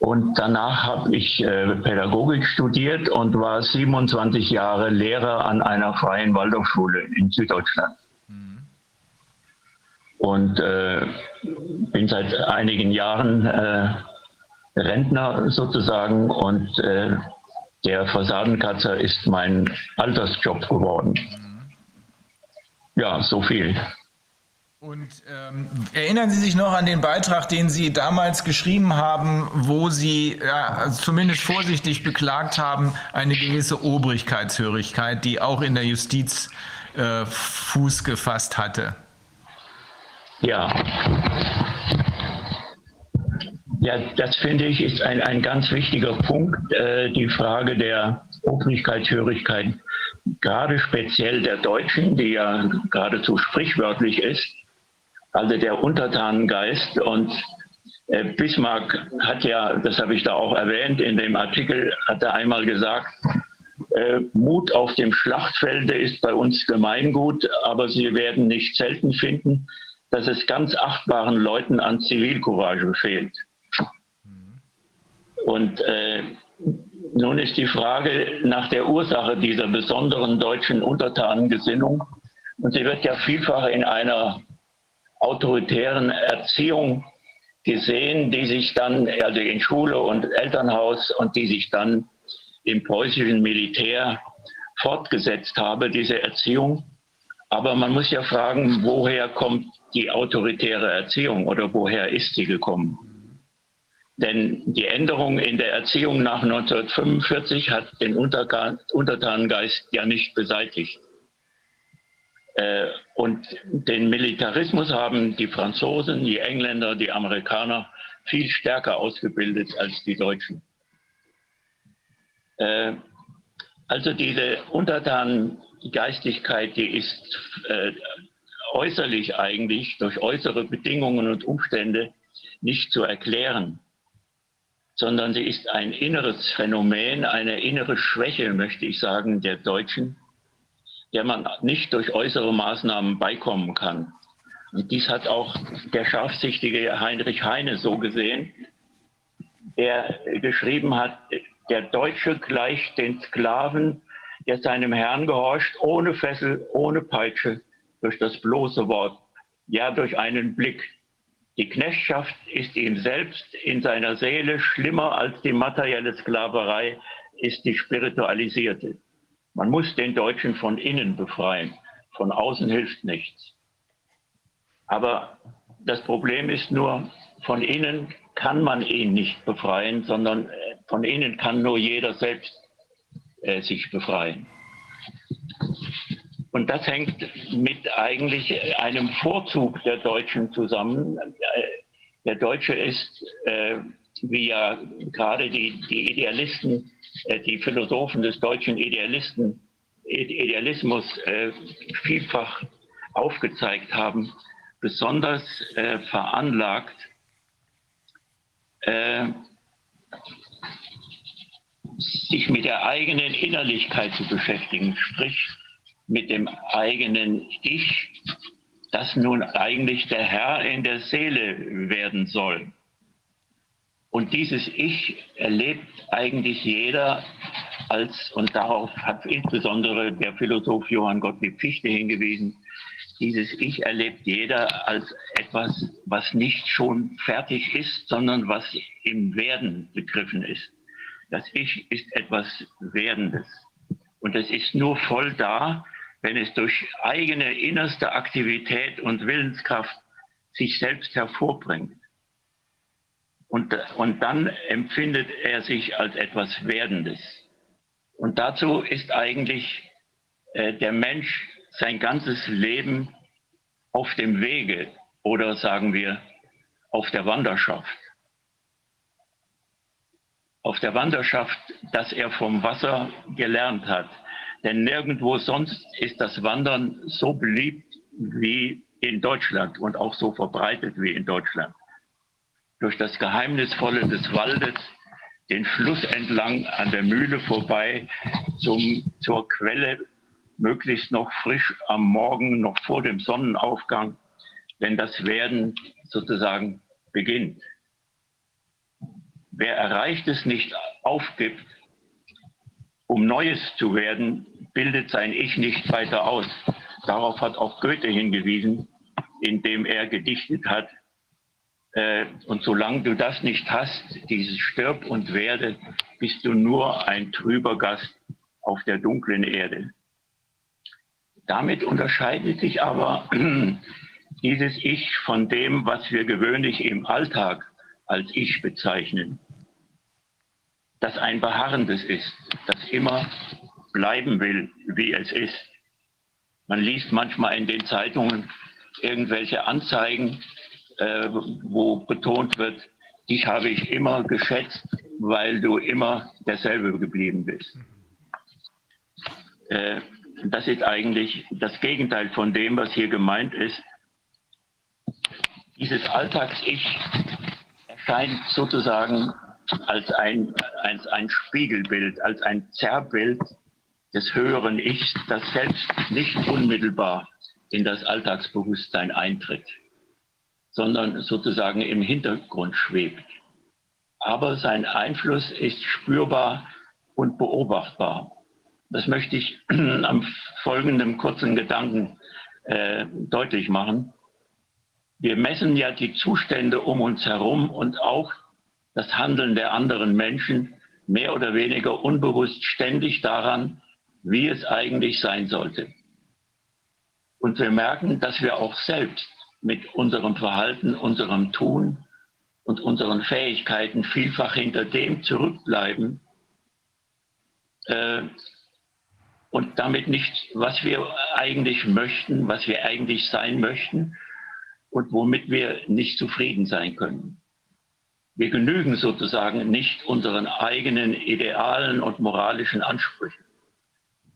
S7: Und danach habe ich äh, Pädagogik studiert und war 27 Jahre Lehrer an einer freien Waldorfschule in Süddeutschland. Mhm. Und äh, bin seit einigen Jahren äh, Rentner sozusagen und äh, der Fassadenkatzer ist mein Altersjob geworden. Ja, so viel.
S2: Und ähm, erinnern Sie sich noch an den Beitrag, den Sie damals geschrieben haben, wo Sie ja, zumindest vorsichtig beklagt haben, eine gewisse Obrigkeitshörigkeit, die auch in der Justiz äh, Fuß gefasst hatte?
S7: Ja. Ja, das finde ich ist ein, ein ganz wichtiger Punkt, äh, die Frage der Obrigkeitshörigkeit, gerade speziell der Deutschen, die ja geradezu sprichwörtlich ist also der Untertanengeist. Und äh, Bismarck hat ja, das habe ich da auch erwähnt in dem Artikel, hat er einmal gesagt, äh, Mut auf dem Schlachtfelde ist bei uns Gemeingut, aber Sie werden nicht selten finden, dass es ganz achtbaren Leuten an Zivilcourage fehlt. Und äh, nun ist die Frage nach der Ursache dieser besonderen deutschen Untertanengesinnung. Und sie wird ja vielfach in einer autoritären Erziehung gesehen, die sich dann, also in Schule und Elternhaus und die sich dann im preußischen Militär fortgesetzt habe, diese Erziehung. Aber man muss ja fragen, woher kommt die autoritäre Erziehung oder woher ist sie gekommen? Denn die Änderung in der Erziehung nach 1945 hat den Untertanengeist ja nicht beseitigt. Äh, und den Militarismus haben die Franzosen, die Engländer, die Amerikaner viel stärker ausgebildet als die Deutschen. Äh, also diese Untertanengeistigkeit, die ist äh, äußerlich eigentlich durch äußere Bedingungen und Umstände nicht zu erklären, sondern sie ist ein inneres Phänomen, eine innere Schwäche, möchte ich sagen, der Deutschen, der man nicht durch äußere Maßnahmen beikommen kann. Und dies hat auch der scharfsichtige Heinrich Heine so gesehen, der geschrieben hat, der Deutsche gleicht den Sklaven, der seinem Herrn gehorcht, ohne Fessel, ohne Peitsche, durch das bloße Wort, ja durch einen Blick. Die Knechtschaft ist ihm selbst in seiner Seele schlimmer als die materielle Sklaverei, ist die spiritualisierte. Man muss den Deutschen von innen befreien. Von außen hilft nichts. Aber das Problem ist nur, von innen kann man ihn nicht befreien, sondern äh, von innen kann nur jeder selbst äh, sich befreien. Und das hängt mit eigentlich einem Vorzug der Deutschen zusammen. Äh, der Deutsche ist, äh, wie ja gerade die, die Idealisten äh, die Philosophen des deutschen Idealisten, Idealismus äh, vielfach aufgezeigt haben, besonders äh, veranlagt, sich mit der eigenen Innerlichkeit zu beschäftigen, sprich mit dem eigenen Ich, das nun eigentlich der Herr in der Seele werden soll. Und dieses Ich erlebt eigentlich jeder als, und darauf hat insbesondere der Philosoph Johann Gottlieb Fichte hingewiesen, dieses Ich erlebt jeder als etwas, was nicht schon fertig ist, sondern was im Werden begriffen ist. Das Ich ist etwas Werdendes. Und es ist nur voll da, wenn es durch eigene innerste Aktivität und Willenskraft sich selbst hervorbringt. Und, und dann empfindet er sich als etwas Werdendes. Und dazu ist eigentlich äh, der Mensch sein ganzes Leben auf dem Wege oder sagen wir auf der Wanderschaft. Auf der Wanderschaft, dass er vom Wasser gelernt hat. Denn nirgendwo sonst ist das Wandern so beliebt wie in Deutschland und auch so verbreitet wie in Deutschland durch das Geheimnisvolle des Waldes den Fluss entlang an der Mühle vorbei zum, zur Quelle, möglichst noch frisch am Morgen, noch vor dem Sonnenaufgang, wenn das Werden sozusagen beginnt. Wer erreicht es nicht aufgibt, um Neues zu werden, bildet sein Ich nicht weiter aus. Darauf hat auch Goethe hingewiesen, indem er gedichtet hat, äh, und solange du das nicht hast, dieses Stirb und Werde, bist du nur ein trüber Gast auf der dunklen Erde. Damit unterscheidet sich aber dieses Ich von dem, was wir gewöhnlich im Alltag als Ich bezeichnen, das ein beharrendes ist, das immer bleiben will, wie es ist. Man liest manchmal in den Zeitungen irgendwelche Anzeigen, äh, wo betont wird, dich habe ich immer geschätzt, weil du immer derselbe geblieben bist. Äh, das ist eigentlich das Gegenteil von dem, was hier gemeint ist. Dieses Alltags-Ich erscheint sozusagen als ein, als ein Spiegelbild, als ein Zerrbild des höheren Ichs, das selbst nicht unmittelbar in das Alltagsbewusstsein eintritt, sondern sozusagen im Hintergrund schwebt. Aber sein Einfluss ist spürbar und beobachtbar. Das möchte ich am folgenden kurzen Gedanken äh, deutlich machen. Wir messen ja die Zustände um uns herum und auch das Handeln der anderen Menschen mehr oder weniger unbewusst ständig daran, wie es eigentlich sein sollte. Und wir merken, dass wir auch selbst mit unserem Verhalten, unserem Tun und unseren Fähigkeiten vielfach hinter dem zurückbleiben äh, und damit nicht, was wir eigentlich möchten, was wir eigentlich sein möchten und womit wir nicht zufrieden sein können. Wir genügen sozusagen nicht unseren eigenen idealen und moralischen Ansprüchen.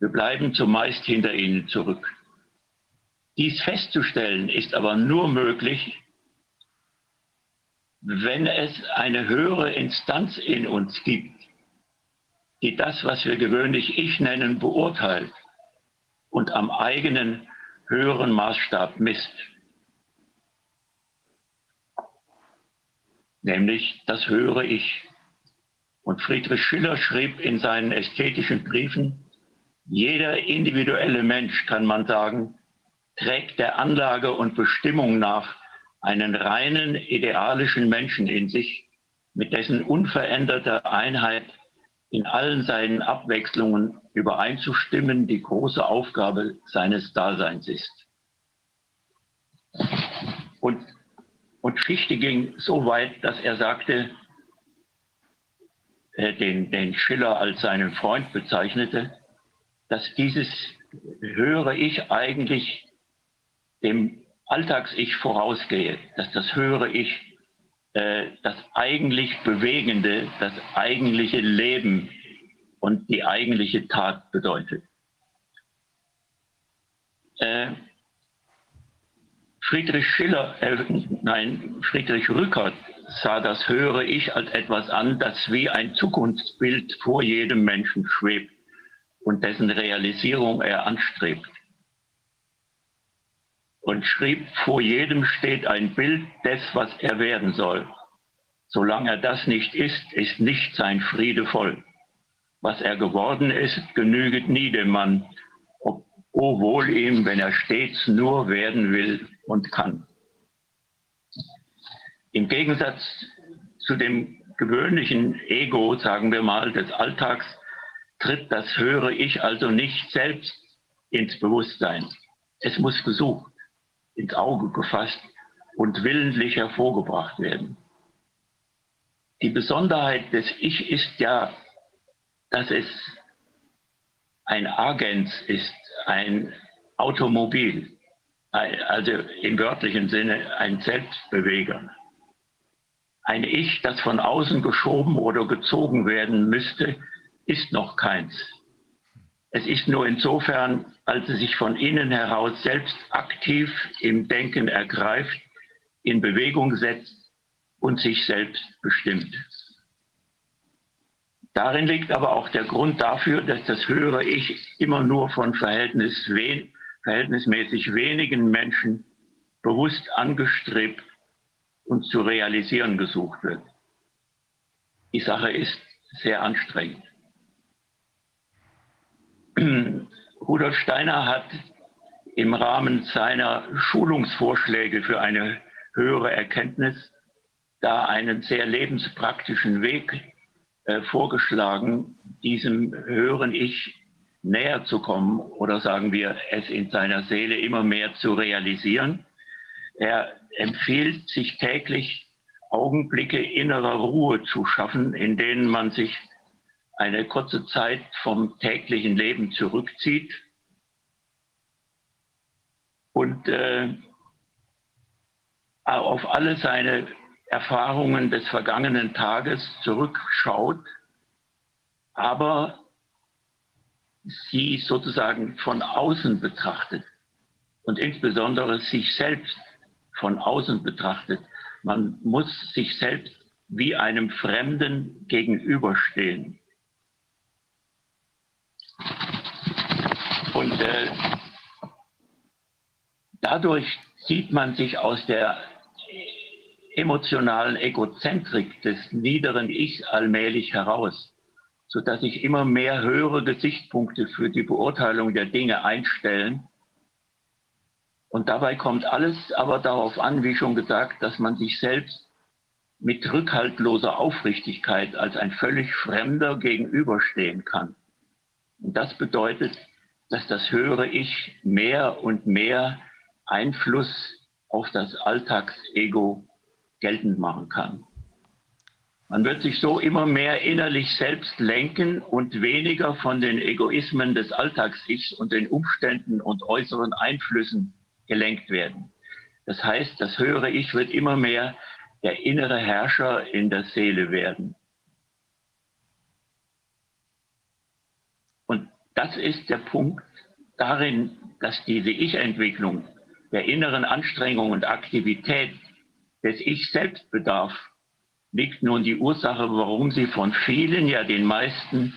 S7: Wir bleiben zumeist hinter ihnen zurück. Dies festzustellen ist aber nur möglich, wenn es eine höhere Instanz in uns gibt, die das, was wir gewöhnlich Ich nennen, beurteilt und am eigenen höheren Maßstab misst. Nämlich das höhere Ich. Und Friedrich Schiller schrieb in seinen ästhetischen Briefen, jeder individuelle Mensch, kann man sagen, trägt der Anlage und Bestimmung nach einen reinen idealischen Menschen in sich, mit dessen unveränderter Einheit in allen seinen Abwechslungen übereinzustimmen, die große Aufgabe seines Daseins ist. Und, und Fichte ging so weit, dass er sagte, äh, den, den Schiller als seinen Freund bezeichnete, dass dieses höhere Ich eigentlich dem Alltags-Ich vorausgehe, dass das höhere Ich äh, das eigentlich Bewegende, das eigentliche Leben und die eigentliche Tat bedeutet. Äh, Friedrich Schiller, äh, nein, Friedrich Rückert sah das höhere Ich als etwas an, das wie ein Zukunftsbild vor jedem Menschen schwebt und dessen Realisierung er anstrebt und schrieb, vor jedem steht ein Bild des, was er werden soll. Solange er das nicht ist, ist nicht sein Friede voll. Was er geworden ist, genüget nie dem Mann, ob, oh wohl ihm, wenn er stets nur werden will und kann. Im Gegensatz zu dem gewöhnlichen Ego, sagen wir mal, des Alltags, tritt das höhere Ich also nicht selbst ins Bewusstsein. Es muss gesucht ins Auge gefasst und willentlich hervorgebracht werden. Die Besonderheit des Ich ist ja, dass es ein Agens ist, ein Automobil, also im wörtlichen Sinne ein Selbstbeweger. Ein Ich, das von außen geschoben oder gezogen werden müsste, ist noch keins. Es ist nur insofern, als es sich von innen heraus selbst aktiv im Denken ergreift, in Bewegung setzt und sich selbst bestimmt. Darin liegt aber auch der Grund dafür, dass das höhere Ich immer nur von Verhältnis wen, verhältnismäßig wenigen Menschen bewusst angestrebt und zu realisieren gesucht wird. Die Sache ist sehr anstrengend. Rudolf Steiner hat im Rahmen seiner Schulungsvorschläge für eine höhere Erkenntnis da einen sehr lebenspraktischen Weg äh, vorgeschlagen, diesem höheren Ich näher zu kommen oder sagen wir, es in seiner Seele immer mehr zu realisieren. Er empfiehlt, sich täglich Augenblicke innerer Ruhe zu schaffen, in denen man sich eine kurze Zeit vom täglichen Leben zurückzieht und äh, auf alle seine Erfahrungen des vergangenen Tages zurückschaut, aber sie sozusagen von außen betrachtet und insbesondere sich selbst von außen betrachtet. Man muss sich selbst wie einem Fremden gegenüberstehen. Und äh, dadurch zieht man sich aus der emotionalen Egozentrik des niederen Ichs allmählich heraus, sodass sich immer mehr höhere Gesichtspunkte für die Beurteilung der Dinge einstellen. Und dabei kommt alles aber darauf an, wie schon gesagt, dass man sich selbst mit rückhaltloser Aufrichtigkeit als ein völlig Fremder gegenüberstehen kann. Das bedeutet, dass das höhere Ich mehr und mehr Einfluss auf das Alltagsego geltend machen kann. Man wird sich so immer mehr innerlich selbst lenken und weniger von den Egoismen des Alltags-Ichs und den Umständen und äußeren Einflüssen gelenkt werden. Das heißt, das höhere Ich wird immer mehr der innere Herrscher in der Seele werden. Und das ist der Punkt darin, dass diese Ich-Entwicklung der inneren Anstrengung und Aktivität des Ich-Selbstbedarf liegt nun die Ursache, warum sie von vielen, ja den meisten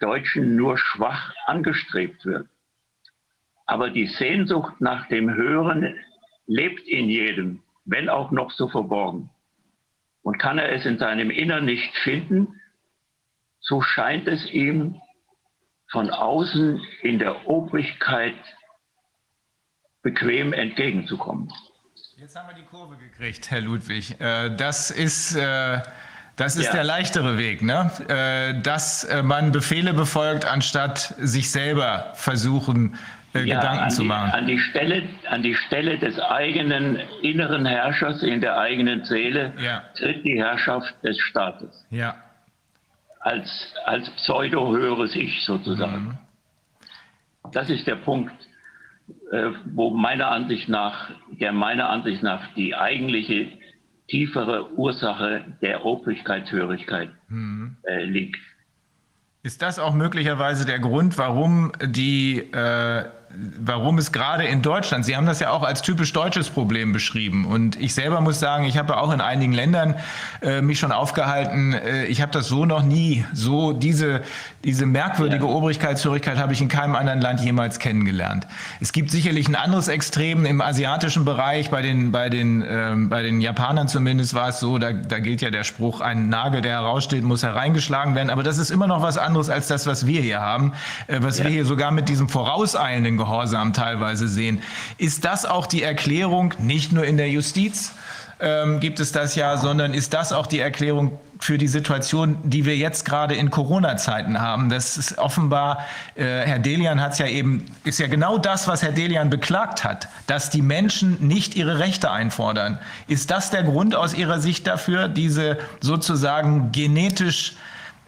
S7: Deutschen nur schwach angestrebt wird. Aber die Sehnsucht nach dem Hören lebt in jedem, wenn auch noch so verborgen. Und kann er es in seinem Innern nicht finden, so scheint es ihm von außen in der Obrigkeit bequem entgegenzukommen.
S2: Jetzt haben wir die Kurve gekriegt, Herr Ludwig. Äh, das ist, äh, das ist ja. der leichtere Weg, ne? Äh, dass man Befehle befolgt, anstatt sich selber versuchen, ja, Gedanken zu machen.
S7: An die, Stelle, an die Stelle des eigenen inneren Herrschers in der eigenen Seele ja. tritt die Herrschaft des Staates.
S2: Ja.
S7: Als, als pseudo-höheres Ich sozusagen. Mhm. Das ist der Punkt. Äh, wo meiner Ansicht nach, der meiner Ansicht nach die eigentliche tiefere Ursache der Obrigkeitshörigkeit mhm. äh, liegt.
S2: Ist das auch möglicherweise der Grund, warum die äh, warum es gerade in Deutschland, Sie haben das ja auch als typisch deutsches Problem beschrieben. Und ich selber muss sagen, ich habe auch in einigen Ländern äh, mich schon aufgehalten. Äh, ich habe das so noch nie, so diese, diese merkwürdige ja. Obrigkeitshörigkeit habe ich in keinem anderen Land jemals kennengelernt. Es gibt sicherlich ein anderes Extrem im asiatischen Bereich, bei den, bei den, ähm, bei den Japanern zumindest war es so, da, da gilt ja der Spruch, ein Nagel, der heraussteht, muss hereingeschlagen werden. Aber das ist immer noch was anderes als das, was wir hier haben, äh, was ja. wir hier sogar mit diesem vorauseilenden Gehorsam teilweise sehen. Ist das auch die Erklärung, nicht nur in der Justiz ähm, gibt es das ja, sondern ist das auch die Erklärung für die Situation, die wir jetzt gerade in Corona-Zeiten haben. Das ist offenbar, äh, Herr Delian hat es ja eben, ist ja genau das, was Herr Delian beklagt hat, dass die Menschen nicht ihre Rechte einfordern. Ist das der Grund aus Ihrer Sicht dafür, diese sozusagen genetisch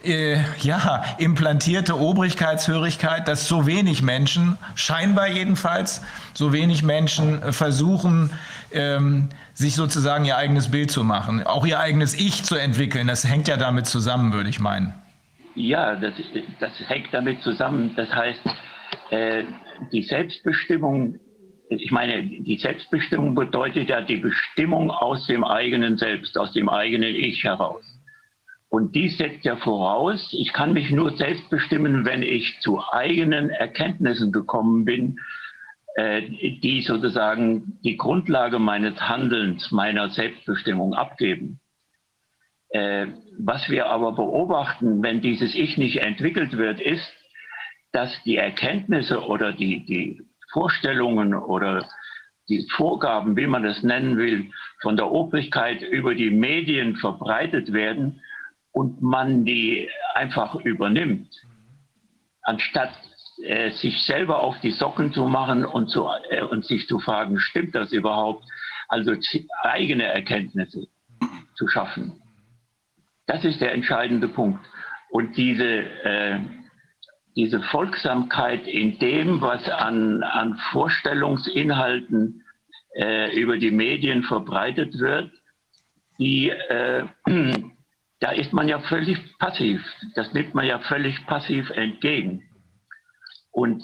S2: äh, ja, implantierte Obrigkeitshörigkeit, dass so wenig Menschen, scheinbar jedenfalls, so wenig Menschen versuchen, ähm, sich sozusagen ihr eigenes Bild zu machen, auch ihr eigenes Ich zu entwickeln. Das hängt ja damit zusammen, würde ich meinen.
S7: Ja, das, das hängt damit zusammen. Das heißt, äh, die Selbstbestimmung, ich meine, die Selbstbestimmung bedeutet ja die Bestimmung aus dem eigenen Selbst, aus dem eigenen Ich heraus. Und dies setzt ja voraus, ich kann mich nur selbst bestimmen, wenn ich zu eigenen Erkenntnissen gekommen bin, äh, die sozusagen die Grundlage meines Handelns, meiner Selbstbestimmung abgeben. Äh, was wir aber beobachten, wenn dieses Ich nicht entwickelt wird, ist, dass die Erkenntnisse oder die, die Vorstellungen oder die Vorgaben, wie man das nennen will, von der Obrigkeit über die Medien verbreitet werden und man die einfach übernimmt, anstatt äh, sich selber auf die Socken zu machen und, zu, äh, und sich zu fragen, stimmt das überhaupt? also eigene Erkenntnisse zu schaffen. Das ist der entscheidende Punkt. Und diese, äh, diese Folgsamkeit in dem, was an, an Vorstellungsinhalten äh, über die Medien verbreitet wird, die, äh, da ist man ja völlig passiv. Das nimmt man ja völlig passiv entgegen. Und,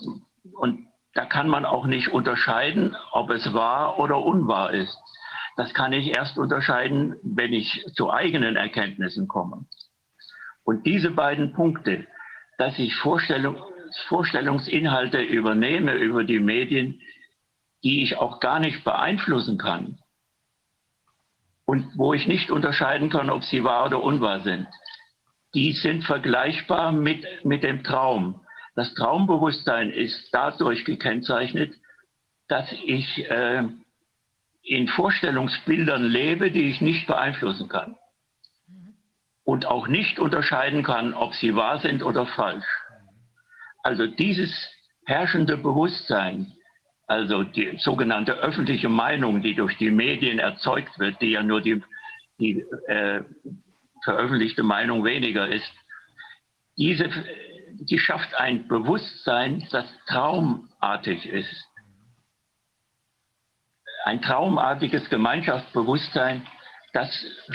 S7: und da kann man auch nicht unterscheiden, ob es wahr oder unwahr ist. Das kann ich erst unterscheiden, wenn ich zu eigenen Erkenntnissen komme. Und diese beiden Punkte, dass ich Vorstellung, Vorstellungsinhalte übernehme über die Medien, die ich auch gar nicht beeinflussen kann und wo ich nicht unterscheiden kann, ob sie wahr oder unwahr sind, die sind vergleichbar mit, mit dem Traum. Das Traumbewusstsein ist dadurch gekennzeichnet, dass ich äh, in Vorstellungsbildern lebe, die ich nicht beeinflussen kann. Und auch nicht unterscheiden kann, ob sie wahr sind oder falsch. Also dieses herrschende Bewusstsein, also die sogenannte öffentliche Meinung, die durch die Medien erzeugt wird, die ja nur die, die äh, veröffentlichte Meinung weniger ist, diese, die schafft ein Bewusstsein, das traumartig ist ein traumartiges Gemeinschaftsbewusstsein, das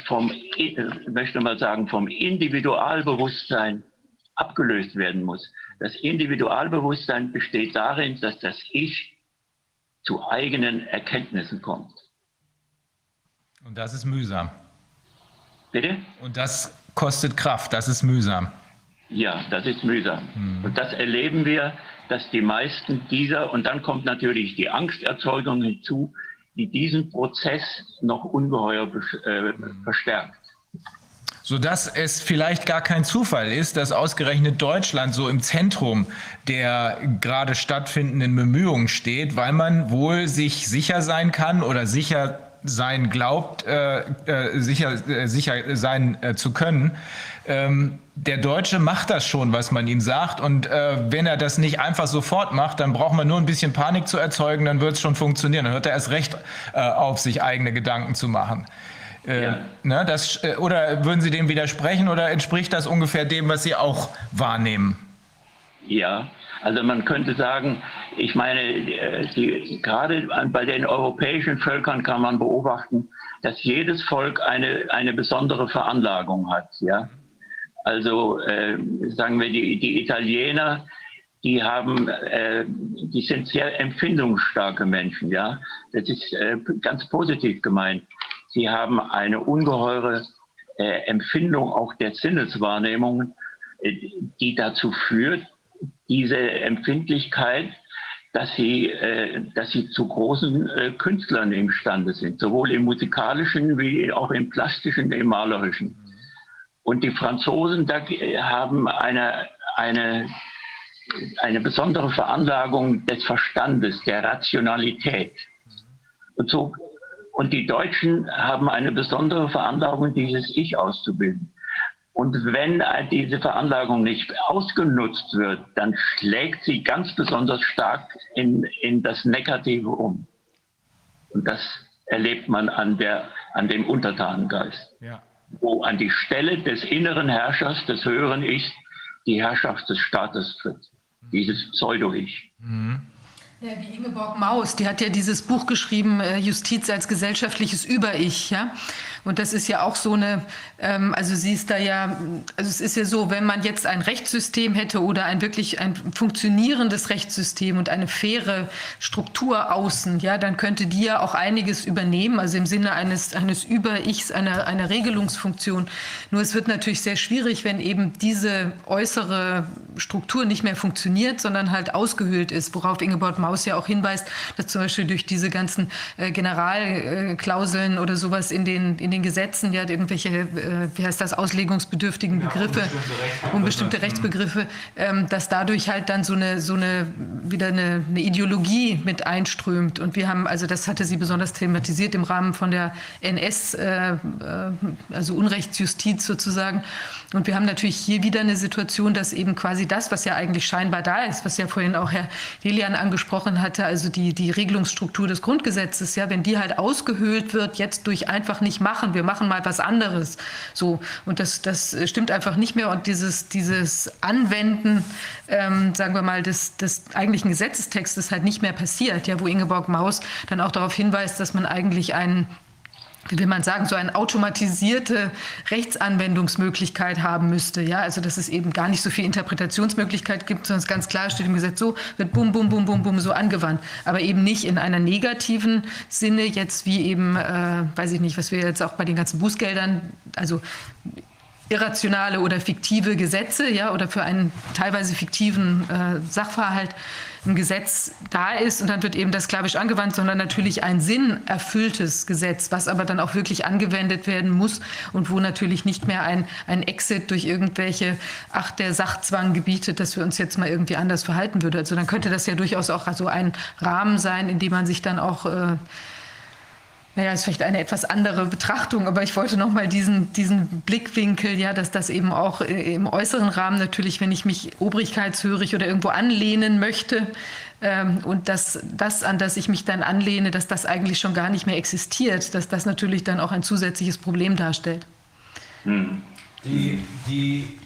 S7: vom, möchte mal sagen, vom Individualbewusstsein abgelöst werden muss. Das Individualbewusstsein besteht darin, dass das Ich zu eigenen Erkenntnissen kommt.
S2: Und das ist mühsam.
S7: Bitte?
S2: Und das kostet Kraft, das ist mühsam.
S7: Ja, das ist mühsam. Mhm. Und das erleben wir, dass die meisten dieser, und dann kommt natürlich die Angsterzeugung hinzu, die diesen Prozess noch ungeheuer äh, verstärkt.
S2: Sodass es vielleicht gar kein Zufall ist, dass ausgerechnet Deutschland so im Zentrum der gerade stattfindenden Bemühungen steht, weil man wohl sich sicher sein kann oder sicher sein glaubt, äh, äh, sicher, äh, sicher sein äh, zu können, ähm, der Deutsche macht das schon, was man ihm sagt. Und äh, wenn er das nicht einfach sofort macht, dann braucht man nur ein bisschen Panik zu erzeugen, dann wird es schon funktionieren. Dann hört er erst recht äh, auf, sich eigene Gedanken zu machen. Äh, ja. ne, das, äh, oder würden Sie dem widersprechen oder entspricht das ungefähr dem, was Sie auch wahrnehmen?
S7: Ja, also man könnte sagen, ich meine, die, gerade bei den europäischen Völkern kann man beobachten, dass jedes Volk eine, eine besondere Veranlagung hat. Ja? Also äh, sagen wir, die, die Italiener, die haben, äh, die sind sehr empfindungsstarke Menschen, ja. Das ist äh, ganz positiv gemeint. Sie haben eine ungeheure äh, Empfindung auch der Sinneswahrnehmungen, äh, die dazu führt, diese Empfindlichkeit, dass sie, äh, dass sie zu großen äh, Künstlern imstande sind, sowohl im musikalischen wie auch im plastischen, im malerischen. Und die Franzosen da, haben eine, eine, eine besondere Veranlagung des Verstandes, der Rationalität. Und, so, und die Deutschen haben eine besondere Veranlagung, dieses Ich auszubilden. Und wenn diese Veranlagung nicht ausgenutzt wird, dann schlägt sie ganz besonders stark in, in das Negative um. Und das erlebt man an, der, an dem Untertanengeist. Ja wo an die Stelle des inneren Herrschers, des höheren Ichs, die Herrschaft des Staates tritt. Dieses Pseudo-Ich. Mhm.
S1: Ja, die Ingeborg Maus, die hat ja dieses Buch geschrieben, äh, Justiz als gesellschaftliches Über-Ich, ja. Und das ist ja auch so eine, ähm, also sie ist da ja, also es ist ja so, wenn man jetzt ein Rechtssystem hätte oder ein wirklich ein funktionierendes Rechtssystem und eine faire Struktur außen, ja, dann könnte die ja auch einiges übernehmen, also im Sinne eines, eines Über-Ichs, einer, einer Regelungsfunktion. Nur es wird natürlich sehr schwierig, wenn eben diese äußere Struktur nicht mehr funktioniert, sondern halt ausgehöhlt ist, worauf Ingeborg Maus ja auch hinweist, dass zum Beispiel durch diese ganzen äh, Generalklauseln oder sowas in den, in den Gesetzen, ja, irgendwelche, äh, wie heißt das, auslegungsbedürftigen Begriffe, ja, unbestimmte Rechtsbegriffe, ähm, dass dadurch halt dann so eine, so eine, wieder eine, eine Ideologie mit einströmt. Und wir haben, also das hatte sie besonders thematisiert im Rahmen von der NS, äh, äh, also Unrechtsjustiz sozusagen. Und wir haben natürlich hier wieder eine Situation, dass eben quasi das, was ja eigentlich scheinbar da ist, was ja vorhin auch Herr Delian angesprochen angesprochen hatte, also die, die Regelungsstruktur des Grundgesetzes, ja, wenn die halt ausgehöhlt wird, jetzt durch einfach nicht machen, wir machen mal was anderes. So, und das, das stimmt einfach nicht mehr. Und dieses, dieses Anwenden, ähm, sagen wir mal, des, des eigentlichen Gesetzestextes halt nicht mehr passiert, ja, wo Ingeborg Maus dann auch darauf hinweist, dass man eigentlich einen wie will man sagen, so eine automatisierte Rechtsanwendungsmöglichkeit haben müsste. Ja, also dass es eben gar nicht so viel Interpretationsmöglichkeit gibt, sondern es ganz klar steht im Gesetz, so wird bum, bum, bum, bum, bum so angewandt. Aber eben nicht in einer negativen Sinne, jetzt wie eben, äh, weiß ich nicht, was wir jetzt auch bei den ganzen Bußgeldern, also irrationale oder fiktive Gesetze, ja, oder für einen teilweise fiktiven äh, Sachverhalt ein Gesetz da ist und dann wird eben das sklavisch angewandt, sondern natürlich ein sinnerfülltes Gesetz, was aber dann auch wirklich angewendet werden muss und wo natürlich nicht mehr ein, ein Exit durch irgendwelche, ach, der Sachzwang gebietet, dass wir uns jetzt mal irgendwie anders verhalten würde. Also dann könnte das ja durchaus auch so ein Rahmen sein, in dem man sich dann auch äh, naja, ist vielleicht eine etwas andere Betrachtung, aber ich wollte noch mal diesen, diesen Blickwinkel, ja, dass das eben auch äh, im äußeren Rahmen natürlich, wenn ich mich obrigkeitshörig oder irgendwo anlehnen möchte, ähm, und dass das, an das ich mich dann anlehne, dass das eigentlich schon gar nicht mehr existiert, dass das natürlich dann auch ein zusätzliches Problem darstellt.
S2: Hm. Die, die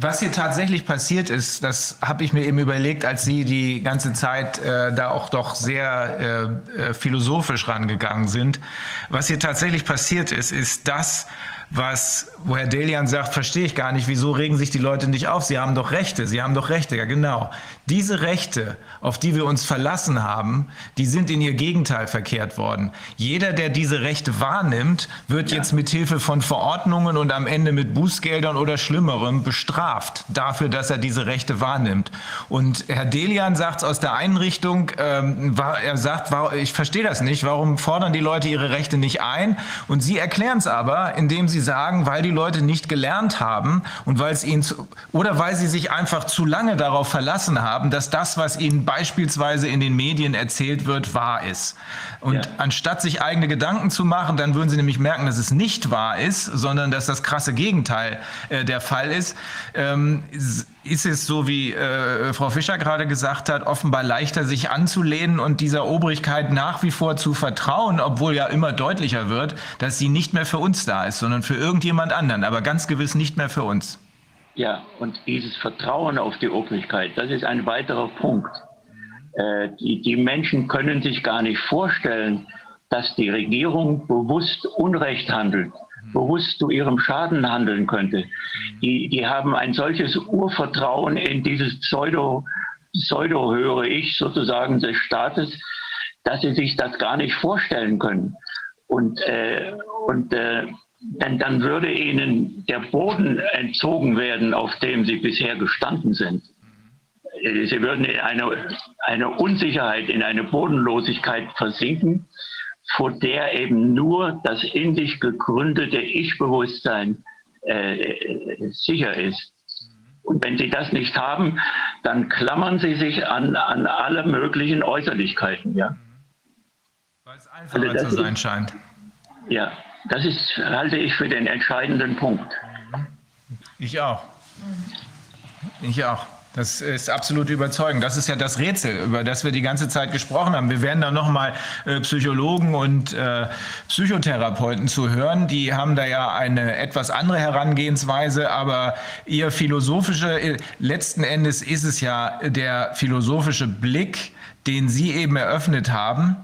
S2: was hier tatsächlich passiert ist, das habe ich mir eben überlegt, als Sie die ganze Zeit äh, da auch doch sehr äh, äh philosophisch rangegangen sind. Was hier tatsächlich passiert ist, ist das, was, wo Herr Delian sagt, verstehe ich gar nicht, wieso regen sich die Leute nicht auf? Sie haben doch Rechte, sie haben doch Rechte, ja genau. Diese Rechte, auf die wir uns verlassen haben, die sind in ihr Gegenteil verkehrt worden. Jeder, der diese Rechte wahrnimmt, wird ja. jetzt mit Hilfe von Verordnungen und am Ende mit Bußgeldern oder Schlimmerem bestraft dafür, dass er diese Rechte wahrnimmt. Und Herr Delian sagt es aus der Einrichtung, ähm, er sagt, ich verstehe das nicht, warum fordern die Leute ihre Rechte nicht ein? Und Sie erklären es aber, indem Sie sagen, weil die Leute nicht gelernt haben und weil es ihnen zu, oder weil sie sich einfach zu lange darauf verlassen haben, dass das, was ihnen beispielsweise in den Medien erzählt wird, wahr ist. Und ja. anstatt sich eigene Gedanken zu machen, dann würden sie nämlich merken, dass es nicht wahr ist, sondern dass das krasse Gegenteil äh, der Fall ist. Ähm, ist es so, wie äh, Frau Fischer gerade gesagt hat, offenbar leichter sich anzulehnen und dieser Obrigkeit nach wie vor zu vertrauen, obwohl ja immer deutlicher wird, dass sie nicht mehr für uns da ist, sondern für irgendjemand anderen, aber ganz gewiss nicht mehr für uns.
S7: Ja, und dieses Vertrauen auf die Obrigkeit, das ist ein weiterer Punkt. Äh, die, die Menschen können sich gar nicht vorstellen, dass die Regierung bewusst Unrecht handelt bewusst zu ihrem Schaden handeln könnte. Die, die haben ein solches Urvertrauen in dieses Pseudo, Pseudo höre ich sozusagen des Staates, dass sie sich das gar nicht vorstellen können. Und, äh, und äh, dann, dann würde ihnen der Boden entzogen werden, auf dem sie bisher gestanden sind. Sie würden in eine, eine Unsicherheit, in eine Bodenlosigkeit versinken vor der eben nur das in sich gegründete Ich-Bewusstsein äh, sicher ist. Und wenn Sie das nicht haben, dann klammern Sie sich an, an alle möglichen Äußerlichkeiten. Ja?
S2: Weil es einfacher also zu sein scheint.
S7: Ja, das ist, halte ich für den entscheidenden Punkt.
S2: Ich auch. Ich auch. Das ist absolut überzeugend. Das ist ja das Rätsel, über das wir die ganze Zeit gesprochen haben. Wir werden da nochmal äh, Psychologen und äh, Psychotherapeuten zu hören. Die haben da ja eine etwas andere Herangehensweise, aber ihr philosophische, äh, letzten Endes ist es ja der philosophische Blick, den Sie eben eröffnet haben,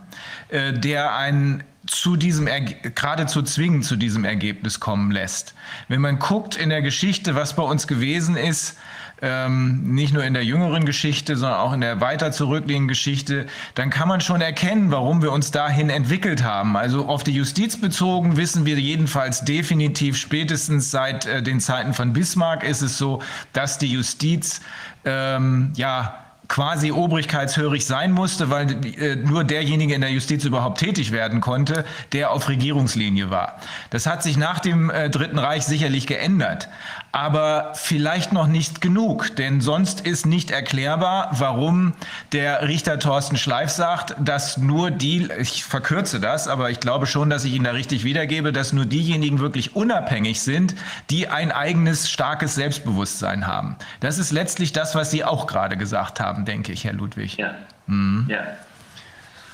S2: äh, der einen zu diesem geradezu zwingend zu diesem Ergebnis kommen lässt. Wenn man guckt in der Geschichte, was bei uns gewesen ist, ähm, nicht nur in der jüngeren Geschichte, sondern auch in der weiter zurückliegenden Geschichte, dann kann man schon erkennen, warum wir uns dahin entwickelt haben. Also auf die Justiz bezogen wissen wir jedenfalls definitiv spätestens seit äh, den Zeiten von Bismarck ist es so, dass die Justiz ähm, ja quasi obrigkeitshörig sein musste, weil äh, nur derjenige in der Justiz überhaupt tätig werden konnte, der auf Regierungslinie war. Das hat sich nach dem äh, Dritten Reich sicherlich geändert. Aber vielleicht noch nicht genug, denn sonst ist nicht erklärbar, warum der Richter Thorsten Schleif sagt, dass nur die, ich verkürze das, aber ich glaube schon, dass ich ihn da richtig wiedergebe, dass nur diejenigen wirklich unabhängig sind, die ein eigenes starkes Selbstbewusstsein haben. Das ist letztlich das, was Sie auch gerade gesagt haben, denke ich, Herr Ludwig.
S7: Ja. Mhm. ja.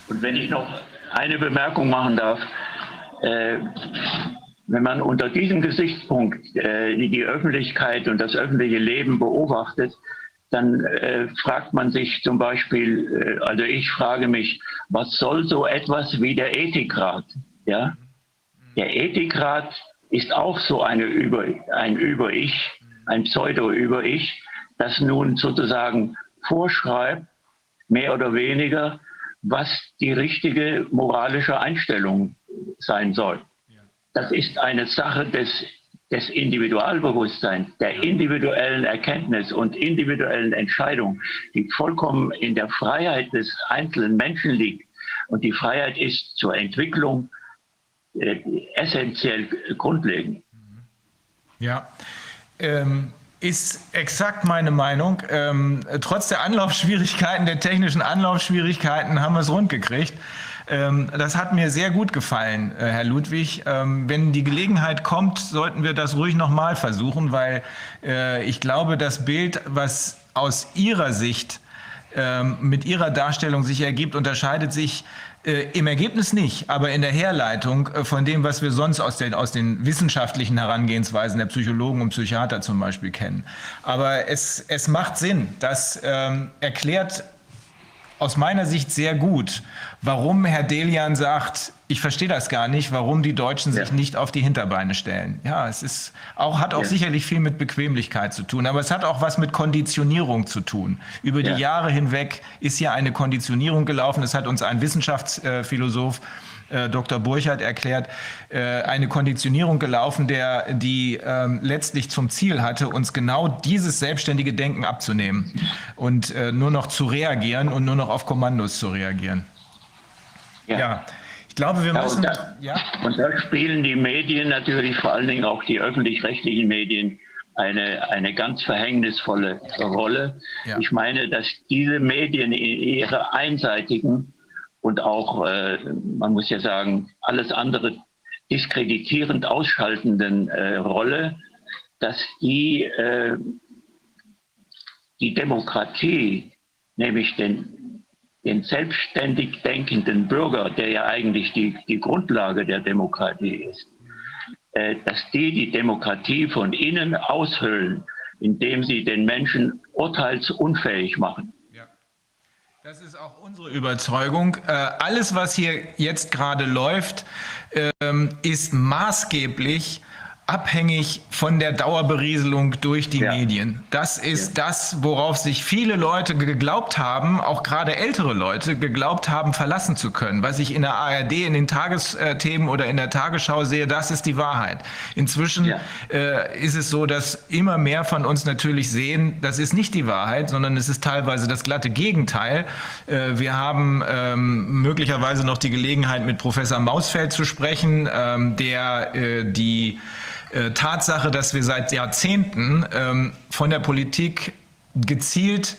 S7: Und wenn ich noch eine Bemerkung machen darf, äh, wenn man unter diesem Gesichtspunkt äh, die Öffentlichkeit und das öffentliche Leben beobachtet, dann äh, fragt man sich zum Beispiel, äh, also ich frage mich, was soll so etwas wie der Ethikrat? Ja? Der Ethikrat ist auch so eine Über, ein Über-Ich, ein Pseudo-Über-Ich, das nun sozusagen vorschreibt, mehr oder weniger, was die richtige moralische Einstellung sein soll. Das ist eine Sache des, des Individualbewusstseins, der individuellen Erkenntnis und individuellen Entscheidung, die vollkommen in der Freiheit des einzelnen Menschen liegt. Und die Freiheit ist zur Entwicklung äh, essentiell grundlegend.
S2: Ja. Ähm ist exakt meine Meinung. Ähm, trotz der Anlaufschwierigkeiten, der technischen Anlaufschwierigkeiten, haben wir es rund gekriegt. Ähm, das hat mir sehr gut gefallen, äh, Herr Ludwig. Ähm, wenn die Gelegenheit kommt, sollten wir das ruhig nochmal versuchen, weil äh, ich glaube, das Bild, was aus Ihrer Sicht ähm, mit Ihrer Darstellung sich ergibt, unterscheidet sich äh, Im Ergebnis nicht, aber in der Herleitung von dem, was wir sonst aus den, aus den wissenschaftlichen Herangehensweisen der Psychologen und Psychiater zum Beispiel kennen. Aber es, es macht Sinn. Das ähm, erklärt aus meiner Sicht sehr gut, warum Herr Delian sagt, ich verstehe das gar nicht, warum die Deutschen sich ja. nicht auf die Hinterbeine stellen. Ja, es ist auch, hat auch ja. sicherlich viel mit Bequemlichkeit zu tun, aber es hat auch was mit Konditionierung zu tun. Über ja. die Jahre hinweg ist ja eine Konditionierung gelaufen. Das hat uns ein Wissenschaftsphilosoph äh, Dr. Burchardt erklärt, äh, eine Konditionierung gelaufen, der die ähm, letztlich zum Ziel hatte, uns genau dieses selbstständige Denken abzunehmen und äh, nur noch zu reagieren und nur noch auf Kommandos zu reagieren.
S7: ja. ja. Ich glaube, wir müssen. Ja, und, da, ja? und da spielen die Medien natürlich, vor allen Dingen auch die öffentlich-rechtlichen Medien, eine, eine ganz verhängnisvolle Rolle. Ja. Ich meine, dass diese Medien in ihrer einseitigen und auch, äh, man muss ja sagen, alles andere diskreditierend ausschaltenden äh, Rolle, dass die äh, die Demokratie, nämlich den den selbstständig denkenden Bürger, der ja eigentlich die, die Grundlage der Demokratie ist, dass die die Demokratie von innen aushöhlen, indem sie den Menschen urteilsunfähig machen.
S2: Das ist auch unsere Überzeugung. Äh, alles, was hier jetzt gerade läuft, ähm, ist maßgeblich abhängig von der Dauerberieselung durch die ja. Medien. Das ist ja. das, worauf sich viele Leute geglaubt haben, auch gerade ältere Leute geglaubt haben, verlassen zu können. Was ich in der ARD, in den Tagesthemen oder in der Tagesschau sehe, das ist die Wahrheit. Inzwischen ja. äh, ist es so, dass immer mehr von uns natürlich sehen, das ist nicht die Wahrheit, sondern es ist teilweise das glatte Gegenteil. Äh, wir haben ähm, möglicherweise noch die Gelegenheit, mit Professor Mausfeld zu sprechen, ähm, der äh, die äh, Tatsache, dass wir seit Jahrzehnten ähm, von der Politik gezielt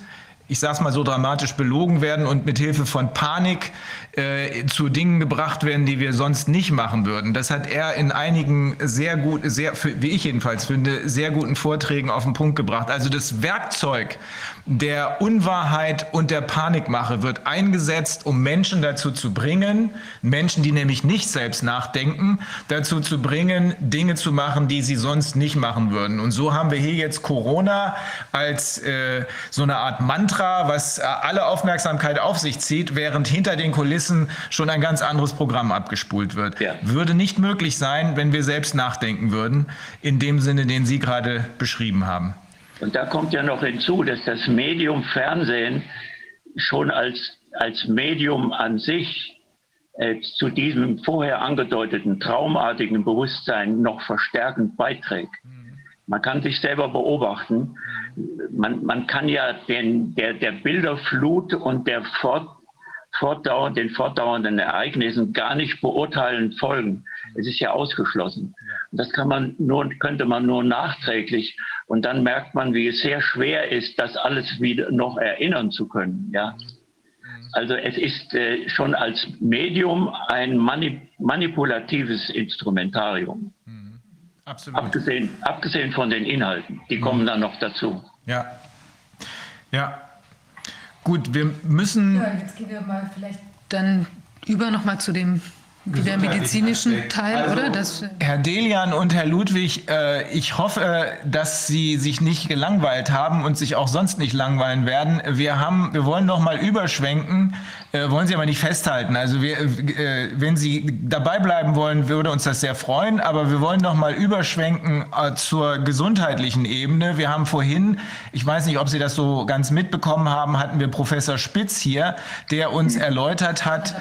S2: ich sage es mal so dramatisch, belogen werden und mit Hilfe von Panik äh, zu Dingen gebracht werden, die wir sonst nicht machen würden. Das hat er in einigen sehr gut, sehr, wie ich jedenfalls finde, sehr guten Vorträgen auf den Punkt gebracht. Also das Werkzeug der Unwahrheit und der Panikmache wird eingesetzt, um Menschen dazu zu bringen, Menschen, die nämlich nicht selbst nachdenken, dazu zu bringen, Dinge zu machen, die sie sonst nicht machen würden. Und so haben wir hier jetzt Corona als äh, so eine Art Mantra, was äh, alle Aufmerksamkeit auf sich zieht, während hinter den Kulissen schon ein ganz anderes Programm abgespult wird. Ja. Würde nicht möglich sein, wenn wir selbst nachdenken würden, in dem Sinne, den Sie gerade beschrieben haben.
S7: Und da kommt ja noch hinzu, dass das Medium Fernsehen schon als, als Medium an sich äh, zu diesem vorher angedeuteten traumartigen Bewusstsein noch verstärkend beiträgt. Man kann sich selber beobachten. Man, man kann ja den, der, der Bilderflut und der fort, fortdauer, den fortdauernden Ereignissen gar nicht beurteilen folgen. Es ist ja ausgeschlossen. Das kann man nur, könnte man nur nachträglich Und dann merkt man, wie es sehr schwer ist, das alles wieder noch erinnern zu können. Ja? Also es ist äh, schon als Medium ein mani manipulatives Instrumentarium.
S2: Absolut.
S7: Abgesehen, abgesehen von den Inhalten, die kommen dann noch dazu.
S2: Ja. Ja. Gut, wir müssen.
S1: Ja, jetzt gehen wir mal vielleicht dann über nochmal zu dem wieder medizinischen. Teil,
S2: Also,
S1: oder? Das,
S2: Herr Delian und Herr Ludwig, äh, ich hoffe, dass Sie sich nicht gelangweilt haben und sich auch sonst nicht langweilen werden. Wir haben, wir wollen noch mal überschwenken, äh, wollen Sie aber nicht festhalten. Also wir, äh, wenn Sie dabei bleiben wollen, würde uns das sehr freuen. Aber wir wollen noch mal überschwenken äh, zur gesundheitlichen Ebene. Wir haben vorhin, ich weiß nicht, ob Sie das so ganz mitbekommen haben, hatten wir Professor Spitz hier, der uns erläutert hat.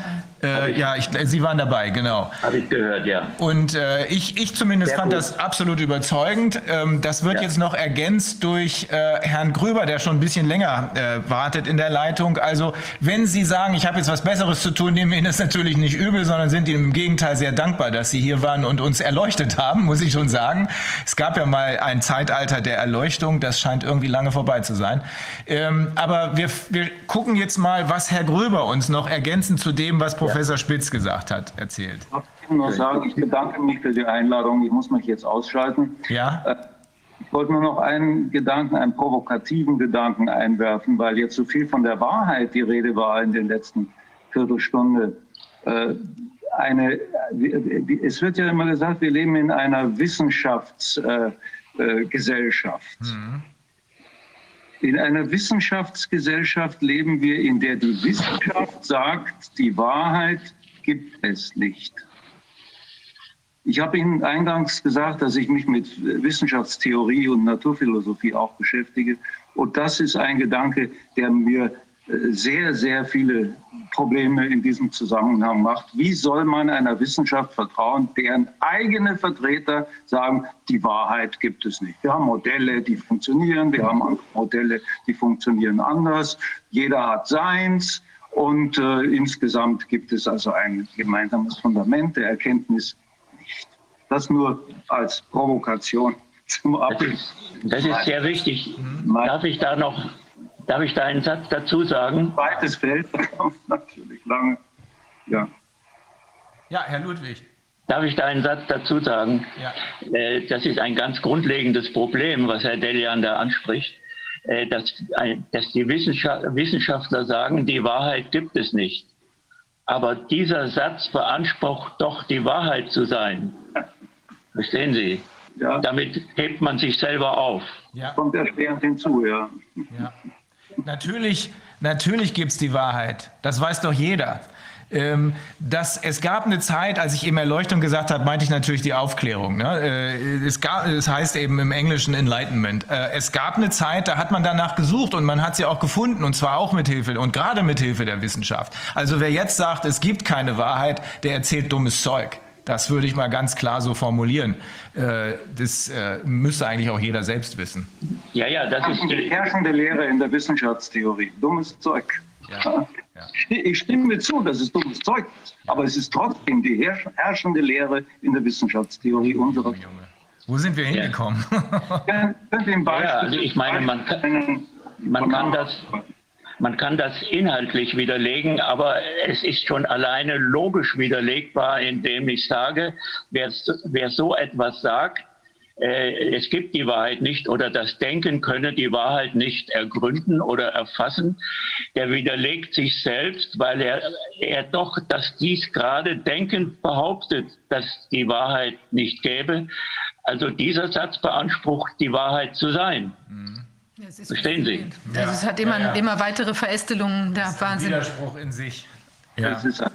S2: Äh, ja, ich, Sie waren dabei, genau.
S7: Habe ich gehört, ja.
S2: Und äh, ich, ich zumindest
S7: Sehr
S2: fand
S7: gut.
S2: das absolut überzeugend. Ähm, das wird
S7: Ja.
S2: jetzt noch ergänzt durch äh, Herrn Gröber, der schon ein bisschen länger äh, wartet in der Leitung. Also wenn Sie sagen, ich habe jetzt was Besseres zu tun, nehmen wir Ihnen das natürlich nicht übel, sondern sind Ihnen im Gegenteil sehr dankbar, dass Sie hier waren und uns erleuchtet haben, muss ich schon sagen. Es gab ja mal ein Zeitalter der Erleuchtung, das scheint irgendwie lange vorbei zu sein. Ähm, aber wir, wir gucken jetzt mal, was Herr Gröber uns noch ergänzend zu dem, was Professor Spitz gesagt hat, erzählt.
S5: Ich Ihnen nur sagen, ich bedanke mich für die Einladung. Ich muss mich jetzt ausschalten.
S2: Ja?
S5: Äh, Ich wollte nur noch einen Gedanken, einen provokativen Gedanken einwerfen, weil jetzt so viel von der Wahrheit die Rede war in den letzten Viertelstunde. Äh, Eine, es wird ja immer gesagt, wir leben in einer Wissenschaftsgesellschaft. Äh, Gesellschaft. In einer Wissenschaftsgesellschaft leben wir, in der die Wissenschaft sagt, die Wahrheit gibt es nicht. Ich habe Ihnen eingangs gesagt, dass ich mich mit Wissenschaftstheorie und Naturphilosophie auch beschäftige. Und das ist ein Gedanke, der mir äh, sehr, sehr viele Probleme in diesem Zusammenhang macht. Wie soll man einer Wissenschaft vertrauen, deren eigene Vertreter sagen, die Wahrheit gibt es nicht. Wir haben Modelle, die funktionieren, wir haben Modelle, die funktionieren anders. Jeder hat seins. Und äh, insgesamt gibt es also ein gemeinsames Fundament der Erkenntnis. Das nur als Provokation zum
S7: Das
S5: Abschluss.
S7: ist, das ist sehr wichtig.
S5: Mein
S7: Darf ich da noch, darf ich da einen Satz dazu sagen?
S5: zweites Feld, natürlich lange. Ja.
S2: Ja, Herr Ludwig.
S7: Darf ich da einen Satz dazu sagen?
S2: Ja.
S7: Äh, Das ist ein ganz grundlegendes Problem, was Herr Delian da anspricht, äh, dass, ein- dass die Wissenschaft, Wissenschaftler sagen, die Wahrheit gibt es nicht. Aber dieser Satz beansprucht doch, die Wahrheit zu sein. Verstehen Sie?
S5: Ja.
S7: Damit hebt man sich selber auf.
S2: Ja.
S5: Kommt erschwerend hinzu, ja.
S2: Ja. Natürlich, natürlich gibt es die Wahrheit. Das weiß doch jeder. Ähm, das, es gab eine Zeit, als ich eben Erleuchtung gesagt habe, meinte ich natürlich die Aufklärung. Ne? Äh, es, gab, es heißt eben im Englischen Enlightenment. Äh, es gab eine Zeit, da hat man danach gesucht und man hat sie auch gefunden und zwar auch mit Hilfe und gerade mit Hilfe der Wissenschaft. Also wer jetzt sagt, es gibt keine Wahrheit, der erzählt dummes Zeug. Das würde ich mal ganz klar so formulieren. Äh, das äh, müsste eigentlich auch jeder selbst wissen.
S7: Ja, ja, das ist
S5: Die herrschende Lehre in der Wissenschaftstheorie. Dummes Zeug.
S2: Ja.
S5: Ich stimme zu, dass es dummes Zeug ist. Aber es ist trotzdem die herrsch- herrschende Lehre in der Wissenschaftstheorie unserer
S2: Junge. Wo sind wir hingekommen?
S5: Beispiel-
S7: Ja, also ich meine, man kann- man kann das- Man kann das inhaltlich widerlegen, aber es ist schon alleine logisch widerlegbar, indem ich sage, wer, so- wer so etwas sagt, äh, es gibt die Wahrheit nicht oder das Denken könne die Wahrheit nicht ergründen oder erfassen, der widerlegt sich selbst, weil er, er doch, dass dies gerade denkend behauptet, dass die Wahrheit nicht gäbe. Also dieser Satz beansprucht, die Wahrheit zu sein.
S1: Ja, es ist
S7: Verstehen Sie?
S1: Also es hat immer,
S2: Ja, ja.
S1: immer weitere Verästelungen. Der Wahnsinn.
S2: Widerspruch in sich.
S5: Das ist ein.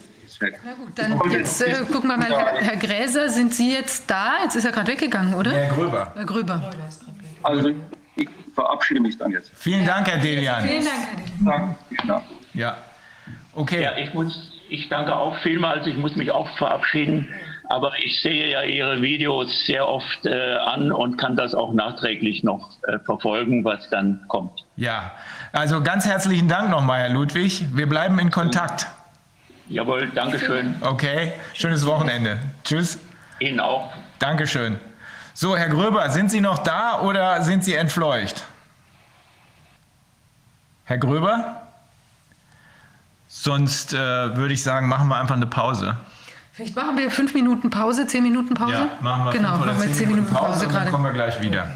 S1: Na gut, dann jetzt äh, gucken wir mal, Herr, Herr Gräser, sind Sie jetzt da? Jetzt ist er gerade weggegangen, oder?
S2: Herr Gröber.
S1: Herr Gröber.
S5: Also ich verabschiede mich dann jetzt.
S2: Vielen Dank, Herr Delian.
S1: Vielen Dank, Herr.
S5: Ja.
S2: Ja. Okay.
S7: Ja, ich muss, ich danke auch vielmals. Ich muss mich auch verabschieden. Aber ich sehe ja Ihre Videos sehr oft äh, an und kann das auch nachträglich noch äh, verfolgen, was dann kommt.
S2: Ja. Also ganz herzlichen Dank nochmal, Herr Ludwig. Wir bleiben in Kontakt.
S7: Jawohl, Dankeschön.
S2: Okay. Schönes Wochenende. Tschüss.
S7: Ihnen auch.
S2: Dankeschön. So, Herr Gröber, sind Sie noch da oder sind Sie entfleucht? Herr Gröber? Sonst äh, würde ich sagen, machen wir einfach eine Pause.
S1: Vielleicht machen wir fünf Minuten Pause, zehn Minuten Pause?
S2: Ja, machen wir
S1: genau,
S2: fünf oder
S1: machen wir
S2: zehn
S1: Minuten Pause,
S2: dann
S1: gerade.
S2: kommen wir gleich wieder.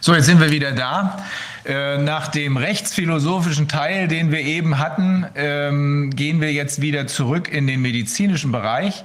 S2: So, jetzt sind wir wieder da. Äh, nach dem rechtsphilosophischen Teil, den wir eben hatten, ähm, gehen wir jetzt wieder zurück in den medizinischen Bereich.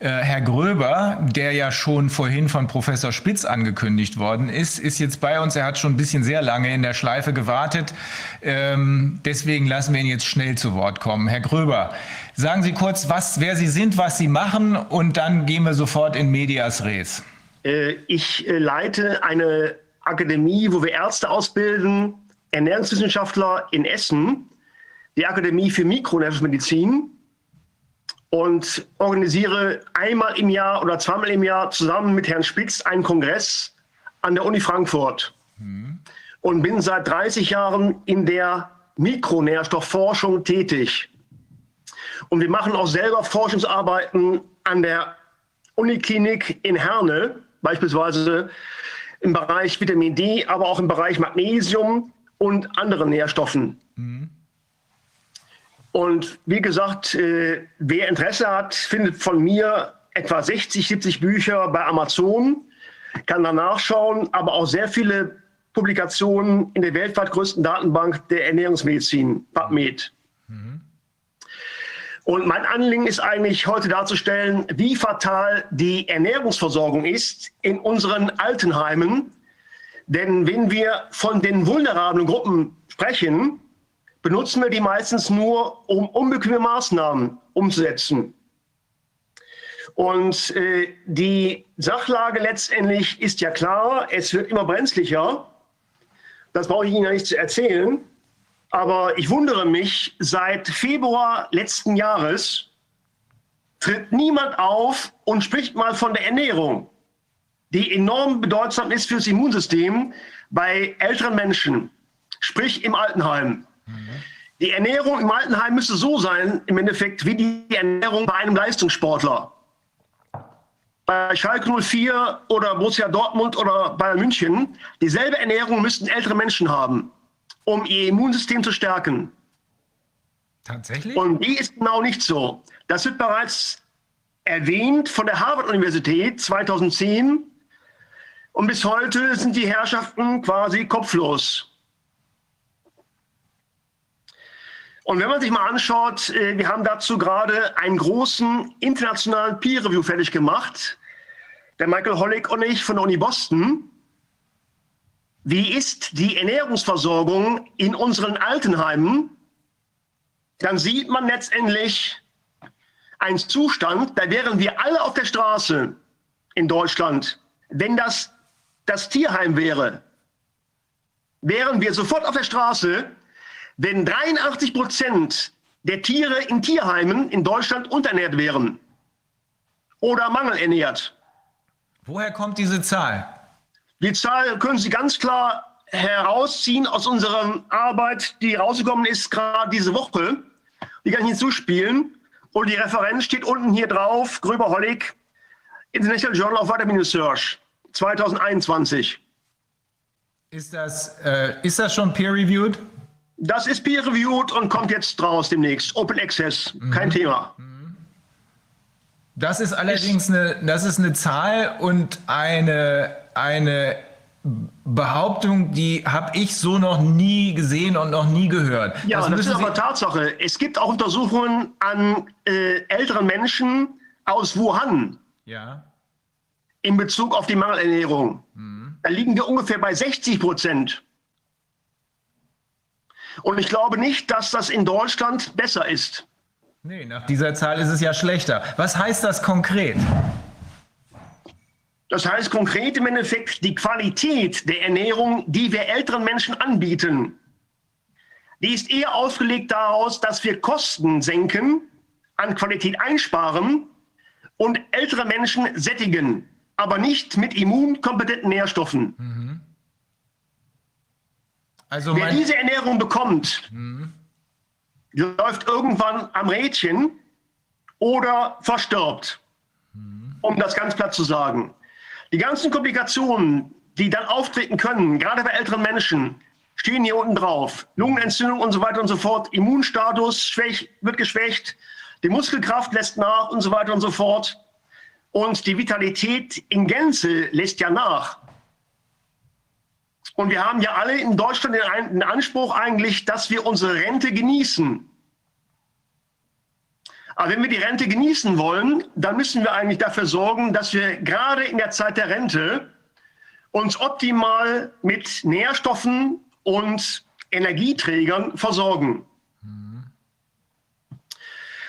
S2: Äh, Herr Gröber, der ja schon vorhin von Professor Spitz angekündigt worden ist, ist jetzt bei uns. Er hat schon ein bisschen sehr lange in der Schleife gewartet. Ähm, deswegen lassen wir ihn jetzt schnell zu Wort kommen. Herr Gröber, sagen Sie kurz, was, wer Sie sind, was Sie machen und dann gehen wir sofort in Medias Res.
S9: Äh, ich leite eine Akademie, wo wir Ärzte ausbilden, Ernährungswissenschaftler in Essen, die Akademie für Mikronährstoffmedizin und organisiere einmal im Jahr oder zweimal im Jahr zusammen mit Herrn Spitz einen Kongress an der Uni Frankfurt mhm. und bin seit 30 Jahren in der Mikronährstoffforschung tätig. Und wir machen auch selber Forschungsarbeiten an der Uniklinik in Herne, beispielsweise im Bereich Vitamin D, aber auch im Bereich Magnesium und anderen Nährstoffen. Mhm. Und wie gesagt, äh, wer Interesse hat, findet von mir etwa 60, 70 Bücher bei Amazon, kann da nachschauen, aber auch sehr viele Publikationen in der weltweit größten Datenbank der Ernährungsmedizin, PubMed. Mhm. Und mein Anliegen ist eigentlich heute darzustellen, wie fatal die Ernährungsversorgung ist in unseren Altenheimen. Denn wenn wir von den vulnerablen Gruppen sprechen, benutzen wir die meistens nur, um unbequeme Maßnahmen umzusetzen. Und äh, die Sachlage letztendlich ist ja klar, es wird immer brenzlicher. Das brauche ich Ihnen ja nicht zu erzählen. Aber ich wundere mich, seit Februar letzten Jahres tritt niemand auf und spricht mal von der Ernährung, die enorm bedeutsam ist fürs Immunsystem bei älteren Menschen, sprich im Altenheim. Mhm. Die Ernährung im Altenheim müsste so sein, im Endeffekt, wie die Ernährung bei einem Leistungssportler. Bei Schalke 04 oder Borussia Dortmund oder Bayern München, dieselbe Ernährung müssten ältere Menschen haben um ihr Immunsystem zu stärken.
S2: Tatsächlich?
S9: Und die ist genau nicht so. Das wird bereits erwähnt von der Harvard-Universität 2010. Und bis heute sind die Herrschaften quasi kopflos. Und wenn man sich mal anschaut, äh, wir haben dazu gerade einen großen internationalen Peer-Review fertig gemacht. Der Michael Hollick und ich von der Uni Boston. Wie ist die Ernährungsversorgung in unseren Altenheimen? Dann sieht man letztendlich einen Zustand, da wären wir alle auf der Straße in Deutschland, wenn das das Tierheim wäre. Wären wir sofort auf der Straße, wenn 83 Prozent der Tiere in Tierheimen in Deutschland unterernährt wären oder mangelernährt.
S2: Woher kommt diese Zahl?
S9: Die Zahl können Sie ganz klar herausziehen aus unserer Arbeit, die rausgekommen ist gerade diese Woche. Die kann ich hinzuspielen. Und die Referenz steht unten hier drauf, Gröber Hollig, International Journal of Vitamin Research, 2021.
S2: Ist das, äh, ist das schon peer-reviewed?
S9: Das ist peer-reviewed und kommt jetzt raus demnächst. Open Access, mhm. kein Thema.
S2: Das ist allerdings eine, das ist eine Zahl und eine eine Behauptung, die habe ich so noch nie gesehen und noch nie gehört.
S9: Ja, das, das ist aber Tatsache. Es gibt auch Untersuchungen an äh, älteren Menschen aus Wuhan.
S2: Ja.
S9: In Bezug auf die Mangelernährung. Mhm. Da liegen wir ungefähr bei 60 Prozent. Und ich glaube nicht, dass das in Deutschland besser ist.
S2: Nee, nach dieser Zahl ist es ja schlechter. Was heißt das konkret?
S9: Das heißt konkret im Endeffekt, die Qualität der Ernährung, die wir älteren Menschen anbieten, die ist eher ausgelegt daraus, dass wir Kosten senken, an Qualität einsparen und ältere Menschen sättigen, aber nicht mit immunkompetenten Nährstoffen. Mhm. Also Wer diese Ernährung bekommt, mhm. läuft irgendwann am Rädchen oder verstirbt, mhm. um das ganz platt zu sagen. Die ganzen Komplikationen, die dann auftreten können, gerade bei älteren Menschen, stehen hier unten drauf. Lungenentzündung und so weiter und so fort. Immunstatus schwäch, wird geschwächt. Die Muskelkraft lässt nach und so weiter und so fort. Und die Vitalität in Gänze lässt ja nach. Und wir haben ja alle in Deutschland den Anspruch eigentlich, dass wir unsere Rente genießen. Aber wenn wir die Rente genießen wollen, dann müssen wir eigentlich dafür sorgen, dass wir gerade in der Zeit der Rente uns optimal mit Nährstoffen und Energieträgern versorgen.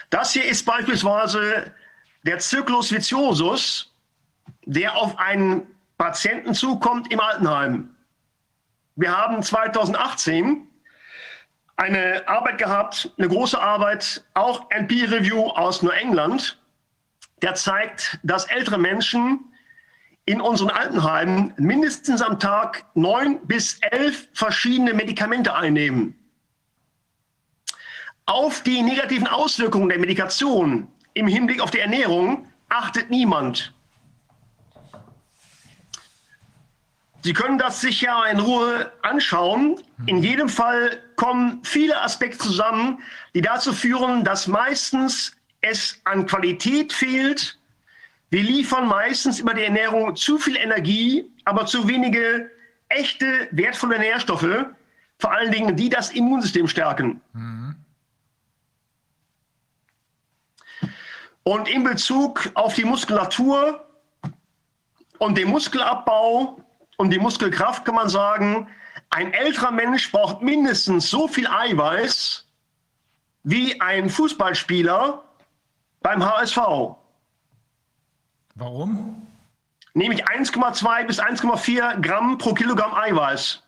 S9: Das hier ist beispielsweise der Zyklus viciosus, der auf einen Patienten zukommt im Altenheim. Wir haben 2018 eine Arbeit gehabt, eine große Arbeit, auch ein Peer Review aus Neuengland, der zeigt, dass ältere Menschen in unseren Altenheimen mindestens am Tag neun bis elf verschiedene Medikamente einnehmen. Auf die negativen Auswirkungen der Medikation im Hinblick auf die Ernährung achtet niemand. Sie können das sich ja in Ruhe anschauen. In jedem Fall kommen viele Aspekte zusammen, die dazu führen, dass meistens es an Qualität fehlt. Wir liefern meistens über die Ernährung zu viel Energie, aber zu wenige echte, wertvolle Nährstoffe, vor allen Dingen, die das Immunsystem stärken. Mhm. Und in Bezug auf die Muskulatur und den Muskelabbau und die Muskelkraft kann man sagen, ein älterer Mensch braucht mindestens so viel Eiweiß wie ein Fußballspieler beim HSV.
S2: Warum?
S9: Nämlich 1,2 bis 1,4 Gramm pro Kilogramm Eiweiß.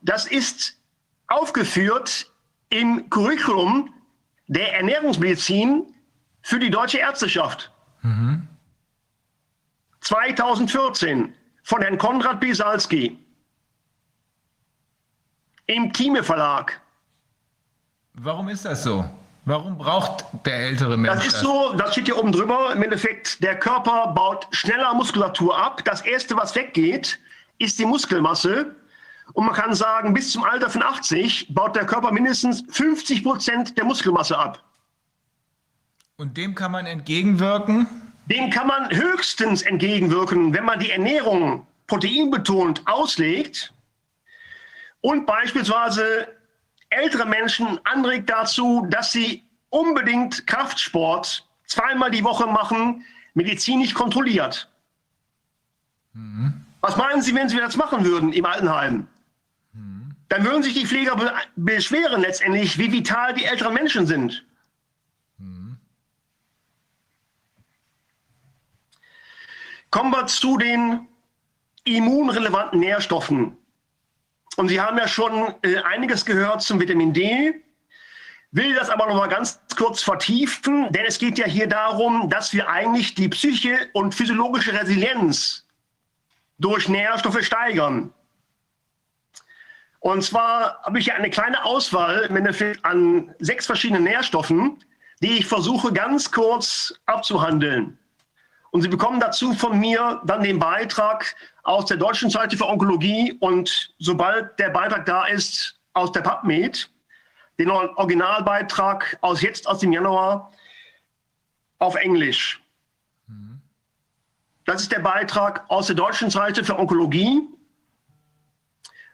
S9: Das ist aufgeführt im Curriculum der Ernährungsmedizin für die deutsche Ärzteschaft. Mhm. 2014 von Herrn Konrad Bisalski im Thieme Verlag.
S2: Warum ist das so? Warum braucht der ältere Mensch
S9: das? ist so, das steht hier oben drüber. Im Endeffekt, der Körper baut schneller Muskulatur ab. Das erste, was weggeht, ist die Muskelmasse. Und man kann sagen, bis zum Alter von 80 baut der Körper mindestens 50 Prozent der Muskelmasse ab.
S2: Und dem kann man entgegenwirken?
S9: Dem kann man höchstens entgegenwirken, wenn man die Ernährung proteinbetont auslegt und beispielsweise ältere Menschen anregt dazu, dass sie unbedingt Kraftsport zweimal die Woche machen, medizinisch kontrolliert. Mhm. Was meinen Sie, wenn Sie das machen würden im Altenheim? Mhm. Dann würden sich die Pfleger be beschweren letztendlich, wie vital die älteren Menschen sind. Kommen wir zu den immunrelevanten Nährstoffen. Und Sie haben ja schon äh, einiges gehört zum Vitamin D. Will das aber noch mal ganz kurz vertiefen, denn es geht ja hier darum, dass wir eigentlich die Psyche und physiologische Resilienz durch Nährstoffe steigern. Und zwar habe ich hier eine kleine Auswahl an sechs verschiedenen Nährstoffen, die ich versuche ganz kurz abzuhandeln. Und Sie bekommen dazu von mir dann den Beitrag aus der Deutschen Seite für Onkologie und sobald der Beitrag da ist, aus der PubMed, den Originalbeitrag aus jetzt, aus dem Januar, auf Englisch. Das ist der Beitrag aus der Deutschen Seite für Onkologie,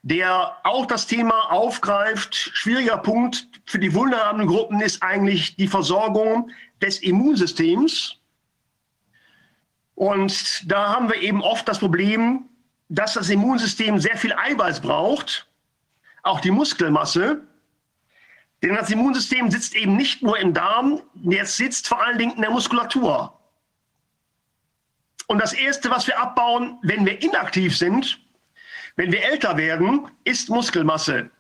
S9: der auch das Thema aufgreift. Schwieriger Punkt für die vulnerablen Gruppen ist eigentlich die Versorgung des Immunsystems. Und da haben wir eben oft das Problem, dass das Immunsystem sehr viel Eiweiß braucht, auch die Muskelmasse. Denn das Immunsystem sitzt eben nicht nur im Darm, jetzt sitzt vor allen Dingen in der Muskulatur. Und das Erste, was wir abbauen, wenn wir inaktiv sind, wenn wir älter werden, ist Muskelmasse.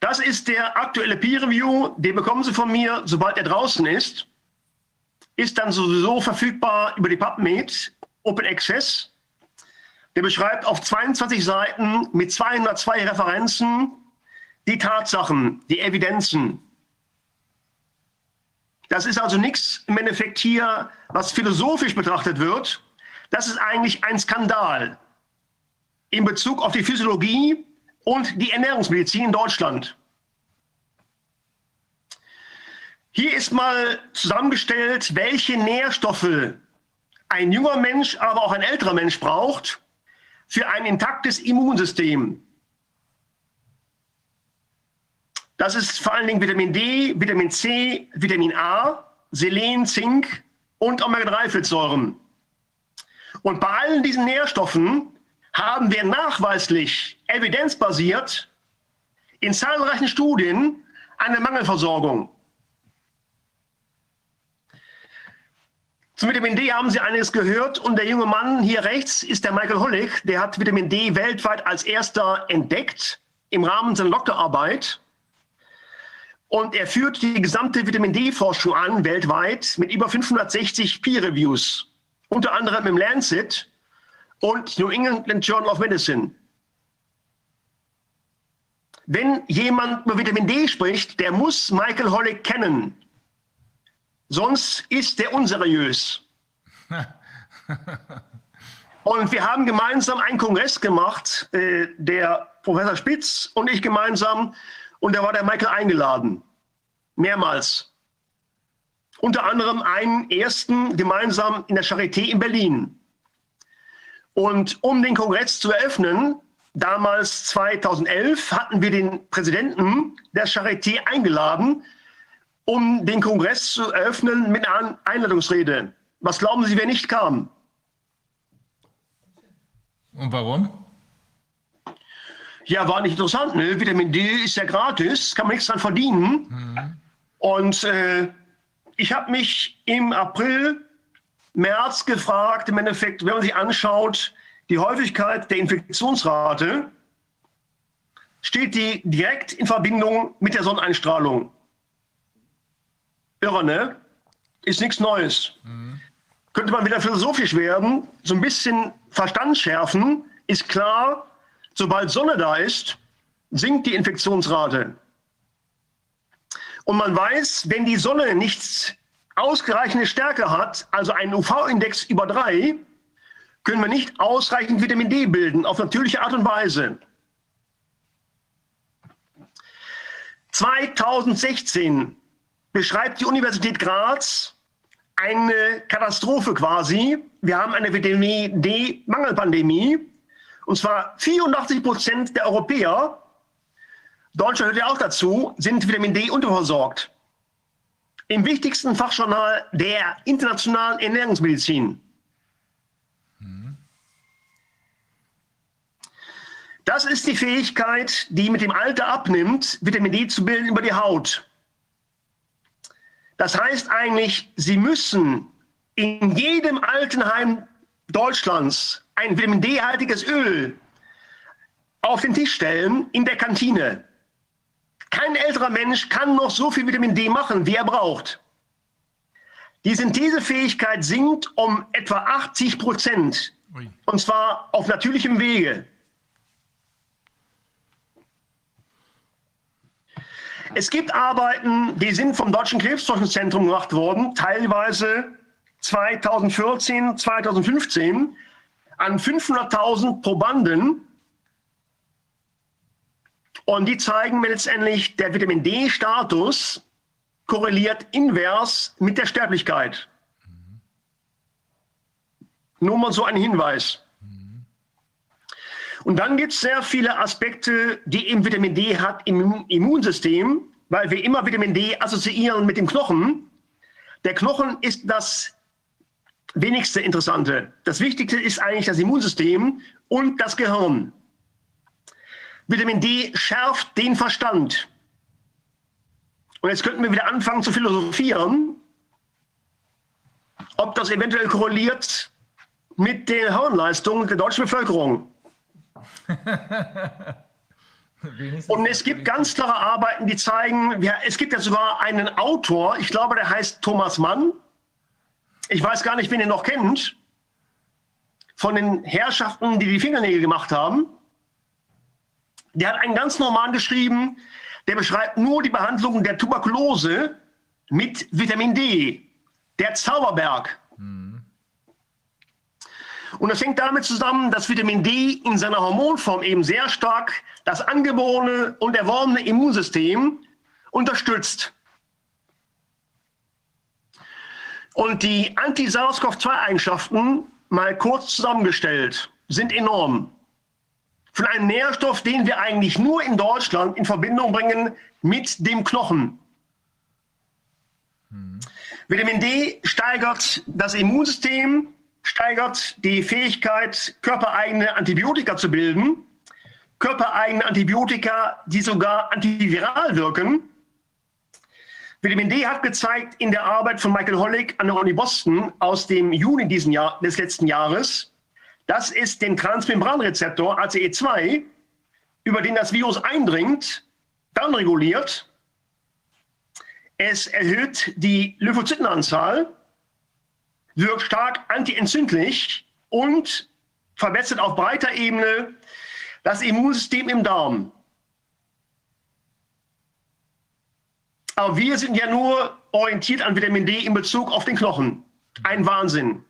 S9: Das ist der aktuelle Peer Review, den bekommen Sie von mir, sobald er draußen ist ist dann sowieso verfügbar über die PubMed Open Access. Der beschreibt auf 22 Seiten mit 202 Referenzen die Tatsachen, die Evidenzen. Das ist also nichts im Endeffekt hier, was philosophisch betrachtet wird. Das ist eigentlich ein Skandal in Bezug auf die Physiologie und die Ernährungsmedizin in Deutschland. Hier ist mal zusammengestellt, welche Nährstoffe ein junger Mensch, aber auch ein älterer Mensch braucht für ein intaktes Immunsystem. Das ist vor allen Dingen Vitamin D, Vitamin C, Vitamin A, Selen, Zink und Omega-3-Fettsäuren. Und bei allen diesen Nährstoffen haben wir nachweislich, evidenzbasiert, in zahlreichen Studien eine Mangelversorgung. Zum Vitamin D haben Sie einiges gehört und der junge Mann hier rechts ist der Michael Hollig, der hat Vitamin D weltweit als erster entdeckt im Rahmen seiner Doktorarbeit. Und er führt die gesamte Vitamin D-Forschung an weltweit mit über 560 Peer-Reviews, unter anderem im Lancet und New England Journal of Medicine. Wenn jemand über Vitamin D spricht, der muss Michael Hollig kennen. Sonst ist der unseriös. Und wir haben gemeinsam einen Kongress gemacht, äh, der Professor Spitz und ich gemeinsam. Und da war der Michael eingeladen. Mehrmals. Unter anderem einen ersten gemeinsam in der Charité in Berlin. Und um den Kongress zu eröffnen, damals 2011, hatten wir den Präsidenten der Charité eingeladen, um den Kongress zu eröffnen mit einer Einladungsrede. Was glauben Sie, wer nicht kam?
S2: Und warum?
S9: Ja, war nicht interessant. Ne? Vitamin D ist ja gratis, kann man nichts dran verdienen. Mhm. Und äh, ich habe mich im April, März gefragt, im Endeffekt, wenn man sich anschaut, die Häufigkeit der Infektionsrate, steht die direkt in Verbindung mit der Sonneneinstrahlung. Irre, ne? Ist nichts Neues. Mhm. Könnte man wieder philosophisch werden, so ein bisschen Verstand schärfen, ist klar, sobald Sonne da ist, sinkt die Infektionsrate. Und man weiß, wenn die Sonne nicht ausreichende Stärke hat, also einen UV-Index über drei, können wir nicht ausreichend Vitamin D bilden, auf natürliche Art und Weise. 2016 beschreibt die Universität Graz eine Katastrophe quasi. Wir haben eine Vitamin D-Mangelpandemie. Und zwar 84 Prozent der Europäer, Deutschland hört ja auch dazu, sind Vitamin D unterversorgt. Im wichtigsten Fachjournal der internationalen Ernährungsmedizin. Das ist die Fähigkeit, die mit dem Alter abnimmt, Vitamin D zu bilden über die Haut. Das heißt eigentlich, Sie müssen in jedem Altenheim Deutschlands ein Vitamin D-haltiges Öl auf den Tisch stellen in der Kantine. Kein älterer Mensch kann noch so viel Vitamin D machen, wie er braucht. Die Synthesefähigkeit sinkt um etwa 80 Prozent. Und zwar auf natürlichem Wege. Es gibt Arbeiten, die sind vom Deutschen Krebsforschungszentrum gemacht worden, teilweise 2014, 2015 an 500.000 Probanden. Und die zeigen mir letztendlich, der Vitamin D-Status korreliert invers mit der Sterblichkeit. Nur mal so ein Hinweis. Und dann gibt es sehr viele Aspekte, die eben Vitamin D hat im Immunsystem, weil wir immer Vitamin D assoziieren mit dem Knochen. Der Knochen ist das wenigste Interessante. Das Wichtigste ist eigentlich das Immunsystem und das Gehirn. Vitamin D schärft den Verstand. Und jetzt könnten wir wieder anfangen zu philosophieren, ob das eventuell korreliert mit der Hirnleistung der deutschen Bevölkerung. Und es gibt ganz klare Arbeiten, die zeigen, ja, es gibt ja sogar einen Autor, ich glaube, der heißt Thomas Mann. Ich weiß gar nicht, wen ihr noch kennt, von den Herrschaften, die die Fingernägel gemacht haben. Der hat einen ganz normalen geschrieben, der beschreibt nur die Behandlung der Tuberkulose mit Vitamin D. Der Zauberberg. Und das hängt damit zusammen, dass Vitamin D in seiner Hormonform eben sehr stark das angeborene und erworbene Immunsystem unterstützt. Und die Anti-SARS-CoV-2-Eigenschaften, mal kurz zusammengestellt, sind enorm. von einem Nährstoff, den wir eigentlich nur in Deutschland in Verbindung bringen mit dem Knochen. Hm. Vitamin D steigert das Immunsystem, steigert die Fähigkeit, körpereigene Antibiotika zu bilden. Körpereigene Antibiotika, die sogar antiviral wirken. Vitamin D hat gezeigt in der Arbeit von Michael Hollig an der Uni Boston aus dem Juni diesen Jahr, des letzten Jahres, dass es den Transmembranrezeptor ACE2, über den das Virus eindringt, dann reguliert. Es erhöht die Lymphozytenanzahl, wirkt stark antientzündlich und verbessert auf breiter Ebene das Immunsystem im Darm. Aber wir sind ja nur orientiert an Vitamin D in Bezug auf den Knochen. Ein Wahnsinn.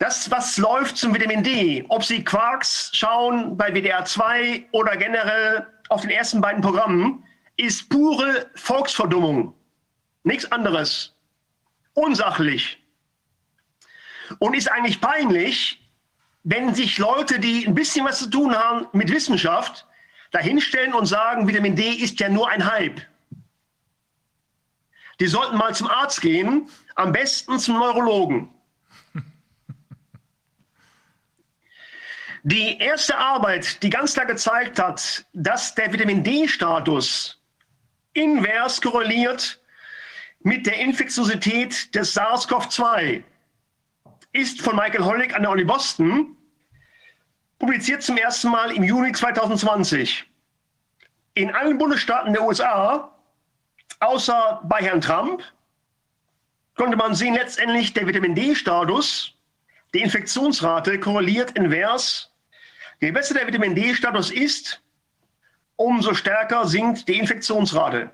S9: Das, was läuft zum Vitamin D, ob Sie Quarks schauen bei WDR 2 oder generell auf den ersten beiden Programmen, ist pure Volksverdummung. Nichts anderes. Unsachlich. Und ist eigentlich peinlich, wenn sich Leute, die ein bisschen was zu tun haben mit Wissenschaft, dahinstellen und sagen, Vitamin D ist ja nur ein Hype. Die sollten mal zum Arzt gehen, am besten zum Neurologen. Die erste Arbeit, die ganz klar gezeigt hat, dass der Vitamin D-Status invers korreliert mit der Infektiosität des SARS-CoV-2, ist von Michael Hollig an der Uni Boston, publiziert zum ersten Mal im Juni 2020. In allen Bundesstaaten der USA, außer bei Herrn Trump, konnte man sehen, letztendlich der Vitamin D-Status, die Infektionsrate korreliert invers Je besser der Vitamin D-Status ist, umso stärker sinkt die Infektionsrate.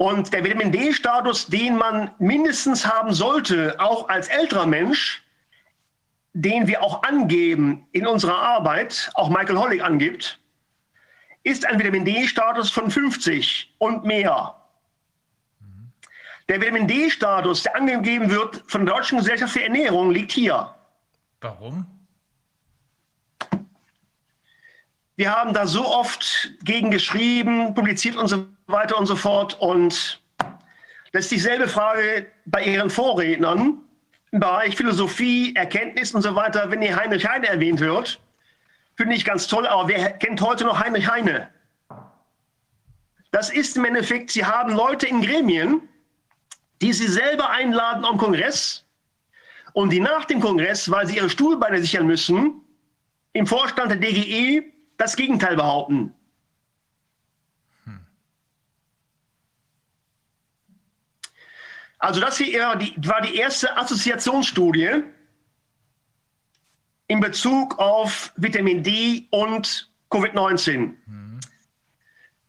S9: Und der Vitamin D-Status, den man mindestens haben sollte, auch als älterer Mensch, den wir auch angeben in unserer Arbeit, auch Michael Hollig angibt, ist ein Vitamin D-Status von 50 und mehr. Der Vitamin D-Status, der angegeben wird von der Deutschen Gesellschaft für Ernährung, liegt hier.
S2: Warum?
S9: Wir haben da so oft gegen geschrieben, publiziert und so weiter und so fort. Und das ist dieselbe Frage bei Ihren Vorrednern im Bereich Philosophie, Erkenntnis und so weiter. Wenn hier Heinrich Heine erwähnt wird, finde ich ganz toll. Aber wer kennt heute noch Heinrich Heine? Das ist im Endeffekt, Sie haben Leute in Gremien, die Sie selber einladen am Kongress und die nach dem Kongress, weil sie ihre Stuhlbeine sichern müssen, im Vorstand der DGE das Gegenteil behaupten. Also das hier war die erste Assoziationsstudie in Bezug auf Vitamin D und Covid-19. Hm.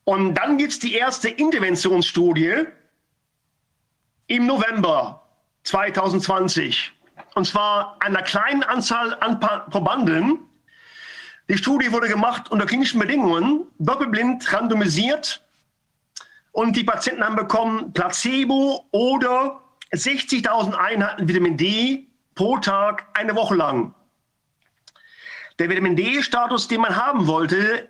S9: Und dann gibt es die erste Interventionsstudie im November 2020 und zwar einer kleinen Anzahl an Probanden. Die Studie wurde gemacht unter klinischen Bedingungen, doppelblind randomisiert und die Patienten haben bekommen Placebo oder 60.000 Einheiten Vitamin D pro Tag eine Woche lang. Der Vitamin D-Status, den man haben wollte,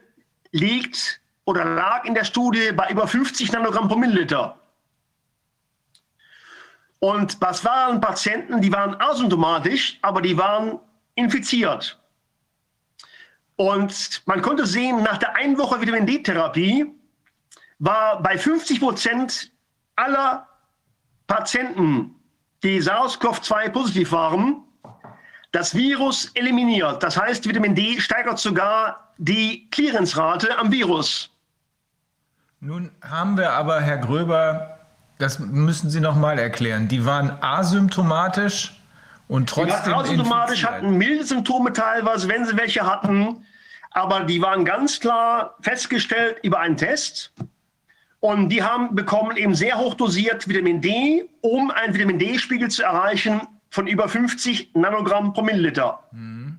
S9: liegt oder lag in der Studie bei über 50 Nanogramm pro Milliliter. Und das waren Patienten, die waren asymptomatisch, aber die waren infiziert. Und man konnte sehen, nach der einen Woche Vitamin D-Therapie war bei 50 Prozent aller Patienten, die SARS-CoV-2 positiv waren, das Virus eliminiert. Das heißt, Vitamin D steigert sogar die Clearance-Rate am Virus.
S2: Nun haben wir aber, Herr Gröber, das müssen Sie noch mal erklären. Die waren asymptomatisch und trotzdem. Die waren
S9: asymptomatisch, infiziert. hatten milde Symptome teilweise, wenn sie welche hatten. Aber die waren ganz klar festgestellt über einen Test. Und die haben bekommen eben sehr hoch dosiert Vitamin D, um einen Vitamin D-Spiegel zu erreichen von über 50 Nanogramm pro Milliliter. Mhm.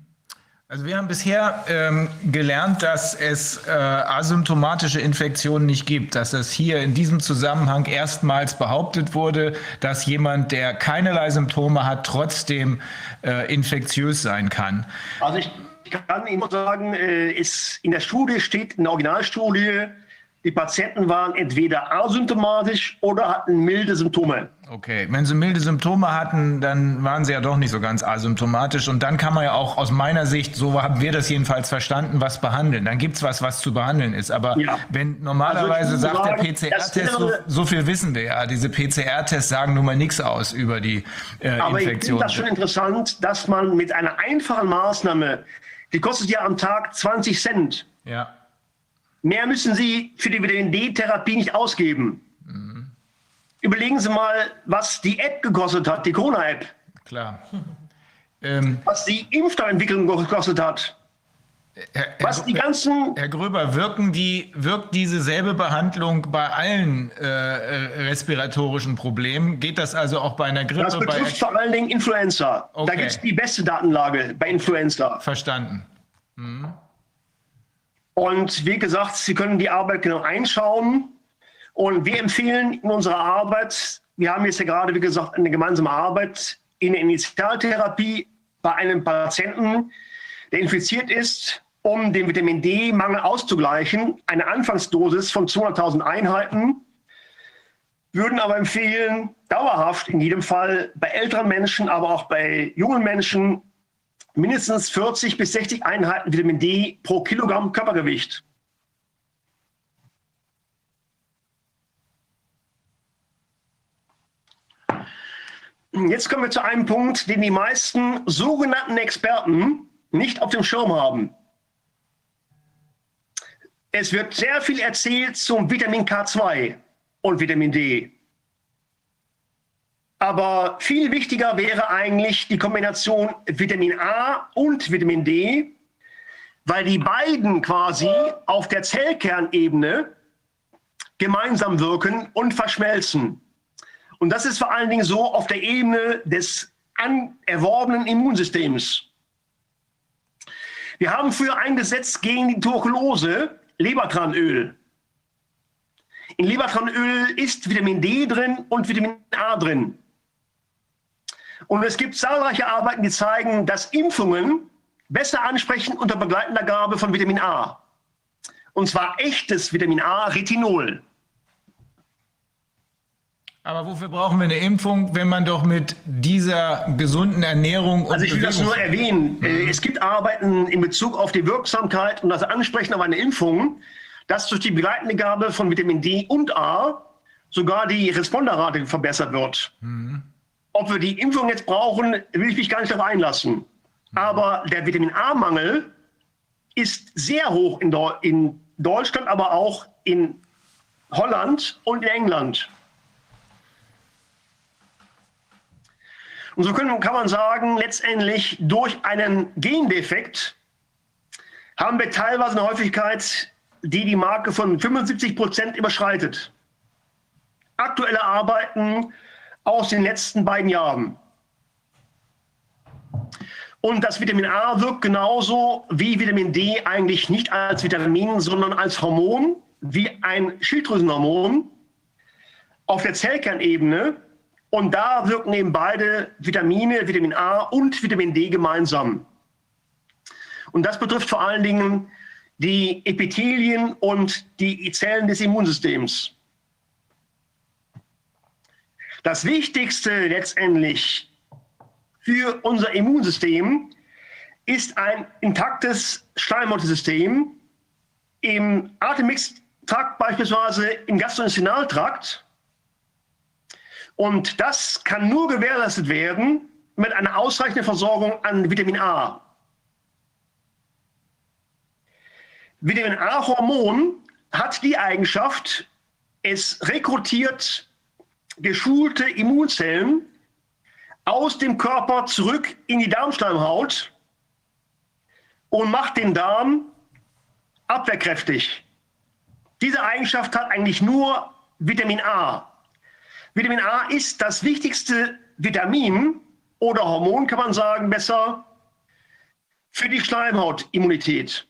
S2: Also wir haben bisher ähm, gelernt, dass es äh, asymptomatische Infektionen nicht gibt, dass es hier in diesem Zusammenhang erstmals behauptet wurde, dass jemand, der keinerlei Symptome hat, trotzdem äh, infektiös sein kann.
S9: Also ich kann Ihnen sagen, äh, in der Studie steht, in der Originalstudie, die Patienten waren entweder asymptomatisch oder hatten milde Symptome.
S2: Okay, wenn sie milde Symptome hatten, dann waren sie ja doch nicht so ganz asymptomatisch. Und dann kann man ja auch aus meiner Sicht, so haben wir das jedenfalls verstanden, was behandeln. Dann gibt es was, was zu behandeln ist. Aber ja. wenn normalerweise also sagt sagen, der PCR-Test, so, so, viel wissen wir ja, diese PCR-Tests sagen nun mal nichts aus über die äh,
S9: aber
S2: Infektion.
S9: Aber ich finde das schon interessant, dass man mit einer einfachen Maßnahme, die kostet ja am Tag 20 Cent.
S2: Ja
S9: Mehr müssen Sie für die Vitamin D-Therapie nicht ausgeben. Mhm. Überlegen Sie mal, was die App gekostet hat, die Corona-App.
S2: Klar.
S9: Ähm, was die Impfstoffentwicklung gekostet hat.
S2: Herr, was die ganzen Herr Gröber, wirken die, wirkt diese selbe Behandlung bei allen äh, respiratorischen Problemen? Geht das also auch bei einer Grippe?
S9: Das betrifft vor allen Dingen Influenza. Okay. Da gibt es die beste Datenlage bei Influenza.
S2: Verstanden. Mhm.
S9: Und wie gesagt, Sie können die Arbeit genau einschauen. Und wir empfehlen in unserer Arbeit, wir haben jetzt ja gerade, wie gesagt, eine gemeinsame Arbeit in der Initialtherapie bei einem Patienten, der infiziert ist, um den Vitamin D-Mangel auszugleichen, eine Anfangsdosis von 200.000 Einheiten, würden aber empfehlen, dauerhaft in jedem Fall bei älteren Menschen, aber auch bei jungen Menschen mindestens 40 bis 60 Einheiten Vitamin D pro Kilogramm Körpergewicht. Jetzt kommen wir zu einem Punkt, den die meisten sogenannten Experten nicht auf dem Schirm haben. Es wird sehr viel erzählt zum Vitamin K2 und Vitamin D. Aber viel wichtiger wäre eigentlich die Kombination Vitamin A und Vitamin D, weil die beiden quasi auf der Zellkernebene gemeinsam wirken und verschmelzen. Und das ist vor allen Dingen so auf der Ebene des erworbenen Immunsystems. Wir haben früher eingesetzt gegen die Tuberkulose Lebertranöl. In Lebertranöl ist Vitamin D drin und Vitamin A drin. Und es gibt zahlreiche Arbeiten, die zeigen, dass Impfungen besser ansprechen unter begleitender Gabe von Vitamin A. Und zwar echtes Vitamin A, Retinol.
S2: Aber wofür brauchen wir eine Impfung, wenn man doch mit dieser gesunden Ernährung.
S9: also ich will das nur erwähnen. Mhm. Es gibt Arbeiten in Bezug auf die Wirksamkeit und das Ansprechen auf eine Impfung, dass durch die begleitende Gabe von Vitamin D und A sogar die Responderrate verbessert wird. Mhm. Ob wir die Impfung jetzt brauchen, will ich mich gar nicht darauf einlassen. Aber der Vitamin A-Mangel ist sehr hoch in, in, Deutschland, aber auch in Holland und in England. Und so können, kann man sagen, letztendlich durch einen Gendefekt haben wir teilweise eine Häufigkeit, die die Marke von 75 Prozent überschreitet. Aktuelle Arbeiten aus den letzten beiden Jahren. Und das Vitamin A wirkt genauso wie Vitamin D eigentlich nicht als Vitamin, sondern als Hormon, wie ein Schilddrüsenhormon auf der Zellkernebene. Und da wirken eben beide Vitamine, Vitamin A und Vitamin D gemeinsam. Und das betrifft vor allen Dingen die Epithelien und die Zellen des Immunsystems. Das Wichtigste letztendlich für unser Immunsystem ist ein intaktes Schleimhautesystem im Atemwegstrakt, beispielsweise im Gastrointestinaltrakt. Und das kann nur gewährleistet werden mit einer ausreichenden Versorgung an Vitamin A. Vitamin A-Hormon hat die Eigenschaft, es rekrutiert geschulte Immunzellen aus dem Körper zurück in die Darmschleimhaut und macht den Darm abwehrkräftig. Diese Eigenschaft hat eigentlich nur Vitamin A. Vitamin A ist das wichtigste Vitamin oder Hormon, kann man sagen, besser, für die Schleimhautimmunität.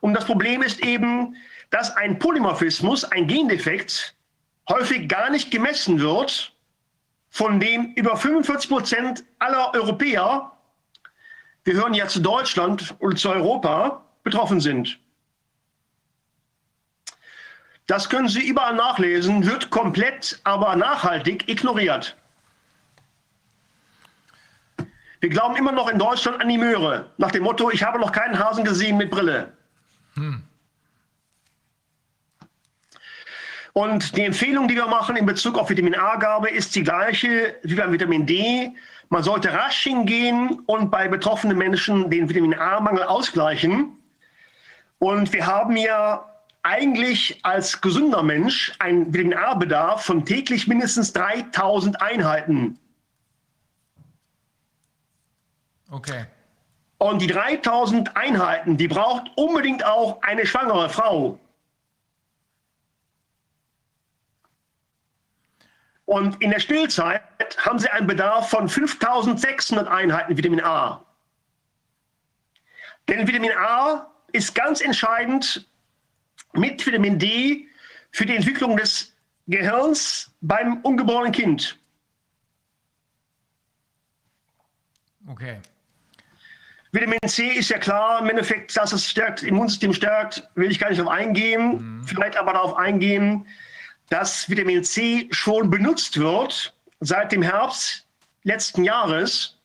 S9: Und das Problem ist eben, dass ein Polymorphismus, ein Gendefekt, häufig gar nicht gemessen wird, von dem über 45 Prozent aller Europäer, wir hören ja zu Deutschland und zu Europa, betroffen sind. Das können Sie überall nachlesen, wird komplett, aber nachhaltig ignoriert. Wir glauben immer noch in Deutschland an die Möhre, nach dem Motto, ich habe noch keinen Hasen gesehen mit Brille. Hm. Und die Empfehlung, die wir machen in Bezug auf Vitamin A-Gabe, ist die gleiche wie beim Vitamin D. Man sollte rasch hingehen und bei betroffenen Menschen den Vitamin A-Mangel ausgleichen. Und wir haben ja eigentlich als gesunder Mensch einen Vitamin A-Bedarf von täglich mindestens 3000 Einheiten.
S2: Okay.
S9: Und die 3000 Einheiten, die braucht unbedingt auch eine schwangere Frau. Und in der Stillzeit haben sie einen Bedarf von 5600 Einheiten Vitamin A. Denn Vitamin A ist ganz entscheidend mit Vitamin D für die Entwicklung des Gehirns beim ungeborenen Kind.
S2: Okay.
S9: Vitamin C ist ja klar, im Endeffekt, dass es stärkt, Immunsystem stärkt, will ich gar nicht darauf eingehen. Mhm. Vielleicht aber darauf eingehen, dass Vitamin C schon benutzt wird seit dem Herbst letzten Jahres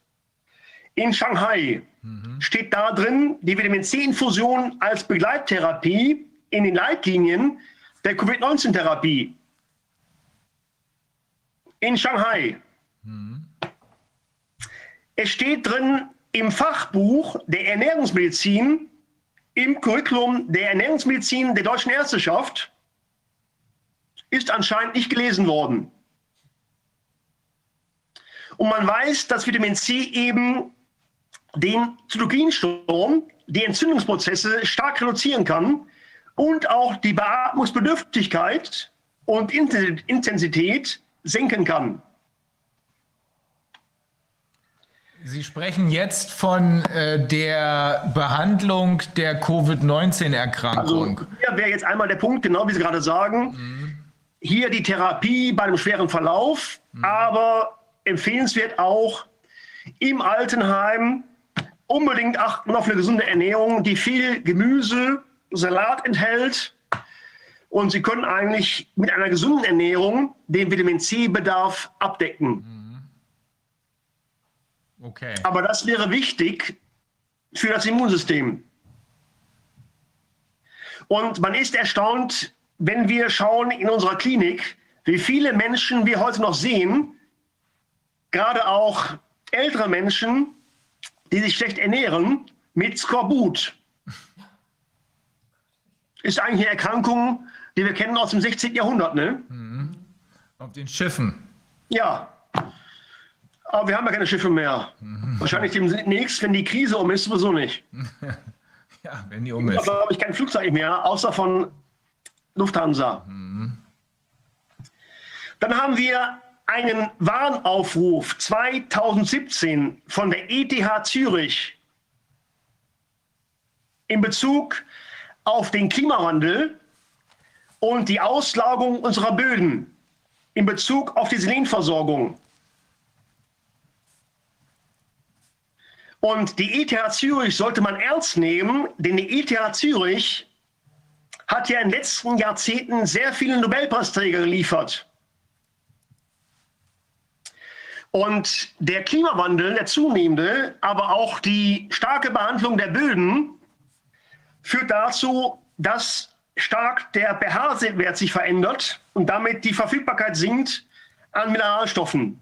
S9: in Shanghai. Mhm. Steht da drin, die Vitamin C-Infusion als Begleittherapie in den Leitlinien der Covid-19-Therapie in Shanghai. Mhm. Es steht drin im Fachbuch der Ernährungsmedizin, im Curriculum der Ernährungsmedizin der Deutschen Ärzteschaft, ist anscheinend nicht gelesen worden. Und man weiß, dass Vitamin C eben den Zytokinsturm, die Entzündungsprozesse stark reduzieren kann und auch die Beatmungsbedürftigkeit und Intensität senken kann.
S2: Sie sprechen jetzt von äh, der Behandlung der Covid-19-Erkrankung.
S9: Also hier wäre jetzt einmal der Punkt, genau wie Sie gerade sagen. Mhm. Hier die Therapie bei einem schweren Verlauf, mhm. aber empfehlenswert auch im Altenheim unbedingt achten auf eine gesunde Ernährung, die viel Gemüse, Salat enthält. Und Sie können eigentlich mit einer gesunden Ernährung den Vitamin C-Bedarf abdecken. Mhm.
S2: Okay.
S9: Aber das wäre wichtig für das Immunsystem. Und man ist erstaunt, wenn wir schauen in unserer Klinik, wie viele Menschen wir heute noch sehen, gerade auch ältere Menschen, die sich schlecht ernähren, mit Skorbut. Ist eigentlich eine Erkrankung, die wir kennen aus dem 16. Jahrhundert, ne? Mhm.
S2: Auf den Schiffen.
S9: Ja, aber wir haben ja keine Schiffe mehr. Mhm. Wahrscheinlich demnächst, wenn die Krise um ist, sowieso nicht.
S2: ja, wenn die um ist.
S9: Aber habe ich kein Flugzeug mehr, außer von Lufthansa. Mhm. Dann haben wir einen Warnaufruf 2017 von der ETH Zürich in Bezug auf den Klimawandel und die Auslagerung unserer Böden in Bezug auf die Selenversorgung. Und die ETH Zürich sollte man ernst nehmen, denn die ETH Zürich hat ja in den letzten Jahrzehnten sehr viele Nobelpreisträger geliefert. Und der Klimawandel, der zunehmende, aber auch die starke Behandlung der Böden führt dazu, dass stark der pH-Wert sich verändert und damit die Verfügbarkeit sinkt an Mineralstoffen.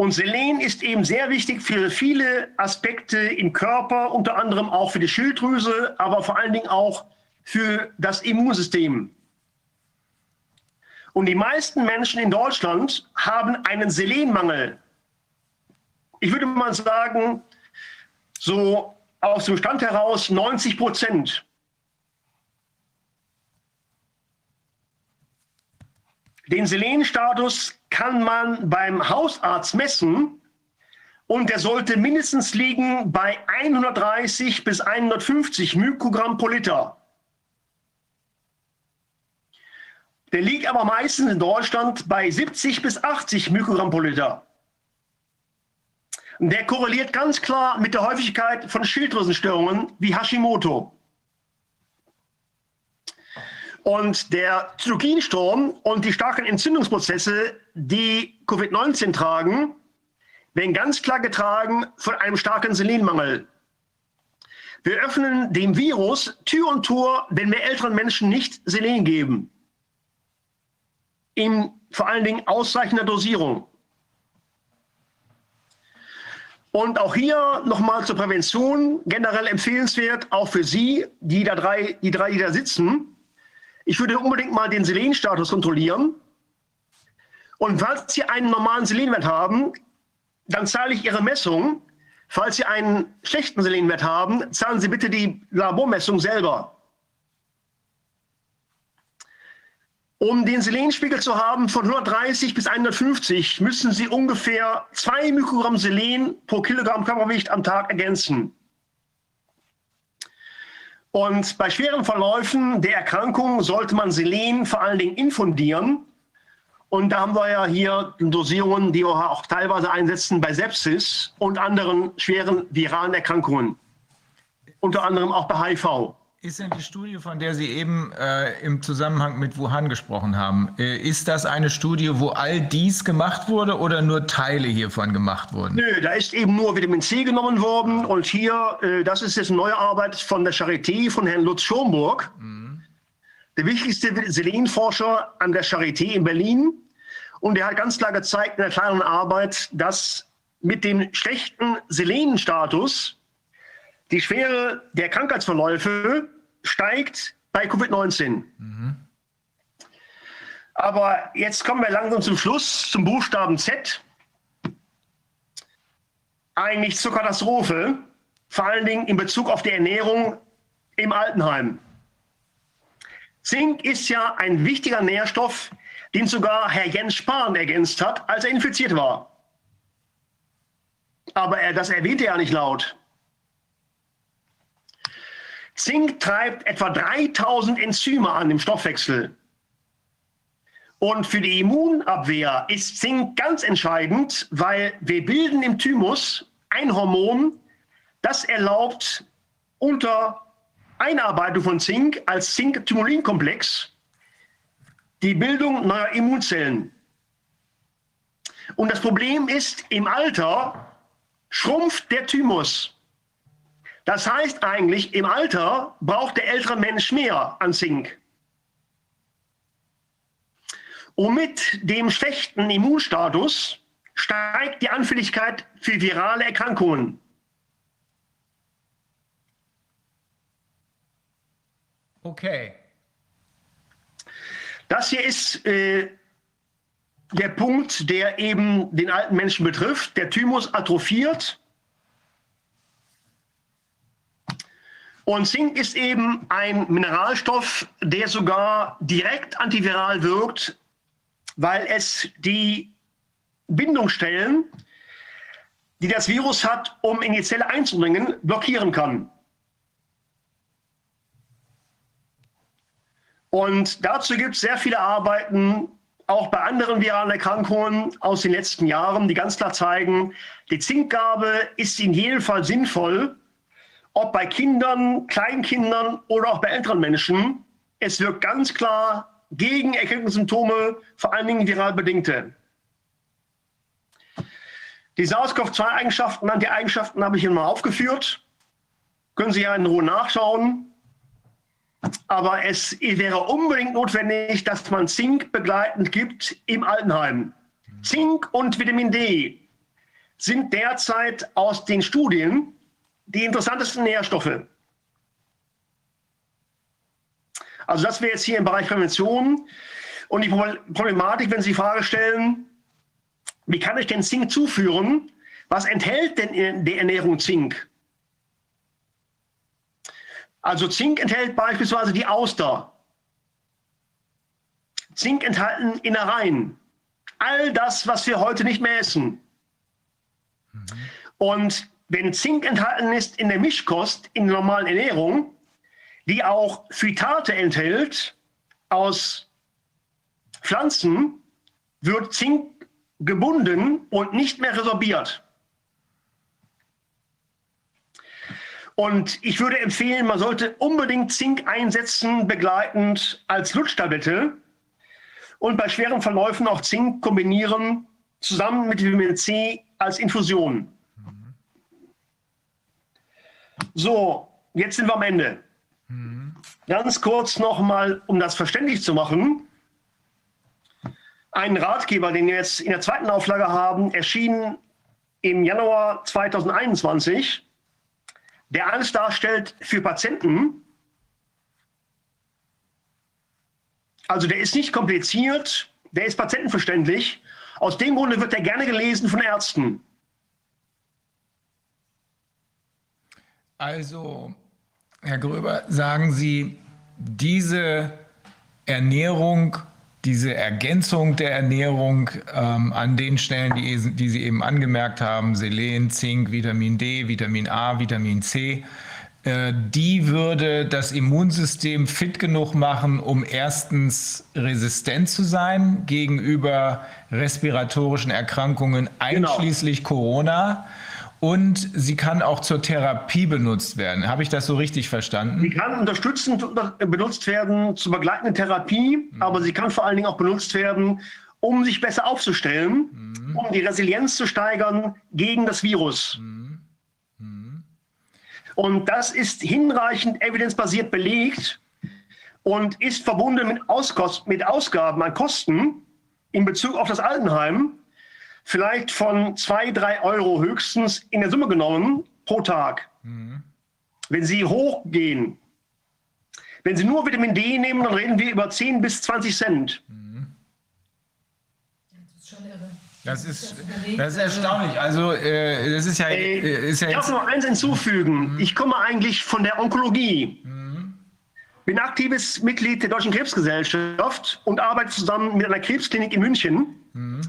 S9: Und Selen ist eben sehr wichtig für viele Aspekte im Körper, unter anderem auch für die Schilddrüse, aber vor allen Dingen auch für das Immunsystem. Und die meisten Menschen in Deutschland haben einen Selenmangel. Ich würde mal sagen, so aus dem Stand heraus 90 Prozent. Den Selenstatus kann man beim Hausarzt messen und der sollte mindestens liegen bei 130 bis 150 Mikrogramm pro Liter. Der liegt aber meistens in Deutschland bei 70 bis 80 Mikrogramm pro Liter. Der korreliert ganz klar mit der Häufigkeit von Schilddrüsenstörungen wie Hashimoto. Und der Zytokinsturm und die starken Entzündungsprozesse, die Covid-19 tragen, werden ganz klar getragen von einem starken Selenmangel. Wir öffnen dem Virus Tür und Tor, wenn wir älteren Menschen nicht Selen geben. In vor allen Dingen ausreichender Dosierung. Und auch hier nochmal zur Prävention, generell empfehlenswert, auch für Sie, die da drei, die drei, die da sitzen. Ich würde unbedingt mal den Selenstatus kontrollieren. Und falls Sie einen normalen Selenwert haben, dann zahle ich Ihre Messung. Falls Sie einen schlechten Selenwert haben, zahlen Sie bitte die Labormessung selber. Um den Selenspiegel zu haben von 130 bis 150, müssen Sie ungefähr 2 Mikrogramm Selen pro Kilogramm Körpergewicht am Tag ergänzen. Und bei schweren Verläufen der Erkrankung sollte man Selen vor allen Dingen infundieren. Und da haben wir ja hier Dosierungen, die wir auch teilweise einsetzen bei Sepsis und anderen schweren viralen Erkrankungen. Unter anderem auch bei HIV.
S2: Ist denn die Studie, von der Sie eben äh, im Zusammenhang mit Wuhan gesprochen haben, äh, ist das eine Studie, wo all dies gemacht wurde oder nur Teile hiervon gemacht wurden?
S9: Nö, da ist eben nur Vitamin C genommen worden und hier, äh, das ist jetzt eine neue Arbeit von der Charité von Herrn Lutz Schomburg, mhm. der wichtigste Selenforscher an der Charité in Berlin. Und der hat ganz klar gezeigt in der kleinen Arbeit, dass mit dem schlechten Selenenstatus die Schwere der Krankheitsverläufe steigt bei Covid-19. Mhm. Aber jetzt kommen wir langsam zum Schluss, zum Buchstaben Z. Eigentlich zur Katastrophe, vor allen Dingen in Bezug auf die Ernährung im Altenheim. Zink ist ja ein wichtiger Nährstoff, den sogar Herr Jens Spahn ergänzt hat, als er infiziert war. Aber er, das erwähnte er ja nicht laut. Zink treibt etwa 3000 Enzyme an im Stoffwechsel. Und für die Immunabwehr ist Zink ganz entscheidend, weil wir bilden im Thymus ein Hormon, das erlaubt unter Einarbeitung von Zink als Zink-Thymulinkomplex die Bildung neuer Immunzellen. Und das Problem ist, im Alter schrumpft der Thymus. Das heißt eigentlich, im Alter braucht der ältere Mensch mehr an Zink. Und mit dem schlechten Immunstatus steigt die Anfälligkeit für virale Erkrankungen.
S2: Okay.
S9: Das hier ist äh, der Punkt, der eben den alten Menschen betrifft. Der Thymus atrophiert Und Zink ist eben ein Mineralstoff, der sogar direkt antiviral wirkt, weil es die Bindungsstellen, die das Virus hat, um in die Zelle einzudringen, blockieren kann. Und dazu gibt es sehr viele Arbeiten, auch bei anderen viralen Erkrankungen aus den letzten Jahren, die ganz klar zeigen, die Zinkgabe ist in jedem Fall sinnvoll, ob bei Kindern, Kleinkindern oder auch bei älteren Menschen. Es wirkt ganz klar gegen Erkältungssymptome, vor allen Dingen viral bedingte. Die SARS-CoV-2-Eigenschaften, die Eigenschaften habe ich hier mal aufgeführt. Können Sie ja in Ruhe nachschauen. Aber es wäre unbedingt notwendig, dass man Zink begleitend gibt im Altenheim. Zink und Vitamin D sind derzeit aus den Studien die interessantesten Nährstoffe. Also das wäre jetzt hier im Bereich Prävention. Und die Problematik, wenn Sie die Frage stellen, wie kann ich denn Zink zuführen? Was enthält denn in der Ernährung Zink? Also Zink enthält beispielsweise die Auster. Zink enthalten Innereien. All das, was wir heute nicht mehr essen. Und wenn Zink enthalten ist in der Mischkost, in der normalen Ernährung, die auch Phytate enthält aus Pflanzen, wird Zink gebunden und nicht mehr resorbiert. Und ich würde empfehlen, man sollte unbedingt Zink einsetzen, begleitend als Lutschtablette und bei schweren Verläufen auch Zink kombinieren, zusammen mit Vitamin C als Infusion. So, jetzt sind wir am Ende. Ganz kurz nochmal, um das verständlich zu machen. Ein Ratgeber, den wir jetzt in der zweiten Auflage haben, erschien im Januar 2021, der alles darstellt für Patienten. Also der ist nicht kompliziert, der ist patientenverständlich. Aus dem Grunde wird er gerne gelesen von Ärzten.
S2: Also, Herr Gröber, sagen Sie, diese Ernährung, diese Ergänzung der Ernährung ähm, an den Stellen, die, die, Sie eben angemerkt haben, Selen, Zink, Vitamin D, Vitamin A, Vitamin C, äh, die würde das Immunsystem fit genug machen, um erstens resistent zu sein gegenüber respiratorischen Erkrankungen, genau. einschließlich genau. Corona und sie kann auch zur Therapie benutzt werden. Habe ich das so richtig verstanden?
S9: Sie kann unterstützend benutzt werden zur begleitenden Therapie, mhm. aber sie kann vor allen Dingen auch benutzt werden, um sich besser aufzustellen, mhm. um die Resilienz zu steigern gegen das Virus. Mhm. mhm. Und das ist hinreichend evidenzbasiert belegt und ist verbunden mit, Auskost mit Ausgaben an Kosten in Bezug auf das Altenheim vielleicht von zwei, drei Euro höchstens in der Summe genommen pro Tag. Mhm. Wenn Sie hochgehen, wenn Sie nur Vitamin D nehmen, dann reden wir über 10 bis 20 Cent. Mhm.
S2: Das ist, das ist erstaunlich. Also, äh, das ist ja. Äh, ist ja
S9: ich darf noch eins hinzufügen. Mhm. Ich komme eigentlich von der Onkologie. Mhm. Bin aktives Mitglied der Deutschen Krebsgesellschaft und arbeite zusammen mit einer Krebsklinik in München. Mhm.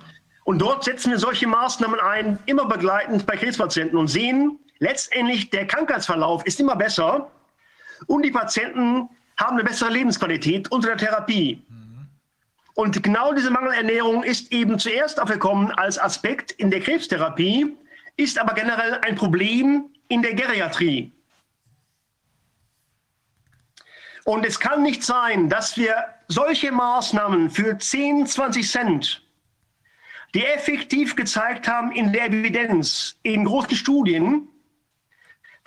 S9: Und dort setzen wir solche Maßnahmen ein, immer begleitend bei Krebspatienten und sehen letztendlich, der Krankheitsverlauf ist immer besser und die Patienten haben eine bessere Lebensqualität unter der Therapie. Und genau diese Mangelernährung ist eben zuerst aufgekommen als Aspekt in der Krebstherapie, ist aber generell ein Problem in der Geriatrie. Und es kann nicht sein, dass wir solche Maßnahmen für 10, 20 Cent die effektiv gezeigt haben in der Evidenz, in großen Studien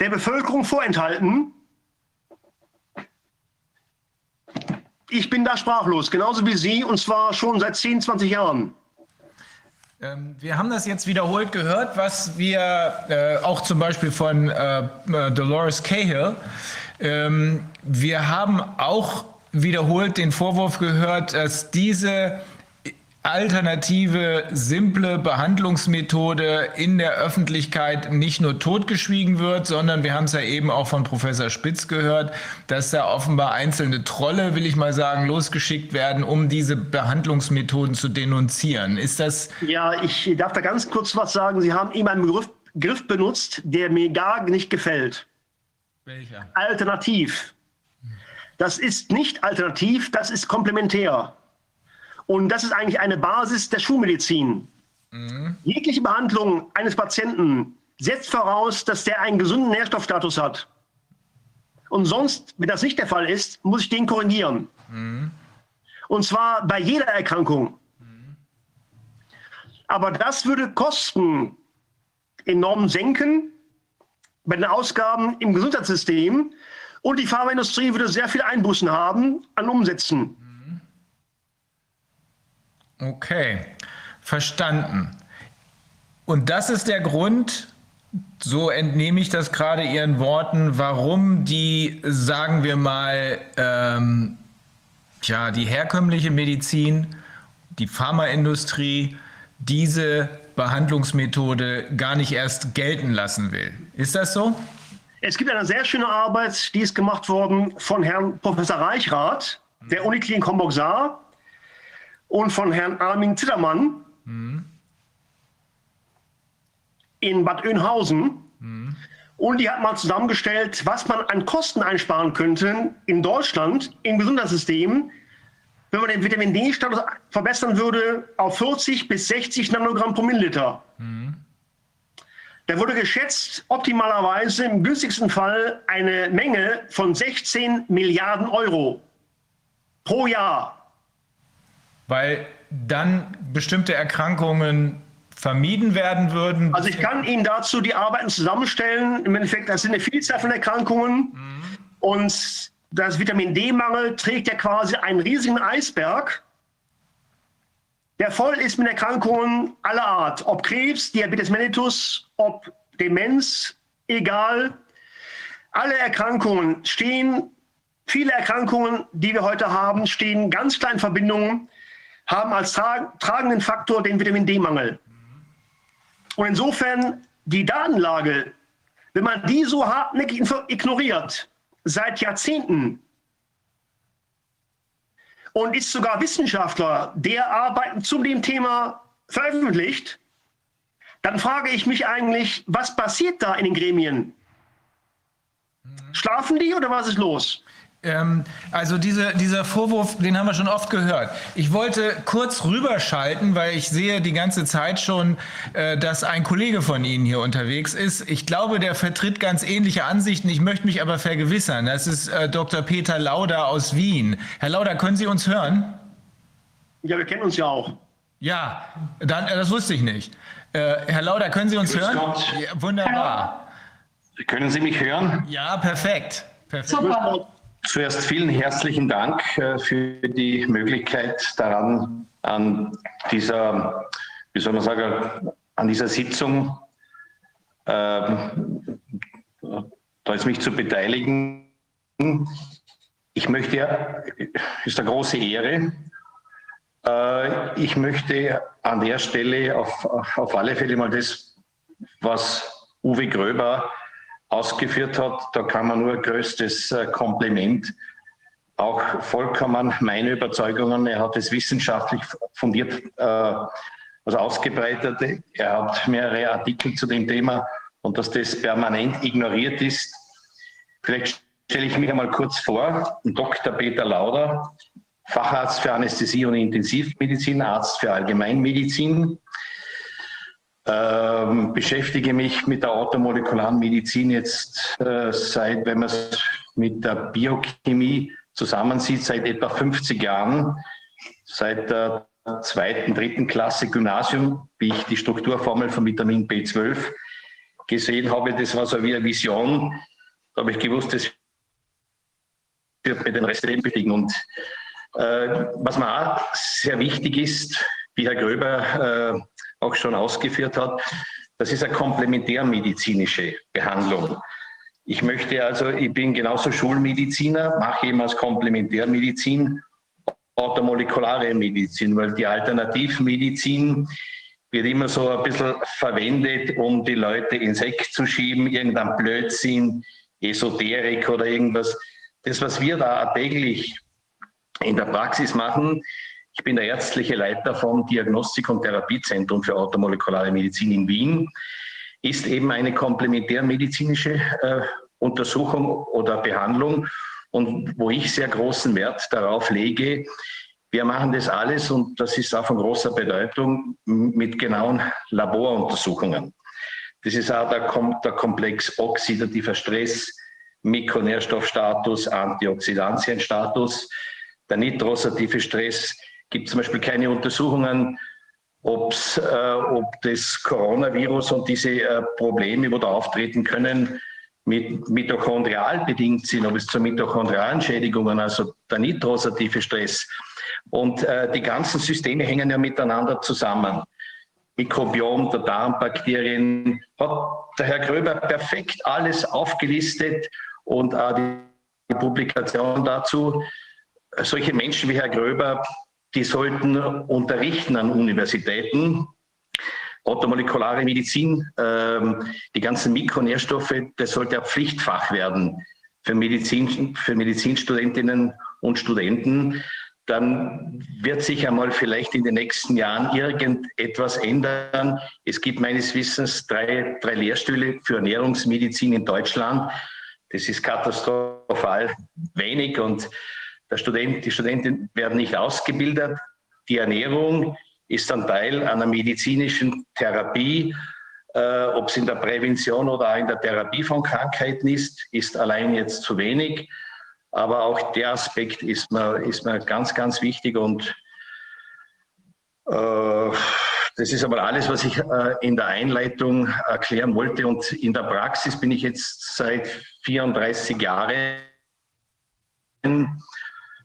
S9: der Bevölkerung vorenthalten. Ich bin da sprachlos, genauso wie Sie, und zwar schon seit 10, 20 Jahren.
S2: Ähm, wir haben das jetzt wiederholt gehört, was wir äh, auch zum Beispiel von äh, Dolores Cahill, ähm, wir haben auch wiederholt den Vorwurf gehört, dass diese alternative, simple Behandlungsmethode in der Öffentlichkeit nicht nur totgeschwiegen wird, sondern wir haben es ja eben auch von Professor Spitz gehört, dass da offenbar einzelne Trolle, will ich mal sagen, losgeschickt werden, um diese Behandlungsmethoden zu denunzieren. Ist das?
S9: Ja, ich darf da ganz kurz was sagen. Sie haben eben einen Begriff, Begriff benutzt, der mir gar nicht gefällt. Welcher? Alternativ. Das ist nicht alternativ, das ist komplementär. Und das ist eigentlich eine Basis der Schulmedizin. Mhm. Jegliche Behandlung eines Patienten setzt voraus, dass der einen gesunden Nährstoffstatus hat. Und sonst, wenn das nicht der Fall ist, muss ich den korrigieren. Mhm. Und zwar bei jeder Erkrankung. Mhm. Aber das würde Kosten enorm senken bei den Ausgaben im Gesundheitssystem. Und die Pharmaindustrie würde sehr viel Einbußen haben an Umsätzen.
S2: Okay, verstanden. Und das ist der Grund, so entnehme ich das gerade Ihren Worten, warum die, sagen wir mal, ähm, tja, die herkömmliche Medizin, die Pharmaindustrie diese Behandlungsmethode gar nicht erst gelten lassen will. Ist das so?
S9: Es gibt eine sehr schöne Arbeit, die ist gemacht worden von Herrn Professor Reichrath, der Uniklinik Homburg-Saar und von Herrn Armin Zittermann. Mhm. in Bad Oeynhausen. Mhm. Und die hat mal zusammengestellt, was man an Kosten einsparen könnte in Deutschland im Gesundheitssystem, wenn man den Vitamin D-Status verbessern würde auf 40 bis 60 Nanogramm pro Milliliter. Mhm. Da wurde geschätzt, optimalerweise im günstigsten Fall eine Menge von 16 Milliarden Euro pro Jahr.
S2: Weil dann bestimmte Erkrankungen vermieden werden würden?
S9: Also ich kann Ihnen dazu die Arbeiten zusammenstellen. Im Endeffekt, das sind eine Vielzahl von Erkrankungen. Mhm. Und das Vitamin D-Mangel trägt ja quasi einen riesigen Eisberg, der voll ist mit Erkrankungen aller Art. Ob Krebs, Diabetes mellitus, ob Demenz, egal. Alle Erkrankungen stehen, viele Erkrankungen, die wir heute haben, stehen ganz kleinen Verbindungen, haben als tra tragenden Faktor den Vitamin D-Mangel. Und insofern die Datenlage, wenn man die so hartnäckig ignoriert, seit Jahrzehnten, und ist sogar Wissenschaftler, der Arbeiten zu dem Thema veröffentlicht, dann frage ich mich eigentlich, was passiert da in den Gremien? Schlafen die oder was ist los?
S2: Ähm, also diese, dieser Vorwurf, den haben wir schon oft gehört. Ich wollte kurz rüberschalten, weil ich sehe die ganze Zeit schon, äh, dass ein Kollege von Ihnen hier unterwegs ist. Ich glaube, der vertritt ganz ähnliche Ansichten. Ich möchte mich aber vergewissern. Das ist äh, Dr. Peter Lauder aus Wien. Herr Lauder, können Sie uns hören?
S9: Ja, wir kennen uns ja auch.
S2: Ja, dann, äh, das wusste ich nicht. Äh, Herr Lauder, können Sie uns Grüß hören? Ja, wunderbar.
S11: Können Sie mich hören?
S2: Ja, perfekt. perfekt.
S11: Super. Zuerst vielen herzlichen Dank äh, für die Möglichkeit daran, an dieser, wie soll man sagen, an dieser Sitzung äh, da ist mich zu beteiligen. Ich möchte, ja, ist eine große Ehre. Äh, ich möchte an der Stelle auf, auf alle Fälle mal das, was Uwe Gröber ausgeführt hat. Da kann man nur größtes äh, Kompliment. Auch vollkommen meine Überzeugungen. Er hat es wissenschaftlich fundiert äh, also ausgebreitet. Er hat mehrere Artikel zu dem Thema und dass das permanent ignoriert ist. Vielleicht stelle ich mich einmal kurz vor. Dr. Peter Lauder, Facharzt für Anästhesie und Intensivmedizin, Arzt für Allgemeinmedizin, ähm, beschäftige mich mit der automolekularen Medizin jetzt äh, seit, wenn man es mit der Biochemie zusammensieht, seit etwa 50 Jahren, seit der zweiten, dritten Klasse Gymnasium, wie ich die Strukturformel von Vitamin B12 gesehen habe. Das war so wie eine Vision. Da habe ich gewusst, das wird mir den Rest Leben Und äh, was mir auch sehr wichtig ist, wie Herr Gröber äh, auch schon ausgeführt hat. Das ist eine komplementärmedizinische Behandlung. Ich möchte also, ich bin genauso Schulmediziner, mache eben als Komplementärmedizin automolekulare Medizin, weil die Alternativmedizin wird immer so ein bisschen verwendet, um die Leute ins Eck zu schieben, irgendein Blödsinn, Esoterik oder irgendwas. Das, was wir da täglich in der Praxis machen, ich bin der ärztliche Leiter vom Diagnostik- und Therapiezentrum für automolekulare Medizin in Wien. Ist eben eine komplementärmedizinische äh, Untersuchung oder Behandlung und wo ich sehr großen Wert darauf lege, wir machen das alles und das ist auch von großer Bedeutung mit genauen Laboruntersuchungen. Das ist auch der, der Komplex oxidativer Stress, Mikronährstoffstatus, Antioxidantienstatus, der nitrosative Stress, gibt zum Beispiel keine Untersuchungen, ob's, äh, ob das Coronavirus und diese äh, Probleme, die da auftreten können, mit mitochondrial bedingt sind, ob es zu mitochondrialen Schädigungen, also der nitrosative Stress. Und äh, die ganzen Systeme hängen ja miteinander zusammen. Mikrobiom der Darmbakterien, hat der Herr Gröber perfekt alles aufgelistet und auch die Publikation dazu. Solche Menschen wie Herr Gröber die sollten unterrichten an Universitäten. Automolekulare Medizin, ähm, die ganzen Mikronährstoffe, das sollte ein Pflichtfach werden für, Medizin, für Medizinstudentinnen und Studenten. dann wird sich einmal vielleicht in den nächsten Jahren irgendetwas ändern. Es gibt meines Wissens drei, drei Lehrstühle für Ernährungsmedizin in Deutschland. Das ist katastrophal wenig und Student, die Studenten werden nicht ausgebildet. Die Ernährung ist ein Teil einer medizinischen Therapie. Äh, Ob es in der Prävention oder auch in der Therapie von Krankheiten ist, ist allein jetzt zu wenig. Aber auch der Aspekt ist mir, ist mir ganz, ganz wichtig und äh, das ist aber alles, was ich äh, in der Einleitung erklären wollte. Und in der Praxis bin ich jetzt seit 34 Jahren,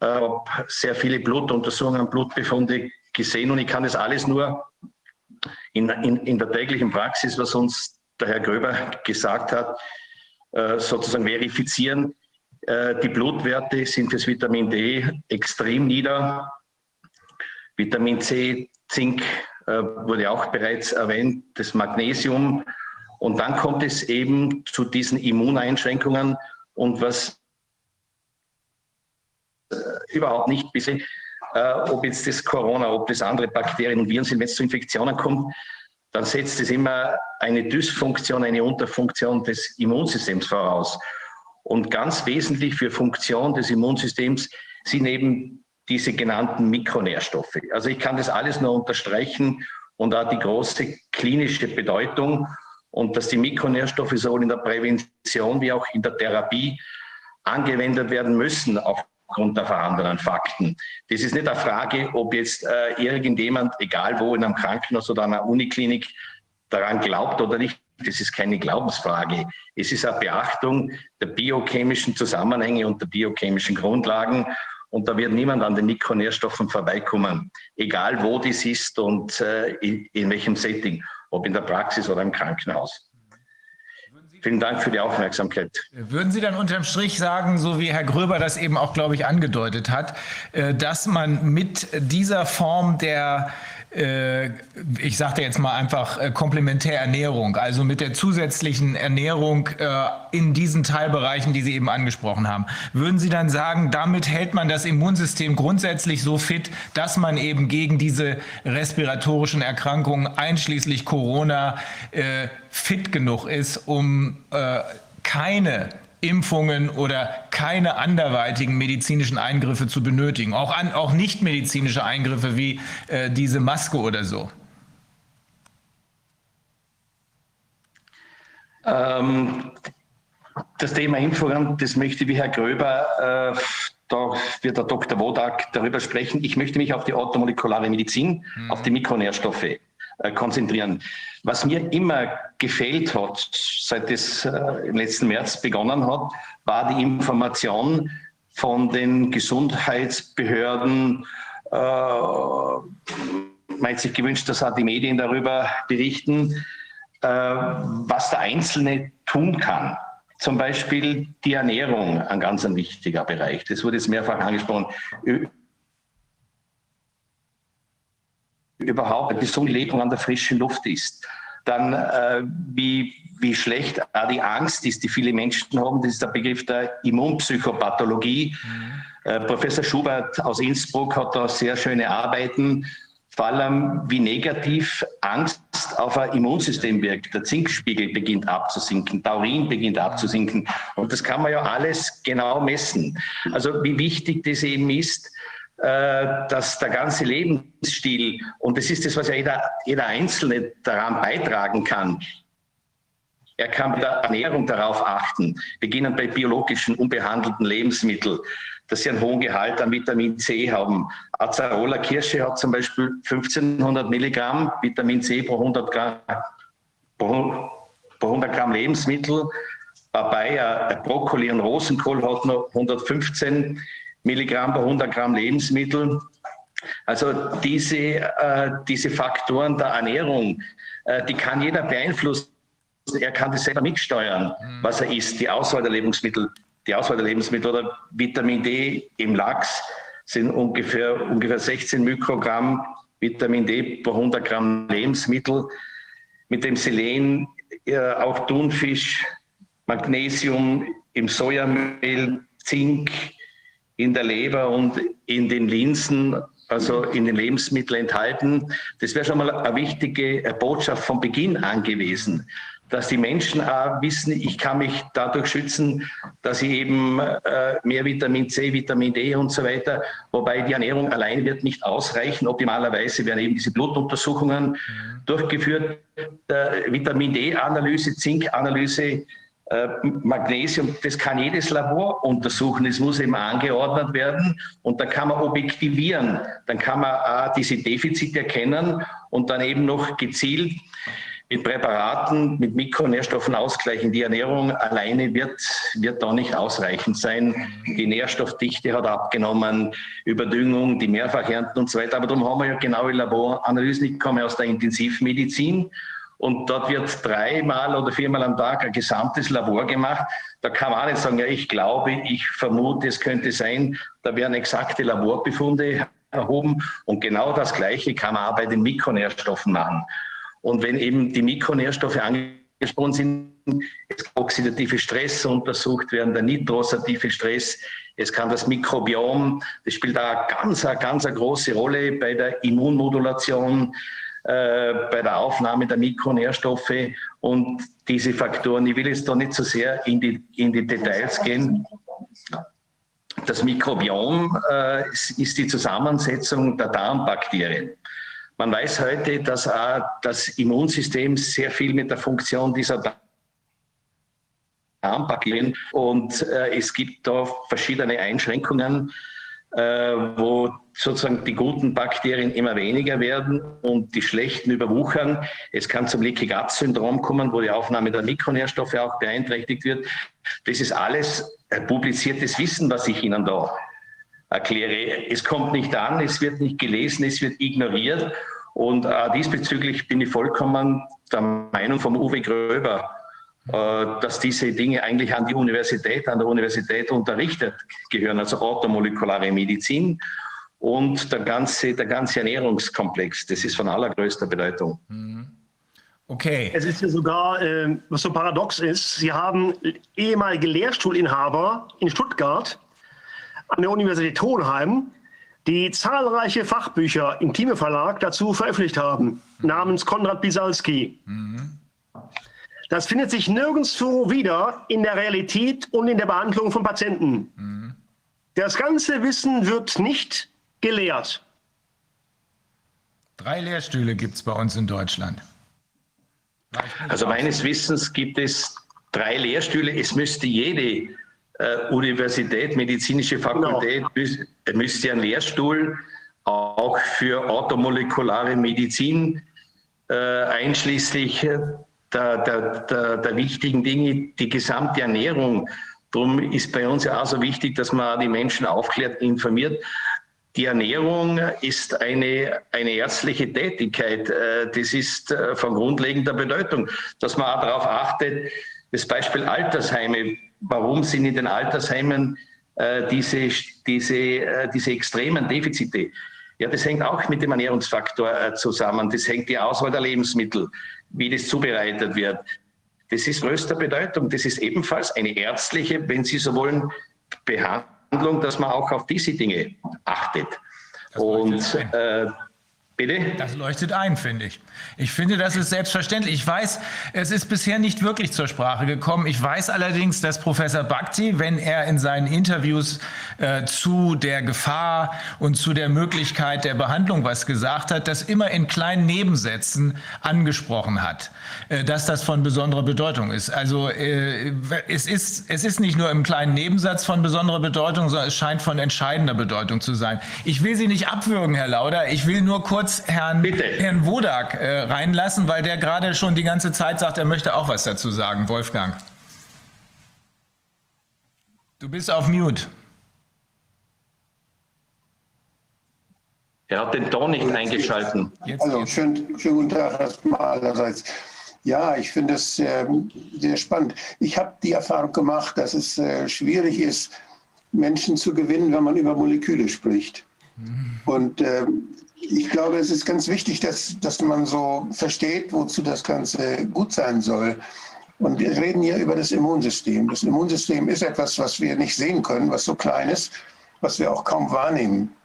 S11: äh, habe sehr viele Blutuntersuchungen, Blutbefunde gesehen und ich kann das alles nur in, in, in der täglichen Praxis, was uns der Herr Gröber gesagt hat, äh, sozusagen verifizieren. Äh, die Blutwerte sind fürs Vitamin D extrem nieder. Vitamin C, Zink äh, wurde auch bereits erwähnt, das Magnesium. Und dann kommt es eben zu diesen Immuneinschränkungen und was überhaupt nicht bisher äh, ob jetzt das Corona, ob das andere Bakterien und Viren sind, wenn es zu Infektionen kommt, dann setzt es immer eine Dysfunktion, eine Unterfunktion des Immunsystems voraus. Und ganz wesentlich für Funktion des Immunsystems sind eben diese genannten Mikronährstoffe. Also ich kann das alles nur unterstreichen und auch die große klinische Bedeutung und dass die Mikronährstoffe sowohl in der Prävention wie auch in der Therapie angewendet werden müssen, auch aufgrund der vorhandenen Fakten. Das ist nicht eine Frage, ob jetzt äh, irgendjemand, egal wo, in einem Krankenhaus oder einer Uniklinik, daran glaubt oder nicht. Das ist keine Glaubensfrage. Es ist eine Beachtung der biochemischen Zusammenhänge und der biochemischen Grundlagen. Und da wird niemand an den Mikronährstoffen vorbeikommen, egal wo das ist und äh, in, in welchem Setting, ob in der Praxis oder im Krankenhaus. Vielen Dank für die Aufmerksamkeit.
S2: Würden Sie dann unterm Strich sagen, so wie Herr Gröber das eben auch, glaube ich, angedeutet hat, äh, dass man mit dieser Form der ich sagte jetzt mal einfach äh, Komplementärernährung, also mit der zusätzlichen Ernährung äh, in diesen Teilbereichen, die Sie eben angesprochen haben. Würden Sie dann sagen, damit hält man das Immunsystem grundsätzlich so fit, dass man eben gegen diese respiratorischen Erkrankungen, einschließlich Corona, fit genug ist, um keine Impfungen oder keine anderweitigen medizinischen Eingriffe zu benötigen, auch, an, auch nicht medizinische Eingriffe wie äh, diese Maske oder so?
S11: Ähm, das Thema Impfungen, das möchte wie Herr Gröber, äh, da wird der Dr. Wodak darüber sprechen. Ich möchte mich auf die automolekulare Medizin, mhm. auf die Mikronährstoffe äh, konzentrieren. Was mir immer gefehlt hat, seit es äh, im letzten März begonnen hat, war die Information von den Gesundheitsbehörden. Äh, meint sich gewünscht, dass auch die Medien darüber berichten, äh, was der Einzelne tun kann. Zum Beispiel die Ernährung, ein ganz ein wichtiger Bereich. Das wurde jetzt mehrfach angesprochen überhaupt eine gesunde Lebung an der frischen Luft ist. Dann, äh, wie, wie schlecht auch die Angst ist, die viele Menschen haben, das ist der Begriff der Immunpsychopathologie. Mhm. Äh, Professor Schubert aus Innsbruck hat da sehr schöne Arbeiten, vor allem wie negativ Angst auf ein Immunsystem wirkt. Der Zinkspiegel beginnt abzusinken, Taurin beginnt abzusinken. Und das kann man ja alles genau messen. Also wie wichtig das eben ist, dass der ganze Lebensstil, und das ist das, was ja jeder, jeder Einzelne daran beitragen kann, er kann bei der Ernährung darauf achten, beginnend bei biologischen, unbehandelten Lebensmitteln, dass sie einen hohen Gehalt an Vitamin C haben. Acerola Kirsche hat zum Beispiel 1500 Milligramm Vitamin C pro 100 Gramm, pro, pro 100 Gramm Lebensmittel. Papaya, Brokkoli und Rosenkohl hat noch 115 Milligramm pro 100 Gramm Lebensmittel. Also diese, äh, diese Faktoren der Ernährung, äh, die kann jeder beeinflussen. Er kann das selber mitsteuern, mhm. was er isst. Die Auswahl der Lebensmittel, die Auswahl der Lebensmittel oder Vitamin D im Lachs sind ungefähr, ungefähr 16 Mikrogramm Vitamin D pro 100 Gramm Lebensmittel. Mit dem Selen äh, auch Thunfisch, Magnesium im Sojamehl, Zink, in der Leber und in den Linsen, also in den Lebensmitteln enthalten. Das wäre schon mal eine wichtige Botschaft von Beginn an gewesen dass die Menschen auch wissen, ich kann mich dadurch schützen, dass ich eben äh, mehr Vitamin C, Vitamin D und so weiter, wobei die Ernährung allein wird nicht ausreichen. Optimalerweise werden eben diese Blutuntersuchungen mhm. durchgeführt, äh, Vitamin D-Analyse, Zink-Analyse, äh, Magnesium, das kann jedes Labor untersuchen. Es muss eben angeordnet werden und da kann man objektivieren. Dann kann man auch diese Defizite erkennen und dann eben noch gezielt mit Präparaten, mit Mikronährstoffen ausgleichen. Die Ernährung alleine wird, wird da nicht ausreichend sein. Die Nährstoffdichte hat abgenommen, Überdüngung, die Mehrfachernten und so weiter. Aber darum haben wir ja genaue Laboranalysen. Ich komme aus der Intensivmedizin und dort wird dreimal oder viermal am Tag ein gesamtes Labor gemacht. Da kann man auch nicht sagen, ja, ich glaube, ich vermute, es könnte sein, da werden exakte Laborbefunde erhoben. Und genau das Gleiche kann man auch bei den Mikronährstoffen machen. Und wenn eben die Mikronährstoffe angesprochen sind, es kann oxidative Stress untersucht werden, der nitrosative Stress, es kann das Mikrobiom, das spielt da ganz, ganz eine große Rolle bei der Immunmodulation, bei der Aufnahme der Mikronährstoffe und diese Faktoren. Ich will jetzt da nicht so sehr in die, in die Details gehen. Das Mikrobiom äh, ist die Zusammensetzung der Darmbakterien. Man weiß heute, dass auch das Immunsystem sehr viel mit der Funktion dieser Darmbakterien und äh, es gibt da verschiedene Einschränkungen, äh, wo sozusagen die guten Bakterien immer weniger werden und die schlechten überwuchern. Es kann zum Leaky Gut Syndrom kommen, wo die Aufnahme der Mikronährstoffe auch beeinträchtigt wird. Das ist alles publiziertes Wissen, was ich Ihnen da erkläre. Es kommt nicht an, es wird nicht gelesen, es wird ignoriert. Und äh, diesbezüglich bin ich vollkommen der Meinung vom Uwe Gröber, äh, dass diese Dinge eigentlich an die Universität, an der Universität unterrichtet gehören, also automolekulare Medizin und der ganze, der ganze Ernährungskomplex. Das ist von allergrößter Bedeutung.
S9: Mhm. Okay. Es ist ja sogar, äh, was so paradox ist, Sie haben ehemalige Lehrstuhlinhaber in Stuttgart an der Universität Hohenheim, die zahlreiche Fachbücher im Thieme Verlag dazu veröffentlicht haben, namens Konrad Bisalski. Mhm. Das findet sich nirgendwo wieder in der Realität und in der Behandlung von Patienten. Mhm. Das ganze Wissen wird nicht gelehrt.
S2: Drei Lehrstühle gibt es bei uns in Deutschland.
S11: Also meines Wissens gibt es drei Lehrstühle. Es müsste jede äh, Universität, medizinische Fakultät genau. müsste einen Lehrstuhl auch für automolekulare Medizin äh, einschließlich der, der, der, der, wichtigen Dinge, die gesamte Ernährung. Darum ist bei uns ja auch so wichtig, dass man die Menschen aufklärt, informiert. Die Ernährung ist eine, eine ärztliche Tätigkeit. Äh, das ist äh, von grundlegender Bedeutung, dass man auch darauf achtet, das Beispiel Altersheime warum sind in den Altersheimen äh, diese, diese, diese extremen Defizite? Ja, das hängt auch mit dem Ernährungsfaktor äh, zusammen. Das hängt die Auswahl der Lebensmittel, wie das zubereitet wird. Das ist größter Bedeutung. Das ist ebenfalls eine ärztliche, wenn Sie so wollen, Behandlung, dass man auch auf diese Dinge achtet. Und äh,
S2: Bitte? Das leuchtet ein, finde ich. Ich finde, das ist selbstverständlich. Ich weiß, es ist bisher nicht wirklich zur Sprache gekommen. Ich weiß allerdings, dass Professor Bhakti, wenn er in seinen Interviews äh, zu der Gefahr und zu der Möglichkeit der Behandlung was gesagt hat, das immer in kleinen Nebensätzen angesprochen hat, äh, dass das von besonderer Bedeutung ist. Also äh, es, ist, es ist nicht nur im kleinen Nebensatz von besonderer Bedeutung, sondern es scheint von entscheidender Bedeutung zu sein. Ich will Sie nicht abwürgen, Herr Lauder. Ich will nur kurz kurz Herrn, Herrn Wodak äh, reinlassen, weil der gerade schon die ganze Zeit sagt, er möchte auch was dazu sagen. Wolfgang. Du bist auf Mute.
S11: Er hat den Ton nicht eingeschalten.
S8: also, schönen, schönen guten Tag erstmal allerseits. Ja, ich finde es äh, sehr spannend. Ich habe die Erfahrung gemacht, dass es äh, schwierig ist, Menschen zu gewinnen, wenn man über Moleküle spricht. Mhm. Und ähm, ich glaube, es ist ganz wichtig, dass, dass man so versteht, wozu das Ganze gut sein soll. Und wir reden hier über das Immunsystem. Das Immunsystem ist etwas, was wir nicht sehen können, was so klein ist. was wir auch kaum wahrnehmen.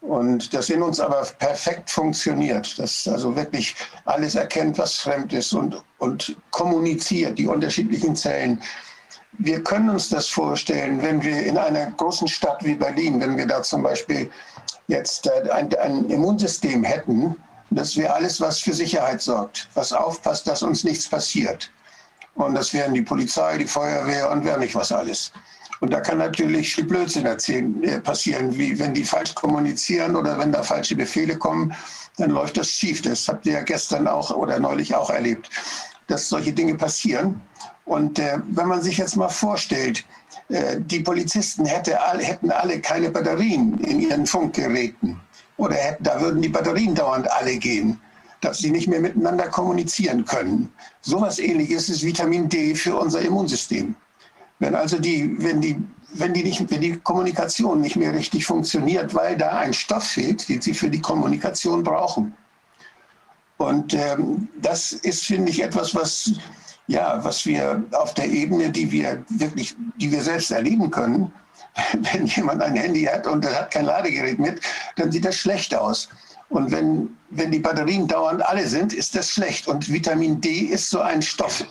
S8: Und das in uns aber perfekt funktioniert, dass also wirklich alles erkennt, was fremd ist und, und kommuniziert, die unterschiedlichen Zellen. Wir können uns das vorstellen, wenn wir in einer großen Stadt wie Berlin, wenn wir da zum Beispiel jetzt äh, ein, ein Immunsystem hätten, das wäre alles, was für Sicherheit sorgt, was aufpasst, dass uns nichts passiert. Und das wären die Polizei, die Feuerwehr und wer nicht was alles. Und da kann natürlich Blödsinn erzählen, äh, passieren, wie wenn die falsch kommunizieren oder wenn da falsche Befehle kommen, dann läuft das schief. Das habt ihr ja gestern auch oder neulich auch erlebt, dass solche Dinge passieren. Und äh, wenn man sich jetzt mal vorstellt, die Polizisten hätte, hätten alle keine Batterien in ihren Funkgeräten oder hätten, da würden die Batterien dauernd alle gehen, dass sie nicht mehr miteinander kommunizieren können. So etwas ähnliches ist Vitamin D für unser Immunsystem. Wenn also die, wenn die, wenn die, nicht, wenn die Kommunikation nicht mehr richtig funktioniert, weil da ein Stoff fehlt, den sie für die Kommunikation brauchen. Und ähm, das ist, finde ich, etwas, was, ja, was wir auf der Ebene, die wir wirklich, die wir selbst erleben können, wenn jemand ein Handy hat und er hat kein Ladegerät mit, dann sieht das schlecht aus. Und wenn, wenn die Batterien dauernd alle sind, ist das schlecht. Und Vitamin D ist so ein Stoff.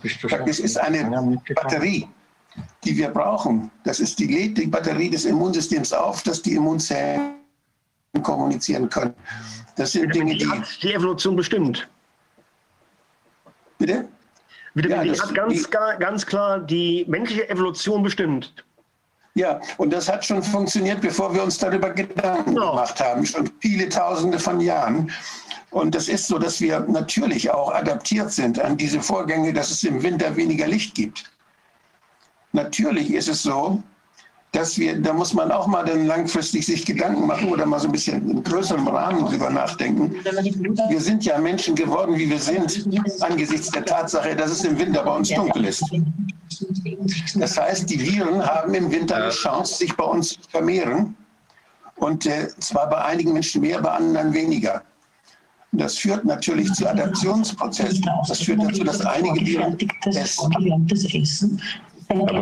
S8: Das ist eine Batterie, die wir brauchen. Das ist die lädt die Batterie des Immunsystems auf, dass die Immunzellen kommunizieren können. Das sind Dinge, die
S9: die Evolution bestimmt.
S8: Bitte?
S9: Vitamin ja, D hat ganz, ganz klar die menschliche Evolution bestimmt.
S8: Ja, und das hat schon funktioniert, bevor wir uns darüber Gedanken genau. gemacht haben, schon viele Tausende von Jahren. Und das ist so, dass wir natürlich auch adaptiert sind an diese Vorgänge, dass es im Winter weniger Licht gibt. Natürlich ist es so, dass wir, da muss man auch mal dann langfristig sich Gedanken machen oder mal so ein bisschen in größerem Rahmen drüber nachdenken. Wir sind ja Menschen geworden, wie wir sind, angesichts der Tatsache, dass es im Winter bei uns dunkel ist. Das heißt, die Viren haben im Winter eine Chance, sich bei uns zu vermehren. Und äh, zwar bei einigen Menschen mehr, bei anderen weniger. Das führt natürlich zu Adaptionsprozessen. Das führt dazu, dass einige Viren
S12: oder?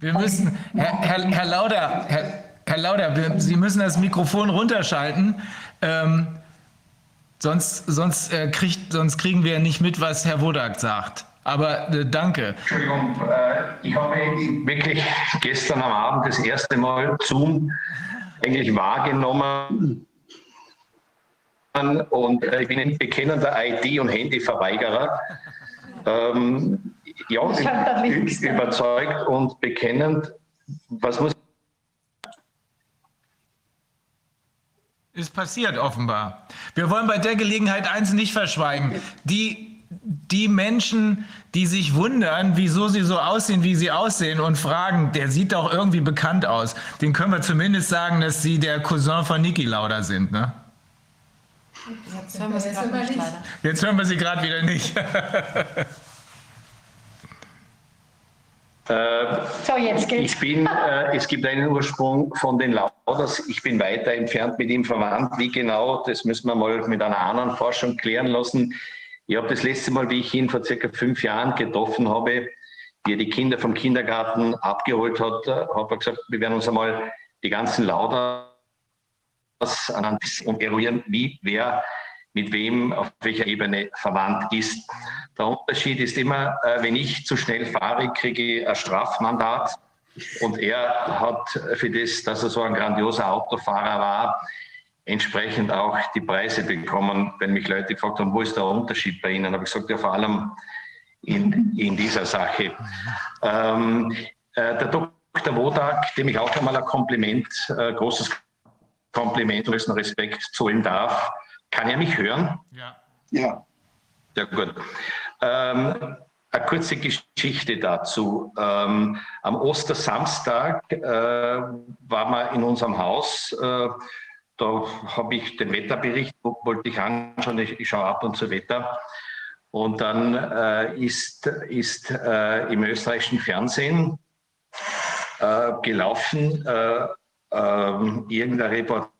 S2: Wir müssen, Herr, Herr, Herr Lauder, Herr, Herr Lauder, wir, Sie müssen das Mikrofon runterschalten. Ähm, sonst, sonst, äh, kriegt, sonst kriegen wir nicht mit, was Herr Wodak sagt. Aber äh, danke.
S11: Entschuldigung, äh, ich habe wirklich gestern am Abend das erste Mal Zoom eigentlich wahrgenommen. Und äh, ich bin ein bekennender ID- und Handyverweigerer ähm, ja, überzeugt und bekennend. Was muss
S2: ist passiert offenbar. Wir wollen bei der Gelegenheit eins nicht verschweigen. Die, die Menschen, die sich wundern, wieso sie so aussehen, wie sie aussehen und fragen, der sieht doch irgendwie bekannt aus, den können wir zumindest sagen, dass sie der Cousin von Niki Lauda sind. Ne?
S12: Jetzt hören wir sie gerade nicht, leider.
S2: Jetzt hören wir sie gerade wieder nicht.
S11: Äh, so, jetzt geht's. Ich bin, äh, es gibt einen Ursprung von den Lauders. Ich bin weiter entfernt mit ihm verwandt. Wie genau, das müssen wir mal mit einer anderen Forschung klären lassen. Ich habe das letzte Mal, wie ich ihn vor circa fünf Jahren getroffen habe, wie er die Kinder vom Kindergarten abgeholt hat, äh, habe er gesagt, wir werden uns einmal die ganzen Anhand und eruieren, wie wer mit wem auf welcher Ebene verwandt ist. Der Unterschied ist immer, äh, wenn ich zu schnell fahre, kriege ich ein Strafmandat. Und er hat für das, dass er so ein grandioser Autofahrer war, entsprechend auch die Preise bekommen. Wenn mich Leute gefragt haben, wo ist der Unterschied bei Ihnen, habe ich gesagt, ja vor allem in, in dieser Sache. Ähm, äh, der Dr. Wodak, dem ich auch einmal ein Kompliment, äh, großes Kompliment und größten Respekt zollen darf, kann er mich hören?
S2: Ja.
S8: Ja.
S11: Ja, gut. Ähm, eine kurze Geschichte dazu. Ähm, am Ostersamstag äh, war man in unserem Haus. Äh, da habe ich den Wetterbericht, wollte ich anschauen, ich, ich schaue ab und zu Wetter. Und dann äh, ist, ist äh, im österreichischen Fernsehen äh, gelaufen äh, ähm, irgendein Reportage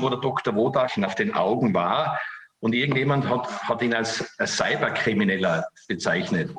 S11: wo der Dr. Wodachen auf den Augen war und irgendjemand hat, hat ihn als, als Cyberkrimineller bezeichnet.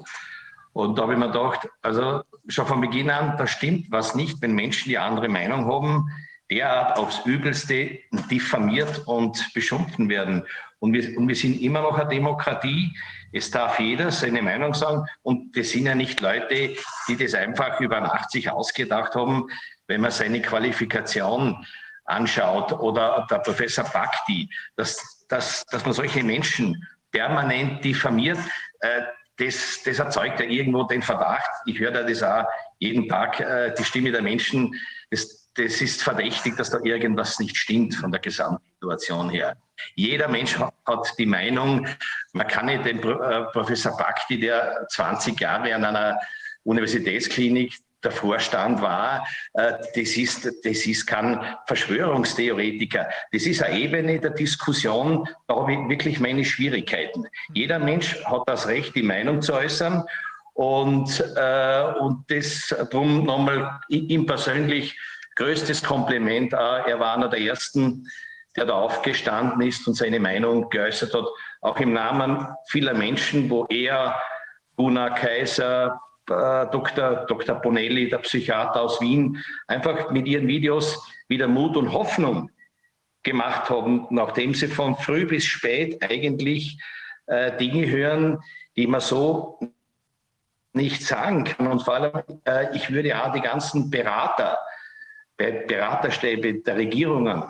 S11: Und da habe ich mir gedacht, also schon von Beginn an, da stimmt was nicht, wenn Menschen die andere Meinung haben, derart aufs Übelste diffamiert und beschumpfen werden. Und wir, und wir sind immer noch eine Demokratie. Es darf jeder seine Meinung sagen. Und das sind ja nicht Leute, die das einfach über Nacht sich ausgedacht haben, wenn man seine Qualifikation anschaut oder der Professor Bhakti, dass, dass, dass man solche Menschen permanent diffamiert, äh, das, das erzeugt ja irgendwo den Verdacht. Ich höre das auch jeden Tag, äh, die Stimme der Menschen. Das, das ist verdächtig, dass da irgendwas nicht stimmt von der Gesamtsituation her. Jeder Mensch hat die Meinung, man kann nicht den äh, Professor Bhakti, der 20 Jahre an einer Universitätsklinik der Vorstand war, äh, das ist, das ist kein Verschwörungstheoretiker. Das ist eine Ebene der Diskussion, da habe ich wirklich meine Schwierigkeiten. Jeder Mensch hat das Recht, die Meinung zu äußern. Und, äh, und das darum nochmal ihm persönlich größtes Kompliment. Er war einer der ersten, der da aufgestanden ist und seine Meinung geäußert hat, auch im Namen vieler Menschen, wo er, Gunnar Kaiser, äh, Dr. Dr. Bonelli, der Psychiater aus Wien, einfach mit ihren Videos wieder Mut und Hoffnung gemacht haben, nachdem sie von früh bis spät eigentlich äh, Dinge hören, die man so nicht sagen kann. Und vor allem, äh, ich würde auch die ganzen Berater, Beraterstäbe der Regierungen,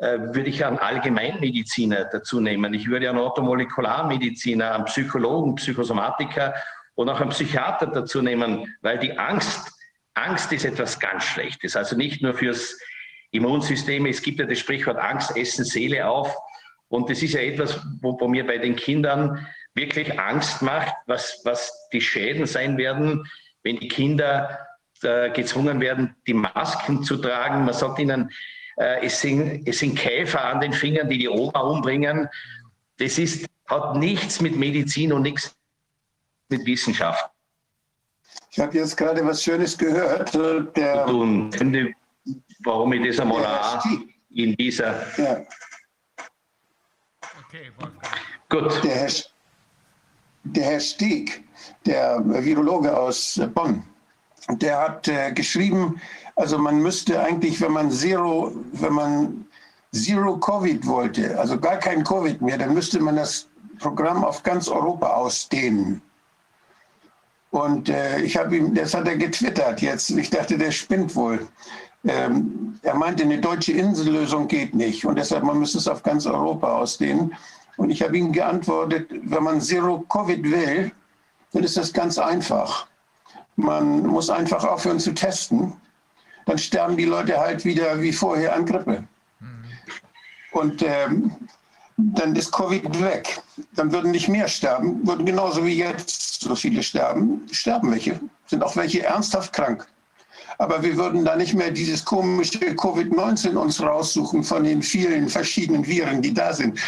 S11: würde ich einen Allgemeinmediziner dazu nehmen. Ich würde einen Orthomolekularmediziner, einen Psychologen, Psychosomatiker und auch einen Psychiater dazu nehmen, weil die Angst, Angst ist etwas ganz Schlechtes. Also nicht nur fürs Immunsystem. Es gibt ja das Sprichwort Angst essen Seele auf. Und das ist ja etwas, wo, wo mir bei den Kindern wirklich Angst macht, was, was die Schäden sein werden, wenn die Kinder äh, gezwungen werden, die Masken zu tragen. Man sagt ihnen, äh, es, sind, es sind Käfer an den Fingern, die die Oma umbringen. Das ist, hat nichts mit Medizin und nichts mit Wissenschaft.
S8: Ich habe jetzt gerade was Schönes gehört. Äh, der,
S11: und warum ich das einmal auch in dieser. Ja.
S8: Okay, Gut. Der Herr, der Herr Stieg, der Virologe aus Bonn, der hat äh, geschrieben, also man müsste eigentlich, wenn man Zero, wenn man Zero Covid wollte, also gar kein Covid mehr, dann müsste man das Programm auf ganz Europa ausdehnen. Und äh, ich habe ihm, das hat er getwittert jetzt. Ich dachte, der spinnt wohl. Ähm, er meinte, eine deutsche Insellösung geht nicht und deshalb man müsste es auf ganz Europa ausdehnen. Und ich habe ihm geantwortet, wenn man Zero Covid will, dann ist das ganz einfach. Man muss einfach aufhören zu testen. Dann sterben die Leute halt wieder wie vorher an Grippe. Und ähm, dann ist Covid weg. Dann würden nicht mehr sterben, würden genauso wie jetzt so viele sterben. Sterben welche, sind auch welche ernsthaft krank. Aber wir würden da nicht mehr dieses komische Covid-19 uns raussuchen von den vielen verschiedenen Viren, die da sind.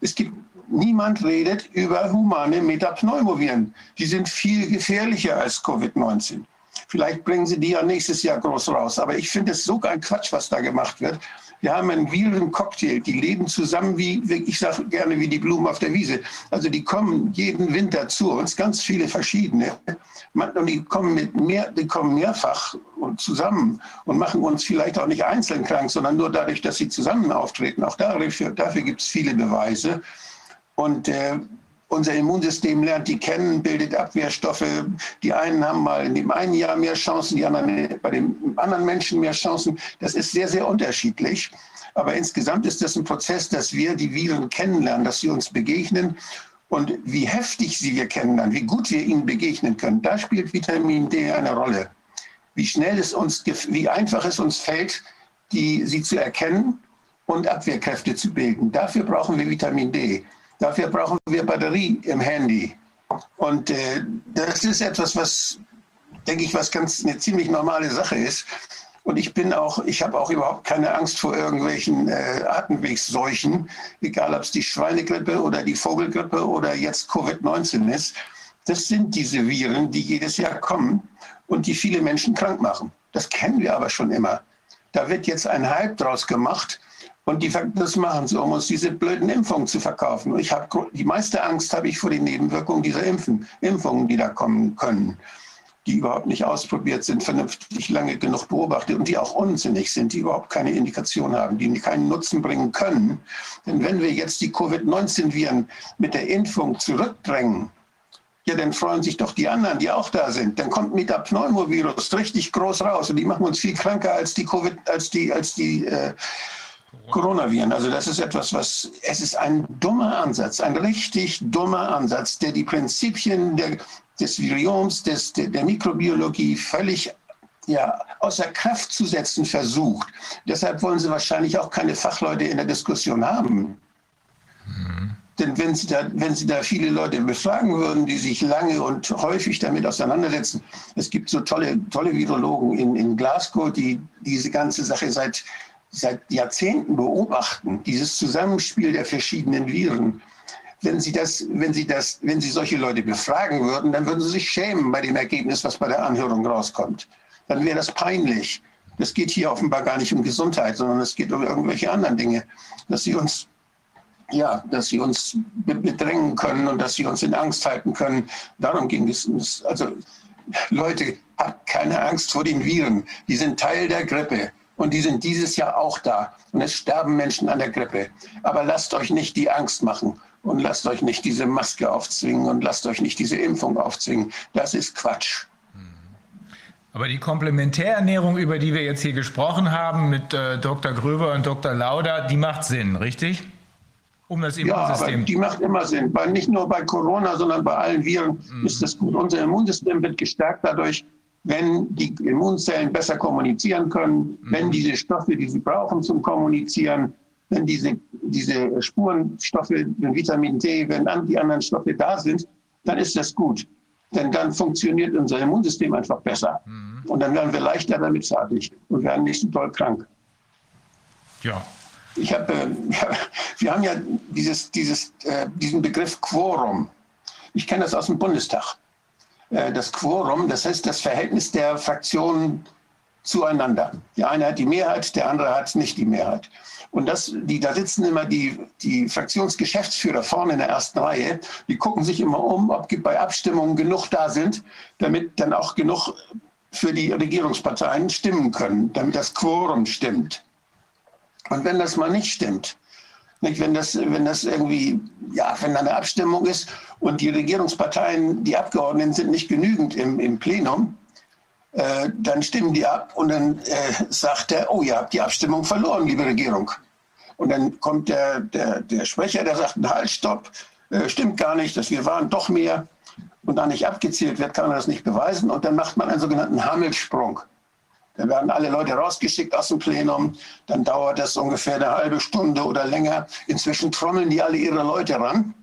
S8: Es gibt niemand redet über humane Metapneumoviren. Die sind viel gefährlicher als Covid-19. Vielleicht bringen sie die ja nächstes Jahr groß raus. Aber ich finde es so ein Quatsch, was da gemacht wird. Wir haben einen Viren-Cocktail. Die leben zusammen wie, ich sage gerne, wie die Blumen auf der Wiese. Also die kommen jeden Winter zu uns, ganz viele verschiedene. Und die kommen, mit mehr, die kommen mehrfach zusammen und machen uns vielleicht auch nicht einzeln krank, sondern nur dadurch, dass sie zusammen auftreten. Auch dafür, dafür gibt es viele Beweise. Und äh, unser Immunsystem lernt die kennen, bildet Abwehrstoffe. Die einen haben mal in dem einen Jahr mehr Chancen, die anderen bei dem anderen Menschen mehr Chancen. Das ist sehr, sehr unterschiedlich. Aber insgesamt ist das ein Prozess, dass wir die Viren kennenlernen, dass sie uns begegnen. Und wie heftig sie wir kennenlernen, wie gut wir ihnen begegnen können, da spielt Vitamin D eine Rolle. Wie schnell es uns, wie einfach es uns fällt, die, sie zu erkennen und Abwehrkräfte zu bilden. Dafür brauchen wir Vitamin D. Dafür brauchen wir Batterie im Handy. Und äh, das ist etwas, was, denke ich, was ganz eine ziemlich normale Sache ist. Und ich bin auch, ich habe auch überhaupt keine Angst vor irgendwelchen äh, Atemwegsseuchen, egal ob es die Schweinegrippe oder die Vogelgrippe oder jetzt Covid-19 ist. Das sind diese Viren, die jedes Jahr kommen und die viele Menschen krank machen. Das kennen wir aber schon immer. Da wird jetzt ein Hype draus gemacht Und die das machen sie, um uns diese blöden Impfungen zu verkaufen. Ich habe die meiste Angst habe ich vor den Nebenwirkungen dieser Impfen, Impfungen, die da kommen können, die überhaupt nicht ausprobiert sind, vernünftig lange genug beobachtet und die auch unsinnig sind, die überhaupt keine Indikation haben, die keinen Nutzen bringen können. Denn wenn wir jetzt die Covid-19-Viren mit der Impfung zurückdrängen, ja, dann freuen sich doch die anderen, die auch da sind. Dann kommt Metapneumovirus richtig groß raus und die machen uns viel kranker als die Covid, als die, als die äh, Coronaviren. Also das ist etwas, was, es ist ein dummer Ansatz, ein richtig dummer Ansatz, der die Prinzipien der, des Virioms, des, der, der Mikrobiologie völlig ja, außer Kraft zu setzen versucht. Deshalb wollen sie wahrscheinlich auch keine Fachleute in der Diskussion haben. Mhm. Denn wenn Sie, da, wenn Sie da viele Leute befragen würden, die sich lange und häufig damit auseinandersetzen, es gibt so tolle, tolle Virologen in, in Glasgow, die diese ganze Sache seit, seit Jahrzehnten beobachten, dieses Zusammenspiel der verschiedenen Viren. Wenn Sie, das, wenn, Sie das, wenn Sie solche Leute befragen würden, dann würden Sie sich schämen bei dem Ergebnis, was bei der Anhörung rauskommt. Dann wäre das peinlich. Es geht hier offenbar gar nicht um Gesundheit, sondern es geht um irgendwelche anderen Dinge, dass Sie uns ja, dass sie uns bedrängen können und dass sie uns in Angst halten können. Darum ging es. Also Leute, habt keine Angst vor den Viren. Die sind Teil der Grippe und die sind dieses Jahr auch da. Und es sterben Menschen an der Grippe. Aber lasst euch nicht die Angst machen und lasst euch nicht diese Maske aufzwingen und lasst euch nicht diese Impfung aufzwingen. Das ist Quatsch.
S2: Aber die Komplementärernährung, über die wir jetzt hier gesprochen haben mit äh, Dr. Gröber und Dr. Lauder, die macht Sinn, richtig?
S8: um das Immunsystem. Ja, aber die macht immer Sinn. Bei, nicht nur bei Corona, sondern bei allen Viren mhm. ist das gut. Unser Immunsystem wird gestärkt dadurch, wenn die Immunzellen besser kommunizieren können, mhm. wenn diese Stoffe, die sie brauchen zum Kommunizieren, wenn diese, diese Spurenstoffe, wenn Vitamin D, wenn die anderen Stoffe da sind, dann ist das gut. Denn dann funktioniert unser Immunsystem einfach besser. Mhm. Und dann werden wir leichter damit fertig und werden nicht so toll krank.
S2: Ja,
S8: ich habe, äh, wir haben ja dieses, dieses, äh, diesen Begriff Quorum. Ich kenne das aus dem Bundestag. Äh, das Quorum, das heißt das Verhältnis der Fraktionen zueinander. Der eine hat die Mehrheit, der andere hat nicht die Mehrheit. Und das, die, da sitzen immer die, die Fraktionsgeschäftsführer vorne in der ersten Reihe. Die gucken sich immer um, ob bei Abstimmungen genug da sind, damit dann auch genug für die Regierungsparteien stimmen können, damit das Quorum stimmt. Und wenn das mal nicht stimmt, nicht, wenn, das, wenn das irgendwie, ja, wenn eine Abstimmung ist und die Regierungsparteien, die Abgeordneten sind nicht genügend im, im Plenum, äh, dann stimmen die ab und dann äh, sagt er, oh, ihr habt die Abstimmung verloren, liebe Regierung. Und dann kommt der, der, der Sprecher, der sagt, halt, stopp, äh, stimmt gar nicht, dass wir waren doch mehr. Und da nicht abgezählt wird, kann man das nicht beweisen. Und dann macht man einen sogenannten Hammelsprung. Dann werden alle Leute rausgeschickt aus dem Plenum. Dann dauert das ungefähr eine halbe Stunde oder länger. Inzwischen trommeln die alle ihre Leute ran.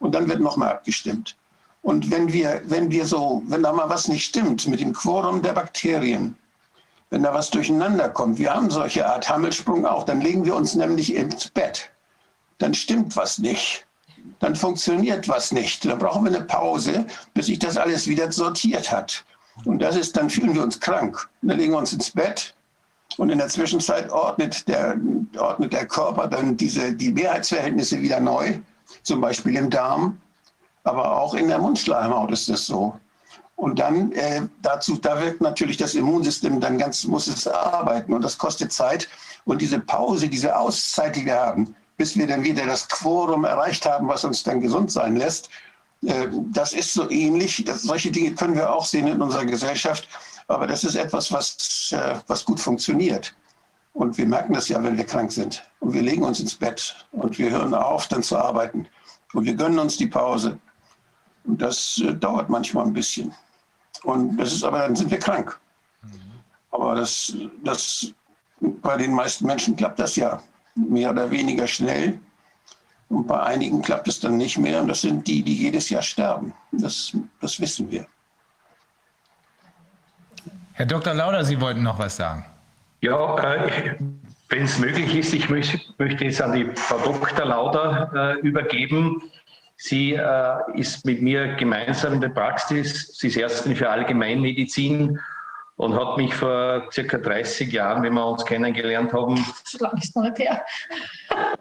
S8: Und dann wird nochmal abgestimmt. Und wenn wir, wenn wir so, wenn da mal was nicht stimmt mit dem Quorum der Bakterien, wenn da was durcheinander kommt, wir haben solche Art Hammelsprung auch, dann legen wir uns nämlich ins Bett. Dann stimmt was nicht. Dann funktioniert was nicht. Dann brauchen wir eine Pause, bis sich das alles wieder sortiert hat. Und das ist, dann fühlen wir uns krank. dann legen wir uns ins Bett und in der Zwischenzeit ordnet der, ordnet der Körper dann diese, die Mehrheitsverhältnisse wieder neu, zum Beispiel im Darm, aber auch in der Mundschleimhaut ist das so. Und dann äh, dazu, da wirkt natürlich das Immunsystem dann ganz, muss es arbeiten und das kostet Zeit. Und diese Pause, diese Auszeit, die wir haben, bis wir dann wieder das Quorum erreicht haben, was uns dann gesund sein lässt, äh, das ist so ähnlich. Das, solche Dinge können wir auch sehen in unserer Gesellschaft. Aber das ist etwas, was, äh, was gut funktioniert. Und wir merken das ja, wenn wir krank sind. Und wir legen uns ins Bett und wir hören auf, dann zu arbeiten. Und wir gönnen uns die Pause. Und das äh, dauert manchmal ein bisschen. Und das ist aber, dann sind wir krank. Aber das, das, bei den meisten Menschen klappt das ja mehr oder weniger schnell. Und bei einigen klappt es dann nicht mehr. Und das sind die, die jedes Jahr sterben. Das, das wissen wir.
S2: Herr Dr. Lauder, Sie wollten noch was sagen.
S11: Ja, äh, wenn es möglich ist, ich möchte, möchte jetzt an die Frau Dr. Lauder äh, übergeben. Sie äh, ist mit mir gemeinsam in der Praxis, sie ist Ärztin für Allgemeinmedizin und hat mich vor circa 30 Jahren, wenn wir uns kennengelernt haben,
S12: so lange ist noch nicht her.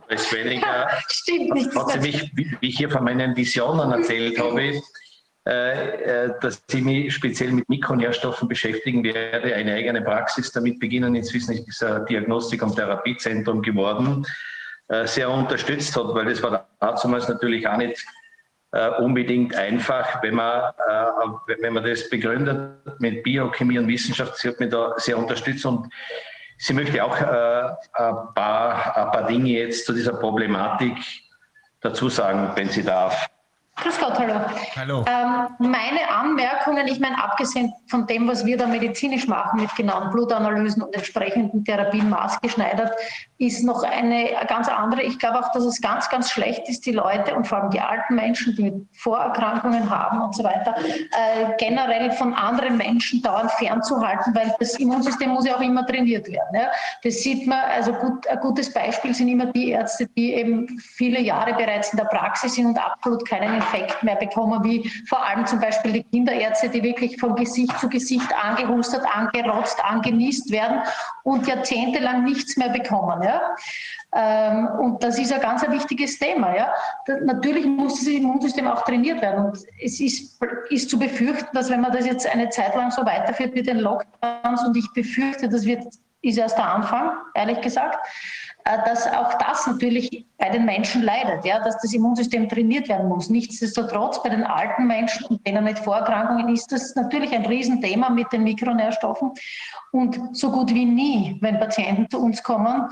S11: als weniger,
S12: Stimmt nicht.
S11: hat sie mich, wie ich hier von meinen Visionen erzählt habe, dass ich mich speziell mit Mikronährstoffen beschäftigen werde, eine eigene Praxis damit beginnen. Inzwischen ist ein Diagnostik- und Therapiezentrum geworden, äh, sehr unterstützt hat, weil das war damals natürlich auch nicht äh, unbedingt einfach, wenn man, äh, wenn man das begründet mit Biochemie und Wissenschaft. Sie hat mich da sehr unterstützt und sie möchte auch äh, ein, paar, ein paar Dinge jetzt zu dieser Problematik dazu sagen, wenn sie darf.
S12: Grüß Gott, hallo.
S2: Hallo.
S12: Ähm, meine Anmerkungen, ich meine, abgesehen von dem, was wir da medizinisch machen mit genauen Blutanalysen und entsprechenden Therapien maßgeschneidert, ist noch eine ganz andere. Ich glaube auch, dass es ganz, ganz schlecht ist, die Leute und vor allem die alten Menschen, die Vorerkrankungen haben und so weiter, äh, generell von anderen Menschen dauernd fernzuhalten, weil das Immunsystem muss ja auch immer trainiert werden. Ja? Das sieht man, also gut, ein gutes Beispiel sind immer die Ärzte, die eben viele Jahre bereits in der Praxis sind und absolut keinen Infekt mehr bekommen, wie vor allem zum Beispiel die Kinderärzte, die wirklich von Gesicht zu Gesicht angehustet, angerotzt, angenießt werden und jahrzehntelang nichts mehr bekommen. Ja? Ähm, und das ist ein ganz ein wichtiges Thema. Ja? Natürlich muss das Immunsystem auch trainiert werden. Und es ist, ist zu befürchten, dass wenn man das jetzt eine Zeit lang so weiterführt mit den Lockdowns, und ich befürchte, das wird, ist erst der Anfang, ehrlich gesagt, dass auch das natürlich bei den Menschen leidet, ja, dass das Immunsystem trainiert werden muss. Nichtsdestotrotz bei den alten Menschen und denen mit Vorerkrankungen ist das natürlich ein Riesenthema mit den Mikronährstoffen. Und so gut wie nie, wenn Patienten zu uns kommen,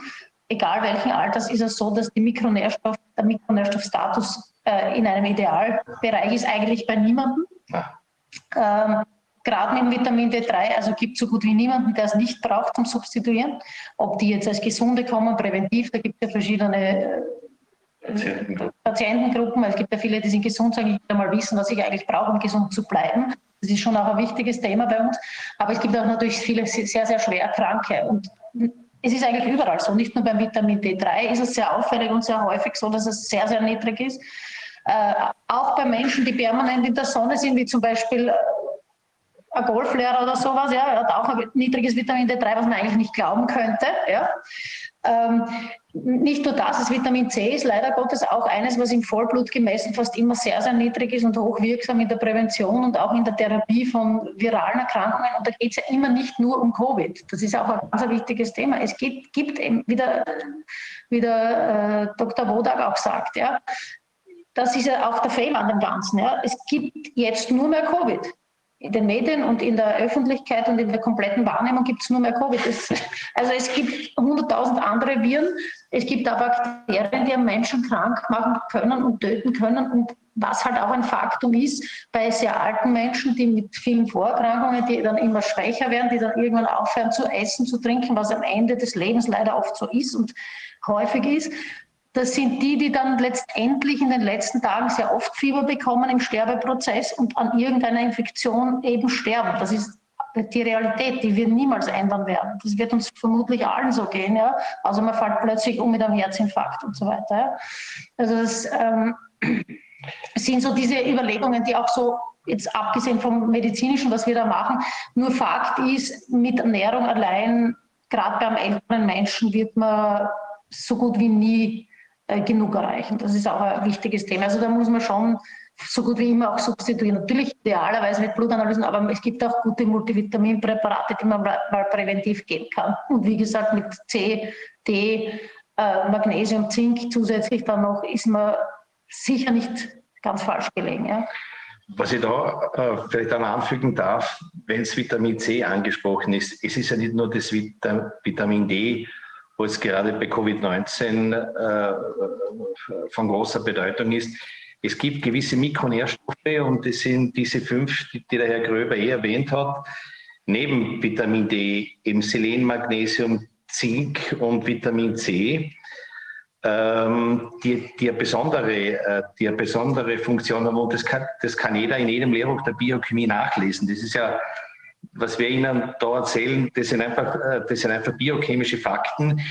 S12: egal welchen Alters, ist es so, dass Mikronährstoff, der Mikronährstoffstatus äh, in einem Idealbereich ist eigentlich bei niemandem. Ähm, Gerade mit Vitamin D3, also gibt es so gut wie niemanden, der es nicht braucht zum Substituieren. Ob die jetzt als Gesunde kommen, präventiv, da gibt es ja verschiedene äh, Patientengruppen. Es gibt ja viele, die sind gesund, sagen, ich will mal wissen, was ich eigentlich brauche, um gesund zu bleiben. Das ist schon auch ein wichtiges Thema bei uns. Aber es gibt auch natürlich viele sehr, sehr schwer Kranke. Und es ist eigentlich überall so, nicht nur beim Vitamin D3 ist es sehr auffällig und sehr häufig so, dass es sehr, sehr niedrig ist. Äh, auch bei Menschen, die permanent in der Sonne sind, wie zum Beispiel ein Golflehrer oder sowas, ja, er hat auch ein niedriges Vitamin D3, was man eigentlich nicht glauben könnte. Ja. Ähm, nicht nur das, das Vitamin C ist leider Gottes auch eines, was im Vollblut gemessen fast immer sehr, sehr niedrig ist und hochwirksam in der Prävention und auch in der Therapie von viralen Erkrankungen. Und da geht es ja immer nicht nur um Covid. Das ist auch ein ganz wichtiges Thema. Es gibt, gibt eben, wie der, wie der äh, Dr. Wodak auch sagt, ja, das ist ja auch der Fehler an dem Ganzen. Ja. Es gibt jetzt nur mehr Covid in den Medien und in der Öffentlichkeit und in der kompletten Wahrnehmung gibt es nur mehr Covid. Es, also es gibt 100.000 andere Viren. Es gibt auch Bakterien, die Menschen krank machen können und töten können. Und was halt auch ein Faktum ist, bei sehr alten Menschen, die mit vielen Vorerkrankungen, die dann immer schwächer werden, die dann irgendwann aufhören zu essen, zu trinken, was am Ende des Lebens leider oft so ist und häufig ist, das sind die, die dann letztendlich in den letzten Tagen sehr oft Fieber bekommen im Sterbeprozess und an irgendeiner Infektion eben sterben. Das ist die Realität, die wir niemals ändern werden. Das wird uns vermutlich allen so gehen, ja. Also man fällt plötzlich um mit einem Herzinfarkt und so weiter. Ja? Also das ähm, sind so diese Überlegungen, die auch so jetzt abgesehen vom medizinischen, was wir da machen, nur Fakt ist, mit Ernährung allein, gerade beim älteren Menschen, wird man so gut wie nie äh, genug erreichen. Das ist auch ein wichtiges Thema. Also da muss man schon so gut wie immer auch substituieren. Natürlich idealerweise mit Blutanalysen, aber es gibt auch gute Multivitaminpräparate, die man mal präventiv geben kann. Und wie gesagt, mit C, D, äh, Magnesium, Zink zusätzlich dann noch ist man sicher nicht ganz falsch gelegen. Ja.
S11: Was ich da äh, vielleicht dann anfügen darf, wenn es Vitamin C angesprochen ist, es ist ja nicht nur das Vitamin D, wo es gerade bei Covid-19 äh, von großer Bedeutung ist. Es gibt gewisse Mikronährstoffe und das sind diese fünf, die, die der Herr Gröber eh erwähnt hat, neben Vitamin D, eben Selen, Magnesium, Zink und Vitamin C, ähm, die, die, eine besondere, äh, die eine besondere Funktion haben. Und das kann, das kann jeder in jedem Lehrbuch der Biochemie nachlesen. Das ist ja was wir Ihnen da erzählen, das sind, einfach, äh, das sind einfach biochemische Fakten,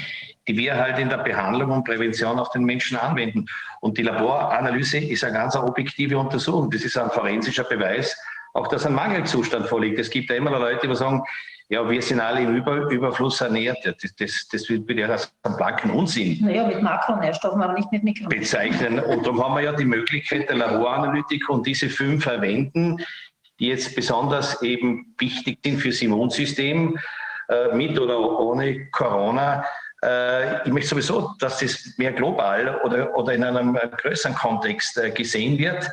S11: die wir halt in der Behandlung und Prävention auf den Menschen anwenden. Und die Laboranalyse ist eine ganz objektive Untersuchung. Das ist ein forensischer Beweis, auch dass ein Mangelzustand vorliegt. Es gibt ja immer noch Leute, die sagen, ja, wir sind alle im Über Überfluss ernährt. Das, das, das wird ja als einen blanken Unsinn.
S12: Naja, mit Makronährstoffen, aber nicht mit Mikronährstoffen.
S11: Bezeichnen. Und darum haben wir ja die Möglichkeit der Laboranalytik und diese fünf verwenden, die jetzt besonders eben wichtig sind fürs Immunsystem, äh, mit oder ohne Corona. Äh, ich möchte sowieso, dass das mehr global oder, oder in einem größeren Kontext äh, gesehen wird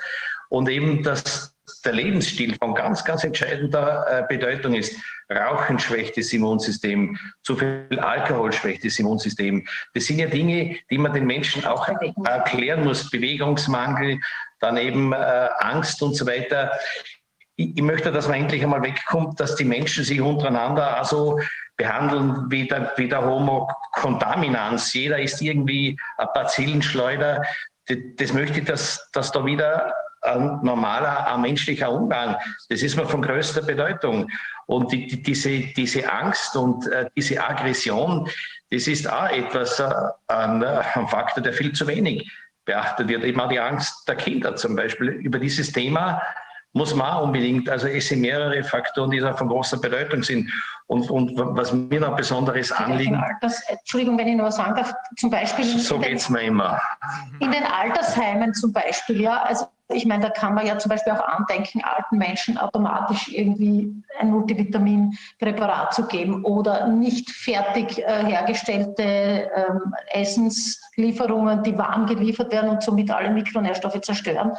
S11: und eben, dass der Lebensstil von ganz, ganz entscheidender äh, Bedeutung ist. Rauchen schwächt das Immunsystem, zu viel Alkohol schwächt das Immunsystem. Das sind ja Dinge, die man den Menschen auch erklären muss. Bewegungsmangel, dann eben äh, Angst und so weiter. Ich, ich, möchte, dass man endlich einmal wegkommt, dass die Menschen sich untereinander also behandeln wie der, wie der Homo contaminans. Jeder ist irgendwie ein Bazillenschleuder. Das, möchte ich, dass, dass da wieder ein normaler, ein menschlicher Umgang. Das ist mir von größter Bedeutung. Und die, die, diese, diese Angst und äh, diese Aggression, das ist auch etwas, äh, ein, ein Faktor, der viel zu wenig beachtet wird. Immer die Angst der Kinder zum Beispiel. Über dieses Thema muss man auch unbedingt, also es sind mehrere Faktoren, die da von großer Bedeutung sind. Und, und was mir noch besonderes Anliegen.
S12: Alters, Entschuldigung, wenn ich noch was sagen darf, zum Beispiel.
S11: So geht es mir immer.
S12: In den Altersheimen zum Beispiel, ja, also ich meine, da kann man ja zum Beispiel auch andenken, alten Menschen automatisch irgendwie ein Multivitaminpräparat zu geben oder nicht fertig äh, hergestellte ähm, Essenslieferungen, die warm geliefert werden und somit alle Mikronährstoffe zerstören,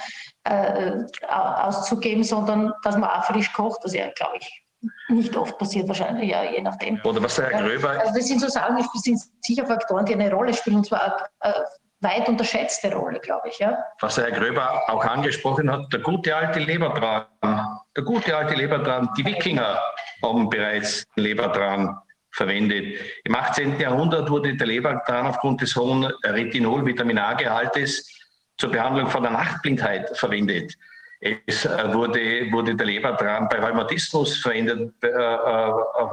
S12: äh, auszugeben, sondern dass man auch frisch kocht, das ja, glaube ich, nicht oft passiert wahrscheinlich, ja, je nachdem.
S11: Oder was der Herr Gröber...
S12: Also das sind so Sachen, das sind sicher Faktoren, die eine Rolle spielen, und zwar äh, weit unterschätzte Rolle, glaube ich. Ja.
S11: Was Herr Gröber auch angesprochen hat, der gute alte Lebertran. Der gute alte Lebertran. Die Wikinger haben bereits Lebertran verwendet. Im 18. Jahrhundert wurde der Lebertran aufgrund des hohen Retinol-Vitamin A-Gehaltes zur Behandlung von der Nachtblindheit verwendet. Es äh, wurde, wurde der Lebertran bei Rheumatismus verwendet äh, äh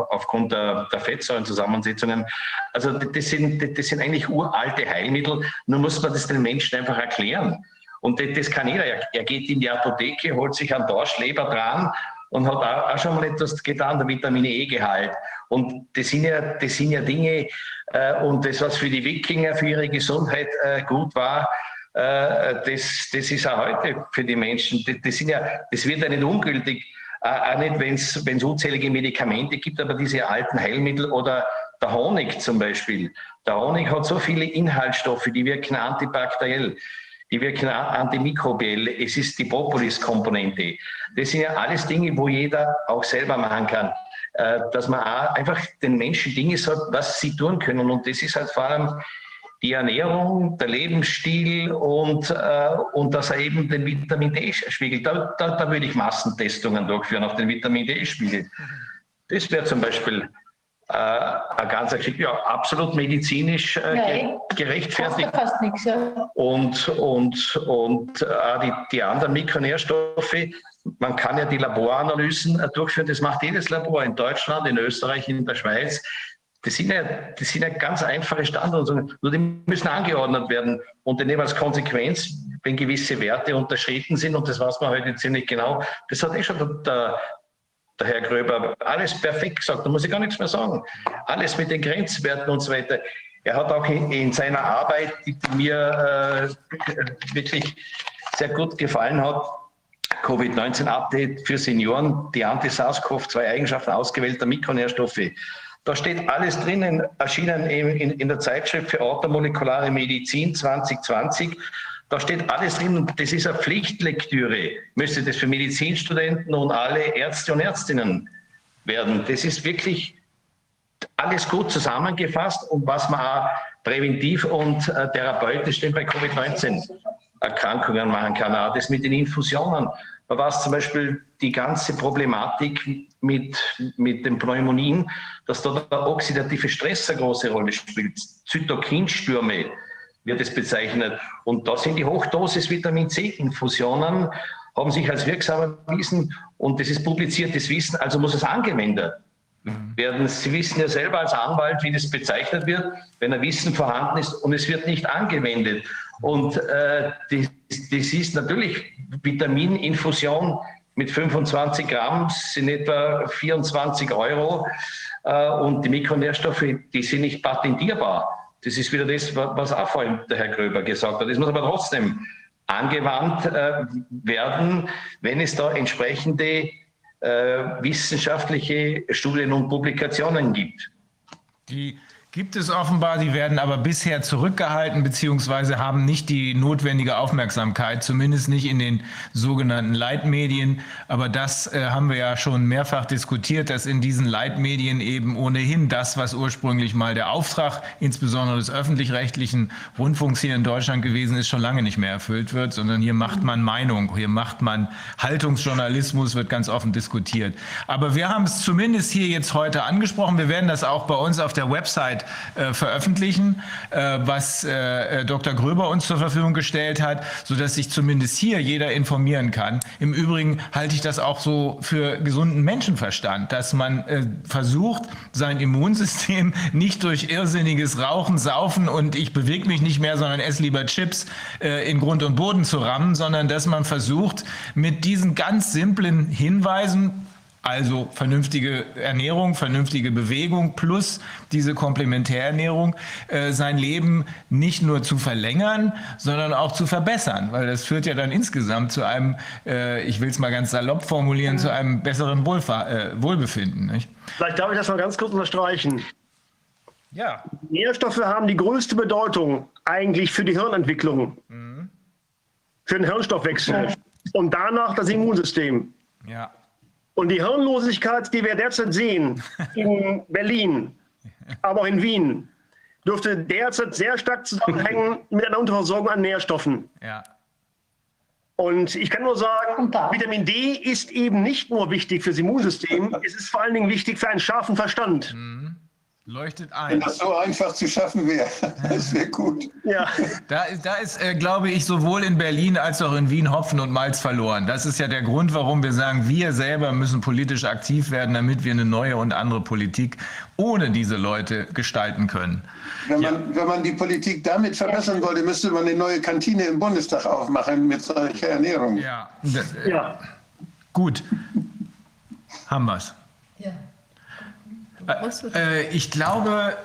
S11: aufgrund der, der Fettsäurenzusammensetzungen. Also das sind, das sind eigentlich uralte Heilmittel, nur muss man das den Menschen einfach erklären. Und das, das kann jeder. Er geht in die Apotheke, holt sich einen Dorsch Lebertran und hat auch, schon mal etwas getan, der Vitamine E-Gehalt. Und das sind ja, das sind ja Dinge, äh, und das, was für die Wikinger, für ihre Gesundheit äh, gut war, das, das ist auch heute für die Menschen. Das, das, sind ja, das wird ja nicht ungültig, äh, auch nicht, wenn es unzählige Medikamente gibt, aber diese alten Heilmittel oder der Honig zum Beispiel. Der Honig hat so viele Inhaltsstoffe, die wirken antibakteriell, die wirken antimikrobiell. Es ist die Propolis-Komponente. Das sind ja alles Dinge, wo jeder auch selber machen kann. Äh, dass man auch einfach den Menschen Dinge sagt, was sie tun können. Und das ist halt vor allem die Ernährung, der Lebensstil und, äh, und dass er eben den Vitamin D-Spiegel, da, da, da würde ich Massentestungen durchführen auf den Vitamin D-Spiegel. Das wäre zum Beispiel äh, ein ganzer ja, absolut medizinisch äh, ja, gerechtfertigt. Fast nichts, ja. Und, und, und äh, die, die anderen Mikronährstoffe, man kann ja die Laboranalysen äh, durchführen, das macht jedes Labor in Deutschland, in Österreich, in der Schweiz. Das sind ja, das sind ja ganz einfache Standards, nur die müssen angeordnet werden. Und dann eben als Konsequenz, wenn gewisse Werte unterschritten sind, und das weiß man heute ziemlich genau, das hat eh schon der, der Herr Gröber alles perfekt gesagt, da muss ich gar nichts mehr sagen. Alles mit den Grenzwerten und so weiter. Er hat auch in, in seiner Arbeit, die, die mir äh, wirklich sehr gut gefallen hat, Covid-19-Update für Senioren, die Anti-SARS-CoV-2-Eigenschaften ausgewählter Mikronährstoffe da steht alles drinnen, erschienen in, in, der Zeitschrift für automolekulare Medizin 2020. Da steht alles drin das ist eine Pflichtlektüre. Müsste das für Medizinstudenten und alle Ärzte und Ärztinnen werden. Das ist wirklich alles gut zusammengefasst und was man auch präventiv und äh, therapeutisch bei Covid-19-Erkrankungen machen kann. Auch das mit den Infusionen. Es zum Beispiel die ganze Problematik mit, mit den Pneumonien, dass da der oxidative Stress eine große Rolle spielt. Zytokinstürme wird es bezeichnet. Und da sind die Hochdosis Vitamin C-Infusionen, haben sich als wirksam erwiesen und das ist publiziertes Wissen, also muss es angewendet werden. Sie wissen ja selber als Anwalt, wie das bezeichnet wird, wenn ein Wissen vorhanden ist und es wird nicht angewendet. Und äh, das, das ist natürlich Vitamininfusion mit 25 Gramm sind etwa 24 Euro. Äh, und die Mikronährstoffe, die sind nicht patentierbar. Das ist wieder das, was auch vorhin der Herr Gröber gesagt hat. Das muss aber trotzdem angewandt äh, werden, wenn es da entsprechende äh, wissenschaftliche Studien und Publikationen gibt.
S2: Die Gibt es offenbar, die werden aber bisher zurückgehalten beziehungsweise haben nicht die notwendige Aufmerksamkeit, zumindest nicht in den sogenannten Leitmedien. Aber das äh, haben wir ja schon mehrfach diskutiert, dass in diesen Leitmedien eben ohnehin das, was ursprünglich mal der Auftrag, insbesondere des öffentlich-rechtlichen Rundfunks hier in Deutschland gewesen ist, schon lange nicht mehr erfüllt wird, sondern hier macht man Meinung, hier macht man Haltungsjournalismus, wird ganz offen diskutiert. Aber wir haben es zumindest hier jetzt heute angesprochen. Wir werden das auch bei uns auf der Website äh, veröffentlichen, äh, was äh, Dr. Gröber uns zur Verfügung gestellt hat, sodass sich zumindest hier jeder informieren kann. Im Übrigen halte ich das auch so für gesunden Menschenverstand, dass man versucht, sein Immunsystem nicht durch irrsinniges Rauchen, Saufen und ich bewege mich nicht mehr, sondern esse lieber Chips in Grund und Boden zu rammen, sondern dass man versucht, mit diesen ganz simplen Hinweisen also vernünftige Ernährung, vernünftige Bewegung plus diese Komplementärernährung, äh, sein Leben nicht nur zu verlängern, sondern auch zu verbessern, weil das führt ja dann insgesamt zu einem, äh, ich will es mal ganz salopp formulieren, zu einem besseren Wohlfahr äh, Wohlbefinden. Nicht?
S9: Vielleicht darf ich das mal ganz kurz unterstreichen.
S2: Ja.
S9: Nährstoffe haben die größte Bedeutung eigentlich für die Hirnentwicklung, mhm. für den Hirnstoffwechsel und danach das Immunsystem.
S2: Ja.
S9: Und die Hirnlosigkeit, die wir derzeit sehen in Berlin, aber auch in Wien, dürfte derzeit sehr stark zusammenhängen mit einer Unterversorgung an Nährstoffen.
S2: Ja.
S9: Und ich kann nur sagen, Vitamin D ist eben nicht nur wichtig fürs Immunsystem, es ist vor allen Dingen wichtig für einen scharfen Verstand.
S2: Mhm. Leuchtet ein.
S8: Wenn das so einfach zu schaffen wäre, das wäre gut.
S9: Ja.
S2: Da, da ist, äh, glaube ich, sowohl in Berlin als auch in Wien Hopfen und Malz verloren. Das ist ja der Grund, warum wir sagen, wir selber müssen politisch aktiv werden, damit wir eine neue und andere Politik ohne diese Leute gestalten können.
S8: Wenn man, ja. wenn man die Politik damit verbessern wollte, müsste man eine neue Kantine im Bundestag aufmachen mit solcher Ernährung.
S2: Ja, das, äh, ja. gut. Haben wir's.
S1: Ja.
S2: Äh, ich glaube,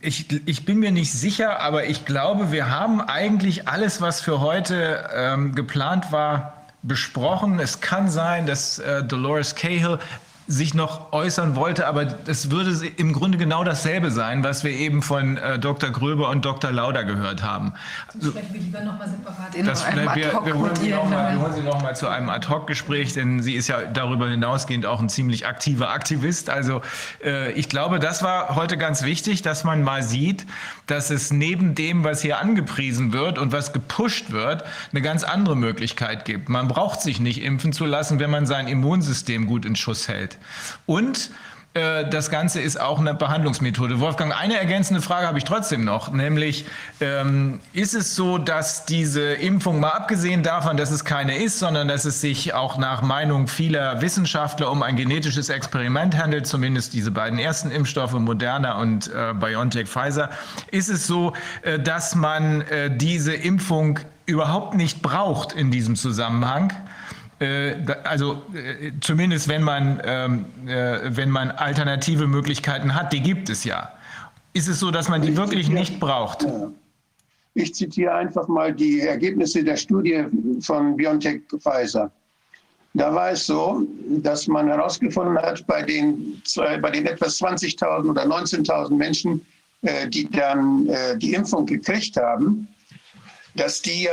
S2: ich, ich bin mir nicht sicher, aber ich glaube, wir haben eigentlich alles, was für heute ähm, geplant war, besprochen. Es kann sein, dass äh, Dolores Cahill sich noch äußern wollte, aber das würde im Grunde genau dasselbe sein, was wir eben von äh, Dr. Gröber und Dr. Lauder gehört haben.
S1: Also, sprechen wir lieber nochmal separat in
S2: das,
S1: einem
S2: wir, wir, holen Sie noch mal, wir holen Sie nochmal zu einem Ad-Hoc-Gespräch, denn sie ist ja darüber hinausgehend auch ein ziemlich aktiver Aktivist. Also äh, ich glaube, das war heute ganz wichtig, dass man mal sieht, dass es neben dem, was hier angepriesen wird und was gepusht wird, eine ganz andere Möglichkeit gibt. Man braucht sich nicht impfen zu lassen, wenn man sein Immunsystem gut in Schuss hält. Und äh, das Ganze ist auch eine Behandlungsmethode. Wolfgang, eine ergänzende Frage habe ich trotzdem noch, nämlich ähm, ist es so, dass diese Impfung mal abgesehen davon, dass es keine ist, sondern dass es sich auch nach Meinung vieler Wissenschaftler um ein genetisches Experiment handelt, zumindest diese beiden ersten Impfstoffe, Moderna und äh, BioNTech Pfizer, ist es so, äh, dass man äh, diese Impfung überhaupt nicht braucht in diesem Zusammenhang? Äh, also äh, zumindest wenn man, ähm, äh, wenn man alternative Möglichkeiten hat, die gibt es ja. Ist es so, dass man die wirklich nicht braucht?
S8: Ich zitiere einfach mal die Ergebnisse der Studie von BioNTech Pfizer. Da war es so, dass man herausgefunden hat, bei den, bei den etwas 20.000 oder 19.000 Menschen, die dann die Impfung gekriegt haben, dass die äh,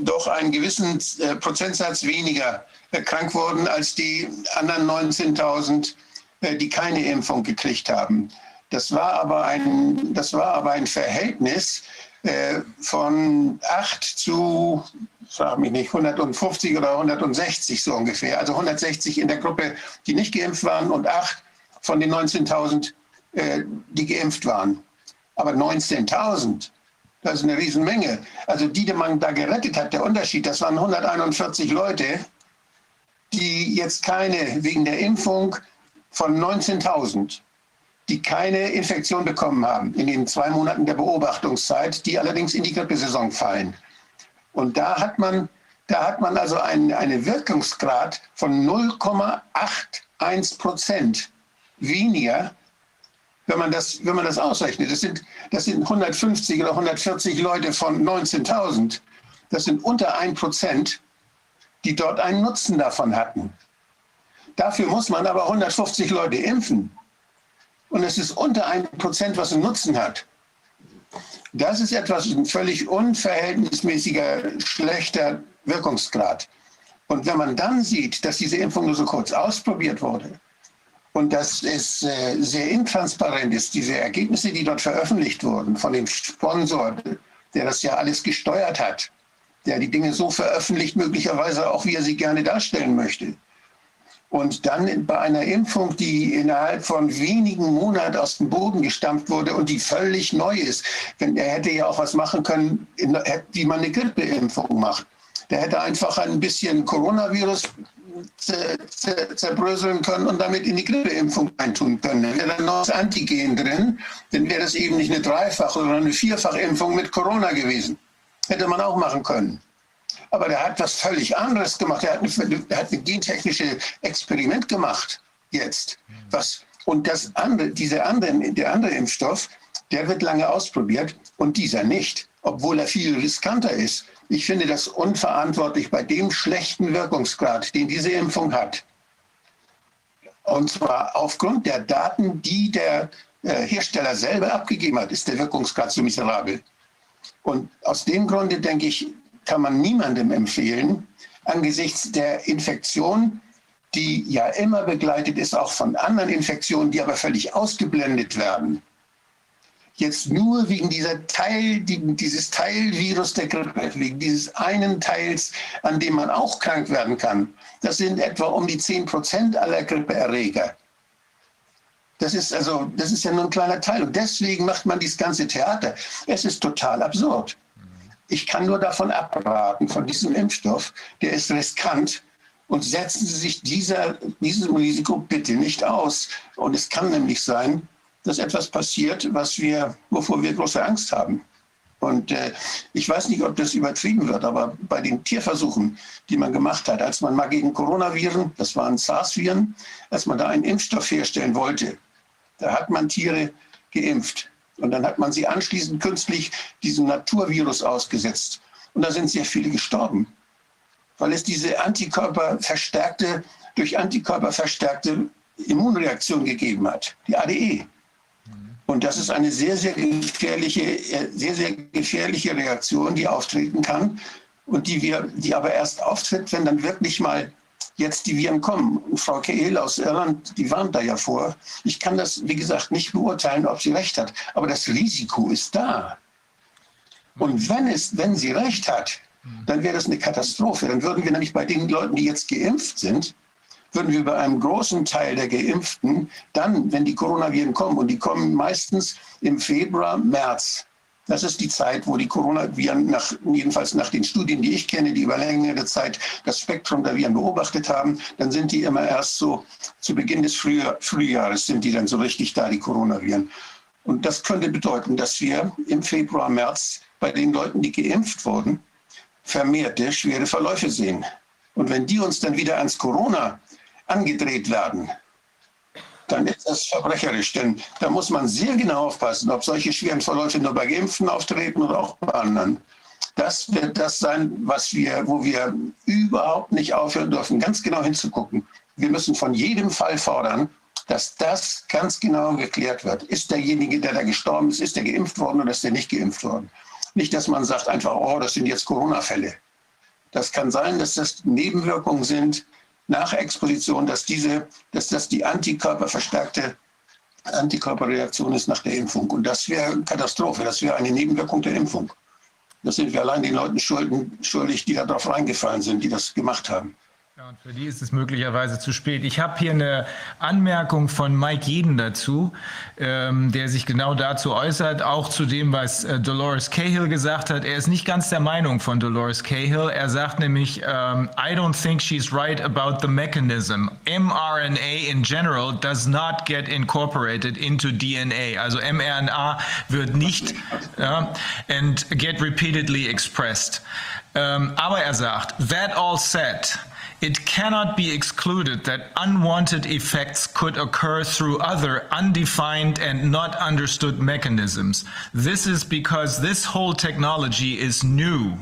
S8: doch einen gewissen äh, Prozentsatz weniger äh, krank wurden als die anderen 19.000, äh, die keine Impfung gekriegt haben. Das war aber ein, das war aber ein Verhältnis von 8 zu, sag mich nicht, 150 oder 160 so ungefähr. Also 160 in der Gruppe, die nicht geimpft waren und 8 von den 19.000, äh, die geimpft waren. Aber 19.000 das ist eine Riesenmenge. Also die, die man da gerettet hat, der Unterschied, das waren 141 Leute, die jetzt keine, wegen der Impfung von 19.000, die keine Infektion bekommen haben in den zwei Monaten der Beobachtungszeit, die allerdings in die Grippesaison fallen. Und da hat man Da hat man also einen, einen Wirkungsgrad von 0,81 Prozent weniger, wenn man, das, wenn man das ausrechnet. Das sind, das sind 150 oder 140 Leute von 19.000. Das sind unter 1 Prozent, die dort einen Nutzen davon hatten. Dafür muss man aber 150 Leute impfen. Und es ist unter 1 Prozent, was einen Nutzen hat. Das ist etwas, ein völlig unverhältnismäßiger, schlechter Wirkungsgrad. Und wenn man dann sieht, dass diese Impfung nur so kurz ausprobiert wurde und dass es äh, sehr intransparent ist, diese Ergebnisse, die dort veröffentlicht wurden von dem Sponsor, der das ja alles gesteuert hat, der die Dinge so veröffentlicht, möglicherweise auch, wie er sie gerne darstellen möchte. Und dann bei einer Impfung, die innerhalb von wenigen Monaten aus dem Boden gestampft wurde und die völlig neu ist. Denn er hätte ja auch was machen können, wie man eine Grippeimpfung macht. Der hätte einfach ein bisschen Coronavirus zerbröseln können und damit in die Grippeimpfung eintun können. Dann wäre dann noch das Antigen drin, dann wäre das eben nicht eine Dreifach- oder eine Vierfachimpfung mit Corona gewesen. Hätte man auch machen können. Aber der hat was völlig anderes gemacht. Er hat, eine, er hat ein gentechnisches Experiment gemacht jetzt. Was, und das andere, diese andere, der andere Impfstoff, der wird lange ausprobiert und dieser nicht, obwohl er viel riskanter ist. Ich finde das unverantwortlich bei dem schlechten Wirkungsgrad, den diese Impfung hat. Und zwar aufgrund der Daten, die der äh, Hersteller selber abgegeben hat, ist der Wirkungsgrad so miserabel. Und aus dem Grunde denke ich, kann man niemandem empfehlen, angesichts der Infektion, die ja immer begleitet ist, auch von anderen Infektionen, die aber völlig ausgeblendet werden jetzt nur wegen dieser Teil, dieses Teilvirus der Grippe, wegen dieses einen Teils, an dem man auch krank werden kann. Das sind etwa um die 10 Prozent aller Grippeerreger. Das ist also, das ist ja nur ein kleiner Teil. Und deswegen macht man dieses ganze Theater. Es ist total absurd. Ich kann nur davon abraten, von diesem Impfstoff. Der ist riskant. Und setzen Sie sich dieser, diesem Risiko bitte nicht aus. Und es kann nämlich sein, dass etwas passiert, was wir, wovor wir große Angst haben. Und äh, ich weiß nicht, ob das übertrieben wird, aber bei den Tierversuchen, die man gemacht hat, als man mal gegen Coronaviren, das waren SARS-Viren, als man da einen Impfstoff herstellen wollte, da hat man Tiere geimpft. Und dann hat man sie anschließend künstlich diesem Naturvirus ausgesetzt. Und da sind sehr viele gestorben, weil es diese Antikörper verstärkte, durch Antikörper verstärkte Immunreaktion gegeben hat, die ADE. Und das ist eine sehr, sehr gefährliche, äh, sehr, sehr gefährliche Reaktion, die auftreten kann und die wir, die aber erst auftritt, wenn dann wirklich mal jetzt die Viren kommen. Und Frau Kehl aus Irland, die warnt da ja vor. Ich kann das, wie gesagt, nicht beurteilen, ob sie recht hat, aber das Risiko ist da. Und wenn, es, wenn sie recht hat, dann wäre das eine Katastrophe. Dann würden wir nämlich bei den Leuten, die jetzt geimpft sind, würden wir bei einem großen Teil der Geimpften dann, wenn die Coronaviren kommen, und die kommen meistens im Februar, März, das ist die Zeit, wo die Coronaviren, nach, jedenfalls nach den Studien, die ich kenne, die über längere Zeit das Spektrum der Viren beobachtet haben, dann sind die immer erst so zu Beginn des Frühjahr, Frühjahres sind die dann so richtig da, die Coronaviren. Und das könnte bedeuten, dass wir im Februar, März bei den Leuten, die geimpft wurden, vermehrte schwere Verläufe sehen. Und wenn die uns dann wieder ans Corona angedreht werden, dann ist das verbrecherisch. Denn da muss man sehr genau aufpassen, ob solche schweren Verläufe nur bei Geimpften auftreten oder auch bei anderen. Das wird das sein, was wir, wo wir überhaupt nicht aufhören dürfen, ganz genau hinzugucken. Wir müssen von jedem Fall fordern, dass das ganz genau geklärt wird. Ist derjenige, der da gestorben ist, ist der geimpft worden oder ist der nicht geimpft worden? Nicht, dass man sagt einfach, oh, das sind jetzt Corona-Fälle. Das kann sein, dass das Nebenwirkungen sind, nach Exposition, dass, diese, dass das die Antikörperverstärkte Antikörperreaktion ist nach der Impfung. Und das wäre Katastrophe, das wäre eine Nebenwirkung der Impfung. Das sind wir allein den Leuten schuldig, die darauf reingefallen sind, die das gemacht haben.
S2: Ja, und für die ist es möglicherweise zu spät. Ich habe hier eine Anmerkung von Mike Jeden dazu, ähm, der sich genau dazu äußert, auch zu dem, was äh, Dolores Cahill gesagt hat. Er ist nicht ganz der Meinung von Dolores Cahill. Er sagt nämlich, ähm, I don't think she's right about the mechanism. mRNA in general does not get incorporated into DNA. Also mRNA wird nicht ja, and get repeatedly expressed. Ähm, aber er sagt, that all said, it cannot be excluded that unwanted effects could occur through other undefined and not understood mechanisms. This is because this whole technology is new.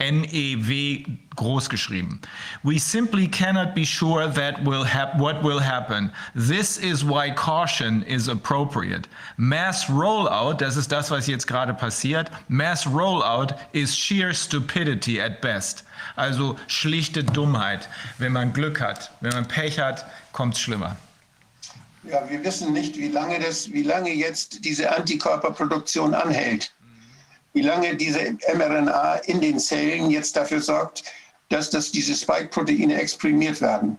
S2: NEW groß geschrieben. We simply cannot be sure that will what will happen. This is why caution is appropriate. Mass rollout, das ist das, was jetzt gerade passiert. Mass rollout is sheer stupidity at best. Also schlichte Dummheit. Wenn man Glück hat, wenn man Pech hat, kommt es schlimmer.
S8: Ja, wir wissen nicht, wie lange, das, wie lange jetzt diese Antikörperproduktion anhält. Wie lange diese mRNA in den Zellen jetzt dafür sorgt, dass das, diese Spike-Proteine exprimiert werden.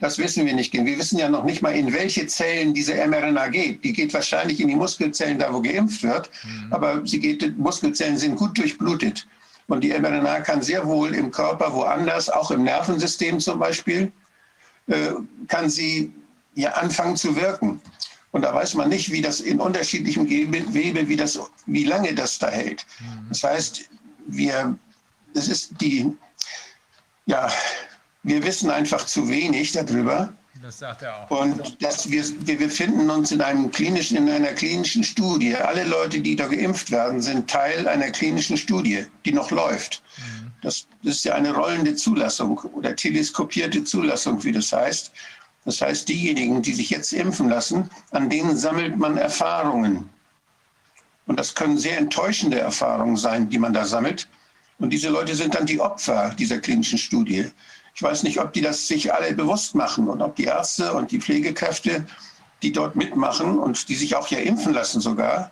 S8: Das wissen wir nicht. Wir wissen ja noch nicht mal, in welche Zellen diese mRNA geht. Die geht wahrscheinlich in die Muskelzellen, da wo geimpft wird. Mhm. Aber sie geht, Muskelzellen sind gut durchblutet. Und die mRNA kann sehr wohl im Körper woanders, auch im Nervensystem zum Beispiel, äh, kann sie ja anfangen zu wirken. Und da weiß man nicht, wie das in unterschiedlichem Gewebe, wie, das, wie lange das da hält. Mhm. Das heißt, wir, das ist die, ja, wir wissen einfach zu wenig darüber.
S2: Das sagt er auch.
S8: Und dass wir, wir befinden uns in, einem klinischen, in einer klinischen Studie. Alle Leute, die da geimpft werden, sind Teil einer klinischen Studie, die noch läuft. Mhm. Das, das ist ja eine rollende Zulassung oder teleskopierte Zulassung, wie das heißt. Das heißt, diejenigen, die sich jetzt impfen lassen, an denen sammelt man Erfahrungen. Und das können sehr enttäuschende Erfahrungen sein, die man da sammelt. Und diese Leute sind dann die Opfer dieser klinischen Studie. Ich weiß nicht, ob die das sich alle bewusst machen und ob die Ärzte und die Pflegekräfte, die dort mitmachen und die sich auch ja impfen lassen sogar,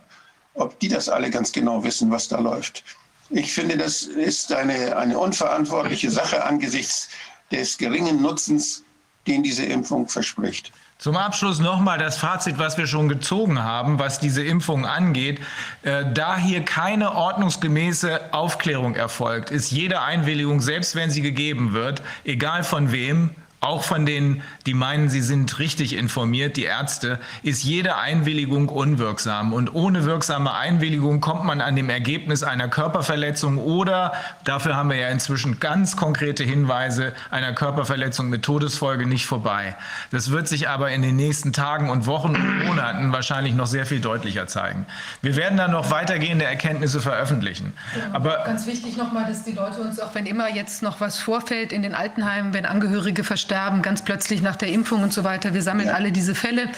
S8: ob die das alle ganz genau wissen, was da läuft. Ich finde, das ist eine, eine unverantwortliche Sache angesichts des geringen Nutzens, den diese Impfung verspricht.
S2: Zum Abschluss nochmal das Fazit, was wir schon gezogen haben, was diese Impfung angeht. Äh, da hier keine ordnungsgemäße Aufklärung erfolgt, ist jede Einwilligung, selbst wenn sie gegeben wird, egal von wem, auch von denen, die meinen, sie sind richtig informiert, die Ärzte, ist jede Einwilligung unwirksam. Und ohne wirksame Einwilligung kommt man an dem Ergebnis einer Körperverletzung oder, dafür haben wir ja inzwischen ganz konkrete Hinweise, einer Körperverletzung mit Todesfolge nicht vorbei. Das wird sich aber in den nächsten Tagen und Wochen und Monaten wahrscheinlich noch sehr viel deutlicher zeigen. Wir werden dann noch weitergehende Erkenntnisse veröffentlichen.
S1: aber ganz wichtig nochmal, dass die Leute uns, auch wenn immer jetzt noch was vorfällt in den Altenheimen, wenn Angehörige versterben, sterben, ganz plötzlich nach der Impfung und so weiter. Wir sammeln ja. alle diese Fälle.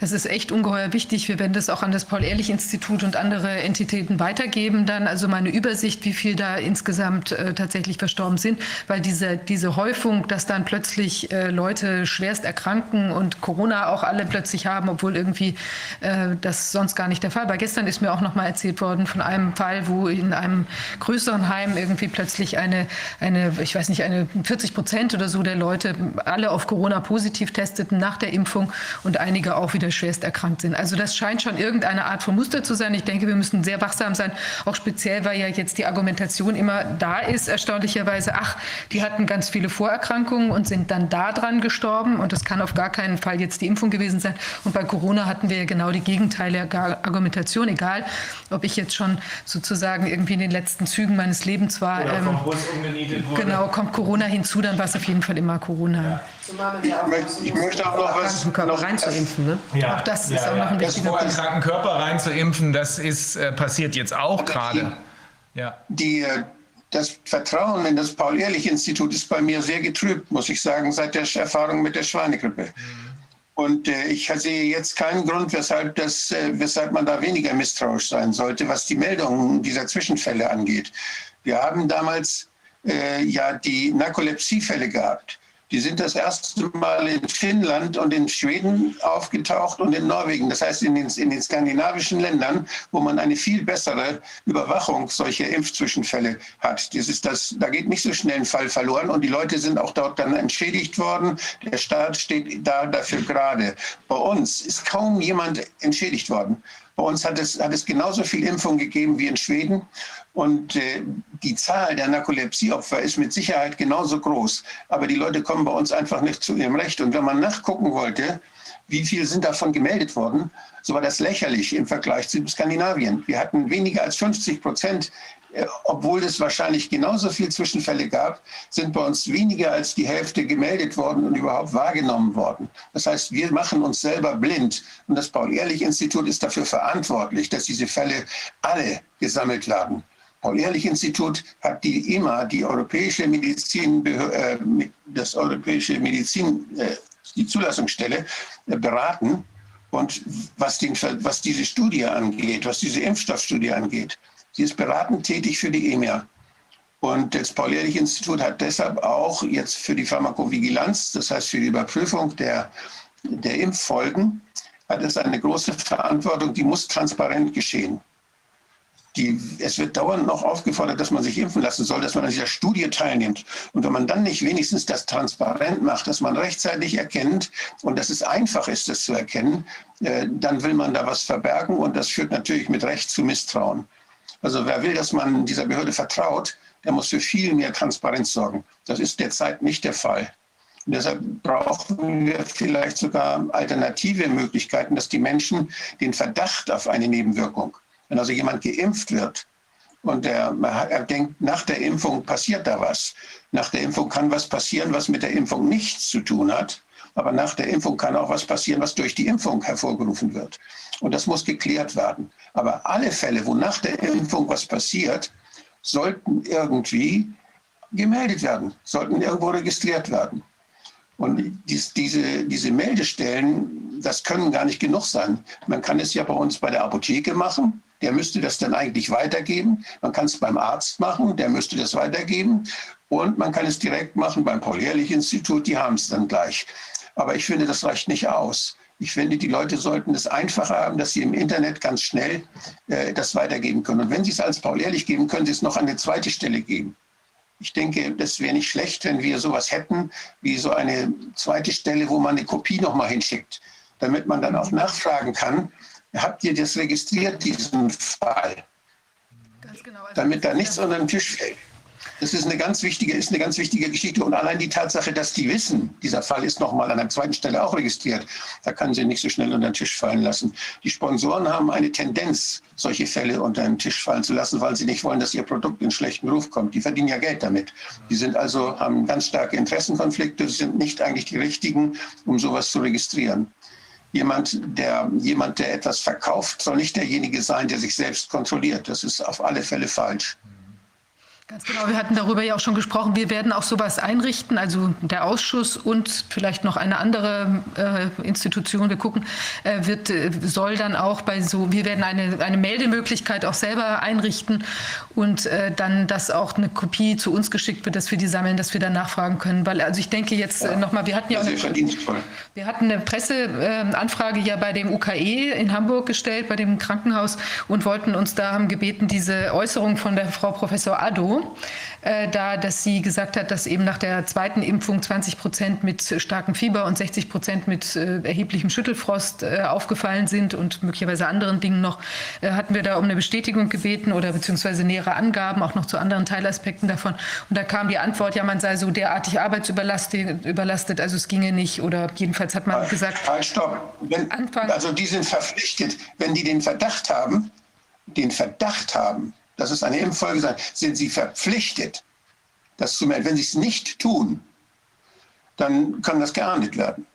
S1: Das ist echt ungeheuer wichtig. Wir werden das auch an das Paul-Ehrlich-Institut und andere Entitäten weitergeben. Dann also mal eine Übersicht, wie viel da insgesamt äh, tatsächlich verstorben sind, weil diese, diese Häufung, dass dann plötzlich äh, Leute schwerst erkranken und Corona auch alle plötzlich haben, obwohl irgendwie äh, das sonst gar nicht der Fall war. Gestern ist mir auch noch mal erzählt worden von einem Fall, wo in einem größeren Heim irgendwie plötzlich eine, eine ich weiß nicht, eine 40 Prozent oder so der Leute alle auf Corona positiv testeten nach der Impfung und einige auch wieder schwerst erkrankt sind. Also das scheint schon irgendeine Art von Muster zu sein. Ich denke, wir müssen sehr wachsam sein, auch speziell, weil ja jetzt die Argumentation immer da ist, erstaunlicherweise, ach, die hatten ganz viele Vorerkrankungen und sind dann daran gestorben und das kann auf gar keinen Fall jetzt die Impfung gewesen sein. Und bei Corona hatten wir ja genau die gegenteilige Argumentation, egal ob ich jetzt schon sozusagen irgendwie in den letzten Zügen meines Lebens war.
S2: Oder
S1: ähm, genau, kommt Corona hinzu, dann war es auf jeden Fall immer Corona. Ja.
S8: Ich möchte auch noch was
S6: noch reinzuimpfen. Ne?
S2: Ja. Auch das ist ja, auch noch ein wichtiger Punkt. Das kranken Körper reinzuimpfen, das ist äh, passiert jetzt auch gerade.
S8: Ja. Die, äh, das Vertrauen in das Paul-Ehrlich-Institut ist bei mir sehr getrübt, muss ich sagen, seit der Erfahrung mit der Schweinegrippe. Mhm. Und äh, ich sehe jetzt keinen Grund, weshalb, das, äh, weshalb man da weniger misstrauisch sein sollte, was die Meldungen dieser Zwischenfälle angeht. Wir haben damals äh, ja die Narkolepsiefälle gehabt. Die sind das erste Mal in Finnland und in Schweden aufgetaucht und in Norwegen. Das heißt in den, in den skandinavischen Ländern, wo man eine viel bessere Überwachung solcher Impfzwischenfälle hat. Das ist das, da geht nicht so schnell ein Fall verloren und die Leute sind auch dort dann entschädigt worden. Der Staat steht da dafür gerade. Bei uns ist kaum jemand entschädigt worden. Bei uns hat es, hat es genauso viel Impfung gegeben wie in Schweden. Und äh, die Zahl der Narkolepsieopfer ist mit Sicherheit genauso groß. Aber die Leute kommen bei uns einfach nicht zu ihrem Recht. Und wenn man nachgucken wollte, wie viel sind davon gemeldet worden, so war das lächerlich im Vergleich zu Skandinavien. Wir hatten weniger als 50 Prozent äh, obwohl es wahrscheinlich genauso viele Zwischenfälle gab, sind bei uns weniger als die Hälfte gemeldet worden und überhaupt wahrgenommen worden. Das heißt, wir machen uns selber blind. Und das Paul-Ehrlich-Institut ist dafür verantwortlich, dass diese Fälle alle gesammelt werden. Paul-Ehrlich-Institut hat die EMA, die Europäische Medizin, äh, das Europäische Medizin, äh, die Zulassungsstelle, beraten. Und was, den, was diese Studie angeht, was diese Impfstoffstudie angeht, Sie ist beratend tätig für die EMEA. Und das Paul-Ehrlich-Institut hat deshalb auch jetzt für die Pharmakovigilanz, das heißt für die Überprüfung der, der Impffolgen, hat es eine große Verantwortung, die muss transparent geschehen. Die, es wird dauernd noch aufgefordert, dass man sich impfen lassen soll, dass man an dieser Studie teilnimmt. Und wenn man dann nicht wenigstens das transparent macht, dass man rechtzeitig erkennt und dass es einfach ist, das zu erkennen, äh, dann will man da was verbergen und das führt natürlich mit Recht zu Misstrauen. Also wer will, dass man dieser Behörde vertraut, der muss für viel mehr Transparenz sorgen. Das ist derzeit nicht der Fall. Und deshalb brauchen wir vielleicht sogar alternative Möglichkeiten, dass die Menschen den Verdacht auf eine Nebenwirkung, wenn also jemand geimpft wird und er, er denkt, nach der Impfung passiert da was. Nach der Impfung kann was passieren, was mit der Impfung nichts zu tun hat. Aber nach der Impfung kann auch was passieren, was durch die Impfung hervorgerufen wird. Und das muss geklärt werden. Aber alle Fälle, wo nach der Impfung was passiert, sollten irgendwie gemeldet werden, sollten irgendwo registriert werden. Und dies, diese, diese Meldestellen, das können gar nicht genug sein. Man kann es ja bei uns bei der Apotheke machen. Der müsste das dann eigentlich weitergeben. Man kann es beim Arzt machen, der müsste das weitergeben. Und man kann es direkt machen beim Paul-Ehrlich-Institut, die haben es dann gleich. Aber ich finde, das reicht nicht aus. Ich finde, die Leute sollten es einfacher haben, dass sie im Internet ganz schnell äh, das weitergeben können. Und wenn sie es als Paul Ehrlich geben, können sie es noch an eine zweite Stelle geben. Ich denke, das wäre nicht schlecht, wenn wir sowas hätten, wie so eine zweite Stelle, wo man eine Kopie nochmal hinschickt, damit man dann auch nachfragen kann, habt ihr das registriert, diesen Fall? Genau, also damit da nichts unter den Tisch fällt. Das ist eine ganz wichtige, ist eine ganz wichtige Geschichte. Und allein die Tatsache, dass die wissen, dieser Fall ist nochmal an einer zweiten Stelle auch registriert, da kann sie nicht so schnell unter den Tisch fallen lassen. Die Sponsoren haben eine Tendenz, solche Fälle unter den Tisch fallen zu lassen, weil sie nicht wollen, dass ihr Produkt in schlechten Ruf kommt. Die verdienen ja Geld damit. Die sind also, haben ganz starke Interessenkonflikte, sind nicht eigentlich die richtigen, um sowas zu registrieren. Jemand der, jemand, der etwas verkauft, soll nicht derjenige sein, der sich selbst kontrolliert. Das ist auf alle Fälle falsch.
S1: Ganz genau, wir hatten darüber ja auch schon gesprochen. Wir werden auch sowas einrichten, also der Ausschuss und vielleicht noch eine andere äh, Institution, wir gucken, äh, wird, äh, soll dann auch bei so, wir werden eine, eine Meldemöglichkeit auch selber einrichten und äh, dann, dass auch eine Kopie zu uns geschickt wird, dass wir die sammeln, dass wir dann nachfragen können. Weil, also ich denke jetzt äh, nochmal, wir hatten ja auch eine, wir hatten eine Presseanfrage ja bei dem UKE in Hamburg gestellt, bei dem Krankenhaus und wollten uns da, haben gebeten, diese Äußerung von der Frau Professor Addo, äh, da, dass sie gesagt hat, dass eben nach der zweiten Impfung 20 Prozent mit starkem Fieber und 60 Prozent mit äh, erheblichem Schüttelfrost äh, aufgefallen sind und möglicherweise anderen Dingen noch, hatten wir da um eine Bestätigung gebeten oder beziehungsweise nähere Angaben auch noch zu anderen Teilaspekten davon. Und da kam die Antwort, ja, man sei so derartig arbeitsüberlastet, überlastet, also es ginge nicht oder jedenfalls hat man gesagt.
S8: Stopp. Wenn, also die sind verpflichtet, wenn die den Verdacht haben, den Verdacht haben, dass es eine Impffolge sein, sind sie verpflichtet, das zu melden. Wenn sie es nicht tun, dann kann das geahndet werden.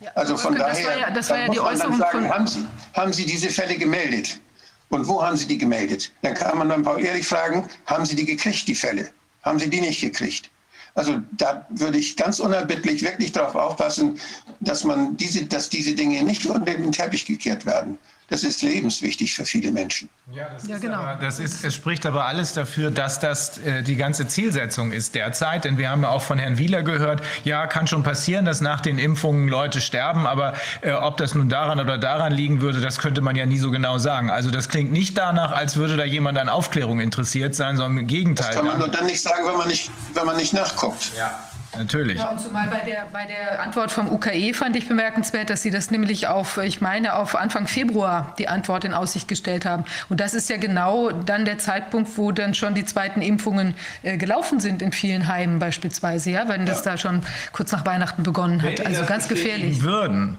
S8: Ja, also von das daher, war ja, das war ja die Äußerung sagen, von haben sie, haben sie diese Fälle gemeldet? Und wo haben Sie die gemeldet? Dann kann man dann Paul Ehrlich fragen, haben Sie die gekriegt, die Fälle? Haben Sie die nicht gekriegt? Also da würde ich ganz unerbittlich wirklich darauf aufpassen, dass man diese, dass diese Dinge nicht unter den Teppich gekehrt werden. Das ist lebenswichtig für viele Menschen.
S2: Ja, das, ja, genau. aber, das ist, es spricht aber alles dafür, dass das äh, die ganze Zielsetzung ist derzeit. Denn wir haben ja auch von Herrn Wieler gehört, ja, kann schon passieren, dass nach den Impfungen Leute sterben. Aber äh, ob das nun daran oder daran liegen würde, das könnte man ja nie so genau sagen. Also das klingt nicht danach, als würde da jemand an Aufklärung interessiert sein, sondern im Gegenteil. Das
S8: kann man nur dann nicht sagen, wenn man nicht, wenn man nicht nachguckt.
S2: Ja. Natürlich.
S1: Ja, und zumal bei der, bei der Antwort vom UKE fand ich bemerkenswert, dass Sie das nämlich auf, ich meine, auf Anfang Februar die Antwort in Aussicht gestellt haben. Und das ist ja genau dann der Zeitpunkt, wo dann schon die zweiten Impfungen äh, gelaufen sind in vielen Heimen beispielsweise, ja, wenn das da schon kurz nach Weihnachten begonnen hat. also ganz gefährlich.
S2: Würden,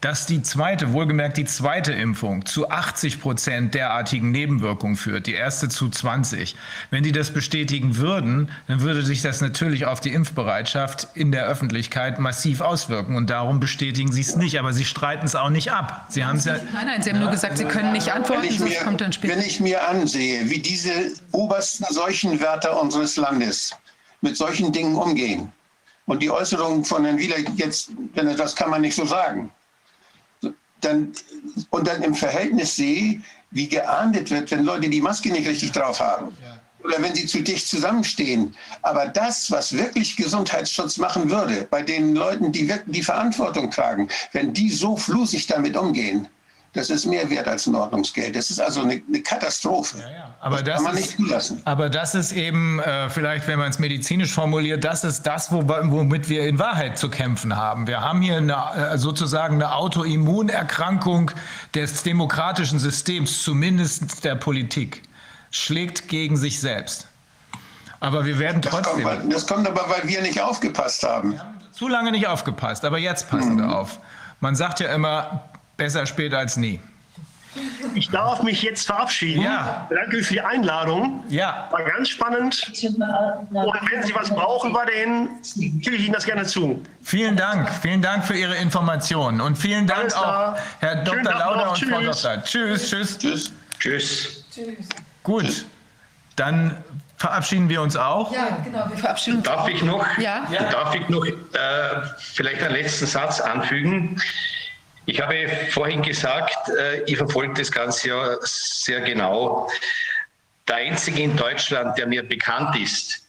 S2: dass die zweite, wohlgemerkt die zweite Impfung zu 80 Prozent derartigen Nebenwirkungen führt, die erste zu 20. Wenn die das bestätigen würden, dann würde sich das natürlich auf die Impfbereitschaft in der Öffentlichkeit massiv auswirken. Und darum bestätigen sie es nicht. Aber sie streiten es auch nicht ab. Sie haben es ja
S1: nein, nein, Sie haben nur gesagt, Sie können nicht antworten. Wenn ich,
S8: mir, kommt dann später. wenn ich mir ansehe, wie diese obersten Seuchenwärter unseres Landes mit solchen Dingen umgehen, und die Äußerungen von Herrn Wieler jetzt, das kann man nicht so sagen dann, und dann im Verhältnis sehe, wie geahndet wird, wenn Leute die Maske nicht richtig drauf haben. Oder wenn sie zu dicht zusammenstehen. Aber das, was wirklich Gesundheitsschutz machen würde, bei den Leuten, die wirklich die Verantwortung tragen, wenn die so flusig damit umgehen, das ist mehr wert als ein Ordnungsgeld. Das ist also eine, eine Katastrophe. Ja, ja.
S2: Aber das, das, kann man nicht zulassen. Aber das ist eben, äh, vielleicht, wenn man es medizinisch formuliert, das ist das, wo, womit wir in Wahrheit zu kämpfen haben. Wir haben hier eine, äh, sozusagen eine Autoimmunerkrankung des demokratischen Systems, zumindest der Politik, schlägt gegen sich selbst. Aber wir werden trotzdem.
S8: Das kommt, das kommt aber, weil wir nicht aufgepasst haben. Wir haben
S2: zu lange nicht aufgepasst, aber jetzt passen mhm. wir auf. Man sagt ja immer, Besser spät als nie.
S9: Ich darf mich jetzt verabschieden. Ja. Danke für die Einladung.
S2: Ja.
S9: War ganz spannend. Und wenn Sie was brauchen bei denen, gebe ich Ihnen das gerne zu.
S2: Vielen Dank. Vielen Dank für Ihre Informationen. Und vielen Dank auch, Herr Dr. Lauder und Frau Dr. Tschüss. Tschüss.
S11: Tschüss. Tschüss.
S2: Tschüss. Gut. Dann verabschieden wir uns auch.
S1: Ja, genau, wir verabschieden uns.
S11: Darf ich noch, ja? darf ich noch äh, vielleicht einen letzten Satz anfügen? Ich habe vorhin gesagt, äh, ich verfolge das Ganze ja sehr genau. Der einzige in Deutschland, der mir bekannt ist,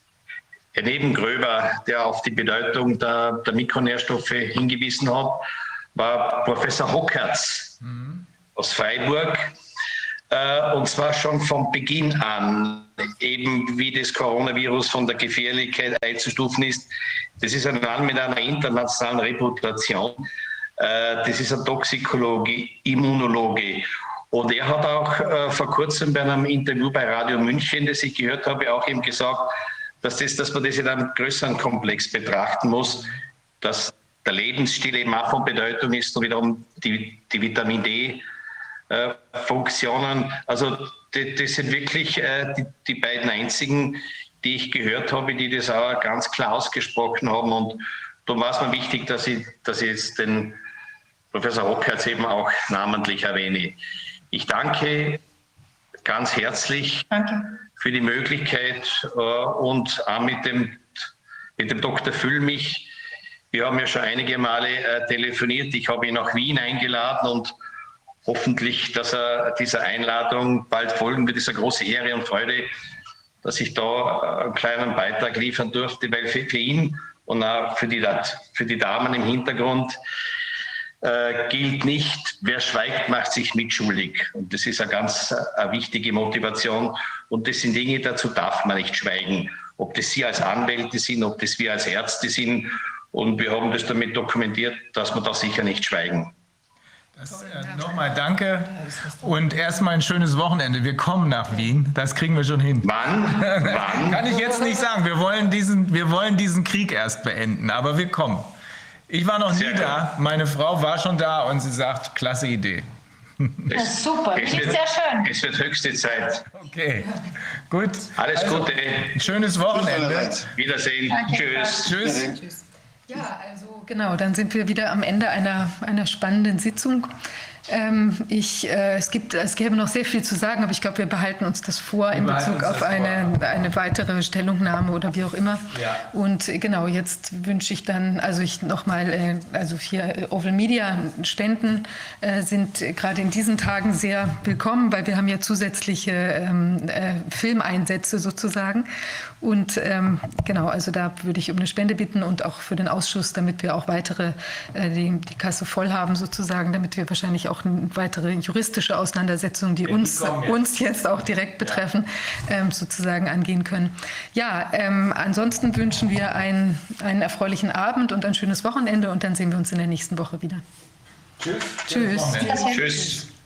S11: neben Gröber, der auf die Bedeutung der, der Mikronährstoffe hingewiesen hat, war Professor Hockertz mhm. aus Freiburg. Äh, und zwar schon von Beginn an, eben wie das Coronavirus von der Gefährlichkeit einzustufen ist. Das ist ein Mann mit einer internationalen Reputation. Äh, das ist ein Toxikologe, Immunologe. Und er hat auch äh, vor kurzem bei einem Interview bei Radio München, das ich gehört habe, auch eben gesagt, dass, das, dass man das in einem größeren Komplex betrachten muss, dass der Lebensstil eben auch von Bedeutung ist und wiederum die, die Vitamin D-Funktionen. Äh, also die, das sind wirklich die, die beiden einzigen, die ich gehört habe, die das auch ganz klar ausgesprochen haben. Und da war es mir wichtig, dass ich, dass ich jetzt den Professor Hockherz eben auch namentlich erwähne. Ich danke ganz herzlich danke. für die Möglichkeit äh, und auch mit dem, mit dem Dr. Füllmich. Wir haben ja schon einige Male äh, telefoniert. Ich habe ihn nach Wien eingeladen und hoffentlich, dass er dieser Einladung bald folgen wird. Das ist eine große Ehre und Freude, dass ich da äh, einen kleinen Beitrag liefern durfte, weil für, für ihn und auch für die, für die Damen im Hintergrund äh, gilt nicht, wer schweigt, macht sich mitschuldig. Und das ist eine ganz äh, eine wichtige Motivation. Und das sind Dinge, dazu darf man nicht schweigen. Ob das Sie als Anwälte sind, ob das wir als Ärzte sind. Und wir haben das damit dokumentiert, dass wir da sicher nicht schweigen.
S2: äh, Nochmal danke und erstmal ein schönes Wochenende. Wir kommen nach Wien, das kriegen wir schon hin.
S11: Wann? Wann?
S2: Kann ich jetzt nicht sagen. Wir wollen, diesen, wir wollen diesen Krieg erst beenden, aber wir kommen. Ich war noch Sehr nie da. Meine Frau war schon da und sie sagt, klasse Idee.
S12: Das ist super, das ist sehr schön.
S11: Es wird höchste Zeit.
S2: Okay, gut.
S11: Alles also, Gute.
S2: Ein schönes Wochenende.
S11: Wiedersehen. Tschüss.
S1: Tschüss. Ja, also genau, dann sind wir wieder am Ende einer, einer spannenden Sitzung. Ähm, ich, äh, es, gibt, es gäbe noch sehr viel zu sagen, aber ich glaube, wir behalten uns das vor in Bezug auf eine, eine weitere Stellungnahme oder wie auch immer.
S2: Ja.
S1: Und äh, genau, jetzt wünsche ich dann, also ich nochmal, äh, also hier äh, Oval Media Ständen äh, sind gerade in diesen Tagen sehr willkommen, weil wir haben ja zusätzliche ähm, äh, Filmeinsätze sozusagen. Und ähm, genau, also da würde ich um eine Spende bitten und auch für den Ausschuss, damit wir auch weitere, äh, die, die Kasse voll haben sozusagen, damit wir wahrscheinlich auch eine weitere juristische Auseinandersetzungen, die uns, uns jetzt auch direkt betreffen, ähm, sozusagen angehen können. Ja, ähm, ansonsten wünschen wir einen, einen erfreulichen Abend und ein schönes Wochenende und dann sehen wir uns in der nächsten Woche wieder.
S2: Tschüss.
S12: Tschüss.
S11: Tschüss.